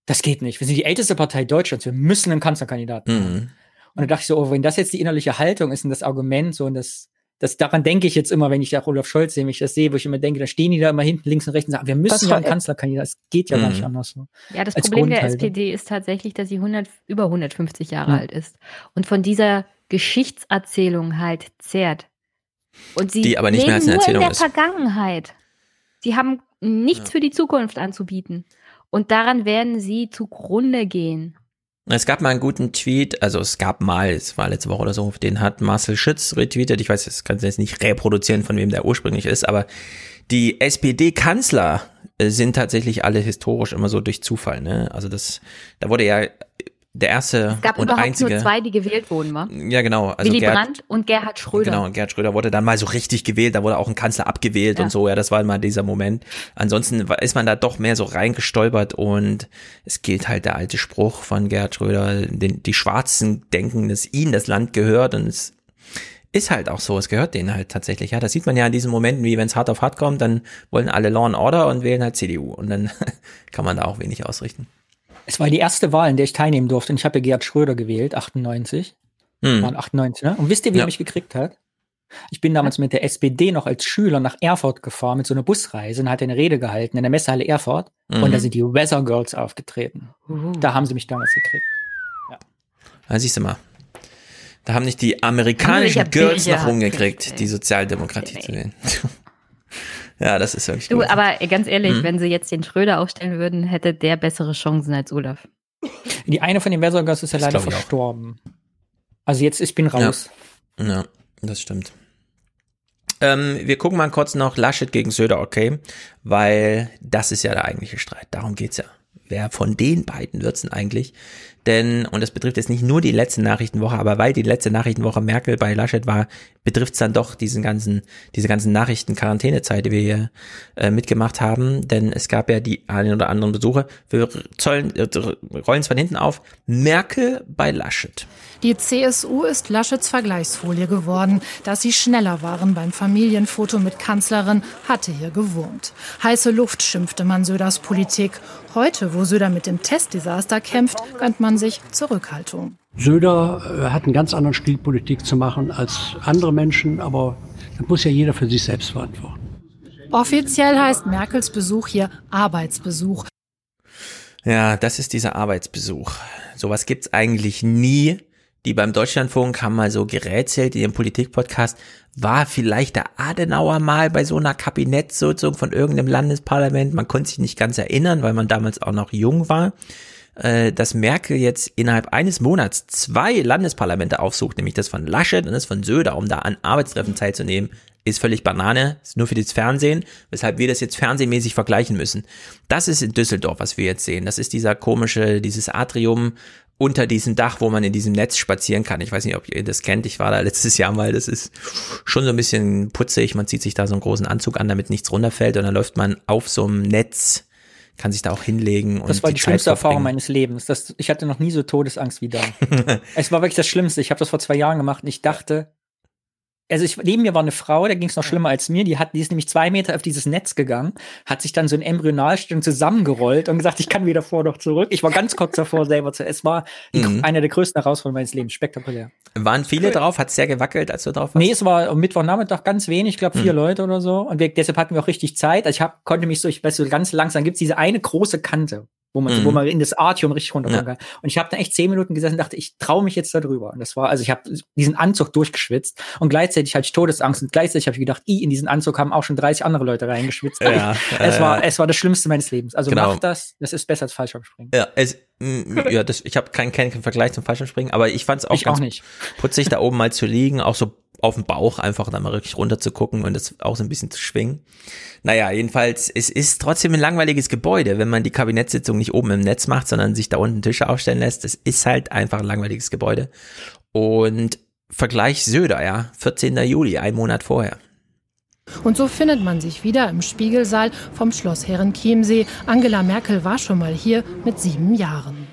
das geht nicht. Wir sind die älteste Partei Deutschlands. Wir müssen einen Kanzlerkandidaten haben. Mhm. Und da dachte ich so, oh, wenn das jetzt die innerliche Haltung ist und das Argument so und das, das daran denke ich jetzt immer, wenn ich auch Olaf Scholz sehe, wenn ich das sehe, wo ich immer denke, da stehen die da immer hinten links und rechts und sagen, wir müssen Das ja war- einen Kanzlerkandidat. Das geht ja gar nicht Mhm. anders. So. Ja, das Als Problem der Grundhaltung. SPD ist tatsächlich, dass sie 100, über 150 Jahre Ja. alt ist und von dieser Geschichtserzählung halt zehrt. Und sie Die aber nicht leben mehr als eine nur Erzählung in der ist. Vergangenheit. Sie haben nichts für die Zukunft anzubieten. Und daran werden sie zugrunde gehen. Es gab mal einen guten Tweet, also es gab mal, es war letzte Woche oder so, den hat Marcel Schütz retweetet. Ich weiß, das kann ich jetzt nicht reproduzieren, von wem der ursprünglich ist, aber die SPD-Kanzler äh, sind tatsächlich alle historisch immer so durch Zufall. Ne? Also das, da wurde ja der erste Es gab und überhaupt einzige. nur zwei, die gewählt wurden, wa? Ja, genau. Also Willy Gerd- Brandt und Gerhard Schröder. Genau, und Gerhard Schröder wurde dann mal so richtig gewählt, da wurde auch ein Kanzler abgewählt Ja. und so, ja, das war mal dieser Moment. Ansonsten ist man da doch mehr so reingestolpert und es gilt halt der alte Spruch von Gerhard Schröder, den, die Schwarzen denken, dass ihnen das Land gehört und es ist halt auch so, es gehört denen halt tatsächlich, ja, das sieht man ja in diesen Momenten, wie wenn es hart auf hart kommt, dann wollen alle Law and Order und wählen halt CDU und dann <laughs> kann man da auch wenig ausrichten. Es war die erste Wahl, in der ich teilnehmen durfte und ich habe ja Gerhard Schröder gewählt, 98. Hm. Waren 98, ne? Und wisst ihr, wie Ja. er mich gekriegt hat? Ich bin damals mit der SPD noch als Schüler nach Erfurt gefahren mit so einer Busreise und hatte eine Rede gehalten in der Messehalle Erfurt Mhm. und da sind die Weather Girls aufgetreten. Da haben sie mich damals gekriegt. Da siehst du mal. Da haben nicht die amerikanischen Girls noch rumgekriegt, gekriegt, die Sozialdemokratie zu wählen. Ja, das ist wirklich Du, gut. aber ganz ehrlich, Hm? wenn sie jetzt den Schröder aufstellen würden, hätte der bessere Chancen als Olaf. Die eine von den Girls ist ja Das leider verstorben. Also jetzt, ich bin raus. Ja, das stimmt. Ähm, wir gucken mal kurz noch Laschet gegen Söder, okay? Weil das ist ja der eigentliche Streit. Darum geht's ja. Wer von den beiden wird's denn eigentlich? Denn, und das betrifft jetzt nicht nur die letzte Nachrichtenwoche, aber weil die letzte Nachrichtenwoche Merkel bei Laschet war, betrifft es dann doch diesen ganzen, diese ganzen Nachrichten-Quarantänezeit, die wir hier äh, mitgemacht haben. Denn es gab ja die einen oder anderen Besuche. Wir zollen, äh, rollen es von hinten auf. Merkel bei Laschet. Die CSU ist Laschets Vergleichsfolie geworden. Dass sie schneller waren beim Familienfoto mit Kanzlerin, hatte hier gewurmt. Heiße Luft schimpfte man Söders Politik. Heute, wo Söder mit dem Testdesaster kämpft, gönnt man sich Zurückhaltung. Söder äh, hat einen ganz anderen Stil, Politik zu machen als andere Menschen, aber das muss ja jeder für sich selbst verantworten. Offiziell heißt Merkels Besuch hier Arbeitsbesuch. Ja, das ist dieser Arbeitsbesuch. Sowas gibt's eigentlich nie. Die beim Deutschlandfunk haben mal so gerätselt in ihrem Politikpodcast. War vielleicht der Adenauer mal bei so einer Kabinettssitzung von irgendeinem Landesparlament? Man konnte sich nicht ganz erinnern, weil man damals auch noch jung war. Äh, dass Merkel jetzt innerhalb eines Monats zwei Landesparlamente aufsucht, nämlich das von Laschet und das von Söder, um da an Arbeitstreffen teilzunehmen, ist völlig Banane, ist nur für das Fernsehen, weshalb wir das jetzt fernsehmäßig vergleichen müssen. Das ist in Düsseldorf, was wir jetzt sehen. Das ist dieser komische, dieses Atrium unter diesem Dach, wo man in diesem Netz spazieren kann. Ich weiß nicht, ob ihr das kennt. Ich war da letztes Jahr mal. Das ist schon so ein bisschen putzig. Man zieht sich da so einen großen Anzug an, damit nichts runterfällt. Und dann läuft man auf so einem Netz kann sich da auch hinlegen. Und das war die, die schlimmste Erfahrung meines Lebens. Das, ich hatte noch nie so Todesangst wie da. <laughs> es war wirklich das Schlimmste. Ich habe das vor zwei Jahren gemacht und ich dachte, also ich, neben mir war eine Frau, da ging es noch schlimmer als mir, die hat, die ist nämlich zwei Meter auf dieses Netz gegangen, hat sich dann so in Embryonalstellung zusammengerollt und gesagt, ich kann wieder vor doch zurück. Ich war ganz kurz davor, <laughs> selber zu. Es war die, mhm. eine der größten Herausforderungen meines Lebens. Spektakulär. Waren viele drauf? Hat es sehr gewackelt, als du drauf warst? Nee, es war am Mittwochnachmittag ganz wenig, ich glaube vier mhm. Leute oder so. Und wir, deshalb hatten wir auch richtig Zeit. Also ich hab, konnte mich so, ich weiß so ganz langsam, gibt's diese eine große Kante wo man, mhm. wo man in das Artium richtig runterkommen ja. kann. Und ich habe da echt zehn Minuten gesessen und dachte, ich traue mich jetzt da drüber. Und das war, also ich habe diesen Anzug durchgeschwitzt und gleichzeitig hatte ich Todesangst und gleichzeitig habe ich gedacht, i, in diesen Anzug haben auch schon 30 andere Leute reingeschwitzt. Ja, es, äh, war, es war das Schlimmste meines Lebens. Also genau. mach das, das ist besser als Fallschirmspringen. Ja, es, ja das, ich habe keinen, keinen Vergleich zum Fallschirmspringen, aber ich fand es auch ich ganz auch nicht. putzig, da oben mal zu liegen, auch so auf dem Bauch einfach da mal wirklich runter zu gucken und das auch so ein bisschen zu schwingen. Naja, jedenfalls, es ist trotzdem ein langweiliges Gebäude, wenn man die Kabinettssitzung nicht oben im Netz macht, sondern sich da unten Tische aufstellen lässt. Das ist halt einfach ein langweiliges Gebäude. Und Vergleich Söder, ja, 14. Juli, ein Monat vorher. Und so findet man sich wieder im Spiegelsaal vom Schloss Herrenchiemsee. Angela Merkel war schon mal hier mit sieben Jahren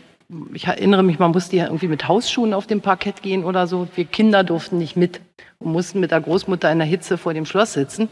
ich erinnere mich, man musste ja irgendwie mit Hausschuhen auf dem Parkett gehen oder so. Wir Kinder durften nicht mit und mussten mit der Großmutter in der Hitze vor dem Schloss sitzen.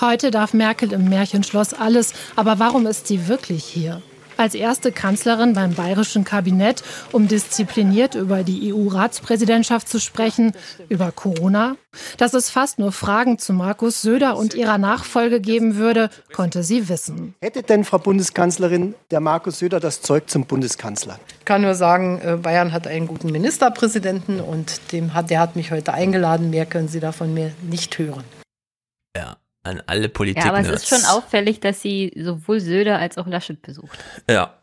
Heute darf Merkel im Märchenschloss alles, aber warum ist sie wirklich hier? Als erste Kanzlerin beim bayerischen Kabinett, um diszipliniert über die EU-Ratspräsidentschaft zu sprechen, über Corona. Dass es fast nur Fragen zu Markus Söder und ihrer Nachfolge geben würde, konnte sie wissen. Hätte denn, Frau Bundeskanzlerin, der Markus Söder das Zeug zum Bundeskanzler? Ich kann nur sagen, äh, Bayern hat einen guten Ministerpräsidenten und dem hat, der hat mich heute eingeladen. Mehr können Sie davon mir nicht hören. Ja an alle Politik. Ja, aber es ist schon auffällig, dass sie sowohl Söder als auch Laschet besucht. Ja.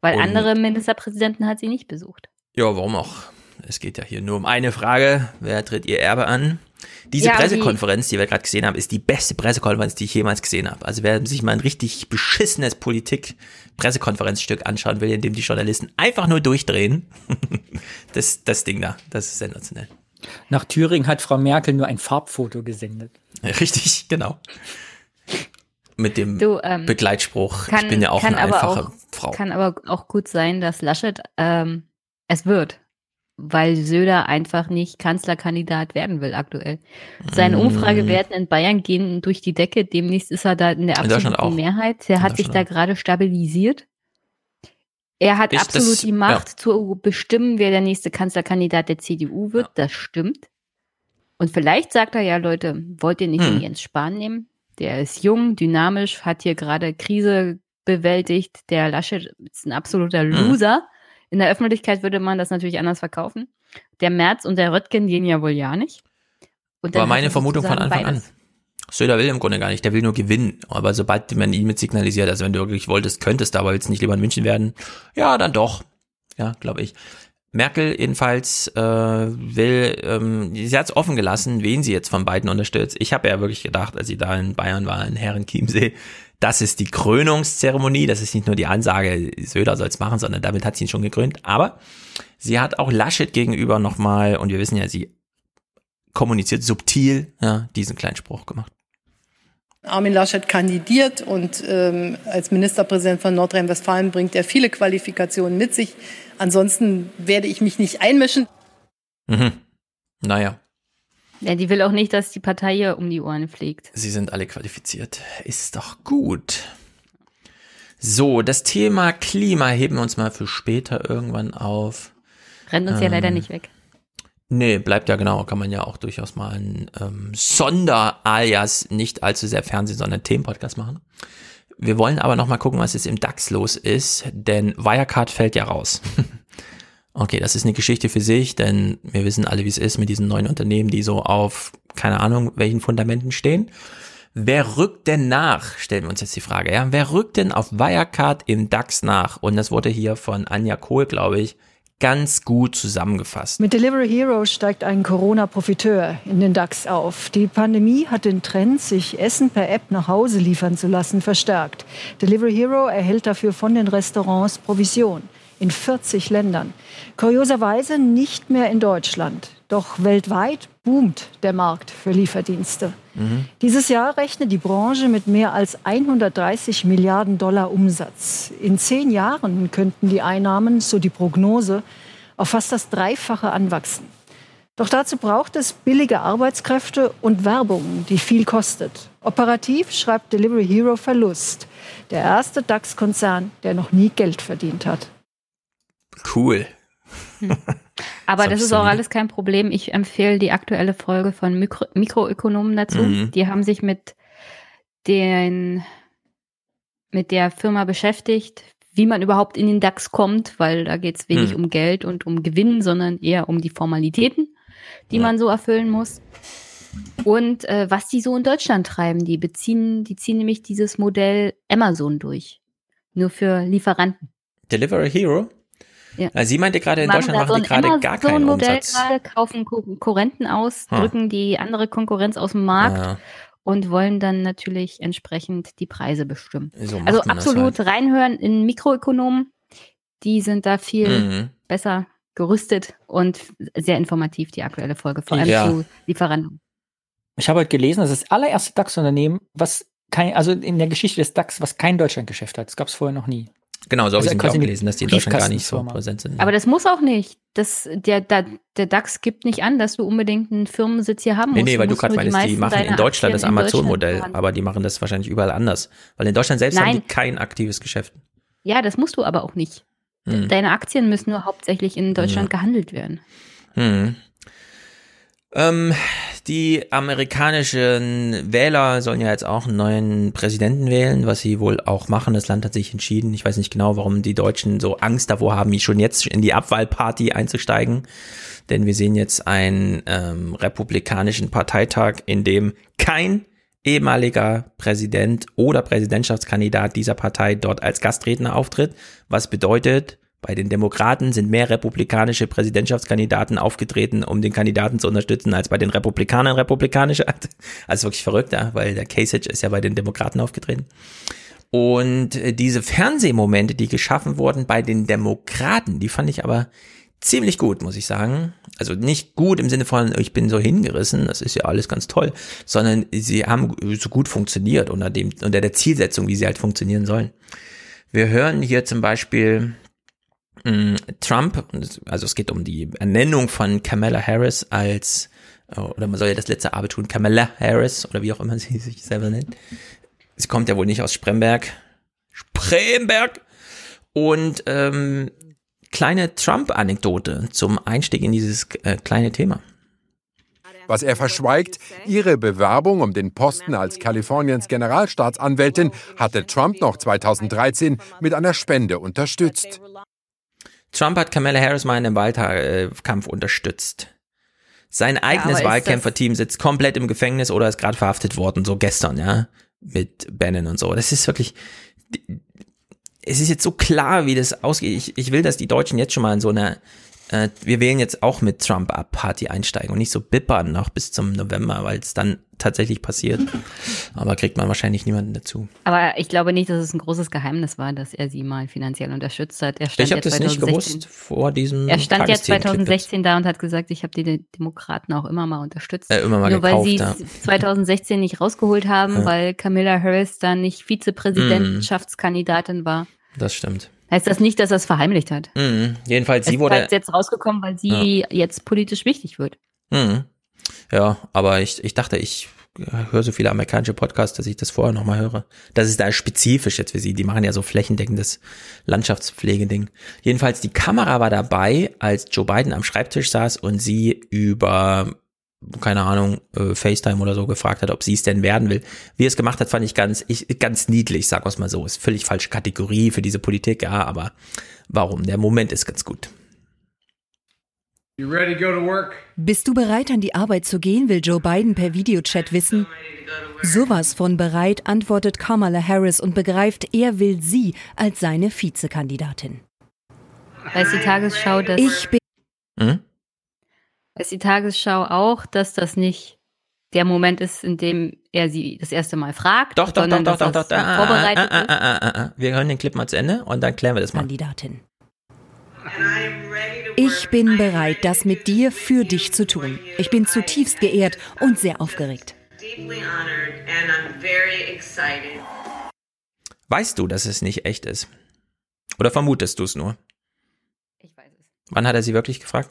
Weil Und andere Ministerpräsidenten hat sie nicht besucht. Ja, warum auch? Es geht ja hier nur um eine Frage. Wer tritt ihr Erbe an? Diese ja, Pressekonferenz, die wir gerade gesehen haben, ist die beste Pressekonferenz, die ich jemals gesehen habe. Also wer sich mal ein richtig beschissenes Politik-Pressekonferenzstück anschauen will, in dem die Journalisten einfach nur durchdrehen, <laughs> das, das Ding da, das ist sensationell. Nach Thüringen hat Frau Merkel nur ein Farbfoto gesendet. <laughs> Richtig, genau. Mit dem du, ähm, Begleitspruch, kann, ich bin ja auch eine einfache auch, Frau. Kann aber auch gut sein, dass Laschet ähm, es wird, weil Söder einfach nicht Kanzlerkandidat werden will aktuell. Seine mm. Umfragewerten in Bayern gehen durch die Decke, demnächst ist er da in der absoluten Mehrheit. Der hat sich da gerade stabilisiert. Er hat ich, absolut das, die Macht ja. zu bestimmen, wer der nächste Kanzlerkandidat der CDU wird. Ja. Das stimmt. Und vielleicht sagt er ja, Leute, wollt ihr nicht hm. den Jens Spahn nehmen? Der ist jung, dynamisch, hat hier gerade Krise bewältigt. Der Laschet ist ein absoluter hm. Loser. Hm. In der Öffentlichkeit würde man das natürlich anders verkaufen. Der Merz und der Röttgen gehen ja wohl ja nicht. War meine Vermutung von Anfang beides. an. Söder will im Grunde gar nicht, der will nur gewinnen. Aber sobald man ihn mit signalisiert, also wenn du wirklich wolltest, könntest, aber willst nicht lieber in München werden, ja, dann doch. Ja, glaube ich. Merkel jedenfalls äh, will, ähm, sie hat es offen gelassen, wen sie jetzt von beiden unterstützt. Ich habe ja wirklich gedacht, als sie da in Bayern war, in Herrenchiemsee, das ist die Krönungszeremonie, das ist nicht nur die Ansage, Söder soll es machen, sondern damit hat sie ihn schon gekrönt. Aber sie hat auch Laschet gegenüber nochmal, und wir wissen ja, sie kommuniziert subtil, ja, diesen kleinen Spruch gemacht. Armin Laschet kandidiert und ähm, als Ministerpräsident von Nordrhein-Westfalen bringt er viele Qualifikationen mit sich. Ansonsten werde ich mich nicht einmischen. Mhm. Naja. Ja, die will auch nicht, dass die Partei hier um die Ohren fliegt. Sie sind alle qualifiziert. Ist doch gut. So, das Thema Klima heben wir uns mal für später irgendwann auf. Rennt uns ähm, ja leider nicht weg. Nee, bleibt ja genau. Kann man ja auch durchaus mal ein ähm, Sonder-Alias, nicht allzu sehr Fernsehen, sondern Themenpodcast machen. Wir wollen aber noch mal gucken, was jetzt im DAX los ist, denn Wirecard fällt ja raus. <laughs> okay, das ist eine Geschichte für sich, denn wir wissen alle, wie es ist mit diesen neuen Unternehmen, die so auf, keine Ahnung, welchen Fundamenten stehen. Wer rückt denn nach? Stellen wir uns jetzt die Frage, ja. Wer rückt denn auf Wirecard im DAX nach? Und das wurde hier von Anja Kohl, glaube ich, ganz gut zusammengefasst. Mit Delivery Hero steigt ein Corona-Profiteur in den DAX auf. Die Pandemie hat den Trend, sich Essen per App nach Hause liefern zu lassen, verstärkt. Delivery Hero erhält dafür von den Restaurants Provision in 40 Ländern. Kurioserweise nicht mehr in Deutschland. Doch weltweit boomt der Markt für Lieferdienste. Mhm. Dieses Jahr rechnet die Branche mit mehr als 130 Milliarden Dollar Umsatz. In zehn Jahren könnten die Einnahmen, so die Prognose, auf fast das Dreifache anwachsen. Doch dazu braucht es billige Arbeitskräfte und Werbung, die viel kostet. Operativ schreibt Delivery Hero Verlust. Der erste DAX-Konzern, der noch nie Geld verdient hat. Cool. Hm. Aber das ist auch alles kein Problem. Ich empfehle die aktuelle Folge von Mikro Mikroökonomen dazu. Mhm. Die haben sich mit den mit der Firma beschäftigt, wie man überhaupt in den DAX kommt, weil da geht es wenig mhm. um Geld und um Gewinn, sondern eher um die Formalitäten, die ja. man so erfüllen muss. Und äh, was die so in Deutschland treiben, die beziehen, die ziehen nämlich dieses Modell Amazon durch. Nur für Lieferanten. Delivery Hero? Ja. Also sie meinte gerade, in Deutschland machen die gerade gar keinen Modell Umsatz. Gerade kaufen Konkurrenten aus, hm. drücken die andere Konkurrenz aus dem Markt. Ja. Und wollen dann natürlich entsprechend die Preise bestimmen. So also absolut halt. reinhören in Mikroökonomen. Die sind da viel mhm. besser gerüstet und sehr informativ, die aktuelle Folge, vor allem ja. zu Lieferanten. Ich habe heute gelesen, das ist das allererste DAX-Unternehmen, was kein, also in der Geschichte des DAX, was kein Deutschlandgeschäft hat. Das gab es vorher noch nie. Genau, so habe ich es auch gelesen, dass die in Deutschland gar nicht so präsent sind. Aber das muss auch nicht. Das, der, der, der DAX gibt nicht an, dass du unbedingt einen Firmensitz hier haben musst. Nee, nee, weil du, du gerade meinst, die machen in Deutschland das Amazon-Modell, aber die machen das wahrscheinlich überall anders. Weil in Deutschland selbst Nein. haben die kein aktives Geschäft. Ja, das musst du aber auch nicht. Hm. Deine Aktien müssen nur hauptsächlich in Deutschland hm. gehandelt werden. Hm. Ähm, die amerikanischen Wähler sollen ja jetzt auch einen neuen Präsidenten wählen, was sie wohl auch machen. Das Land hat sich entschieden. Ich weiß nicht genau, warum die Deutschen so Angst davor haben, schon jetzt in die Abwahlparty einzusteigen. Denn wir sehen jetzt einen ähm, republikanischen Parteitag, in dem kein ehemaliger Präsident oder Präsidentschaftskandidat dieser Partei dort als Gastredner auftritt, was bedeutet, bei den Demokraten sind mehr republikanische Präsidentschaftskandidaten aufgetreten, um den Kandidaten zu unterstützen, als bei den Republikanern republikanische. <laughs> Also wirklich verrückt, ja, weil der Kasich ist ja bei den Demokraten aufgetreten. Und äh, diese Fernsehmomente, die geschaffen wurden bei den Demokraten, die fand ich aber ziemlich gut, muss ich sagen. Also nicht gut im Sinne von, ich bin so hingerissen, das ist ja alles ganz toll, sondern sie haben so gut funktioniert unter dem, unter der Zielsetzung, wie sie halt funktionieren sollen. Wir hören hier zum Beispiel Trump, also es geht um die Ernennung von Kamala Harris als, äh, oder man soll ja das letzte A tun, Kamala Harris, oder wie auch immer <laughs> sie sich selber nennt. Sie kommt ja wohl nicht aus Spremberg. Spremberg! Und ähm, kleine Trump-Anekdote zum Einstieg in dieses äh, kleine Thema. Was er verschweigt, ihre Bewerbung um den Posten als Kaliforniens Generalstaatsanwältin hatte Trump noch 2013 mit einer Spende unterstützt. Trump hat Kamala Harris mal in einem Wahlkampf unterstützt. Sein eigenes ja, Wahlkämpferteam sitzt komplett im Gefängnis oder ist gerade verhaftet worden, so gestern, ja, mit Bannon und so. Das ist wirklich, es ist jetzt so klar, wie das ausgeht. Ich, ich will, dass die Deutschen jetzt schon mal in so einer äh, wir wählen jetzt auch mit Trump ab, Party einsteigen und nicht so bippern noch bis zum November, weil es dann tatsächlich passiert. Aber kriegt man wahrscheinlich niemanden dazu. Aber ich glaube nicht, dass es ein großes Geheimnis war, dass er sie mal finanziell unterstützt hat. Er stand Ich habe ja das nicht 2016 gewusst vor diesem Er stand ja Tagesthemen-Clip 2016 da und hat gesagt, ich habe die Demokraten auch immer mal unterstützt. Äh, immer mal Nur gekauft, weil sie ja. es 2016 nicht rausgeholt haben, Ja. weil Camilla Harris dann nicht Vizepräsidentschaftskandidatin war. Das stimmt. Heißt das nicht, dass er es verheimlicht hat? Mhm. Jedenfalls, sie es wurde. ist jetzt rausgekommen, weil sie jetzt politisch wichtig wird. Mhm. Ja, aber ich, ich dachte, ich höre so viele amerikanische Podcasts, dass ich das vorher nochmal höre. Das ist da spezifisch jetzt für sie. Die machen ja so flächendeckendes Landschaftspflegeding. Jedenfalls, die Kamera war dabei, als Joe Biden am Schreibtisch saß und sie über, keine Ahnung, äh, FaceTime oder so gefragt hat, ob sie es denn werden will. Wie er es gemacht hat, fand ich ganz, ich, ganz niedlich, sagen wir es mal so. Ist völlig falsche Kategorie für diese Politik, ja, aber warum? Der Moment ist ganz gut. Bist du bereit, an die Arbeit zu gehen, will Joe Biden per Videochat wissen. Sowas von bereit, antwortet Kamala Harris und begreift, er will sie als seine Vizekandidatin. Weiß die Tagesschau, dass Ich bin Mhm. weiß die Tagesschau auch, dass das nicht der Moment ist, in dem er sie das erste Mal fragt, Doch, doch, doch, sondern doch, doch, dass doch. das Ah, vorbereitet ah, ist. ah, ah, ah, ah. Wir hören den Clip mal zu Ende und dann klären wir das mal. Kandidatin. Ich bin bereit, das mit dir für dich zu tun. Ich bin zutiefst geehrt und sehr aufgeregt. Weißt du, dass es nicht echt ist? Oder vermutest du es nur? Ich weiß es. Wann hat er sie wirklich gefragt?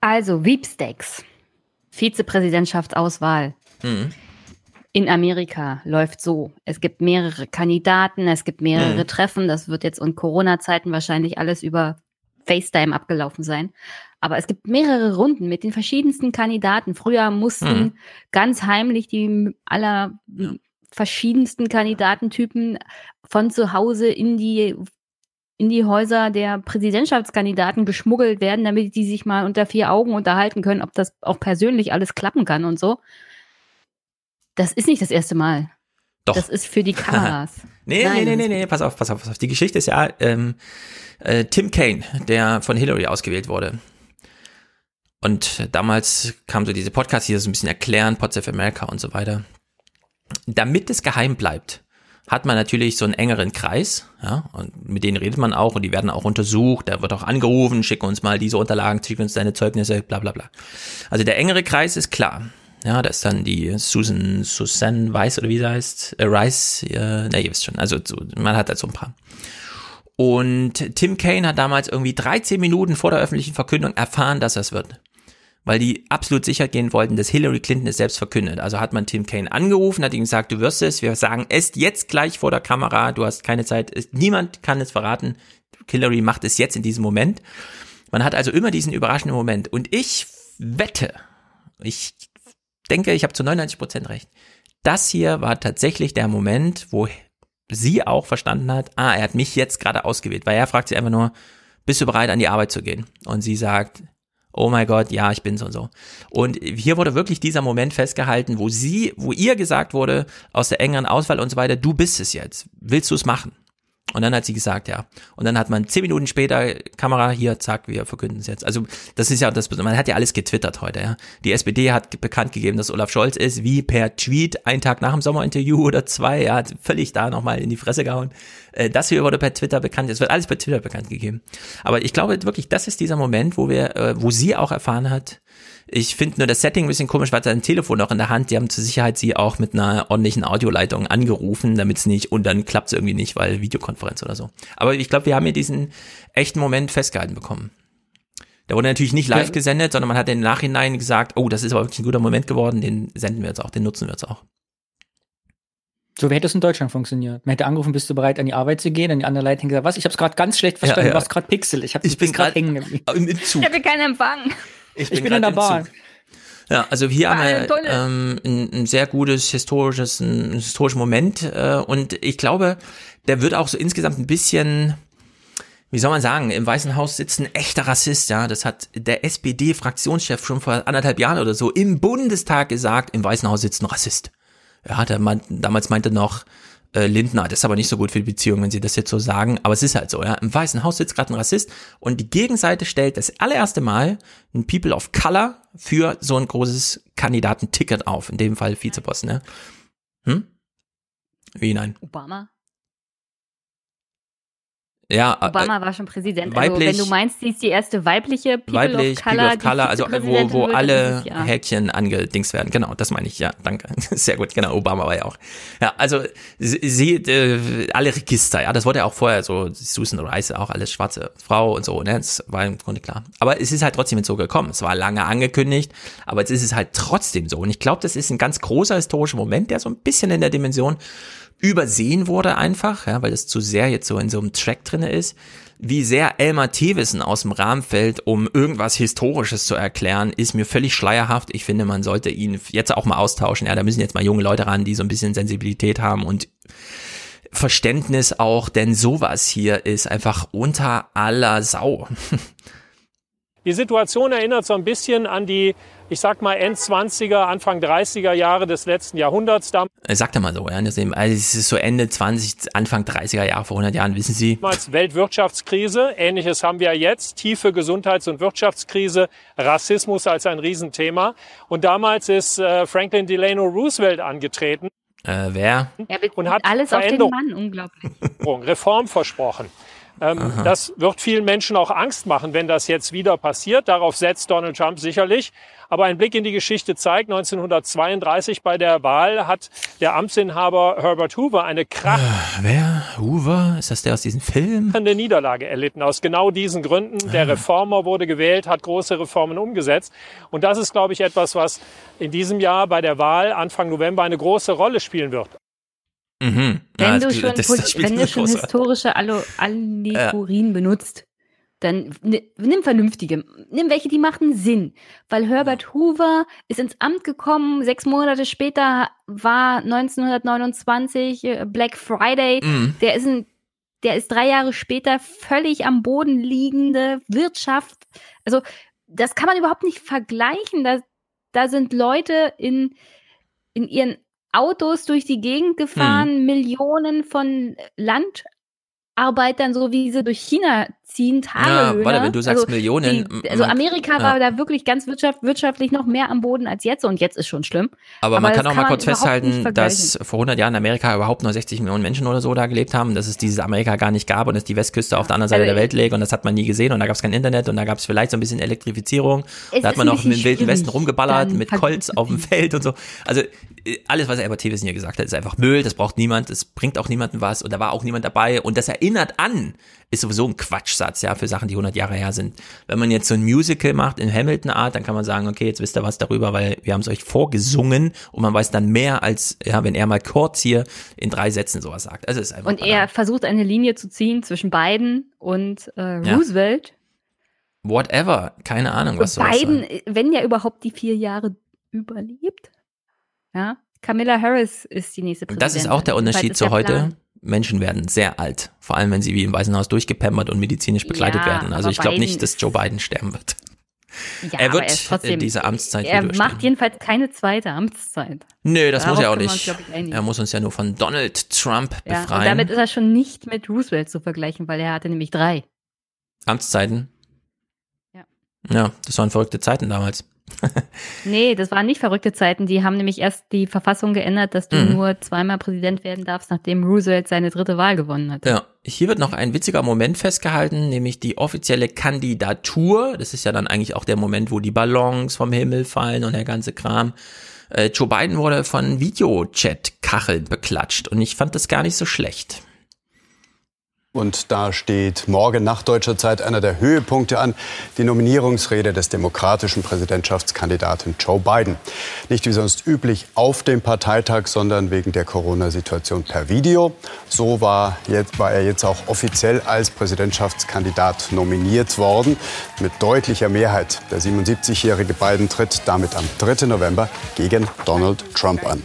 Also, Sweepstakes. Vizepräsidentschaftsauswahl. Mhm. In Amerika läuft so. Es gibt mehrere Kandidaten, es gibt mehrere Mhm. Treffen. Das wird jetzt in Corona-Zeiten wahrscheinlich alles über FaceTime abgelaufen sein. Aber es gibt mehrere Runden mit den verschiedensten Kandidaten. Früher mussten Mhm. ganz heimlich die aller verschiedensten Kandidatentypen von zu Hause in die in die Häuser der Präsidentschaftskandidaten geschmuggelt werden, damit die sich mal unter vier Augen unterhalten können, ob das auch persönlich alles klappen kann und so. Das ist nicht das erste Mal. Doch. Das ist für die <laughs> Kameras. Nee, Nein, nee, nee, nee, nee, pass auf, pass auf, pass auf. Die Geschichte ist ja ähm, äh, Tim Kaine, der von Hillary ausgewählt wurde. Und damals kam so diese Podcast, die das so ein bisschen erklären, Pots of America und so weiter. Damit es geheim bleibt, hat man natürlich so einen engeren Kreis, ja, und mit denen redet man auch und die werden auch untersucht, da wird auch angerufen, schick uns mal diese Unterlagen, schick uns deine Zeugnisse, bla bla bla. Also der engere Kreis ist klar. Ja, da ist dann die Susan, Susan Weiss oder wie sie heißt, äh, Rice, äh, ne, ihr wisst schon, also so, man hat da so ein paar. Und Tim Kaine hat damals irgendwie 13 Minuten vor der öffentlichen Verkündung erfahren, dass das wird. Weil die absolut sicher gehen wollten, dass Hillary Clinton es selbst verkündet. Also hat man Tim Kaine angerufen, hat ihm gesagt, du wirst es, wir sagen es jetzt gleich vor der Kamera, du hast keine Zeit, es, niemand kann es verraten. Hillary macht es jetzt in diesem Moment. Man hat also immer diesen überraschenden Moment. Und ich wette, ich denke, ich habe zu 99 Prozent recht. Das hier war tatsächlich der Moment, wo sie auch verstanden hat, ah, er hat mich jetzt gerade ausgewählt, weil er fragt sie einfach nur, bist du bereit, an die Arbeit zu gehen? Und sie sagt, oh mein Gott, ja, ich bin's und so. Und hier wurde wirklich dieser Moment festgehalten, wo sie, wo ihr gesagt wurde, aus der engeren Auswahl und so weiter, du bist es jetzt. Willst du es machen? Und dann hat sie gesagt, ja. Und dann hat man zehn Minuten später, Kamera hier, zack, wir verkünden es jetzt. Also das ist ja das, man hat ja alles getwittert heute, ja. Die SPD hat bekannt gegeben, dass Olaf Scholz ist, wie per Tweet, einen Tag nach dem Sommerinterview oder zwei, ja, hat völlig da nochmal in die Fresse gehauen. Äh, Das hier wurde per Twitter bekannt, es wird alles per Twitter bekannt gegeben. Aber ich glaube wirklich, das ist dieser Moment, wo wir, äh, wo sie auch erfahren hat, ich finde nur das Setting ein bisschen komisch, weil sie ein Telefon noch in der Hand. Die haben zur Sicherheit sie auch mit einer ordentlichen Audioleitung angerufen, damit es nicht, und dann klappt es irgendwie nicht, weil Videokonferenz oder so. Aber ich glaube, wir haben hier diesen echten Moment festgehalten bekommen. Der wurde natürlich nicht live gesendet, sondern man hat im Nachhinein gesagt, oh, das ist aber wirklich ein guter Moment geworden, den senden wir jetzt auch, den nutzen wir jetzt auch. So wie hätte es in Deutschland funktioniert. Man hätte angerufen, bist du bereit, an die Arbeit zu gehen? Und die andere Leitung gesagt, was? Ich habe es gerade ganz schlecht verstanden. Ja, ja. Du warst gerade Pixel. Ich, hab, Ich bin gerade grad hängen geblieben. Im, im Zug. Ich habe keinen Empfang. Ich bin in der Bahn. Ja, also hier haben War eine wir ähm, ein, ein sehr gutes historisches, ein, historischen Moment äh, und ich glaube, der wird auch so insgesamt ein bisschen, wie soll man sagen, im Weißen Haus sitzt ein echter Rassist, ja, das hat der SPD-Fraktionschef schon vor anderthalb Jahren oder so im Bundestag gesagt, im Weißen Haus sitzt ein Rassist. Ja, der meint, damals meinte noch äh, Lindner. Das ist aber nicht so gut für die Beziehung, wenn sie das jetzt so sagen. Aber es ist halt so, ja. Im Weißen Haus sitzt gerade ein Rassist und die Gegenseite stellt das allererste Mal ein People of Color für so ein großes Kandidatenticket auf. In dem Fall Vizeposten, ne? Hm? Wie nein? Obama? Ja, äh, Obama war schon Präsident. weiblich- also wenn du meinst, sie ist die erste weibliche People weiblich, of Color, People of Color, also wo, wo alle. Häkchen angedingst werden. Genau, das meine ich, ja, danke. <laughs> Sehr gut, genau, Obama war ja auch. Ja, also sie, sie äh, alle Register, ja, das wurde ja auch vorher so, Susan Rice, auch alles schwarze Frau und so, ne, das war im Grunde klar. Aber es ist halt trotzdem jetzt so gekommen. Es war lange angekündigt, aber jetzt ist es halt trotzdem so. Und ich glaube, das ist ein ganz großer historischer Moment, der so ein bisschen in der Dimension übersehen wurde einfach, ja, weil es zu sehr jetzt so in so einem Track drinne ist. Wie sehr Elmar Thewissen aus dem Rahmen fällt, um irgendwas Historisches zu erklären, ist mir völlig schleierhaft. Ich finde, man sollte ihn jetzt auch mal austauschen. Ja, da müssen jetzt mal junge Leute ran, die so ein bisschen Sensibilität haben und Verständnis auch, denn sowas hier ist einfach unter aller Sau. <laughs> Die Situation erinnert so ein bisschen an die, ich sag mal, End-20er, Anfang 30er Jahre des letzten Jahrhunderts. Sagt er mal so, ja. Also es ist so Ende 20, Anfang 30er Jahre vor 100 Jahren, wissen Sie. Damals Weltwirtschaftskrise, ähnliches haben wir jetzt, tiefe Gesundheits- und Wirtschaftskrise, Rassismus als ein Riesenthema. Und damals ist äh, Franklin Delano Roosevelt angetreten Äh, wer? Er bezieht und hat alles auf den Mann, unglaublich. Reform versprochen. Ähm, das wird vielen Menschen auch Angst machen, wenn das jetzt wieder passiert. Darauf setzt Donald Trump sicherlich. Aber ein Blick in die Geschichte zeigt, 1932 bei der Wahl hat der Amtsinhaber Herbert Hoover eine krachende Wer? Hoover? Ist das der aus diesem Film? Niederlage erlitten. Aus genau diesen Gründen. Der Reformer wurde gewählt, hat große Reformen umgesetzt. Und das ist, glaube ich, etwas, was in diesem Jahr bei der Wahl Anfang November eine große Rolle spielen wird. Mhm. Wenn Ja, du das- schon, das- das wenn du schon historische Allo- Allegorien benutzt, dann ni- nimm vernünftige. Nimm welche, die machen Sinn. Weil Herbert Hoover ist ins Amt gekommen, sechs Monate später war 1929 äh, Black Friday. Mhm. Der ist ein, der ist drei Jahre später völlig am Boden liegende Wirtschaft. Also, das kann man überhaupt nicht vergleichen. Da, da sind Leute in, in ihren Autos durch die Gegend gefahren, Millionen von Landarbeitern, so wie sie durch China ziehen, Tagelöhner. warte, wenn du sagst Millionen, Die, also man- Amerika ja. war da wirklich ganz wirtschaft, wirtschaftlich noch mehr am Boden als jetzt und jetzt ist schon schlimm. Aber, man kann auch mal kurz festhalten, dass vor 100 Jahren in Amerika überhaupt nur 60 Millionen Menschen oder so da gelebt haben, dass es dieses Amerika gar nicht gab und dass die Westküste auf der anderen Seite Also der Welt liegt und das hat man nie gesehen und da gab es kein Internet und da gab es vielleicht so ein bisschen Elektrifizierung. Da hat man noch im bisschen Wilden Westen rumgeballert mit Colts auf dem Feld und so. Also äh, alles, was Albert Thewissen hier gesagt hat, ist einfach Müll, das braucht niemand, das bringt auch niemandem was und da war auch niemand dabei und das erinnert an, ist sowieso ein Quatschsatz, ja, für Sachen, die 100 Jahre her sind. Wenn man jetzt so ein Musical macht in Hamilton-Art, dann kann man sagen, okay, jetzt wisst ihr was darüber, weil wir haben es euch vorgesungen und man weiß dann mehr als, ja, wenn er mal kurz hier in drei Sätzen sowas sagt. Also ist einfach Und er versucht eine Linie zu ziehen zwischen Biden und äh, Ja. Roosevelt. whatever, keine Ahnung, was sowas Biden, soll. äh, wenn ja überhaupt die vier Jahre überlebt. Ja. Camilla Harris ist die nächste Präsidentin. das ist auch der Unterschied zu heute. Plan. Menschen werden sehr alt. Vor allem, wenn sie wie im Weißen Haus durchgepampert und medizinisch begleitet Ja, werden. Also ich glaube nicht, dass Joe Biden sterben wird. Ja, er wird ist trotzdem, diese Amtszeit Er macht jedenfalls keine zweite Amtszeit. Nö, das muss Darauf er auch uns, nicht. glaub ich. Er muss uns ja nur von Donald Trump Ja, und befreien. damit ist er schon nicht mit Roosevelt zu vergleichen, weil er hatte nämlich drei. Amtszeiten. Ja. Ja, das waren verrückte Zeiten damals. <laughs> Nee, das waren nicht verrückte Zeiten. Die haben nämlich erst die Verfassung geändert, dass du Mhm. nur zweimal Präsident werden darfst, nachdem Roosevelt seine dritte Wahl gewonnen hat. Ja, hier wird noch ein witziger Moment festgehalten, nämlich die offizielle Kandidatur. Das ist ja dann eigentlich auch der Moment, wo die Ballons vom Himmel fallen und der ganze Kram. Äh, Joe Biden wurde von Videochat-Kacheln beklatscht und ich fand das gar nicht so schlecht. Und da steht morgen nach deutscher Zeit einer der Höhepunkte an, die Nominierungsrede des demokratischen Präsidentschaftskandidaten Joe Biden. Nicht wie sonst üblich auf dem Parteitag, sondern wegen der Corona-Situation per Video. So war, jetzt, war er jetzt auch offiziell als Präsidentschaftskandidat nominiert worden. Mit deutlicher Mehrheit. Der 77-jährige Biden tritt damit am 3. November gegen Donald Trump an.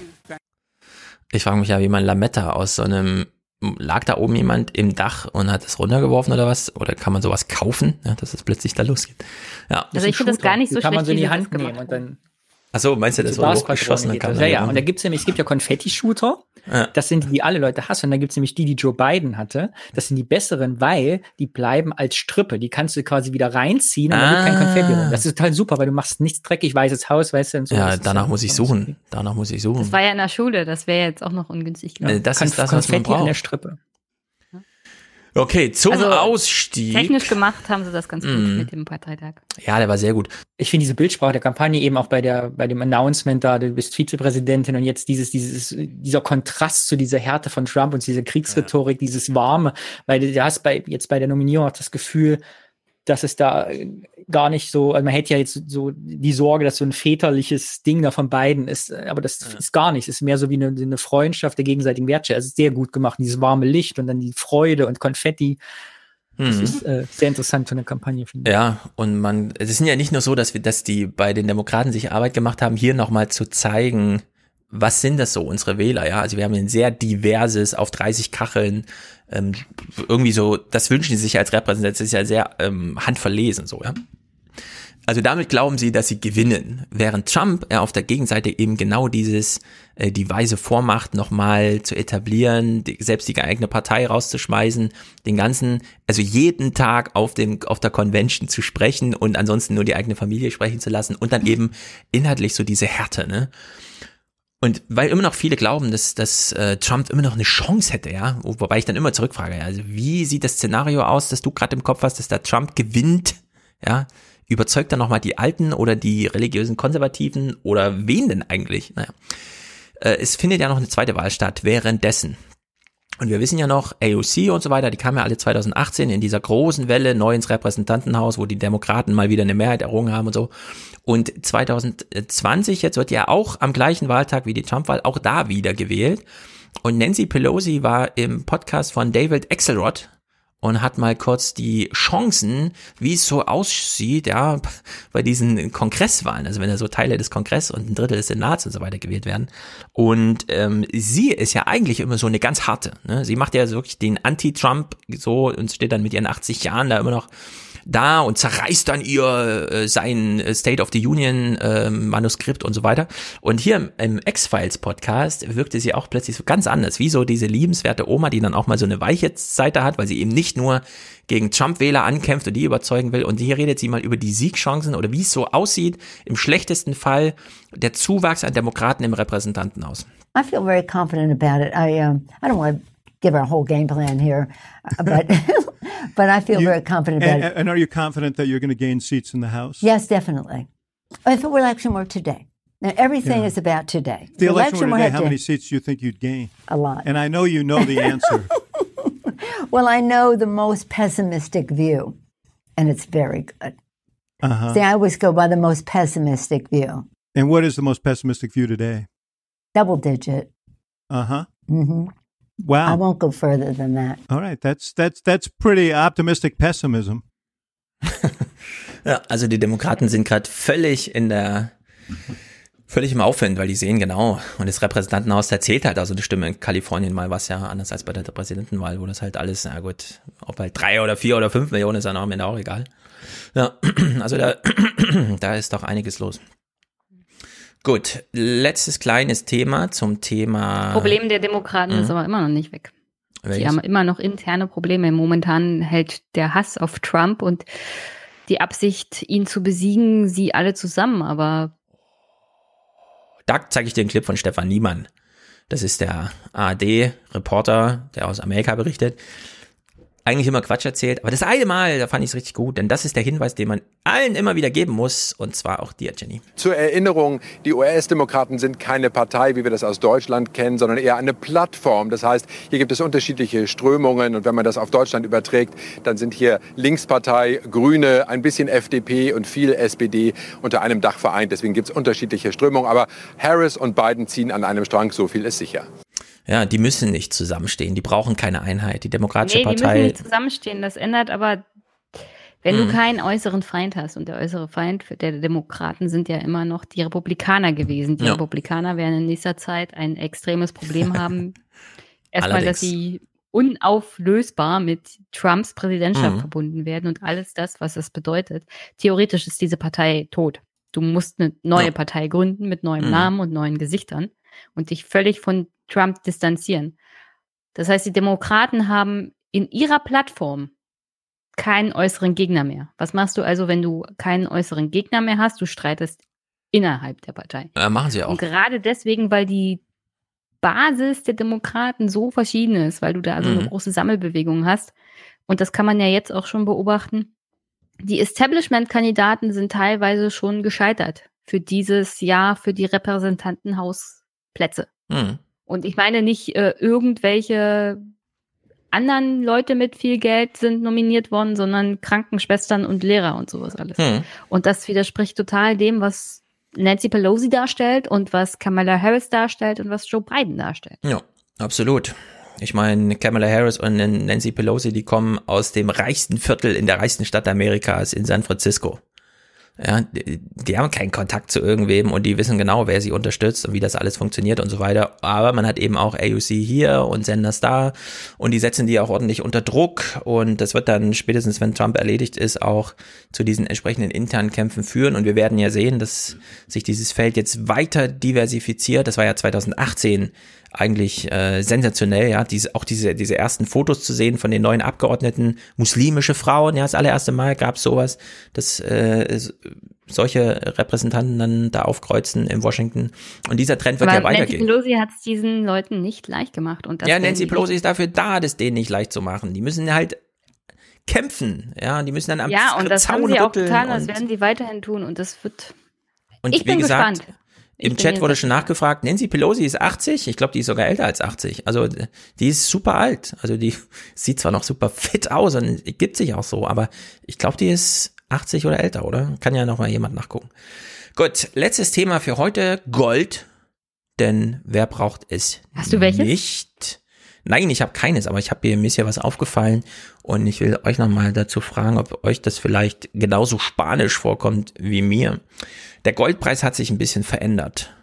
Ich frage mich ja, wie man Lametta aus so einem lag da oben jemand im Dach und hat es runtergeworfen oder was? Oder kann man sowas kaufen, ja, dass es plötzlich da losgeht? Ja. Also ich finde das gar nicht so Die kann man schlecht, so in die Hand nehmen und dann Ach so, meinst du, das so hochgeschossen? geht Kann Ja, ja, und da gibt's nämlich, es gibt ja Konfetti-Shooter Ja. Das sind die, die alle Leute hassen. Und dann gibt's nämlich die, die Joe Biden hatte. Das sind die besseren, weil die bleiben als Strippe. Die kannst du quasi wieder reinziehen und dann wird kein Ah. Konfetti rum. Das ist total super, weil du machst nichts dreckig, weißes Haus, weißt du. Und so. Ja, Das ist danach muss ich suchen. Danach muss ich suchen. Das war ja in der Schule, das wäre jetzt auch noch ungünstig. Äh, gewesen. das ist das, was man Konfetti an der braucht. Strippe. Okay, zum Also, Ausstieg. Technisch gemacht haben sie das ganz gut Mhm. mit dem Parteitag. Ja, der war sehr gut. Ich finde diese Bildsprache der Kampagne eben auch bei der, bei dem Announcement da, du bist Vizepräsidentin und jetzt dieses, dieses, dieser Kontrast zu dieser Härte von Trump und diese Kriegsrhetorik, dieses Warme, weil du hast bei, jetzt bei der Nominierung auch das Gefühl, dass es da gar nicht so, also man hätte ja jetzt so die Sorge, dass so ein väterliches Ding da von beiden ist, äh, aber das ist gar nicht. Es ist mehr so wie eine, eine Freundschaft der gegenseitigen Wertschätzung. Also sehr gut gemacht, dieses warme Licht und dann die Freude und Konfetti. Das Mhm. ist äh, sehr interessant für eine Kampagne, finde ich. Ja, und man, es ist ja nicht nur so, dass wir, dass die bei den Demokraten sich Arbeit gemacht haben, hier nochmal zu zeigen, was sind das so, unsere Wähler, ja? Also wir haben ein sehr diverses, auf 30 Kacheln, ähm, irgendwie so, das wünschen sie sich als Repräsentant, das ist ja sehr ähm, handverlesen, so, ja? Also damit glauben sie, dass sie gewinnen, während Trump äh, auf der Gegenseite eben genau dieses, äh, die weise Vormacht nochmal zu etablieren, die, selbst die eigene Partei rauszuschmeißen, den ganzen, also jeden Tag auf dem, auf der Convention zu sprechen und ansonsten nur die eigene Familie sprechen zu lassen und dann eben inhaltlich so diese Härte, ne? Und weil immer noch viele glauben, dass, dass äh, Trump immer noch eine Chance hätte, ja, wobei ich dann immer zurückfrage, ja, also wie sieht das Szenario aus, dass du gerade im Kopf hast, dass der Trump gewinnt, ja, überzeugt er nochmal die Alten oder die religiösen Konservativen oder wen denn eigentlich? Naja, äh, es findet ja noch eine zweite Wahl statt währenddessen. Und wir wissen ja noch, AOC und so weiter, die kamen ja alle 2018 in dieser großen Welle neu ins Repräsentantenhaus, wo die Demokraten mal wieder eine Mehrheit errungen haben und so. Und 2020, jetzt wird ja auch am gleichen Wahltag wie die Trump-Wahl, auch da wieder gewählt. Und Nancy Pelosi war im Podcast von David Axelrod und hat mal kurz die Chancen, wie es so aussieht, ja, bei diesen Kongresswahlen, also wenn da so Teile des Kongress und ein Drittel des Senats und so weiter gewählt werden. Und ähm, sie ist ja eigentlich immer so eine ganz harte. Ne? Sie macht ja wirklich den Anti-Trump so und steht dann mit ihren 80 Jahren da immer noch da und zerreißt dann ihr äh, sein äh, State of the Union äh, Manuskript und so weiter. Und hier im, im X-Files Podcast wirkte sie auch plötzlich so ganz anders, wie so diese liebenswerte Oma, die dann auch mal so eine weiche Seite hat, weil sie eben nicht nur gegen Trump-Wähler ankämpft und die überzeugen will. Und hier redet sie mal über die Siegchancen oder wie es so aussieht, im schlechtesten Fall der Zuwachs an Demokraten im Repräsentantenhaus. I feel very confident about it. I um, I don't want give our whole game plan here, uh, but <laughs> but I feel You- very confident about and, it. and are you confident that you're going to gain seats in the House? Yes, definitely. If the election were today, now everything Yeah. is about today. If the election were today, how many seats do you think you'd gain? A lot. And I know you know the answer. <laughs> Well, I know the most pessimistic view, and it's very good. Uh-huh. See, I always go by the most pessimistic view. and what is the most pessimistic view today? Double digit. Uh huh. hmm Wow. I won't go further than that. All right, that's that's that's pretty optimistic pessimism. <laughs> Ja, also die Demokraten sind gerade völlig in der völlig im Aufwind, weil die sehen genau und das Repräsentantenhaus da zählt halt also eine Stimme in Kalifornien mal was ja anders als bei der Präsidentenwahl, wo das halt alles, na gut, ob halt drei oder vier oder fünf Millionen ist dann am Ende auch egal. Ja, <clears throat> also da, <clears throat> da ist doch einiges los. Gut, letztes kleines Thema zum Thema. Problem der Demokraten Mhm. ist aber immer noch nicht weg. Welches? Sie haben immer noch interne Probleme. Momentan hält der Hass auf Trump und die Absicht, ihn zu besiegen, sie alle zusammen. Aber Da zeige ich dir einen Clip von Stefan Niemann. Das ist der ARD-Reporter, der aus Amerika berichtet. Eigentlich immer Quatsch erzählt, aber das eine Mal, da fand ich es richtig gut, denn das ist der Hinweis, den man allen immer wieder geben muss, und zwar auch dir, Jenny. Zur Erinnerung, die US-Demokraten sind keine Partei, wie wir das aus Deutschland kennen, sondern eher eine Plattform. Das heißt, hier gibt es unterschiedliche Strömungen und wenn man das auf Deutschland überträgt, dann sind hier Linkspartei, Grüne, ein bisschen FDP und viel SPD unter einem Dach vereint. Deswegen gibt es unterschiedliche Strömungen. Aber Harris und Biden ziehen an einem Strang, so viel ist sicher. Ja, die müssen nicht zusammenstehen, die brauchen keine Einheit. Die Demokratische nee, die müssen Partei. nicht zusammenstehen. Das ändert aber, wenn du Mhm. keinen äußeren Feind hast, und der äußere Feind der Demokraten sind ja immer noch die Republikaner gewesen. Die Ja. Republikaner werden in nächster Zeit ein extremes Problem <laughs> haben. Erstmal, dass sie unauflösbar mit Trumps Präsidentschaft Mhm. verbunden werden und alles das, was das bedeutet. Theoretisch ist diese Partei tot. Du musst eine neue Ja. Partei gründen mit neuem Mhm. Namen und neuen Gesichtern und dich völlig von Trump distanzieren. Das heißt, die Demokraten haben in ihrer Plattform keinen äußeren Gegner mehr. Was machst du also, wenn du keinen äußeren Gegner mehr hast? Du streitest innerhalb der Partei. Äh, machen sie auch. Und gerade deswegen, weil die Basis der Demokraten so verschieden ist, weil du da so eine Mhm. große Sammelbewegung hast. Und das kann man ja jetzt auch schon beobachten. Die Establishment-Kandidaten sind teilweise schon gescheitert für dieses Jahr für die Repräsentantenhausplätze. Hm. Und ich meine nicht äh, irgendwelche anderen Leute mit viel Geld sind nominiert worden, sondern Krankenschwestern und Lehrer und sowas alles. Hm. Und das widerspricht total dem, was Nancy Pelosi darstellt und was Kamala Harris darstellt und was Joe Biden darstellt. Ja, absolut. Ich meine, Kamala Harris und Nancy Pelosi, die kommen aus dem reichsten Viertel in der reichsten Stadt Amerikas in San Francisco. Ja, die, haben keinen Kontakt zu irgendwem und die wissen genau, wer sie unterstützt und wie das alles funktioniert und so weiter. Aber man hat eben auch AUC hier und Senders da und die setzen die auch ordentlich unter Druck und das wird dann spätestens, wenn Trump erledigt ist, auch zu diesen entsprechenden internen Kämpfen führen und wir werden ja sehen, dass sich dieses Feld jetzt weiter diversifiziert. Das war ja 2018 eigentlich äh, sensationell, ja, diese, auch diese, diese ersten Fotos zu sehen von den neuen Abgeordneten, muslimische Frauen, ja, das allererste Mal gab es sowas, dass äh, solche Repräsentanten dann da aufkreuzen in Washington. Und dieser Trend wird Aber ja Nancy weitergehen. Pelosi hat es diesen Leuten nicht leicht gemacht. Und Ja, Nancy Pelosi ist dafür da, das denen nicht leicht zu machen. Die müssen halt kämpfen, ja, die müssen dann am Ja, und das haben Zaun sie auch getan, das werden sie weiterhin tun. Und das wird. Und ich wie bin gesagt, gespannt. Im Chat wurde schon nachgefragt, Nancy Pelosi ist 80, ich glaube, die ist sogar älter als 80. Also die ist super alt. Also die <laughs> sieht zwar noch super fit aus und gibt sich auch so, aber ich glaube, die ist 80 oder älter, oder? Kann ja noch mal jemand nachgucken. Gut, letztes Thema für heute, Gold. Denn wer braucht es Hast du welches? nicht? Nein, ich habe keines, aber ich habe hier mir ist ja was aufgefallen und ich will euch noch mal dazu fragen, ob euch das vielleicht genauso spanisch vorkommt wie mir. Der Goldpreis hat sich ein bisschen verändert.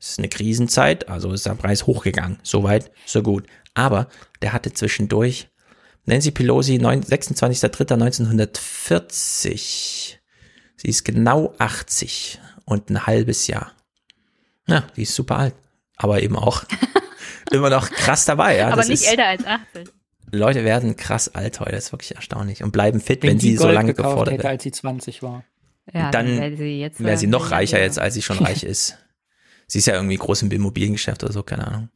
Es ist eine Krisenzeit, also ist der Preis hochgegangen. Soweit, so gut. Aber der hatte zwischendurch Nancy Pelosi, neun- 26.03.1940. Sie ist genau 80 und ein halbes Jahr. Ja, die ist super alt. Aber eben auch <laughs> immer noch krass dabei. Ja, aber das nicht ist, älter als 80. Leute werden krass alt heute, das ist wirklich erstaunlich. Und bleiben fit, Wenn wenn, sie so Gold lange gekauft gefordert hätte, werden. als sie 20 war. Ja, dann wäre sie jetzt wäre sie noch reicher jetzt, als sie schon reich <laughs> ist. Sie ist ja irgendwie groß im Immobiliengeschäft oder so, keine Ahnung.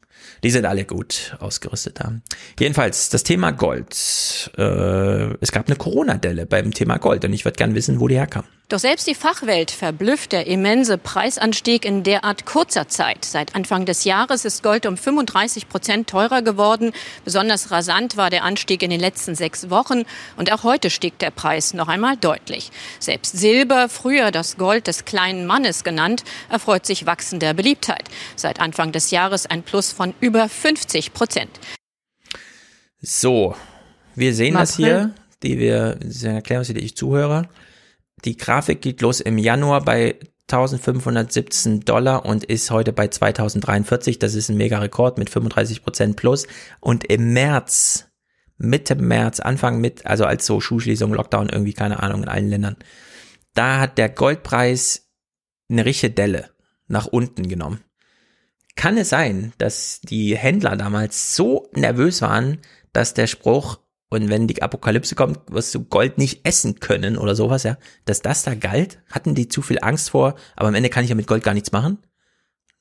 Die sind alle gut ausgerüstet haben. Jedenfalls, das Thema Gold. Äh, es gab eine Corona-Delle beim Thema Gold und ich würde gern wissen, wo die herkam. Doch selbst die Fachwelt verblüfft der immense Preisanstieg in derart kurzer Zeit. Seit Anfang des Jahres ist Gold um 35 Prozent teurer geworden. Besonders rasant war der Anstieg in den letzten sechs Wochen. Und auch heute stieg der Preis noch einmal deutlich. Selbst Silber, früher das Gold des kleinen Mannes genannt, erfreut sich wachsender Beliebtheit. Seit Anfang des Jahres ein Plus von über 50 Prozent. So, wir sehen Im das April. hier, die wir, Sie erklären uns, die ich zuhöre. Die Grafik geht los im Januar bei 1517 Dollar und ist heute bei 2043. Das ist ein mega Rekord mit 35 Prozent plus. Und im März, Mitte März, Anfang mit, also als so Schulschließung, Lockdown, irgendwie, keine Ahnung, in allen Ländern, da hat der Goldpreis eine richtige Delle nach unten genommen. Kann es sein, dass die Händler damals so nervös waren, dass der Spruch, und wenn die Apokalypse kommt, wirst du Gold nicht essen können oder sowas, ja, dass das da galt? Hatten die zu viel Angst vor, aber am Ende kann ich ja mit Gold gar nichts machen?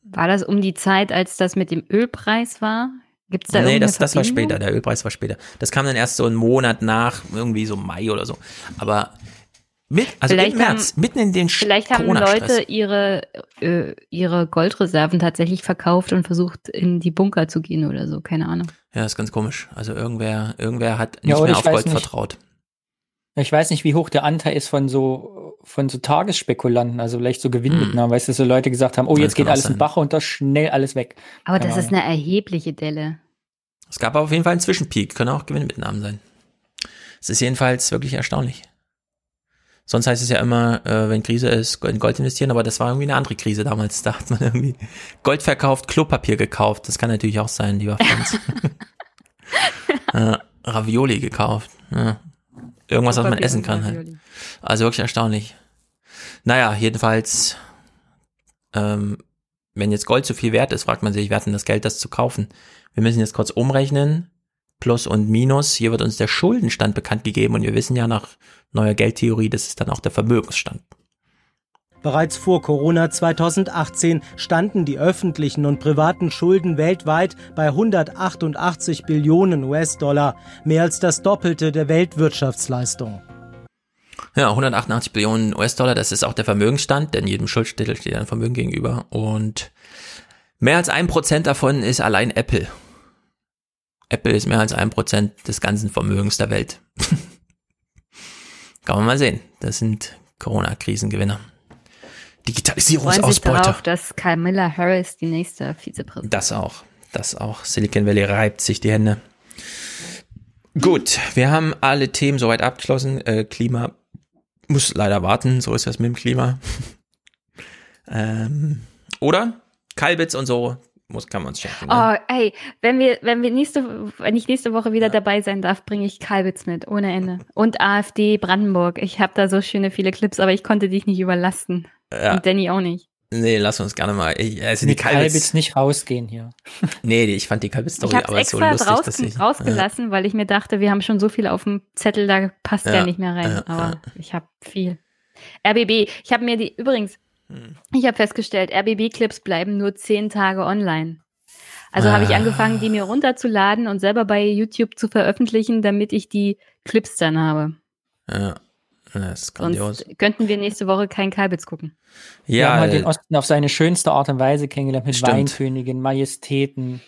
War das um die Zeit, als das mit dem Ölpreis war? Gibt es da nee, das, das war später, der Ölpreis war später. Das kam dann erst so einen Monat nach, irgendwie so Mai oder so. Aber mit, also Vielleicht im März, haben- mitten in den Vielleicht haben. Leute ihre, äh, ihre Goldreserven tatsächlich verkauft und versucht, in die Bunker zu gehen oder so. Keine Ahnung. Ja, ist ganz komisch. Also irgendwer, irgendwer hat nicht Ja, mehr auf Gold nicht. vertraut. Ich weiß nicht, wie hoch der Anteil ist von so, von so Tagesspekulanten, also vielleicht so Gewinnmitnahmen, weißt du, so Leute gesagt haben, oh, Hm. Jetzt geht alles in Bach runter, schnell alles weg. Aber Keine das ist eine erhebliche Delle. Es gab aber auf jeden Fall einen Zwischenpeak, können auch Gewinnmitnahmen sein. Es ist jedenfalls wirklich erstaunlich. Sonst heißt es ja immer, äh, wenn Krise ist, in Gold investieren, aber das war irgendwie eine andere Krise damals. Da hat man irgendwie Gold verkauft, Klopapier gekauft. Das kann natürlich auch sein, lieber Franz. <laughs> äh, Ravioli gekauft. Ja. Irgendwas, was man Klopapier essen kann. Halt. Also wirklich erstaunlich. Naja, jedenfalls ähm, wenn jetzt Gold zu viel wert ist, fragt man sich, wer hat denn das Geld, das zu kaufen? Wir müssen jetzt kurz umrechnen, Plus und Minus. Hier wird uns der Schuldenstand bekannt gegeben und wir wissen ja nach neuer Geldtheorie, das ist dann auch der Vermögensstand. Bereits vor Corona 2018 standen die öffentlichen und privaten Schulden weltweit bei 188 Billionen US-Dollar, mehr als das Doppelte der Weltwirtschaftsleistung. Ja, 188 Billionen US-Dollar, das ist auch der Vermögensstand, denn jedem Schuldtitel steht ein Vermögen gegenüber. Und mehr als ein Prozent davon ist allein Apple. Apple ist mehr als ein Prozent des ganzen Vermögens der Welt. <laughs> Kann man mal sehen. Das sind Corona-Krisengewinner. Digitalisierungsausbeute. Darauf, dass Camilla Harris die nächste Vizepräsidentin. Das auch. Das auch. Silicon Valley reibt sich die Hände. Gut, wir haben alle Themen soweit abgeschlossen. Äh, Klima muss leider warten, so ist das mit dem Klima. <laughs> ähm, oder? Kalbitz und so, muss, kann man uns schenken. Ne? Oh, ey, wenn wir, wenn wir nächste, wenn ich nächste Woche wieder ja. dabei sein darf, bringe ich Kalbitz mit, ohne Ende. Und AfD Brandenburg. Ich habe da so schöne viele Clips, aber ich konnte dich nicht überlasten. Ja. Und Danny auch nicht. Nee, lass uns gerne mal. Ich, also die Kalbitz, Kalbitz nicht rausgehen hier. <laughs> nee, ich fand die Kalbitz-Story aber so lustig, raus, dass ich rausgelassen, ja. weil ich mir dachte, wir haben schon so viel auf dem Zettel, da passt ja, der nicht mehr rein. Ja, aber ich habe viel. RBB, ich habe mir die übrigens, hm. ich habe festgestellt, RBB-Clips bleiben nur zehn Tage online. Also ah. habe ich angefangen, die mir runterzuladen und selber bei YouTube zu veröffentlichen, damit ich die Clips dann habe. Ja. Das ist grandios. Sonst könnten wir nächste Woche kein Kalbitz gucken. Ja, wir haben halt den Osten auf seine schönste Art und Weise kennengelernt mit stimmt. Weinkönigen, Majestäten,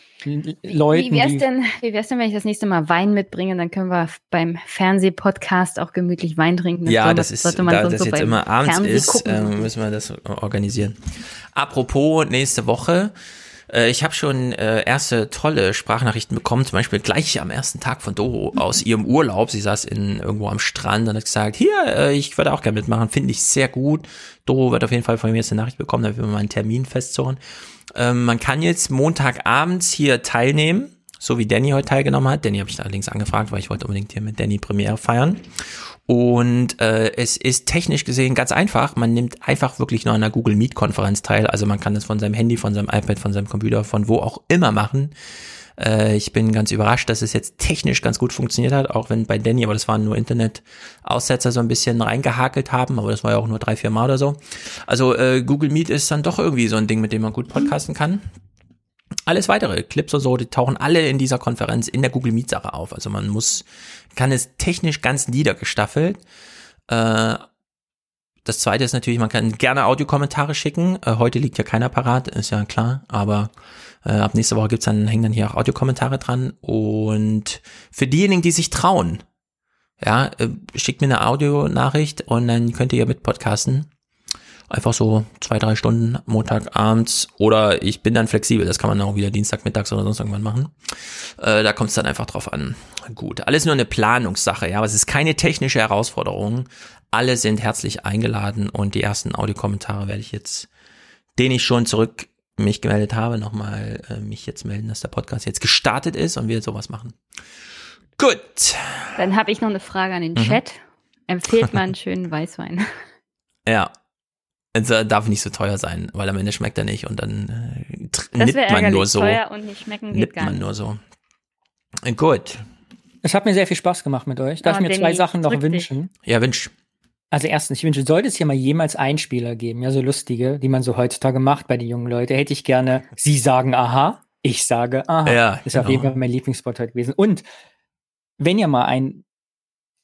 Leuten. Wie wär's denn, wie wär's denn, wenn ich das nächste Mal Wein mitbringe? Dann können wir beim Fernsehpodcast auch gemütlich Wein trinken. Das ja, das ist, da das so jetzt immer abends ist, äh, müssen wir das organisieren. Apropos nächste Woche. Äh, ich habe schon äh, erste tolle Sprachnachrichten bekommen, zum Beispiel gleich am ersten Tag von Doro aus ihrem Urlaub. Sie saß in, irgendwo am Strand und hat gesagt, hier, äh, ich würde auch gerne mitmachen, finde ich sehr gut. Doro wird auf jeden Fall von mir jetzt eine Nachricht bekommen, da wir mal einen Termin festzurren. Ähm, man kann jetzt Montagabends hier teilnehmen so wie Danny heute teilgenommen hat. Danny habe ich allerdings angefragt, weil ich wollte unbedingt hier mit Danny Premiere feiern. Und äh, es ist technisch gesehen ganz einfach. Man nimmt einfach wirklich nur an einer Google Meet Konferenz teil. Also man kann das von seinem Handy, von seinem iPad, von seinem Computer, von wo auch immer machen. Äh, ich bin ganz überrascht, dass es jetzt technisch ganz gut funktioniert hat, auch wenn bei Danny, aber das waren nur Internet-Aussetzer so ein bisschen reingehakelt haben, aber das war ja auch nur drei, vier Mal oder so. Also äh, Google Meet ist dann doch irgendwie so ein Ding, mit dem man gut podcasten kann. Alles weitere, Clips und so, die tauchen alle in dieser Konferenz in der Google Meet Sache auf. Also man muss, kann es technisch ganz niedergestaffelt. Äh, das zweite ist natürlich, man kann gerne Audiokommentare schicken. Äh, heute liegt ja keiner parat, ist ja klar, aber äh, ab nächste Woche gibt's dann, hängen dann hier auch Audiokommentare dran. Und für diejenigen, die sich trauen, ja, äh, schickt mir eine Audionachricht und dann könnt ihr ja mit podcasten. Einfach so zwei, drei Stunden Montagabends oder ich bin dann flexibel. Das kann man auch wieder Dienstagmittags oder sonst irgendwann machen. Äh, da kommt es dann einfach drauf an. Gut, alles nur eine Planungssache, ja, aber es ist keine technische Herausforderung. Alle sind herzlich eingeladen und die ersten Audiokommentare werde ich jetzt, den ich schon zurück mich gemeldet habe, nochmal äh, mich jetzt melden, dass der Podcast jetzt gestartet ist und wir sowas machen. Gut. Dann habe ich noch eine Frage an den mhm. Chat. Empfehlt man einen schönen Weißwein? Ja, also, darf nicht so teuer sein, weil am Ende schmeckt er nicht und dann äh, nippt man nur so. Teuer und nicht schmecken geht nippt man nur so. Gut. Es hat mir sehr viel Spaß gemacht mit euch. Darf oh, ich mir zwei Sachen noch wünschen? Dich. Ja, wünsch. Also erstens, ich wünsche, sollte es hier mal jemals Einspieler geben, ja, so lustige, die man so heutzutage macht bei den jungen Leuten, hätte ich gerne, sie sagen aha, ich sage aha. Ja, das ist genau. auf jeden Fall mein Lieblingsspot heute gewesen. Und wenn ihr mal ein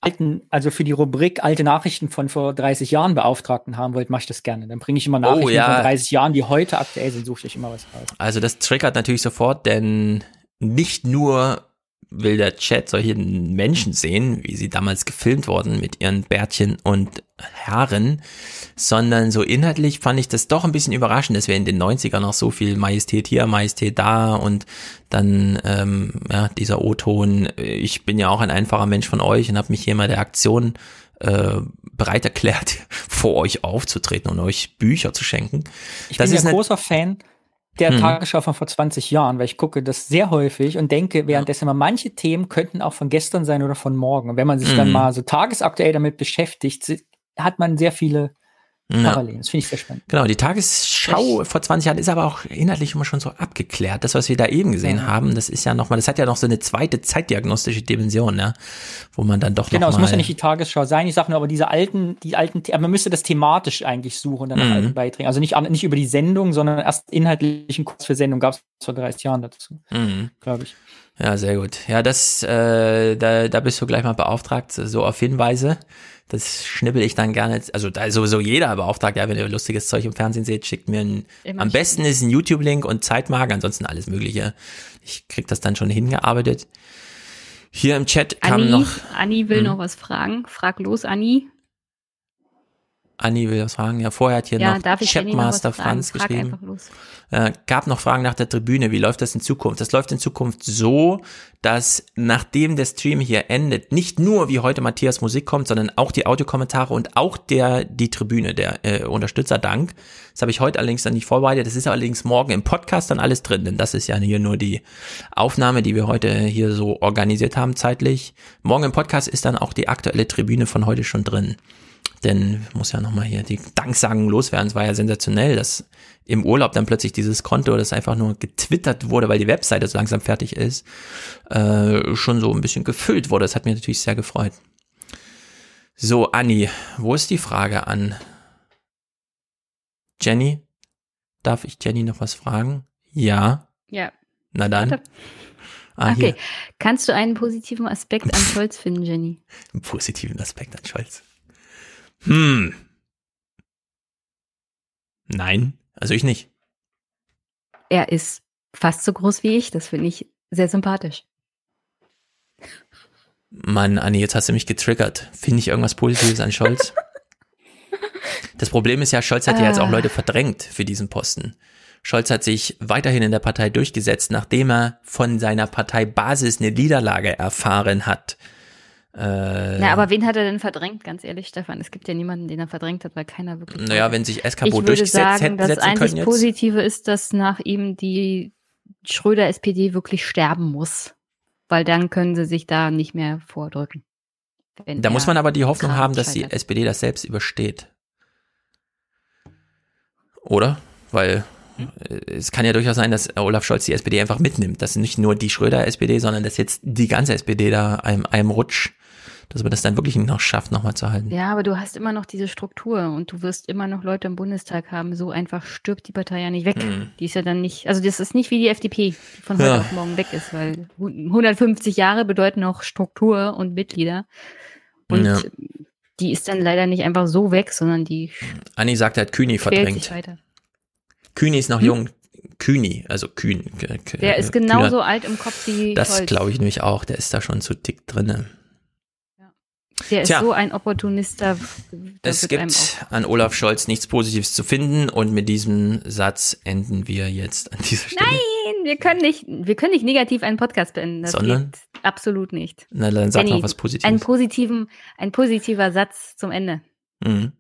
alten, also für die Rubrik alte Nachrichten von vor 30 Jahren Beauftragten haben wollt, mache ich das gerne. Dann bringe ich immer oh, Nachrichten oh, ja. von 30 Jahren, die heute aktuell sind, suche ich immer was raus. Also das triggert natürlich sofort, denn nicht nur will der Chat solche Menschen sehen, wie sie damals gefilmt wurden mit ihren Bärtchen und Haaren, sondern so inhaltlich fand ich das doch ein bisschen überraschend, dass wir in den 90ern noch so viel Majestät hier, Majestät da und dann ähm, ja, dieser O-Ton, ich bin ja auch ein einfacher Mensch von euch und habe mich hier mal der Aktion äh, bereit erklärt, <laughs> vor euch aufzutreten und euch Bücher zu schenken. Ich das bin ist ein großer Fan der hm. Tagesschau von vor 20 Jahren, weil ich gucke das sehr häufig und denke währenddessen mal, manche Themen könnten auch von gestern sein oder von morgen. Und wenn man sich hm. dann mal so tagesaktuell damit beschäftigt, hat man sehr viele parallel. Das finde ich sehr spannend. Genau, die Tagesschau vor 20 Jahren ist aber auch inhaltlich immer schon so abgeklärt. Das, was wir da eben gesehen Ja. haben, das ist ja nochmal, das hat ja noch so eine zweite zeitdiagnostische Dimension, ne? wo man dann doch Genau, es muss ja nicht die Tagesschau sein. Ich sage nur, aber diese alten, die alten, man müsste das thematisch eigentlich suchen, dann nach Mhm. alten Beiträgen. Also nicht, nicht über die Sendung, sondern erst inhaltlichen Kurs für Sendung gab es vor 30 Jahren dazu, Mhm. glaube ich. Ja, sehr gut. Ja, das, äh, da, da bist du gleich mal beauftragt, so auf Hinweise. Das schnippel ich dann gerne. Also da ist sowieso jeder beauftragt, ja, wenn ihr lustiges Zeug im Fernsehen seht, schickt mir ein, Immer am besten ist ein YouTube-Link und Zeitmark, ansonsten alles mögliche. Ich krieg das dann schon hingearbeitet. Hier im Chat kam Anni, noch, Anni will Hm. noch was fragen. Frag los, Anni. Anni will was fragen. Ja, vorher hat hier ja, noch Chatmaster? Franz Frag geschrieben. einfach los. Äh, gab noch Fragen nach der Tribüne. Wie läuft das in Zukunft? Das läuft in Zukunft so, dass nachdem der Stream hier endet, nicht nur wie heute Matthias Musik kommt, sondern auch die Audiokommentare und auch der die Tribüne, der äh, Unterstützerdank. Das habe ich heute allerdings dann nicht vorbereitet. Das ist allerdings morgen im Podcast dann alles drin, denn das ist ja hier nur die Aufnahme, die wir heute hier so organisiert haben zeitlich. Morgen im Podcast ist dann auch die aktuelle Tribüne von heute schon drin. Denn muss ja nochmal hier die Danksagen loswerden. Es war ja sensationell, dass im Urlaub dann plötzlich dieses Konto, das einfach nur getwittert wurde, weil die Webseite so langsam fertig ist, äh, schon so ein bisschen gefüllt wurde. Das hat mich natürlich sehr gefreut. So, Anni, wo ist die Frage an Jenny? Darf ich Jenny noch was fragen? Ja. Ja. Na dann. Ah, okay. hier. Kannst du einen positiven Aspekt an Scholz finden, Jenny? <laughs> Einen positiven Aspekt an Scholz. Hm. Nein, also ich nicht. Er ist fast so groß wie ich. Das finde ich sehr sympathisch. Mann, Anni, jetzt hast du mich getriggert. Finde ich irgendwas Positives an Scholz? <laughs> das Problem ist ja, Scholz hat ja jetzt auch Ah. Leute verdrängt für diesen Posten. Scholz hat sich weiterhin in der Partei durchgesetzt, nachdem er von seiner Parteibasis eine Niederlage erfahren hat. Äh, Na, aber wen hat er denn verdrängt, ganz ehrlich, Stefan? Es gibt ja niemanden, den er verdrängt hat, weil keiner wirklich. naja, wenn sich ich Eskabo durchgesetzt sagen, hätte, das setzen können einzig jetzt. Positive ist, dass nach ihm die Schröder-SPD wirklich sterben muss. Weil dann können sie sich da nicht mehr vordrücken. Da muss man aber die Hoffnung haben, dass die. SPD das selbst übersteht. Oder? Weil äh, es kann ja durchaus sein, dass Olaf Scholz die SPD einfach mitnimmt. Dass nicht nur die Schröder-SPD, sondern dass jetzt die ganze SPD da einem, einem Rutsch, dass man das dann wirklich noch schafft, nochmal zu halten. Ja, aber du hast immer noch diese Struktur und du wirst immer noch Leute im Bundestag haben. So einfach stirbt die Partei ja nicht weg. Mhm. Die ist ja dann nicht, also das ist nicht wie die FDP, die von heute Ja. auf morgen weg ist, weil hu- 150 Jahre bedeuten auch Struktur und Mitglieder. Und Ja. die ist dann leider nicht einfach so weg, sondern die Anni sagt, er hat Kühni verdrängt. Kühni ist noch Hm? jung. Kühni, also Kühn. Der ist Kühner. genauso alt im Kopf wie Das glaube ich nämlich auch. Der ist da schon zu dick drinne. Der ist Tja. so ein Opportunist, da, da Es gibt an Olaf Scholz nichts Positives zu finden und mit diesem Satz enden wir jetzt an dieser Stelle. Nein, wir können nicht, wir können nicht negativ einen Podcast beenden. Das Sondern? geht absolut nicht. Na, dann sag Danny, noch was Positives. Einen positiven, ein positiver Satz zum Ende. Mhm.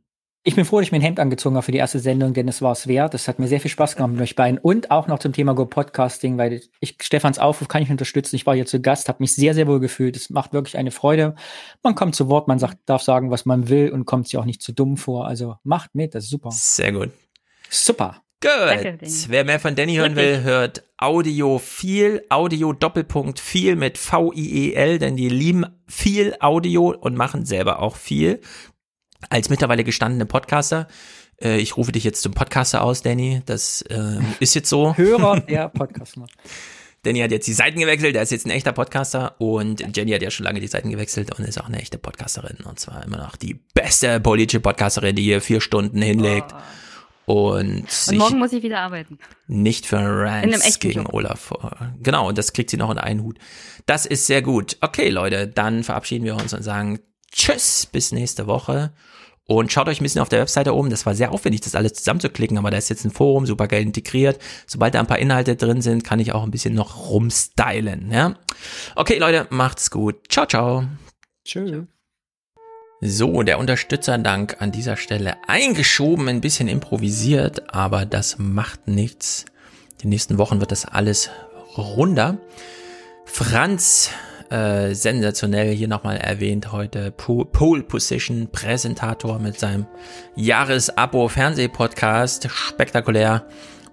Ich bin froh, dass ich mir ein Hemd angezogen habe für die erste Sendung, denn es war es wert. Es hat mir sehr viel Spaß gemacht mit euch beiden und auch noch zum Thema Go Podcasting, weil ich Stefans Aufruf kann ich unterstützen. Ich war hier zu Gast, habe mich sehr, sehr wohl gefühlt. Es macht wirklich eine Freude. Man kommt zu Wort, man sagt, darf sagen, was man will und kommt sich auch nicht zu dumm vor. Also macht mit, das ist super. Sehr gut. Super. Gut. Wer mehr von Danny hören will, hört Audio viel, Audio Doppelpunkt viel mit V-I-E-L, denn die lieben viel Audio und machen selber auch viel. Als mittlerweile gestandene Podcaster, äh, ich rufe dich jetzt zum Podcaster aus, Danny. Das äh, ist jetzt so. <laughs> Hörer der Podcast macht. Danny hat jetzt die Seiten gewechselt, er ist jetzt ein echter Podcaster und Jenny hat ja schon lange die Seiten gewechselt und ist auch eine echte Podcasterin. Und zwar immer noch die beste politische Podcasterin, die hier vier Stunden hinlegt und Und sich morgen muss ich wieder arbeiten. nicht für Rants gegen Job. Olaf. Genau, und das kriegt sie noch in einen Hut. Das ist sehr gut. Okay, Leute, dann verabschieden wir uns und sagen Tschüss, bis nächste Woche. Und schaut euch ein bisschen auf der Webseite um. Das war sehr aufwendig, das alles zusammenzuklicken, aber da ist jetzt ein Forum, super geil integriert. Sobald da ein paar Inhalte drin sind, kann ich auch ein bisschen noch rumstylen. Ja? Okay, Leute, macht's gut. Ciao, ciao. Tschüss. So, der Unterstützerdank an dieser Stelle eingeschoben, ein bisschen improvisiert, aber das macht nichts. Die nächsten Wochen wird das alles runder. Franz Äh, sensationell hier nochmal erwähnt heute. Pole Position Präsentator mit seinem Jahresabo Fernsehpodcast. Spektakulär.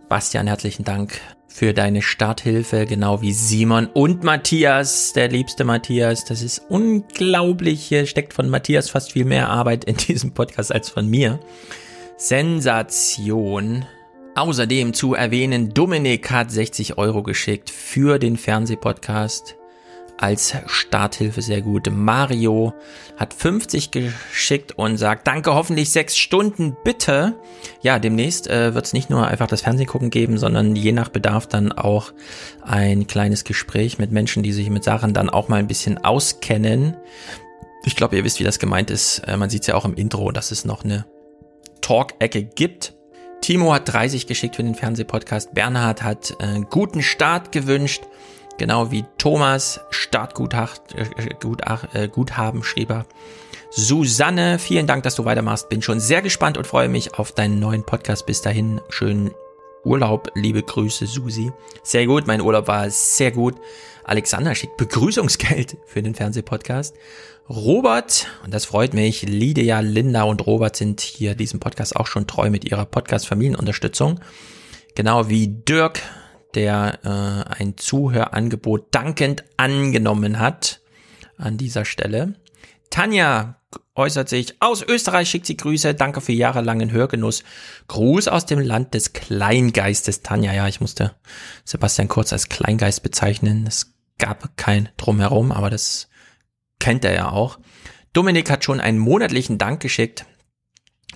Bastian, herzlichen Dank für deine Starthilfe, genau wie Simon und Matthias, der liebste Matthias. Das ist unglaublich. Hier steckt von Matthias fast viel mehr Arbeit in diesem Podcast als von mir. Sensation. Außerdem zu erwähnen, Dominik hat 60 Euro geschickt für den Fernsehpodcast als Starthilfe sehr gut. Mario hat 50 geschickt und sagt, danke, hoffentlich sechs Stunden, bitte. Ja, demnächst äh, wird es nicht nur einfach das Fernsehen gucken geben, sondern je nach Bedarf dann auch ein kleines Gespräch mit Menschen, die sich mit Sachen dann auch mal ein bisschen auskennen. Ich glaube, ihr wisst, wie das gemeint ist. Äh, man sieht es ja auch im Intro, dass es noch eine Talk-Ecke gibt. Timo hat 30 geschickt für den Fernsehpodcast. Bernhard hat äh, guten Start gewünscht. Genau wie Thomas Startguthaben äh, äh, er. Susanne, vielen Dank, dass du weitermachst. Bin schon sehr gespannt und freue mich auf deinen neuen Podcast. Bis dahin, schönen Urlaub. Liebe Grüße, Susi. Sehr gut, mein Urlaub war sehr gut. Alexander schickt Begrüßungsgeld für den Fernsehpodcast. Robert, und das freut mich, Lydia, Linda und Robert sind hier diesem Podcast auch schon treu mit ihrer Podcast-Familienunterstützung. Genau wie Dirk, der äh, ein Zuhörangebot dankend angenommen hat an dieser Stelle. Tanja äußert sich aus Österreich, schickt sie Grüße, danke für jahrelangen Hörgenuss. Gruß aus dem Land des Kleingeistes. Tanja, ja, ich musste Sebastian Kurz als Kleingeist bezeichnen. Es gab kein Drumherum, aber das kennt er ja auch. Dominik hat schon einen monatlichen Dank geschickt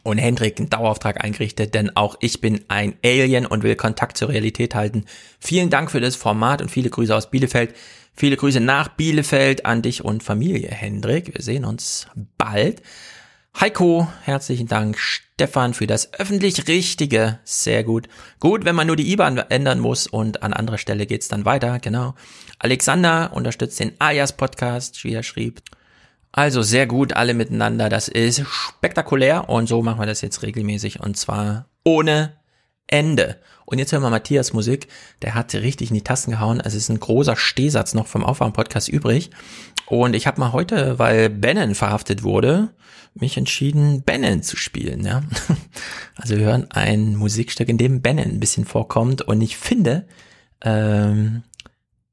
und Hendrik einen Dauerauftrag eingerichtet, denn auch ich bin ein Alien und will Kontakt zur Realität halten. Vielen Dank für das Format und viele Grüße aus Bielefeld. Viele Grüße nach Bielefeld an dich und Familie, Hendrik. Wir sehen uns bald. Heiko, herzlichen Dank. Stefan für das öffentlich Richtige. Sehr gut. Gut, wenn man nur die IBAN ändern muss und an anderer Stelle geht's dann weiter. Genau. Alexander unterstützt den Ayas Podcast, wie er schrieb. Also sehr gut, alle miteinander. Das ist spektakulär und so machen wir das jetzt regelmäßig und zwar ohne Ende. Und jetzt hören wir Matthias Musik. Der hat richtig in die Tasten gehauen. Es ist ein großer Stehsatz noch vom Aufwärm-Podcast übrig. Und ich habe mal heute, weil Bannon verhaftet wurde, mich entschieden, Bannon zu spielen. Ja? <laughs> Also wir hören ein Musikstück, in dem Bannon ein bisschen vorkommt. Und ich finde, ähm,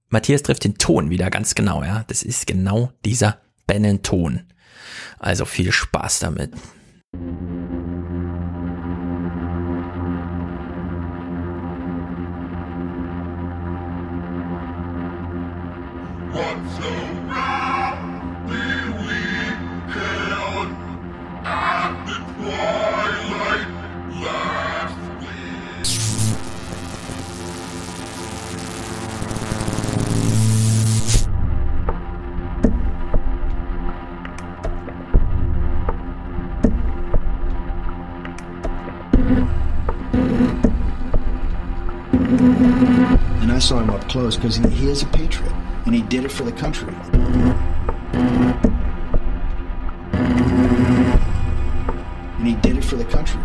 Matthias trifft den Ton wieder ganz genau. Ja, Das ist genau dieser Bannon-Ton. Also viel Spaß damit. And I saw him up close because he, he is a patriot and he did it for the country. And he did it for the country.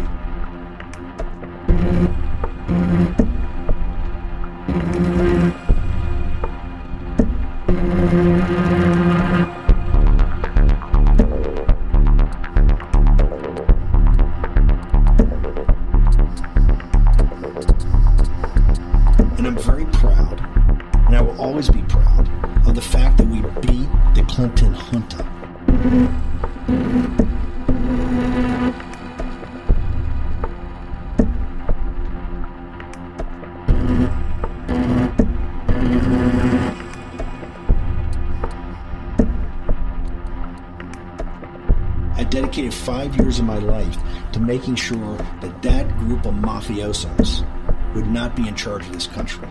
Making sure that that group of mafiosos would not be in charge of this country.